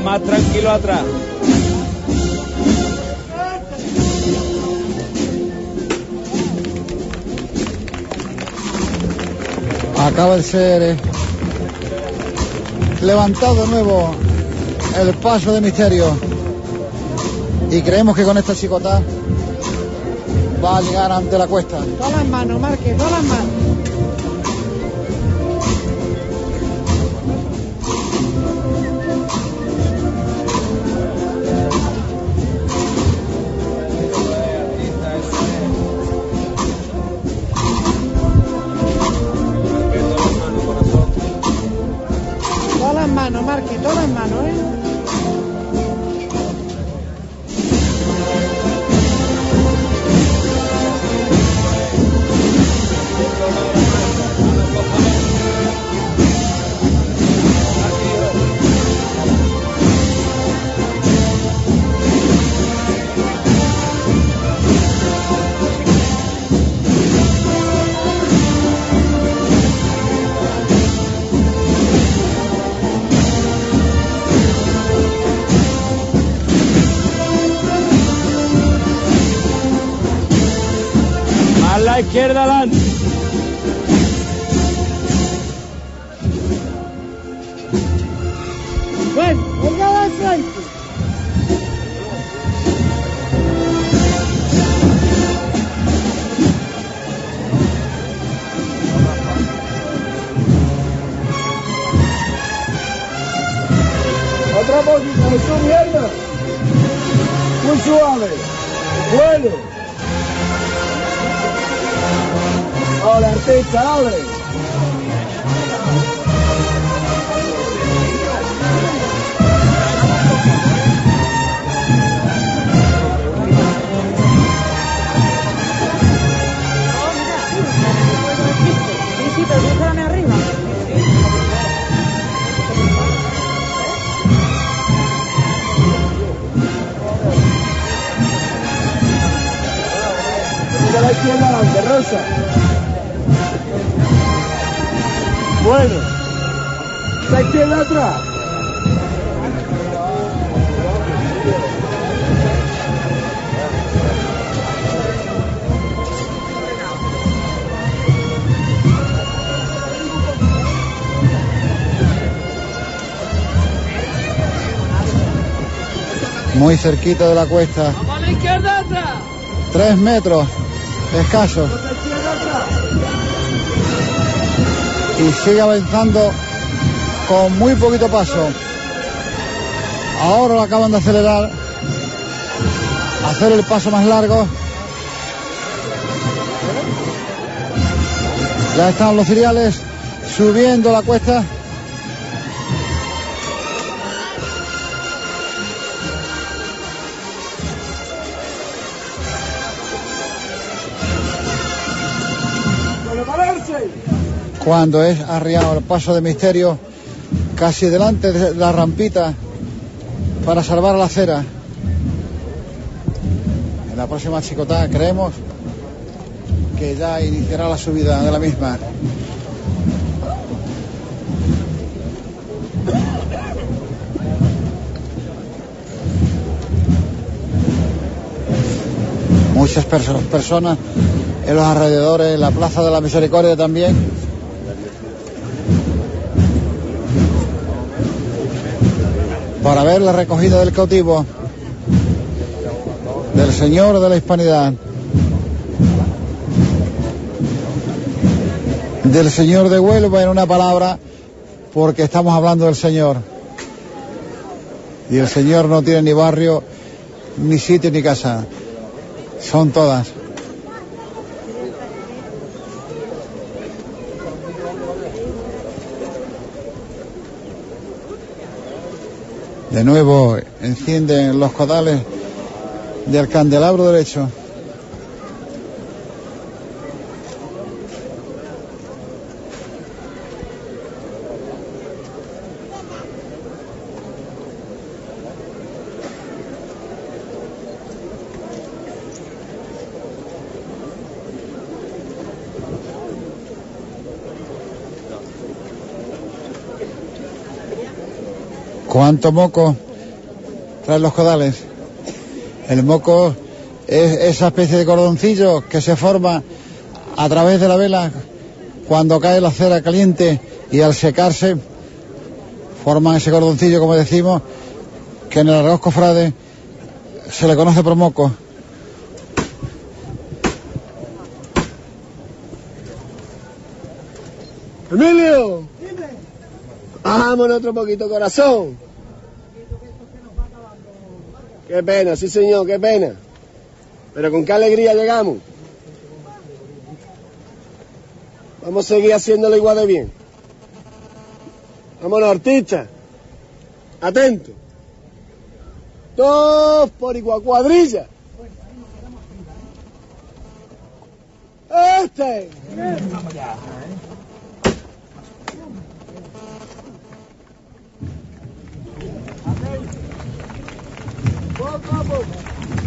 más tranquilo atrás. Acaba de ser eh, levantado de nuevo el paso de misterio. Y creemos que con esta chicota va a llegar ante la cuesta. Todas las manos, Marque, todas las manos. Marque, todas las manos, ¿eh? Izquierda adelante. Muy cerquita de la cuesta. A la izquierda atrás. Tres metros escasos. Y sigue avanzando con muy poquito paso. Ahora lo acaban de acelerar. Hacer el paso más largo. Ya están los cereales subiendo la cuesta. Cuando es arriado el paso de misterio casi delante de la rampita para salvar la acera. En la próxima chicotá creemos que ya iniciará la subida de la misma. Muchas perso- personas en los alrededores, en la Plaza de la Misericordia también. Para ver la recogida del cautivo del Señor de la Hispanidad, del Señor de Huelva en una palabra, porque estamos hablando del Señor. Y el Señor no tiene ni barrio, ni sitio, ni casa. Son todas. De nuevo encienden los codales del candelabro derecho. Cuánto moco traen los codales. El moco es esa especie de cordoncillo que se forma a través de la vela cuando cae la cera caliente y al secarse forman ese cordoncillo, como decimos, que en el arroz cofrade se le conoce por moco. Emilio. Vámonos otro poquito, corazón. Qué pena, sí señor, qué pena. Pero con qué alegría llegamos. Vamos a seguir haciéndolo igual de bien. Vámonos, artistas. Atentos. Todos por igual cuadrilla. Este.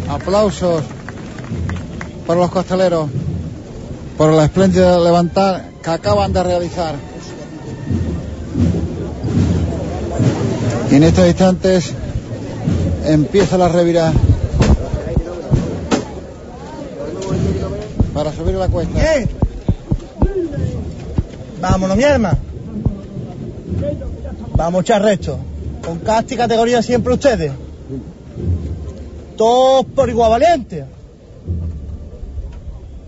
Aplausos para los costaleros por la espléndida levantar que acaban de realizar. Y en estos instantes empieza la revirada para subir la cuesta. Vámonos, mi hermano. Vamos a echar. Con casti categoría siempre ustedes. Todos por igual valiente.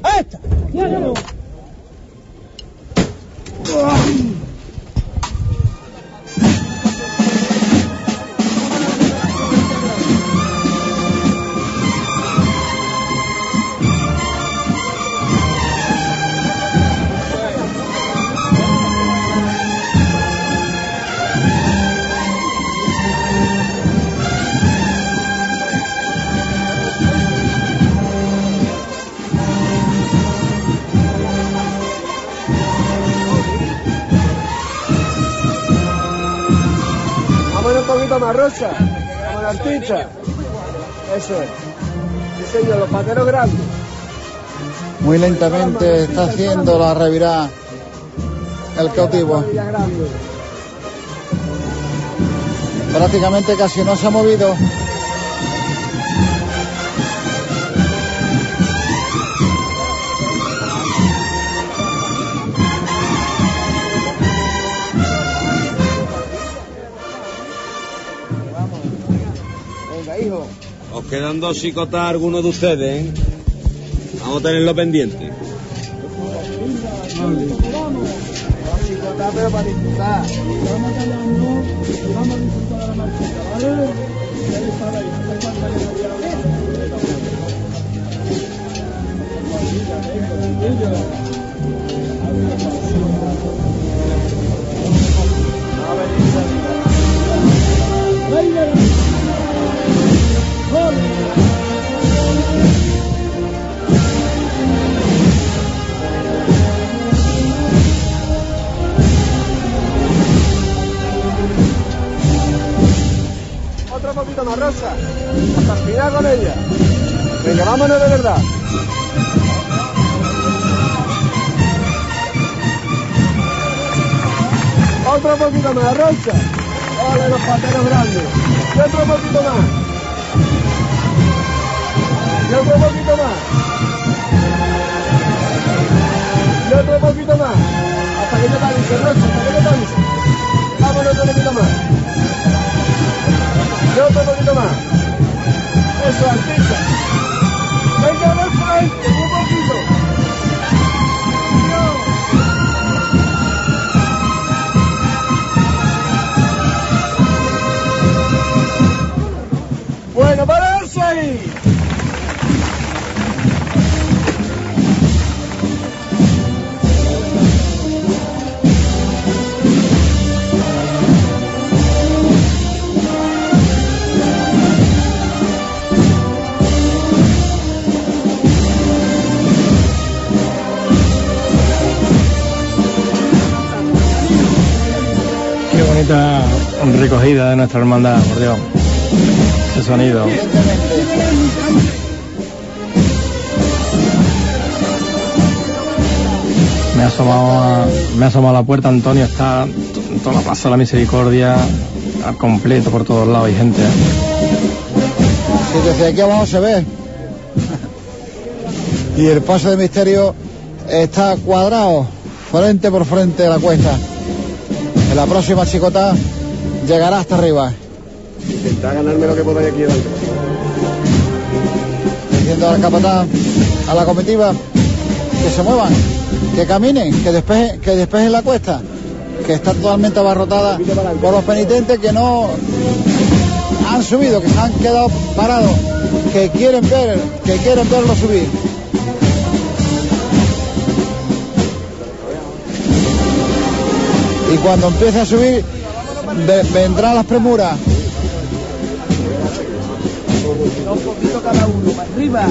¡Ahí está! Más, Rosa. Vámonos, artista. Eso es. Sí, señor, los pateros grandes. Muy lentamente está haciendo la revirada el cautivo. Prácticamente casi no se ha movido. Os quedan dos chicotas algunos de ustedes, ¿eh? Vamos a tenerlo pendiente. para disfrutar. Más, Rosa. Hasta el final con ella. Venga, vámonos de verdad. Otro poquito más, Rosa. Ole, los pateros grandes. Y otro poquito más. Y otro poquito más. Y otro poquito más. Hasta que te canses, Rosa, hasta que te canses. Vámonos otro poquito más. Y otro poquito más. Eso, artista. Venga de frente, un poquito. Bueno, pararse ahí. Recogida de nuestra hermandad, por Dios. Qué sonido. Me ha asomado a, me ha asomado la puerta, Antonio está en toda la de la misericordia, al completo por todos lados, hay gente. Si desde aquí abajo se ve. Y el paso de misterio está cuadrado, frente por frente de la cuesta. En la próxima chicota llegará hasta arriba. Intenta ganarme lo que podáis aquí delante. Diciendo al capataz, a la comitiva, que se muevan, que caminen, que despejen, que despejen la cuesta, que está totalmente abarrotada por los penitentes que no han subido, que se han quedado parados, que quieren ver, que quieren verlo subir. Y cuando empiece a subir, ve- vendrán las premuras. Un poquito cada uno, para arriba.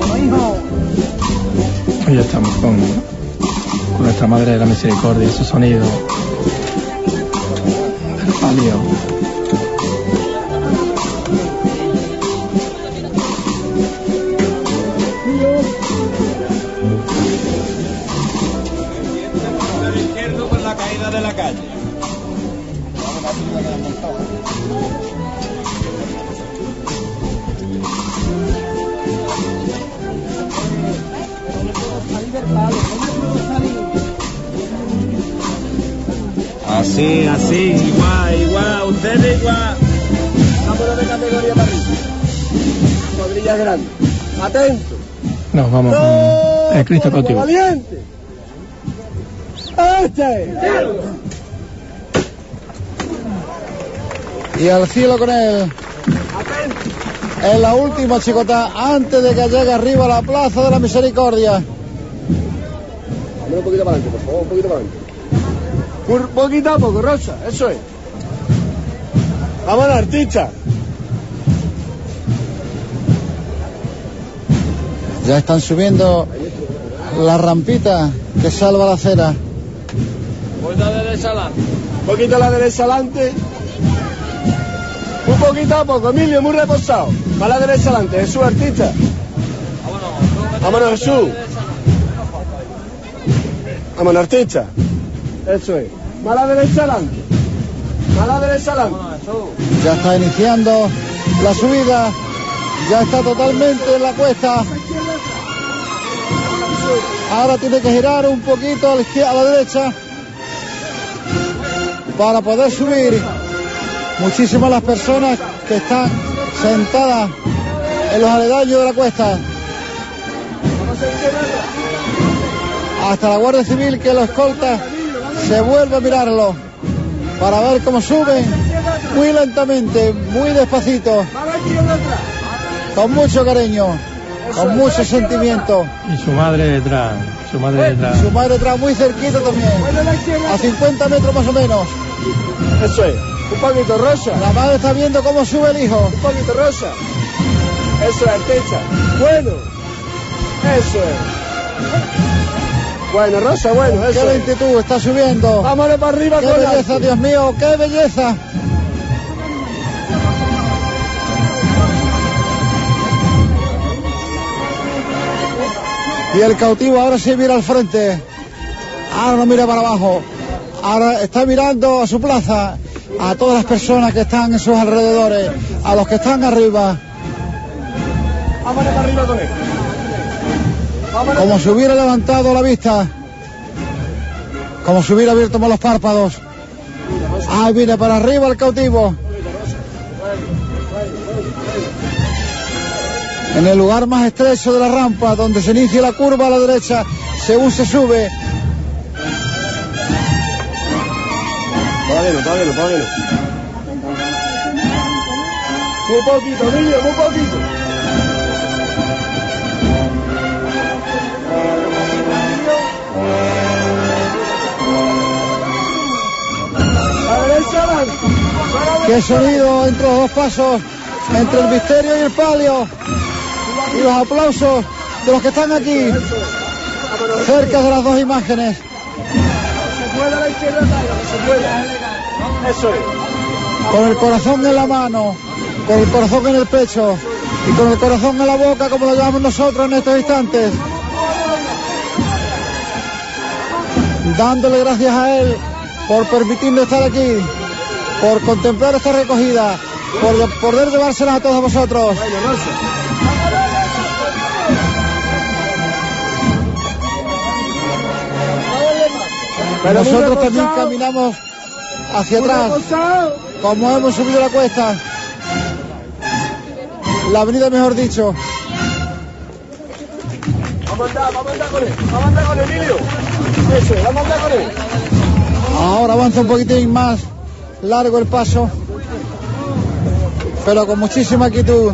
Vámonos, hijo. Ya estamos con, con nuestra Madre de la Misericordia, su sonido. El palio. Así, así, igual, igual, ustedes igual. Vámonos de categoría para arriba. Cuadrilla grande. Atento. Nos vamos con el Cristo cautivo. valiente. Este. Y al cielo con él. En la última chicota, antes de que llegue arriba a la plaza de la misericordia. Un poquito para adelante, por favor, un poquito para adelante. Un poquito a poco, Rosa, eso es. Vámonos, artista. Ya están subiendo la rampita que salva la acera. Vuelta derecha adelante. Un poquito a la derecha adelante. Un poquito a poco, Emilio, muy reposado. Para la derecha adelante, Jesús, artista. Vámonos, Jesús. Vámonos, artista. Eso es. Más a la derecha adelante. Más a la derecha adelante. Ya está iniciando la subida. Ya está totalmente en la cuesta. Ahora tiene que girar un poquito a la derecha para poder subir. Muchísimas las personas que están sentadas en los aledaños de la cuesta. Hasta la Guardia Civil que lo escolta se vuelve a mirarlo para ver cómo suben muy lentamente, muy despacito, con mucho cariño, con mucho sentimiento. Y su madre detrás. Su madre detrás. Su madre detrás muy cerquita también, a 50 metros más o menos. Eso es. Un poquito, Rosa. La madre está viendo cómo sube el hijo. Un poquito, Rosa. Eso es, artista. Bueno. Eso es. Bueno, Rosa, bueno, Qué eso es. lentitud, está subiendo. Vámonos para arriba Qué con la- belleza, Dios mío, qué belleza. Y el cautivo ahora sí mira al frente. Ahora no mira para abajo. Ahora está mirando a su plaza, a todas las personas que están en sus alrededores, a los que están arriba, Vámonos para arriba con él. Como si hubiera levantado la vista, como si hubiera abierto más los párpados. Ahí viene para arriba el cautivo. En el lugar más estrecho de la rampa, donde se inicia la curva a la derecha, según se sube, Todavía no, todavía no, todavía no. Muy poquito, Emilio, muy poquito. Qué sonido entre los dos pasos, entre el misterio y el palio, y los aplausos de los que están aquí, cerca de las dos imágenes. Se puede a la izquierda, Tairo, que se puede. Eso es. con el corazón en la mano, con el corazón en el pecho y con el corazón en la boca, como lo llamamos nosotros en estos instantes. Dándole gracias a Él por permitirnos estar aquí, por contemplar esta recogida, por poder llevárselas a todos vosotros. Pero Nosotros también caminamos hacia atrás, como hemos subido la cuesta. La avenida, mejor dicho. Vamos a andar, vamos a andar con él. Vamos a andar con Emilio. Eso, vamos a andar con él. Ahora avanza un poquitín más largo el paso, pero con muchísima actitud.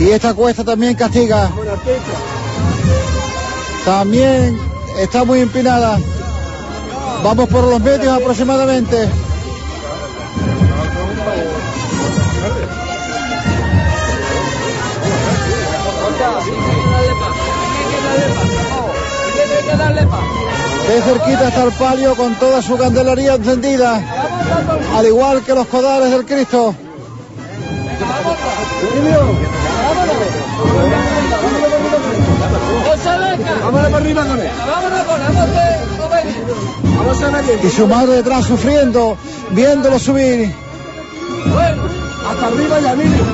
Y esta cuesta también castiga. También está muy empinada. Vamos por los medios aproximadamente. De cerquita está el palio con toda su candelería encendida, al igual que los codales del Cristo. Vámonos para arriba con él. Vamos a ver Y su madre detrás sufriendo, viéndolo subir, Hasta arriba ya, Emilio.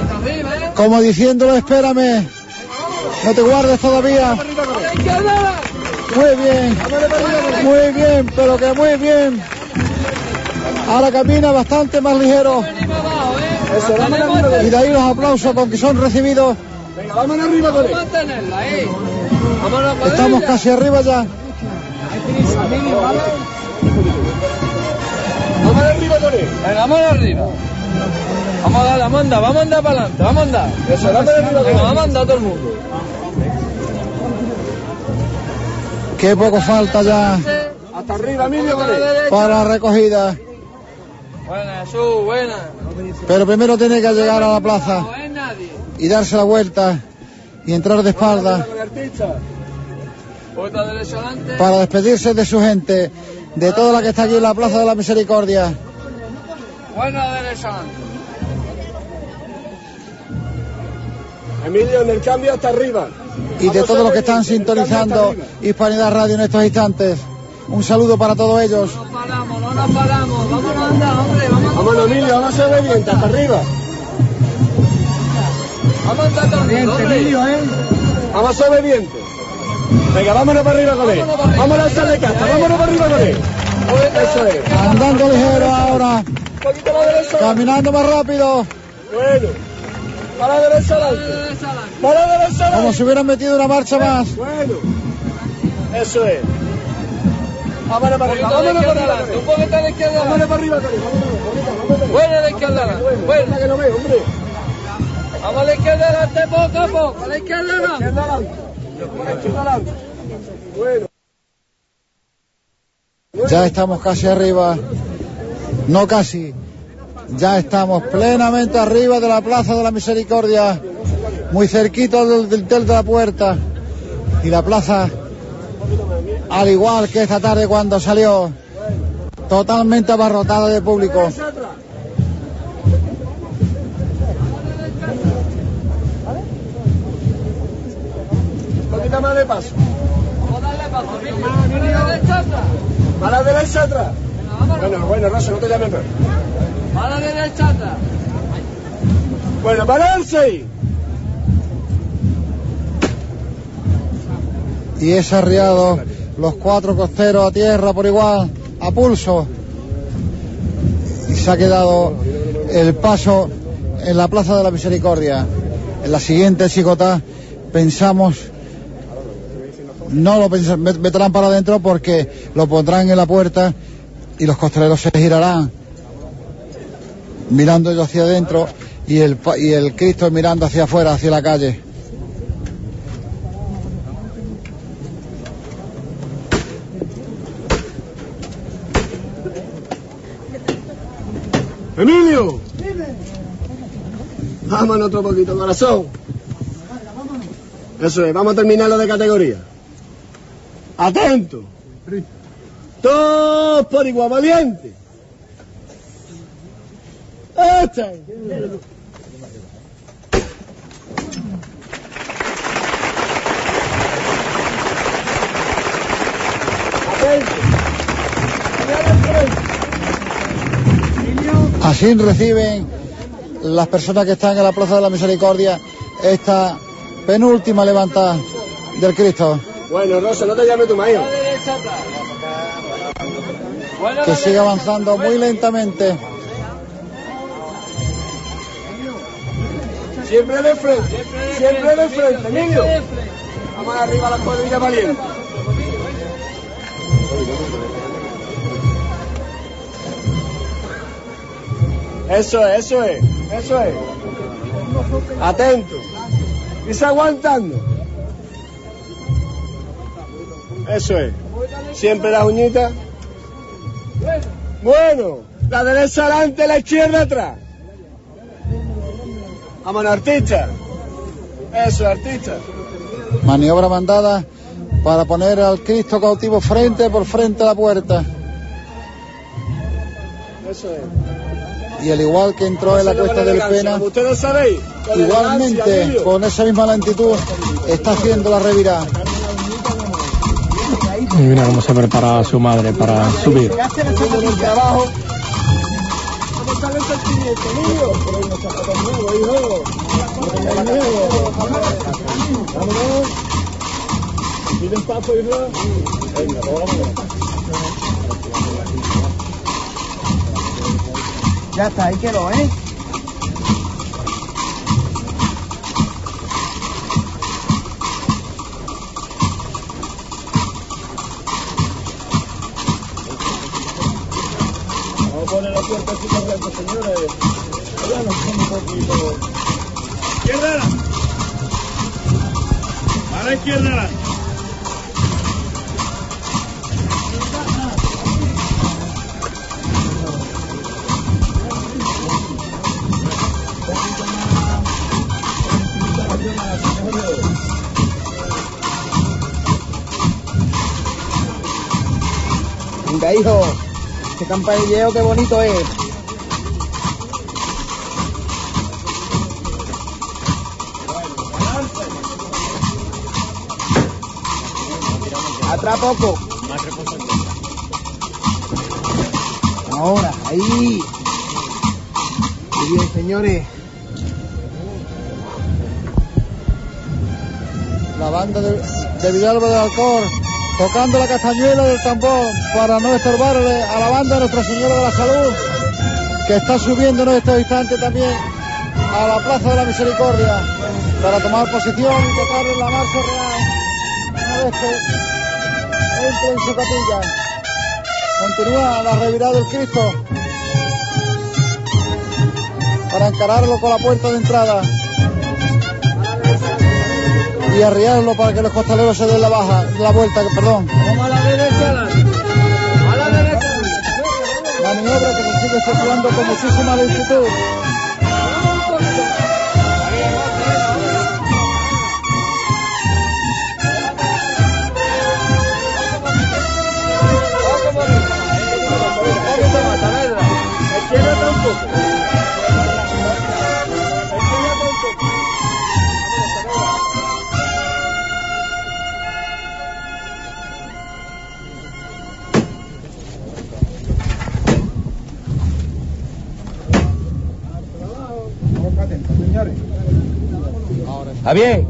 como diciéndolo, espérame, no te guardes todavía. Muy bien, muy bien, pero que muy bien. Ahora camina bastante más ligero. Vámonos arriba con Y él. de ahí los aplausos con que son recibidos. Venga, vámonos arriba con él. Estamos casi arriba ya. Vamos arriba él. Venga, vámonos arriba. Vamos a darle, vamos a andar, vamos a andar para adelante, vamos a andar. Eso, arriba Venga, vamos a andar todo el mundo. Qué poco falta ya Hasta arriba, Emilio para la recogida. Buena, Jesús, buena. Pero primero tiene que llegar a la plaza y darse la vuelta y entrar de espalda Derecha adelante. para despedirse de su gente, de toda la que está aquí en la Plaza de la Misericordia. Buena derecha adelante. Emilio en el cambio hasta arriba. y de todos los que están sintonizando Hispanidad Radio en estos instantes. Un saludo para todos ellos. No paramos, no nos paramos. Vámonos a andar, hombre. Vamos a Vámonos, Emilio, vamos a ser obedientes, hasta arriba. Vamos a andar hombre. Vamos a ser obedientes. Venga, vámonos para arriba con él. Vámonos a hacerle casta, vámonos para arriba con él. Eso es. Andando ligero ahora, Un poquito más derecha. caminando más rápido, Bueno. Para la derecha adelante. Para la derecha como si hubieran metido una marcha más. Bueno. Eso es. Vámonos para arriba, de vámonos para arriba un poquito de izquierda Vámonos para arriba. Buena de izquierda adelante. Buena. que no ve, hombre. Vamos a la izquierda adelante, poco a poco. A la izquierda no. Izquierda adelante. Ya estamos casi arriba, no casi, ya estamos plenamente arriba de la Plaza de la Misericordia, muy cerquita del dintel de la puerta. Y la plaza, al igual que esta tarde cuando salió, totalmente abarrotada de público. Poquito más de paso. Vamos a darle paso. Mira, a la derecha atrás. A la derecha atrás. Bueno, bueno, Rosa, no te llames más. A la derecha atrás. Bueno, ahí. Y es arriado los cuatro costeros a tierra por igual, a pulso. Y se ha quedado el paso en la Plaza de la Misericordia. En la siguiente chicota pensamos, no lo pens- met- meterán para adentro porque lo pondrán en la puerta y los costaleros se girarán mirando ellos hacia adentro y el, y el Cristo mirando hacia afuera, hacia la calle. Emilio. Vámonos otro poquito, corazón. Eso es, vamos a terminar lo de categoría. Atento. Todos por igual, valiente. Así reciben las personas que están en la Plaza de la Misericordia esta penúltima levantada del Cristo. Bueno, Rosa, no te llames tu marido. que sigue avanzando muy lentamente. Siempre de frente, siempre de frente, niño. Vamos arriba a la cuadrilla valiente. Eso es, eso es, eso es. Atento. Y se aguantando. Eso es. Siempre las uñitas. Bueno, la derecha adelante, la izquierda atrás. Vámonos, artista. Eso, artista. Maniobra mandada para poner al Cristo cautivo frente por frente a la puerta. Eso es. Y al igual que entró en la cuesta del Pena, ustedes sabéis. igualmente con esa misma lentitud está haciendo la revirada. Mira cómo se prepara su madre para subir. Haciendo el trabajo. ¿Cómo está Vamos a poner la puerta así correcta, señores. Ya nos un poquito. Izquierda. A la izquierda. Venga, hijo. Este campanilleo qué bonito es. Atrás poco. Ahora, ahí. Muy bien, señores. La banda de, de del Alcor tocando la castañuela del tambor para no estorbarle a la banda de Nuestra Señora de la Salud que está subiendo en este instante también a la Plaza de la Misericordia para tomar posición y tocar en la marcha real una vez que entre en su capilla. Continúa la revirada del Cristo para encararlo con la puerta de entrada y arriarlo para que los costaleros se den la baja, la vuelta, perdón. Vamos a la derecha, a la derecha. Maniobra que se sigue efectuando con muchísima lentitud. Javier,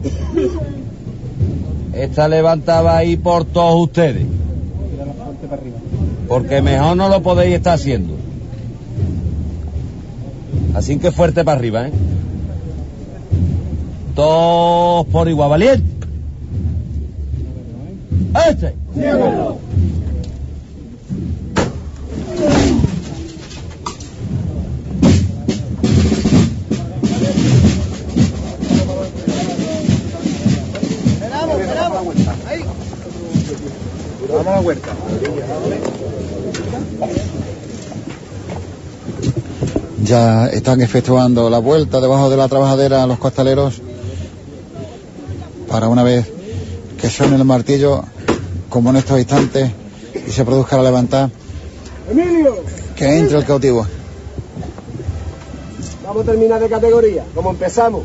esta levantada ahí por todos ustedes. Porque mejor no lo podéis estar haciendo. Así que fuerte para arriba, ¿eh? Todos por igual, valiente. Están efectuando la vuelta debajo de la trabajadera los costaleros para una vez que suene el martillo, como en estos instantes, y se produzca la levantada, Emilio, que entre el cautivo. vamos a terminar de categoría, como empezamos.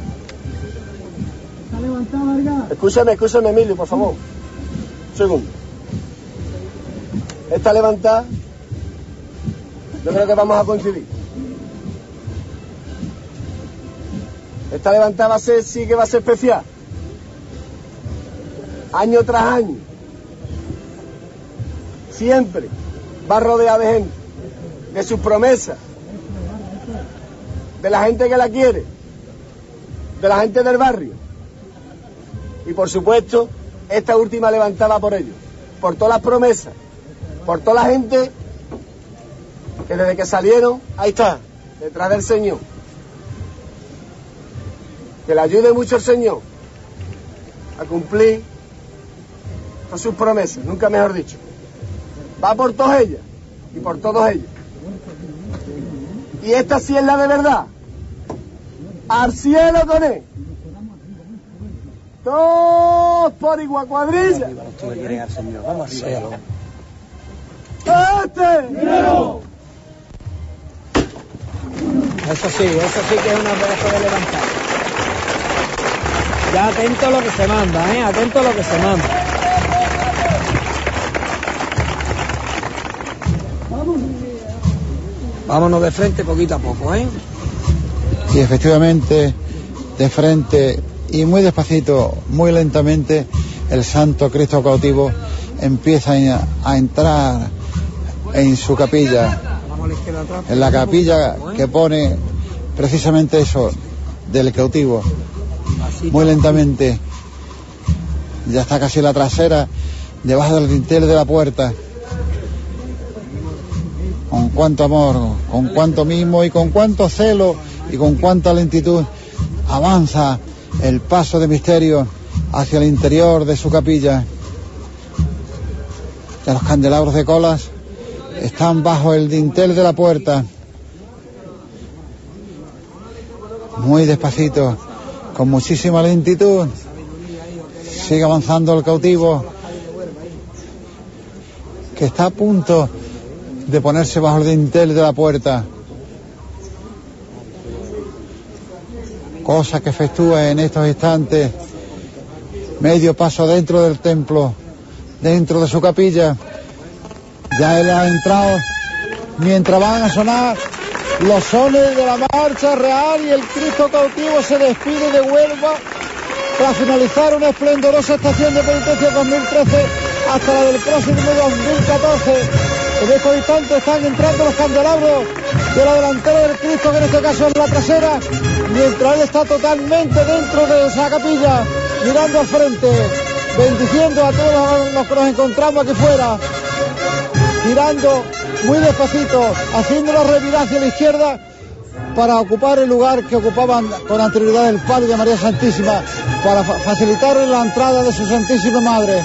Escúchame, escúchame, Emilio, por favor. Un segundo. Esta levantada, yo creo que vamos a coincidir. Esta levantada va a ser, sí que va a ser especial. Año tras año. Siempre va rodeada de gente, de sus promesas, de la gente que la quiere, de la gente del barrio. Y por supuesto, esta última levantada por ellos, por todas las promesas, por toda la gente que desde que salieron, ahí está, detrás del Señor. Que le ayude mucho el Señor a cumplir sus promesas, nunca mejor dicho. Va por todas ellas y por todos ellos. Y esta sí es la de verdad. Al cielo con él. Todos por igual cuadrilla. ¡Este! Eso sí, eso sí que es una pedazo de levantar. Ya atento a lo que se manda, ¿eh? Atento a lo que se manda. Vámonos de frente poquito a poco, ¿eh? Y efectivamente, de frente y muy despacito, muy lentamente, el Santo Cristo cautivo empieza a- a entrar en su capilla, en la capilla que pone precisamente eso, del cautivo. Muy lentamente, ya está casi la trasera, debajo del dintel de la puerta. Con cuánto amor, con cuánto mimo y con cuánto celo y con cuánta lentitud avanza el paso de misterio hacia el interior de su capilla. Ya los candelabros de colas están bajo el dintel de la puerta. Muy despacito, con muchísima lentitud. Sigue avanzando el cautivo, que está a punto de ponerse bajo el dintel de la puerta. Cosa que efectúa en estos instantes medio paso dentro del templo, dentro de su capilla. Ya él ha entrado mientras van a sonar los sones de la marcha real y el Cristo cautivo se despide de Huelva para finalizar una esplendorosa estación de penitencia 2013 hasta la del próximo 2014. En estos instantes están entrando los candelabros de la delantera del Cristo, que en este caso es la trasera, mientras él está totalmente dentro de esa capilla, mirando al frente, bendiciendo a todos los que nos encontramos aquí fuera, girando muy despacito, haciendo la revirada hacia la izquierda para ocupar el lugar que ocupaban con anterioridad el Padre de María Santísima, para fa- facilitar la entrada de su Santísima Madre.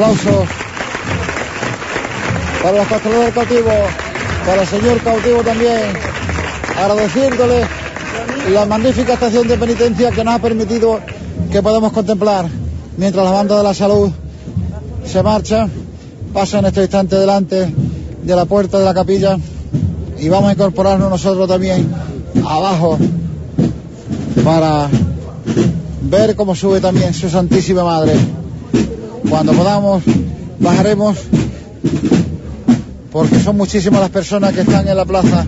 Aplausos para los pastores del cautivo, para el señor cautivo también, agradeciéndole la magnífica estación de penitencia que nos ha permitido que podamos contemplar mientras la banda de la salud se marcha, pasa en este instante delante de la puerta de la capilla y vamos a incorporarnos nosotros también abajo para ver cómo sube también su Santísima Madre. Cuando podamos, bajaremos porque son muchísimas las personas que están en la plaza.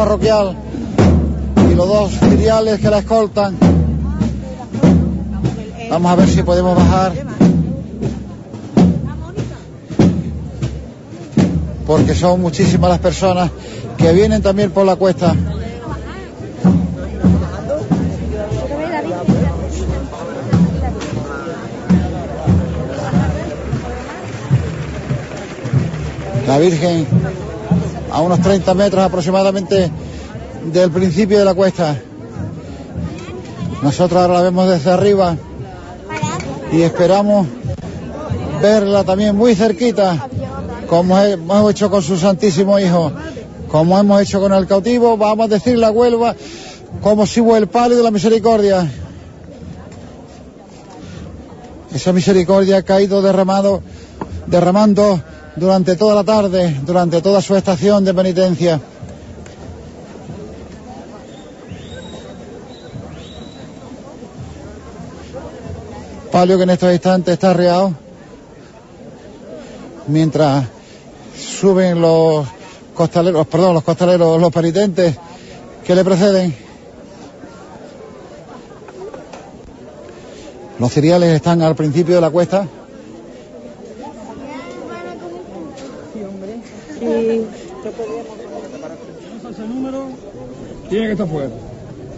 Parroquial y los dos filiales que la escoltan. Vamos a ver si podemos bajar. Porque son muchísimas las personas que vienen también por la cuesta. La Virgen a unos 30 metros aproximadamente del principio de la cuesta. Nosotros ahora la vemos desde arriba y esperamos verla también muy cerquita, como hemos hecho con su Santísimo Hijo, como hemos hecho con el cautivo, vamos a decir la Huelva, como si el pálido de la misericordia. Esa misericordia ha caído derramado, derramando durante toda la tarde, durante toda su estación de penitencia. Palio que en estos instantes está arreado, mientras suben los costaleros, perdón, los costaleros, los penitentes que le preceden. Los cereales están al principio de la cuesta. Tiene que estar fuera.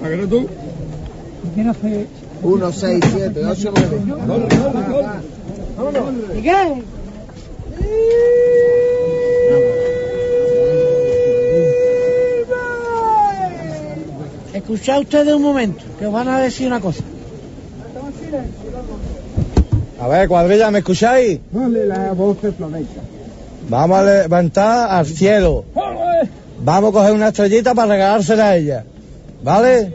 ¿A qué tú? ¿Quién hace? 1, 6, 7, 8, 9. Miguel. Escuchad ustedes un momento, que os van a decir una cosa. A ver, cuadrilla, ¿me escucháis? Dale la voz de flamenca. Vamos a levantar al cielo. Vamos a coger una estrellita para regalársela a ella. ¿Vale?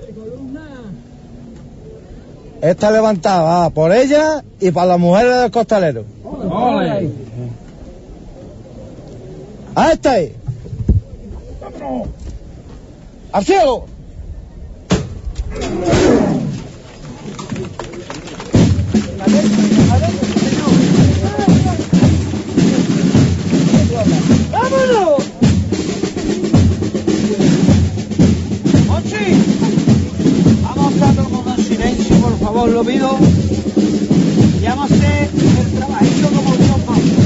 Esta levantada va por ella y para las mujeres del costalero. ¡A este! ¡Al cielo! ¡Vámonos! Favor, lo pido. Y el trabajito como Dios manda.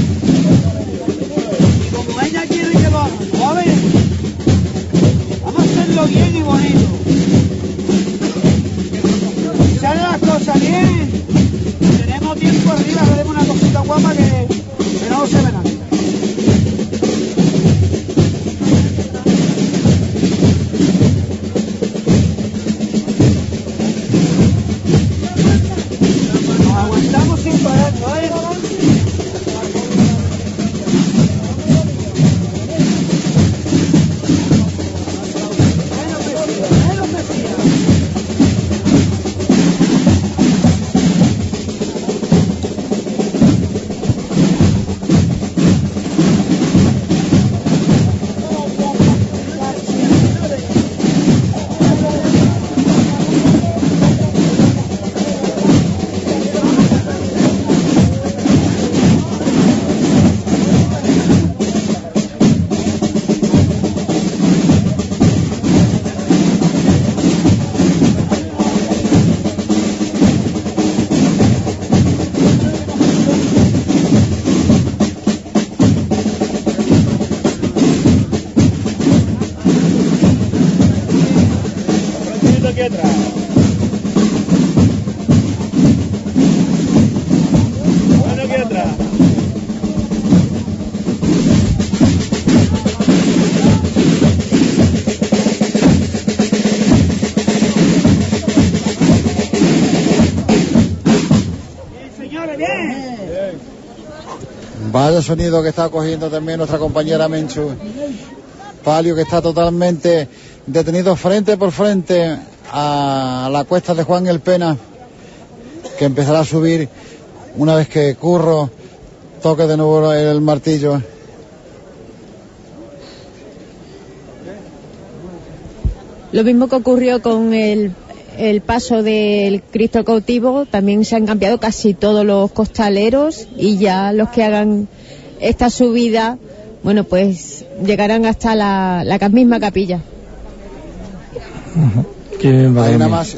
Y como ella quiere que lo haga, ¿vale? Vamos a hacerlo bien y bonito. Si salen las cosas bien, tenemos tiempo arriba, haremos una cosita guapa que, que no se ve nada. Vaya sonido que está cogiendo también nuestra compañera Menchu. Palio que está totalmente detenido frente por frente a la cuesta de Juan el Pena, que empezará a subir una vez que Curro toque de nuevo el martillo. Lo mismo que ocurrió con el, el paso del Cristo cautivo, también se han cambiado casi todos los costaleros y ya los que hagan esta subida, bueno, pues llegarán hasta la, la misma capilla. Hay una, más-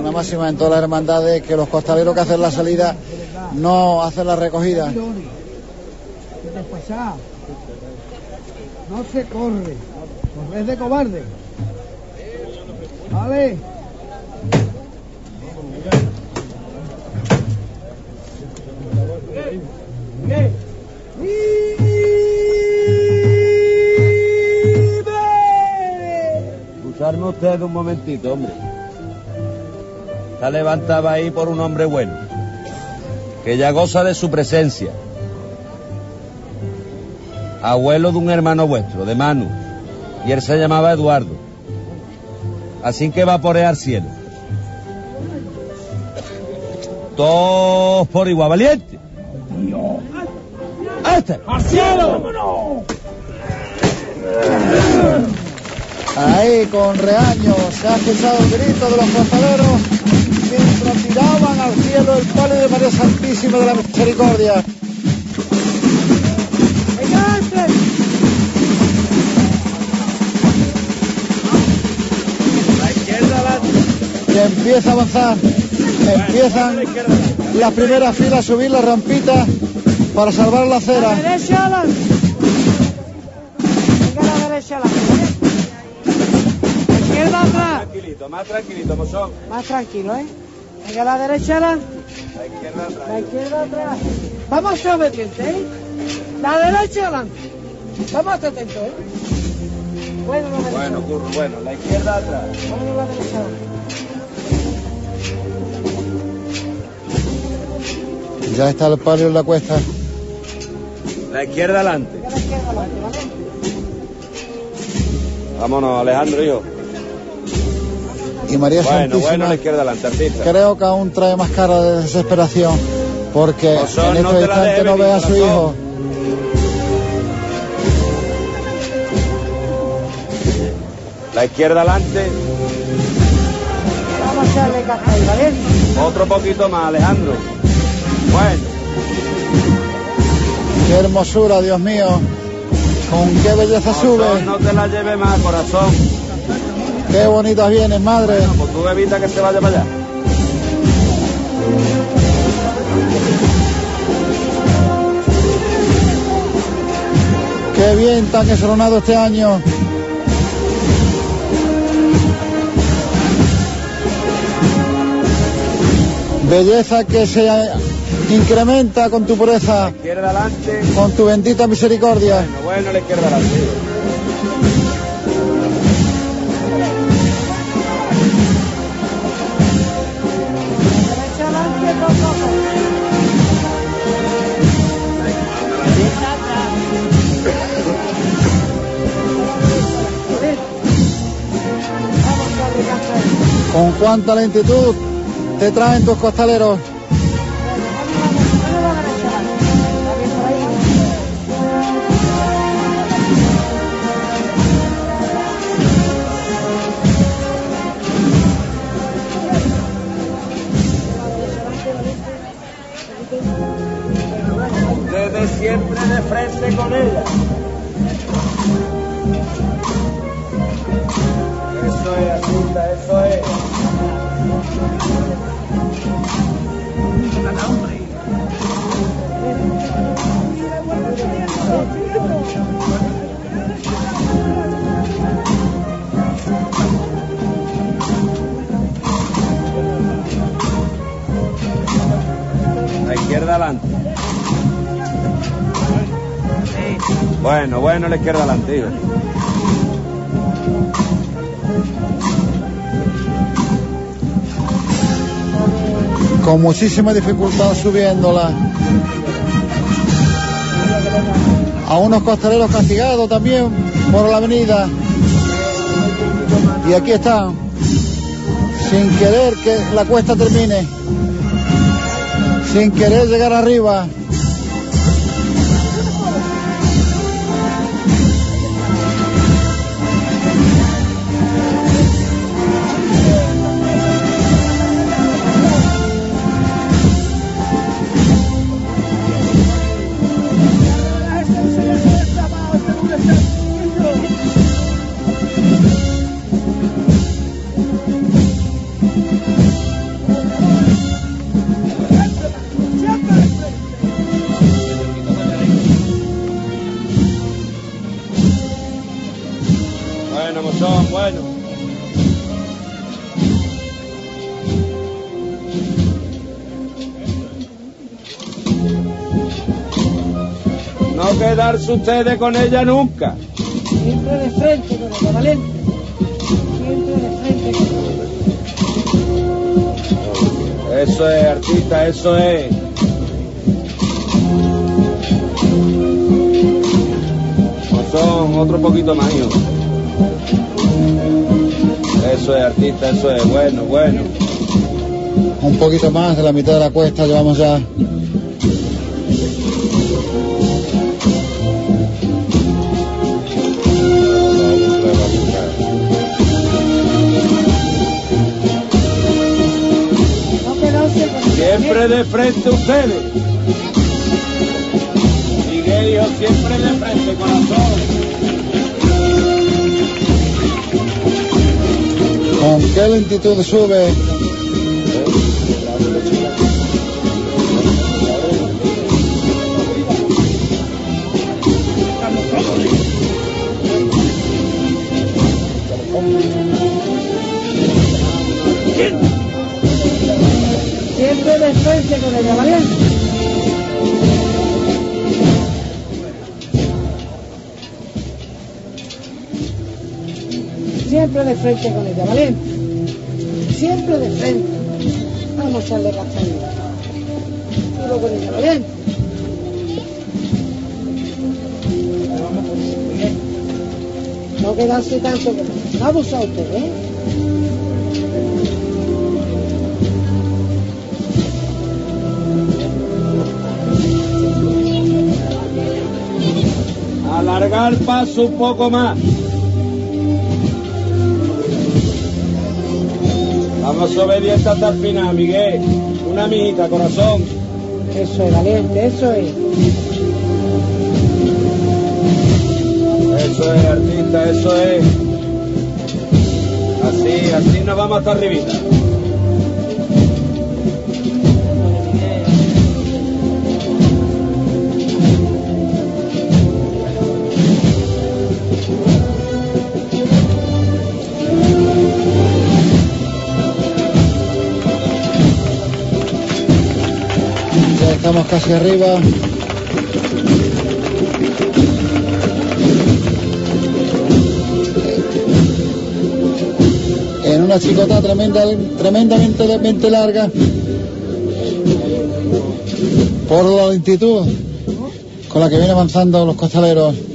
una máxima en todas las hermandades que los costaleros que hacen la salida no hacen la recogida. No se corre. Corres de cobarde. Vale. Ayudarme usted un momentito, hombre. Está levantada ahí por un hombre bueno, que ya goza de su presencia. Abuelo de un hermano vuestro, de Manu, y él se llamaba Eduardo. Así que vaporea al cielo. Todos por igual, valiente. ¡Este! ¡Al cielo! Ahí con reaño se ha escuchado el grito de los costaleros mientras tiraban al cielo el palio de María Santísima de la Misericordia. Que empieza a avanzar, empiezan las primeras filas a subir las rampitas para salvar la acera. derecha, Alan. Venga a la derecha, Alan. Izquierda atrás. Tranquilito, más tranquilito, mozón. Más tranquilo, ¿eh? Venga a la derecha, Alan. La izquierda atrás. La izquierda atrás. Vamos a ser obedientes, ¿eh? La derecha adelante. Vamos a estar atentos, ¿eh? Bueno, la derecha. Bueno, curro, bueno, la izquierda atrás. Vamos a la derecha. Ya está el palio en la cuesta. La izquierda adelante. Venga a la izquierda adelante, ¿vale? Vámonos, Alejandro, hijo. Y María Bueno, Santísima bueno, la izquierda adelante, artista. creo que aún trae más cara de desesperación porque en no este te la instante no ve a su hijo. La izquierda adelante. Vamos a echarle caja ahí, ¿vale? Otro poquito más, Alejandro. Bueno, Qué hermosura, Dios mío. Con qué belleza sube. no te la lleves más, corazón. Qué bonitas vienes, madre. Pues tú evita que se vaya para allá. Qué bien tan esronado este año. Belleza que se incrementa con tu pureza, Izquierda adelante. con tu bendita misericordia. Bueno, bueno, la izquierda adelante. Con cuánta lentitud te traen tus costaleros. De frente con ella. Eso es, Asunta, eso es. La izquierda adelante. Bueno, bueno, la izquierda adelante, hijo. Con muchísima dificultad subiéndola. A unos costaleros castigados también por la avenida. Y aquí están, sin querer que la cuesta termine, sin querer llegar arriba. No quedarse ustedes con ella nunca. Siempre de frente con ella, ¿vale? Eso es, artista, eso es. Son otro poquito más, hijo. Eso es, artista, eso es. Bueno, bueno. Un poquito más de la mitad de la cuesta llevamos ya. Siempre de frente ustedes. Miguel, hijo, siempre de frente, corazón. ¿Con qué lentitud sube? Con ella, valiente. Siempre de frente con ella, valiente. Siempre de frente. Vamos a echarle castaña. Duro con ella, valiente. No quedarse tanto que no. Vamos usted, ¿eh? Alargar paso un poco más. Vamos obedientes hasta el final, Miguel. Una mijita, corazón. Eso es, valiente, eso es. Eso es, artista, eso es. Así, así nos vamos hasta arribita. Estamos casi arriba. En una chicota tremenda, tremendamente larga. Por la lentitud con la que vienen avanzando los costaleros.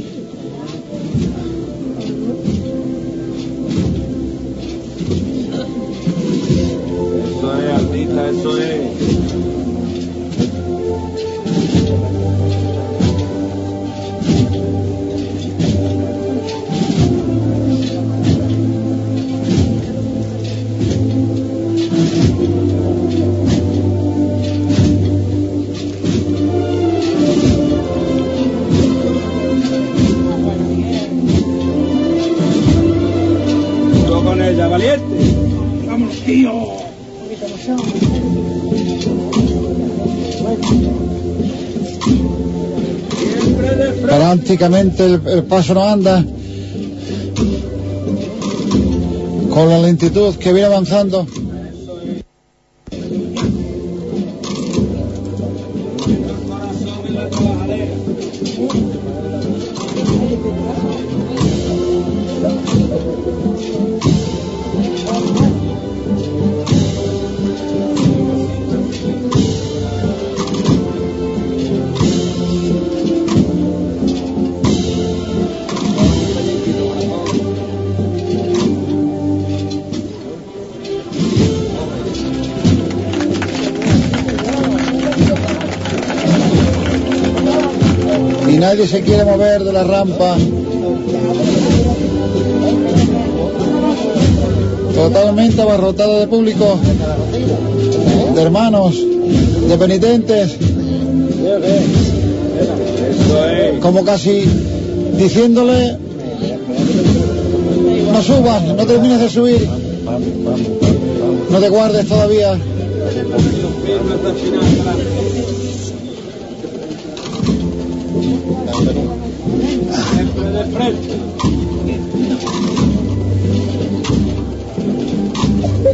Prácticamente el, el paso no anda. Con la lentitud que viene avanzando. Se quiere mover de la rampa. Totalmente abarrotado de público, de hermanos, de penitentes, como casi diciéndole, no subas, no termines de subir, no te guardes todavía.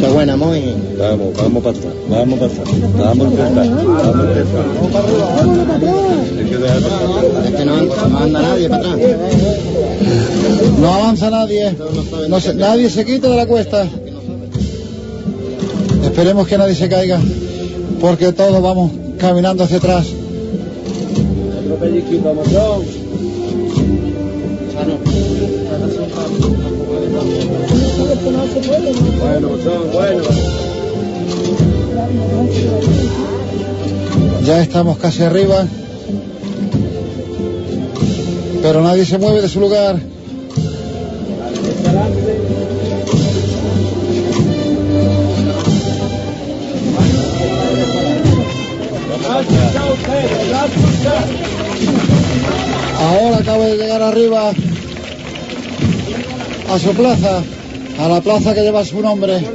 Cosa buena, muy. Vamos, vamos para atrás, vamos para atrás. Vamos a intentar, vamos a intentar. Es que no anda, no anda nadie para atrás. No avanza nadie. No se- nadie se quita de la cuesta. Esperemos que nadie se caiga, porque todos vamos caminando hacia atrás. Bueno, mochón, bueno. Ya estamos casi arriba. Pero nadie se mueve de su lugar. Ahora acaba de llegar arriba a su plaza, a la plaza que lleva su nombre. La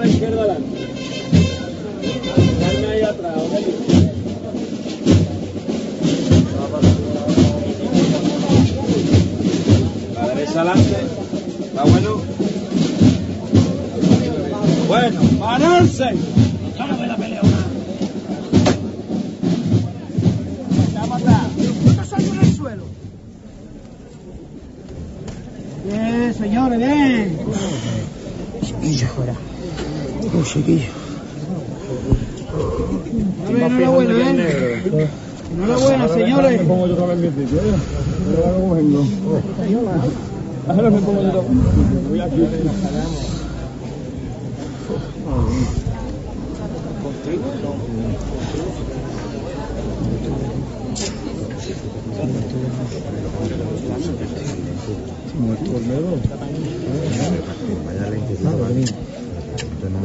derecha adelante. ¿Está bueno? Bueno, pararse.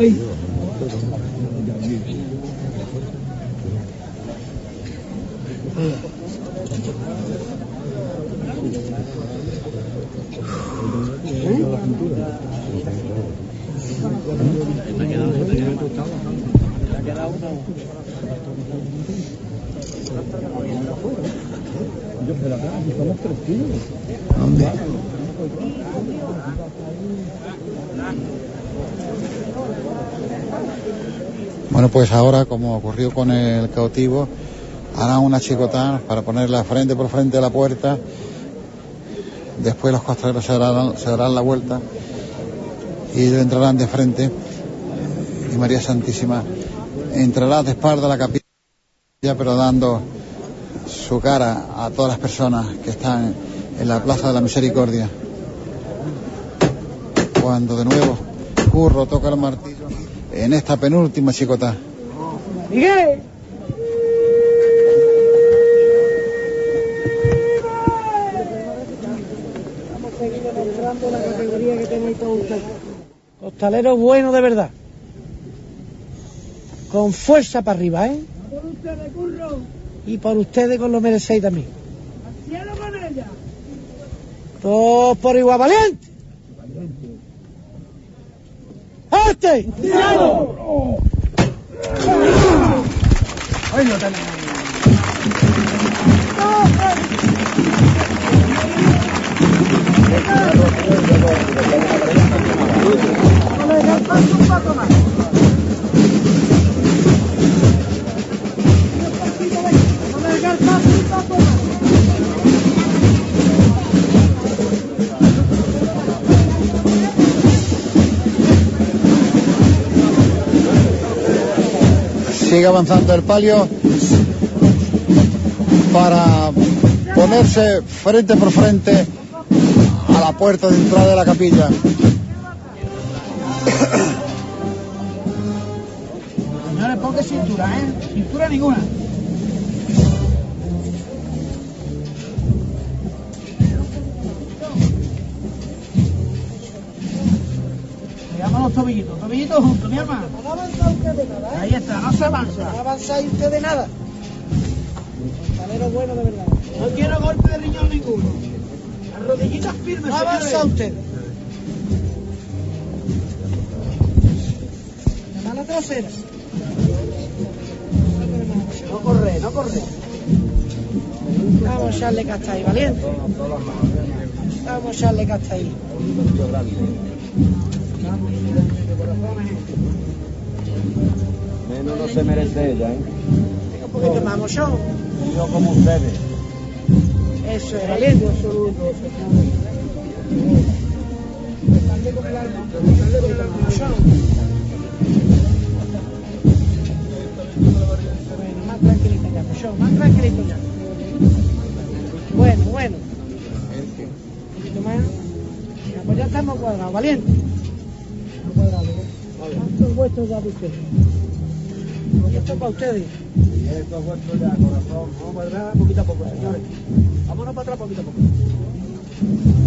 Ay. Bueno, pues ahora, como ocurrió con el cautivo, harán una chicotá para ponerla frente por frente a la puerta. Después los costaleros se darán, se darán la vuelta y ellos entrarán de frente. Y María Santísima entrará de espalda a la capilla, pero dando su cara a todas las personas que están en la Plaza de la Misericordia. Cuando de nuevo Curro toca el martillo en esta penúltima chicotá. Miguel. Vamos a seguir demostrando la categoría que tenéis todos ustedes. Costalero bueno de verdad. Con fuerza para arriba, ¿eh? Por ustedes, curro. Y por ustedes con lo merecéis también. Cielo con ella. Todos por igual valiente. ¡Este! Ay, no tenemos. Sigue avanzando el palio para ponerse frente por frente a la puerta de entrada de la capilla. Señores, ponga cintura, ¿eh? Cintura ninguna. Tobillitos, tobillitos juntos, mi hermano. No avanza usted de nada, Ahí está, no se avanza. No avanza usted de nada. Costalero bueno de verdad. No quiero golpe de riñón ninguno. Las rodillitas firmes, No avanza usted. La mano trasera. No corre, no corre. Vamos a echarle casta ahí, valiente. Vamos a echarle casta ahí. Menos no se merece ella, ¿eh? Un poquito más mochón. Yo como ustedes. Eso es, valiente. Bueno, más tranquilito ya, mochón, más tranquilito ya. Bueno, bueno. Un poquito más. Ya, pues ya estamos cuadrados, valiente. ¿Cuánto es vuestro ya ustedes? Pues esto es para ustedes. Y esto es vuestro ya, corazón. Vamos a atrás poquito a poco, señores. Vámonos para atrás poquito a poco.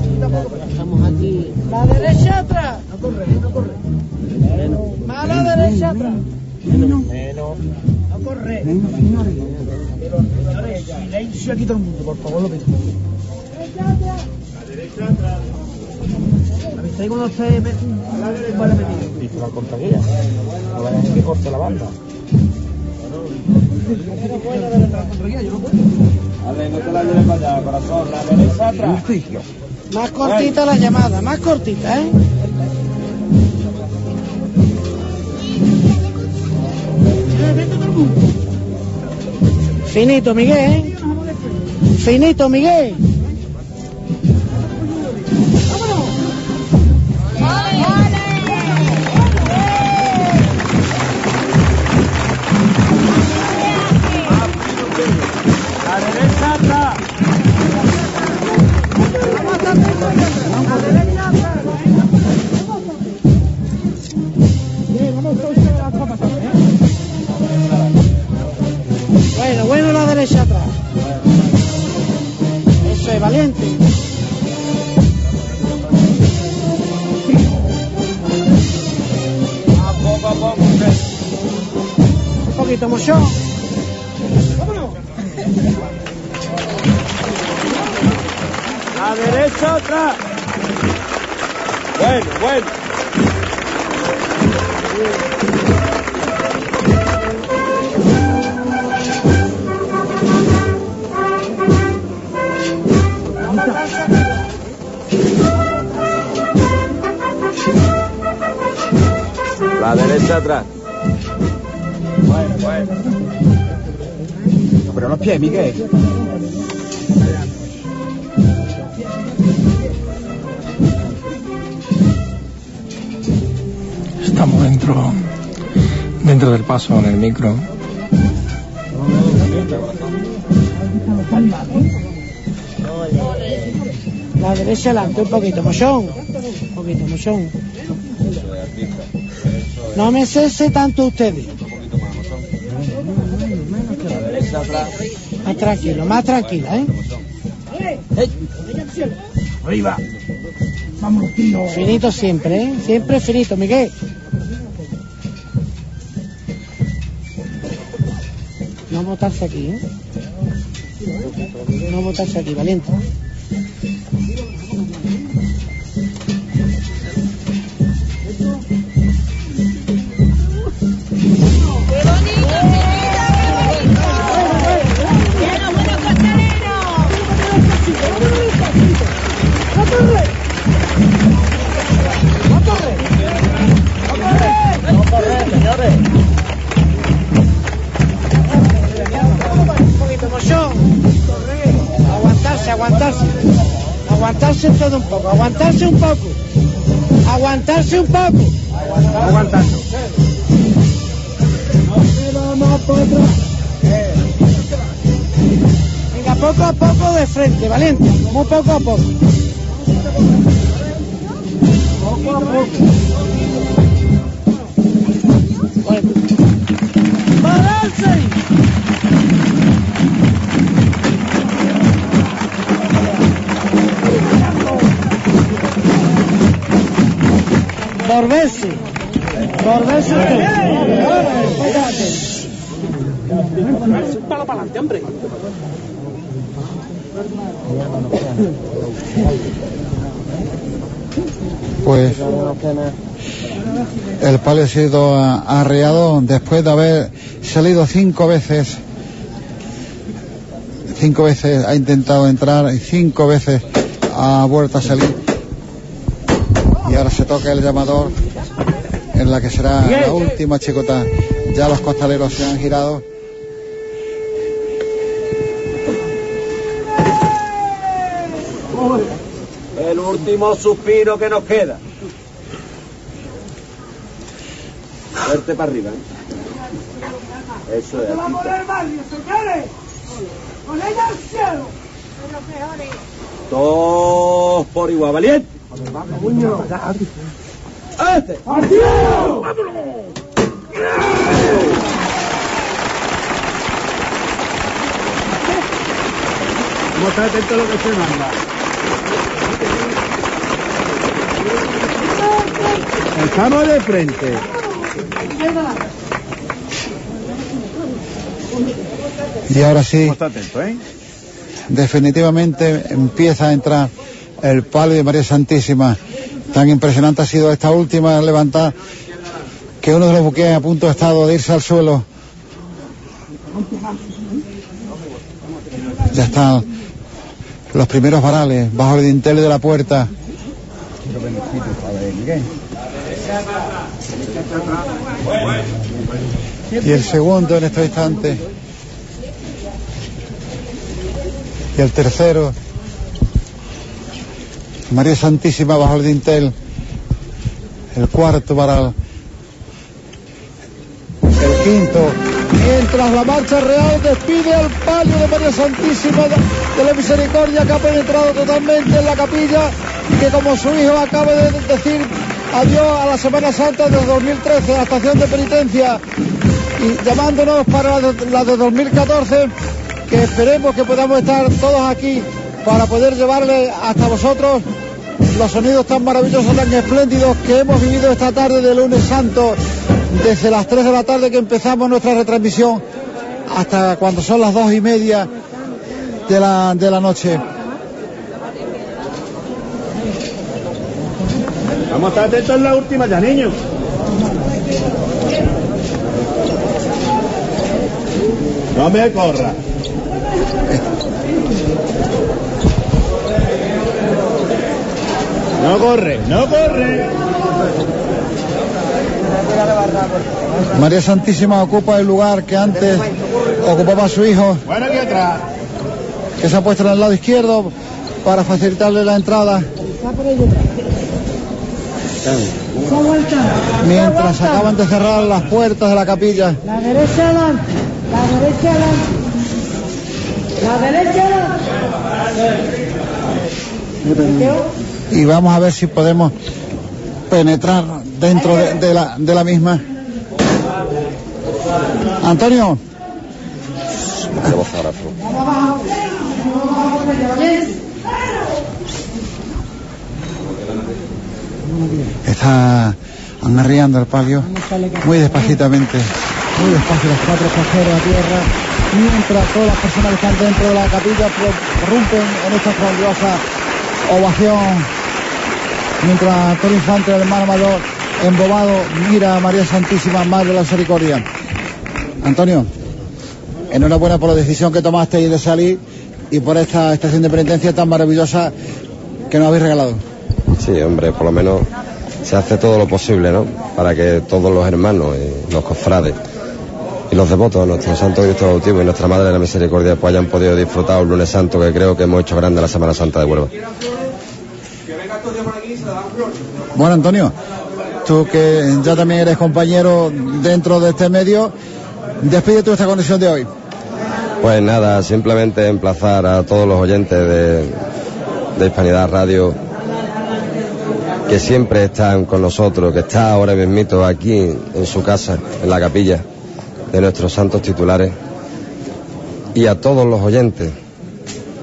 Poquito a poco. Estamos aquí. La derecha atrás. No corre, no corre. Más a la derecha atrás. Menos. No corre. Señores, silencio aquí todo el mundo, por favor, lo pido. La derecha atrás. ¿Avisáis cuando usted me... vale metido? Y tú la contraguía. No vayas a que corte la banda. Vale, no te la lleves para allá, corazón. La derecha atrás. Más cortita la llamada, más cortita, ¿eh? Finito, Miguel, ¿eh? Finito, Miguel. Bueno, bueno la derecha atrás. Eso es valiente. A poco a poco. Un poquito mochón. Bueno, bueno. La derecha atrás. Bueno, bueno. Pero los pies, Miguel. Dentro, dentro del paso en el micro. La derecha adelante, un poquito mochón. Un poquito mochón. No me cese tanto ustedes. La derecha atrás. Más tranquilo, más tranquila, ¿eh? Arriba. Vámonos, tío. Finito siempre, ¿eh? Siempre finito, Miguel. Botarse aquí, ¿eh? No botarse aquí, valiente. Poco, aguantarse un poco. Aguantarse un poco. Aguantando. Venga, poco a poco de frente, valiente. Muy poco a poco. Poco a poco. Palo. Pues el palio ha sido arreado después de haber salido cinco veces. Cinco veces ha intentado entrar y cinco veces ha vuelto a salir. Y ahora se toca el llamador. En la que será la última chicota. Ya los costaleros se han girado. El último suspiro que nos queda. Verte para arriba. ¿eh? Eso es. ¡Vamos del barrio, señores! ¡Con ella al cielo! Todos por igual, valiente. ¡Este! ¡Al cielo! Vamos a estar atentos a lo que se manda. Estamos de frente. Y ahora sí, Vamos a estar atentos, ¿eh? definitivamente empieza a entrar el palio de María Santísima. Tan impresionante ha sido esta última levantada que uno de los buques a punto ha estado de irse al suelo. Ya están los primeros varales bajo el dintel de la puerta. Y el segundo en estos instantes. Y el tercero. María Santísima bajo el dintel. El cuarto varal. El quinto. Mientras la marcha real despide al palio de María Santísima de la Misericordia que ha penetrado totalmente en la capilla y que como su hijo acaba de decir adiós a la Semana Santa de 2013, a la estación de penitencia y llamándonos para la de, la de 2014 que esperemos que podamos estar todos aquí para poder llevarle hasta vosotros los sonidos tan maravillosos, tan espléndidos que hemos vivido esta tarde de lunes santo desde las 3 de la tarde que empezamos nuestra retransmisión hasta cuando son las dos y media de la, de la noche. Vamos a estar atentos en la última ya, niños. No me corra. No corre, no corre. María Santísima ocupa el lugar que antes ocupaba su hijo, Bueno, aquí atrás. que se ha puesto en el lado izquierdo para facilitarle la entrada. Mientras acaban de cerrar las puertas de la capilla. La derecha adelante, la derecha adelante, la derecha adelante. Y vamos a ver si podemos penetrar dentro de, la, de la misma. Antonio, está amarreando el palio muy despacitamente. Muy despacio los cuatro cajeros a tierra, mientras todas las personas que están dentro de la capilla prorrumpen en esta grandiosa ovación. Mientras Antonio Infante, el hermano mayor, embobado, mira a María Santísima, Madre de la Misericordia. Antonio, enhorabuena por la decisión que tomasteis de salir y por esta estación de penitencia tan maravillosa que nos habéis regalado. Sí, hombre, por lo menos se hace todo lo posible, ¿no? Para que todos los hermanos y los cofrades y los devotos de nuestro Santo Cristo Bautizo y nuestra Madre de la Misericordia pues hayan podido disfrutar un lunes santo que creo que hemos hecho grande la Semana Santa de Huelva. Bueno, Antonio, tú que ya también eres compañero dentro de este medio, despide tú esta conexión de hoy. Pues nada, simplemente emplazar a todos los oyentes de, Hispanidad Radio que siempre están con nosotros, que está ahora mismito aquí en su casa, en la capilla de nuestros santos titulares, y a todos los oyentes,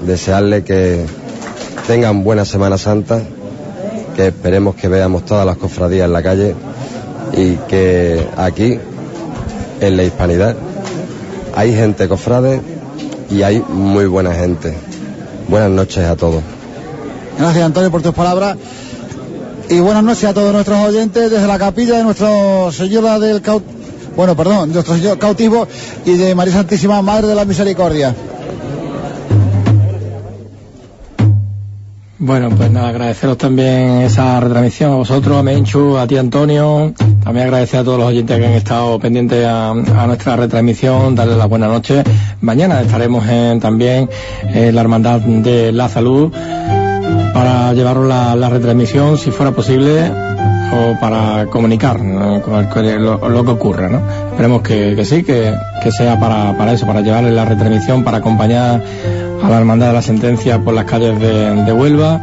desearle que tengan buena Semana Santa, que esperemos que veamos todas las cofradías en la calle y que aquí, en la Hispanidad, hay gente cofrade y hay muy buena gente. Buenas noches a todos. Gracias, Antonio, por tus palabras. Y buenas noches a todos nuestros oyentes desde la capilla de Nuestro Señora del Caut... Bueno, perdón, Nuestro Señor Cautivo y de María Santísima Madre de la Misericordia. Bueno, pues nada, agradeceros también esa retransmisión a vosotros, a Menchu, a ti Antonio, También agradecer a todos los oyentes que han estado pendientes a, nuestra retransmisión, darles la buena noche. Mañana estaremos en, también en la Hermandad de la Salud para llevaros la, retransmisión, si fuera posible, o para comunicar ¿no? lo que ocurra. ¿no? Esperemos que, que sí, que, que sea para, para eso, para llevarles la retransmisión, para acompañar a la Hermandad de la Sentencia por las calles de, Huelva.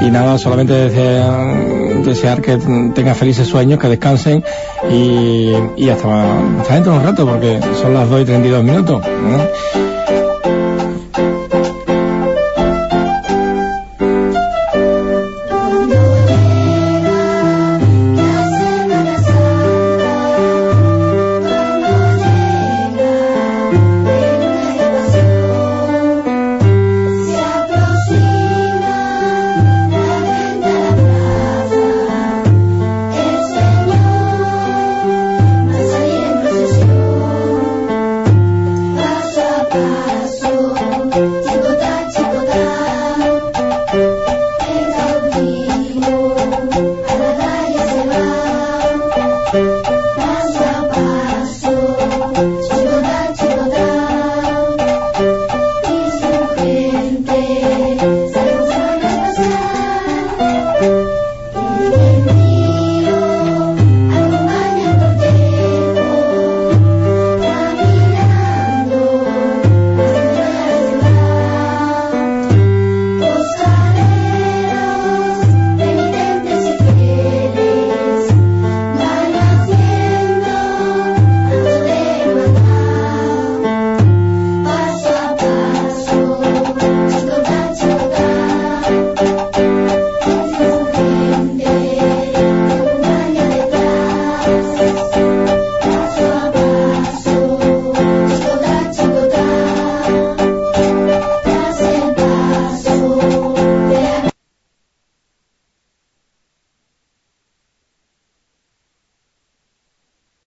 Y nada, solamente desear, que tengan felices sueños, que descansen y, y hasta, hasta dentro de un rato, porque son las 2 y 32 minutos.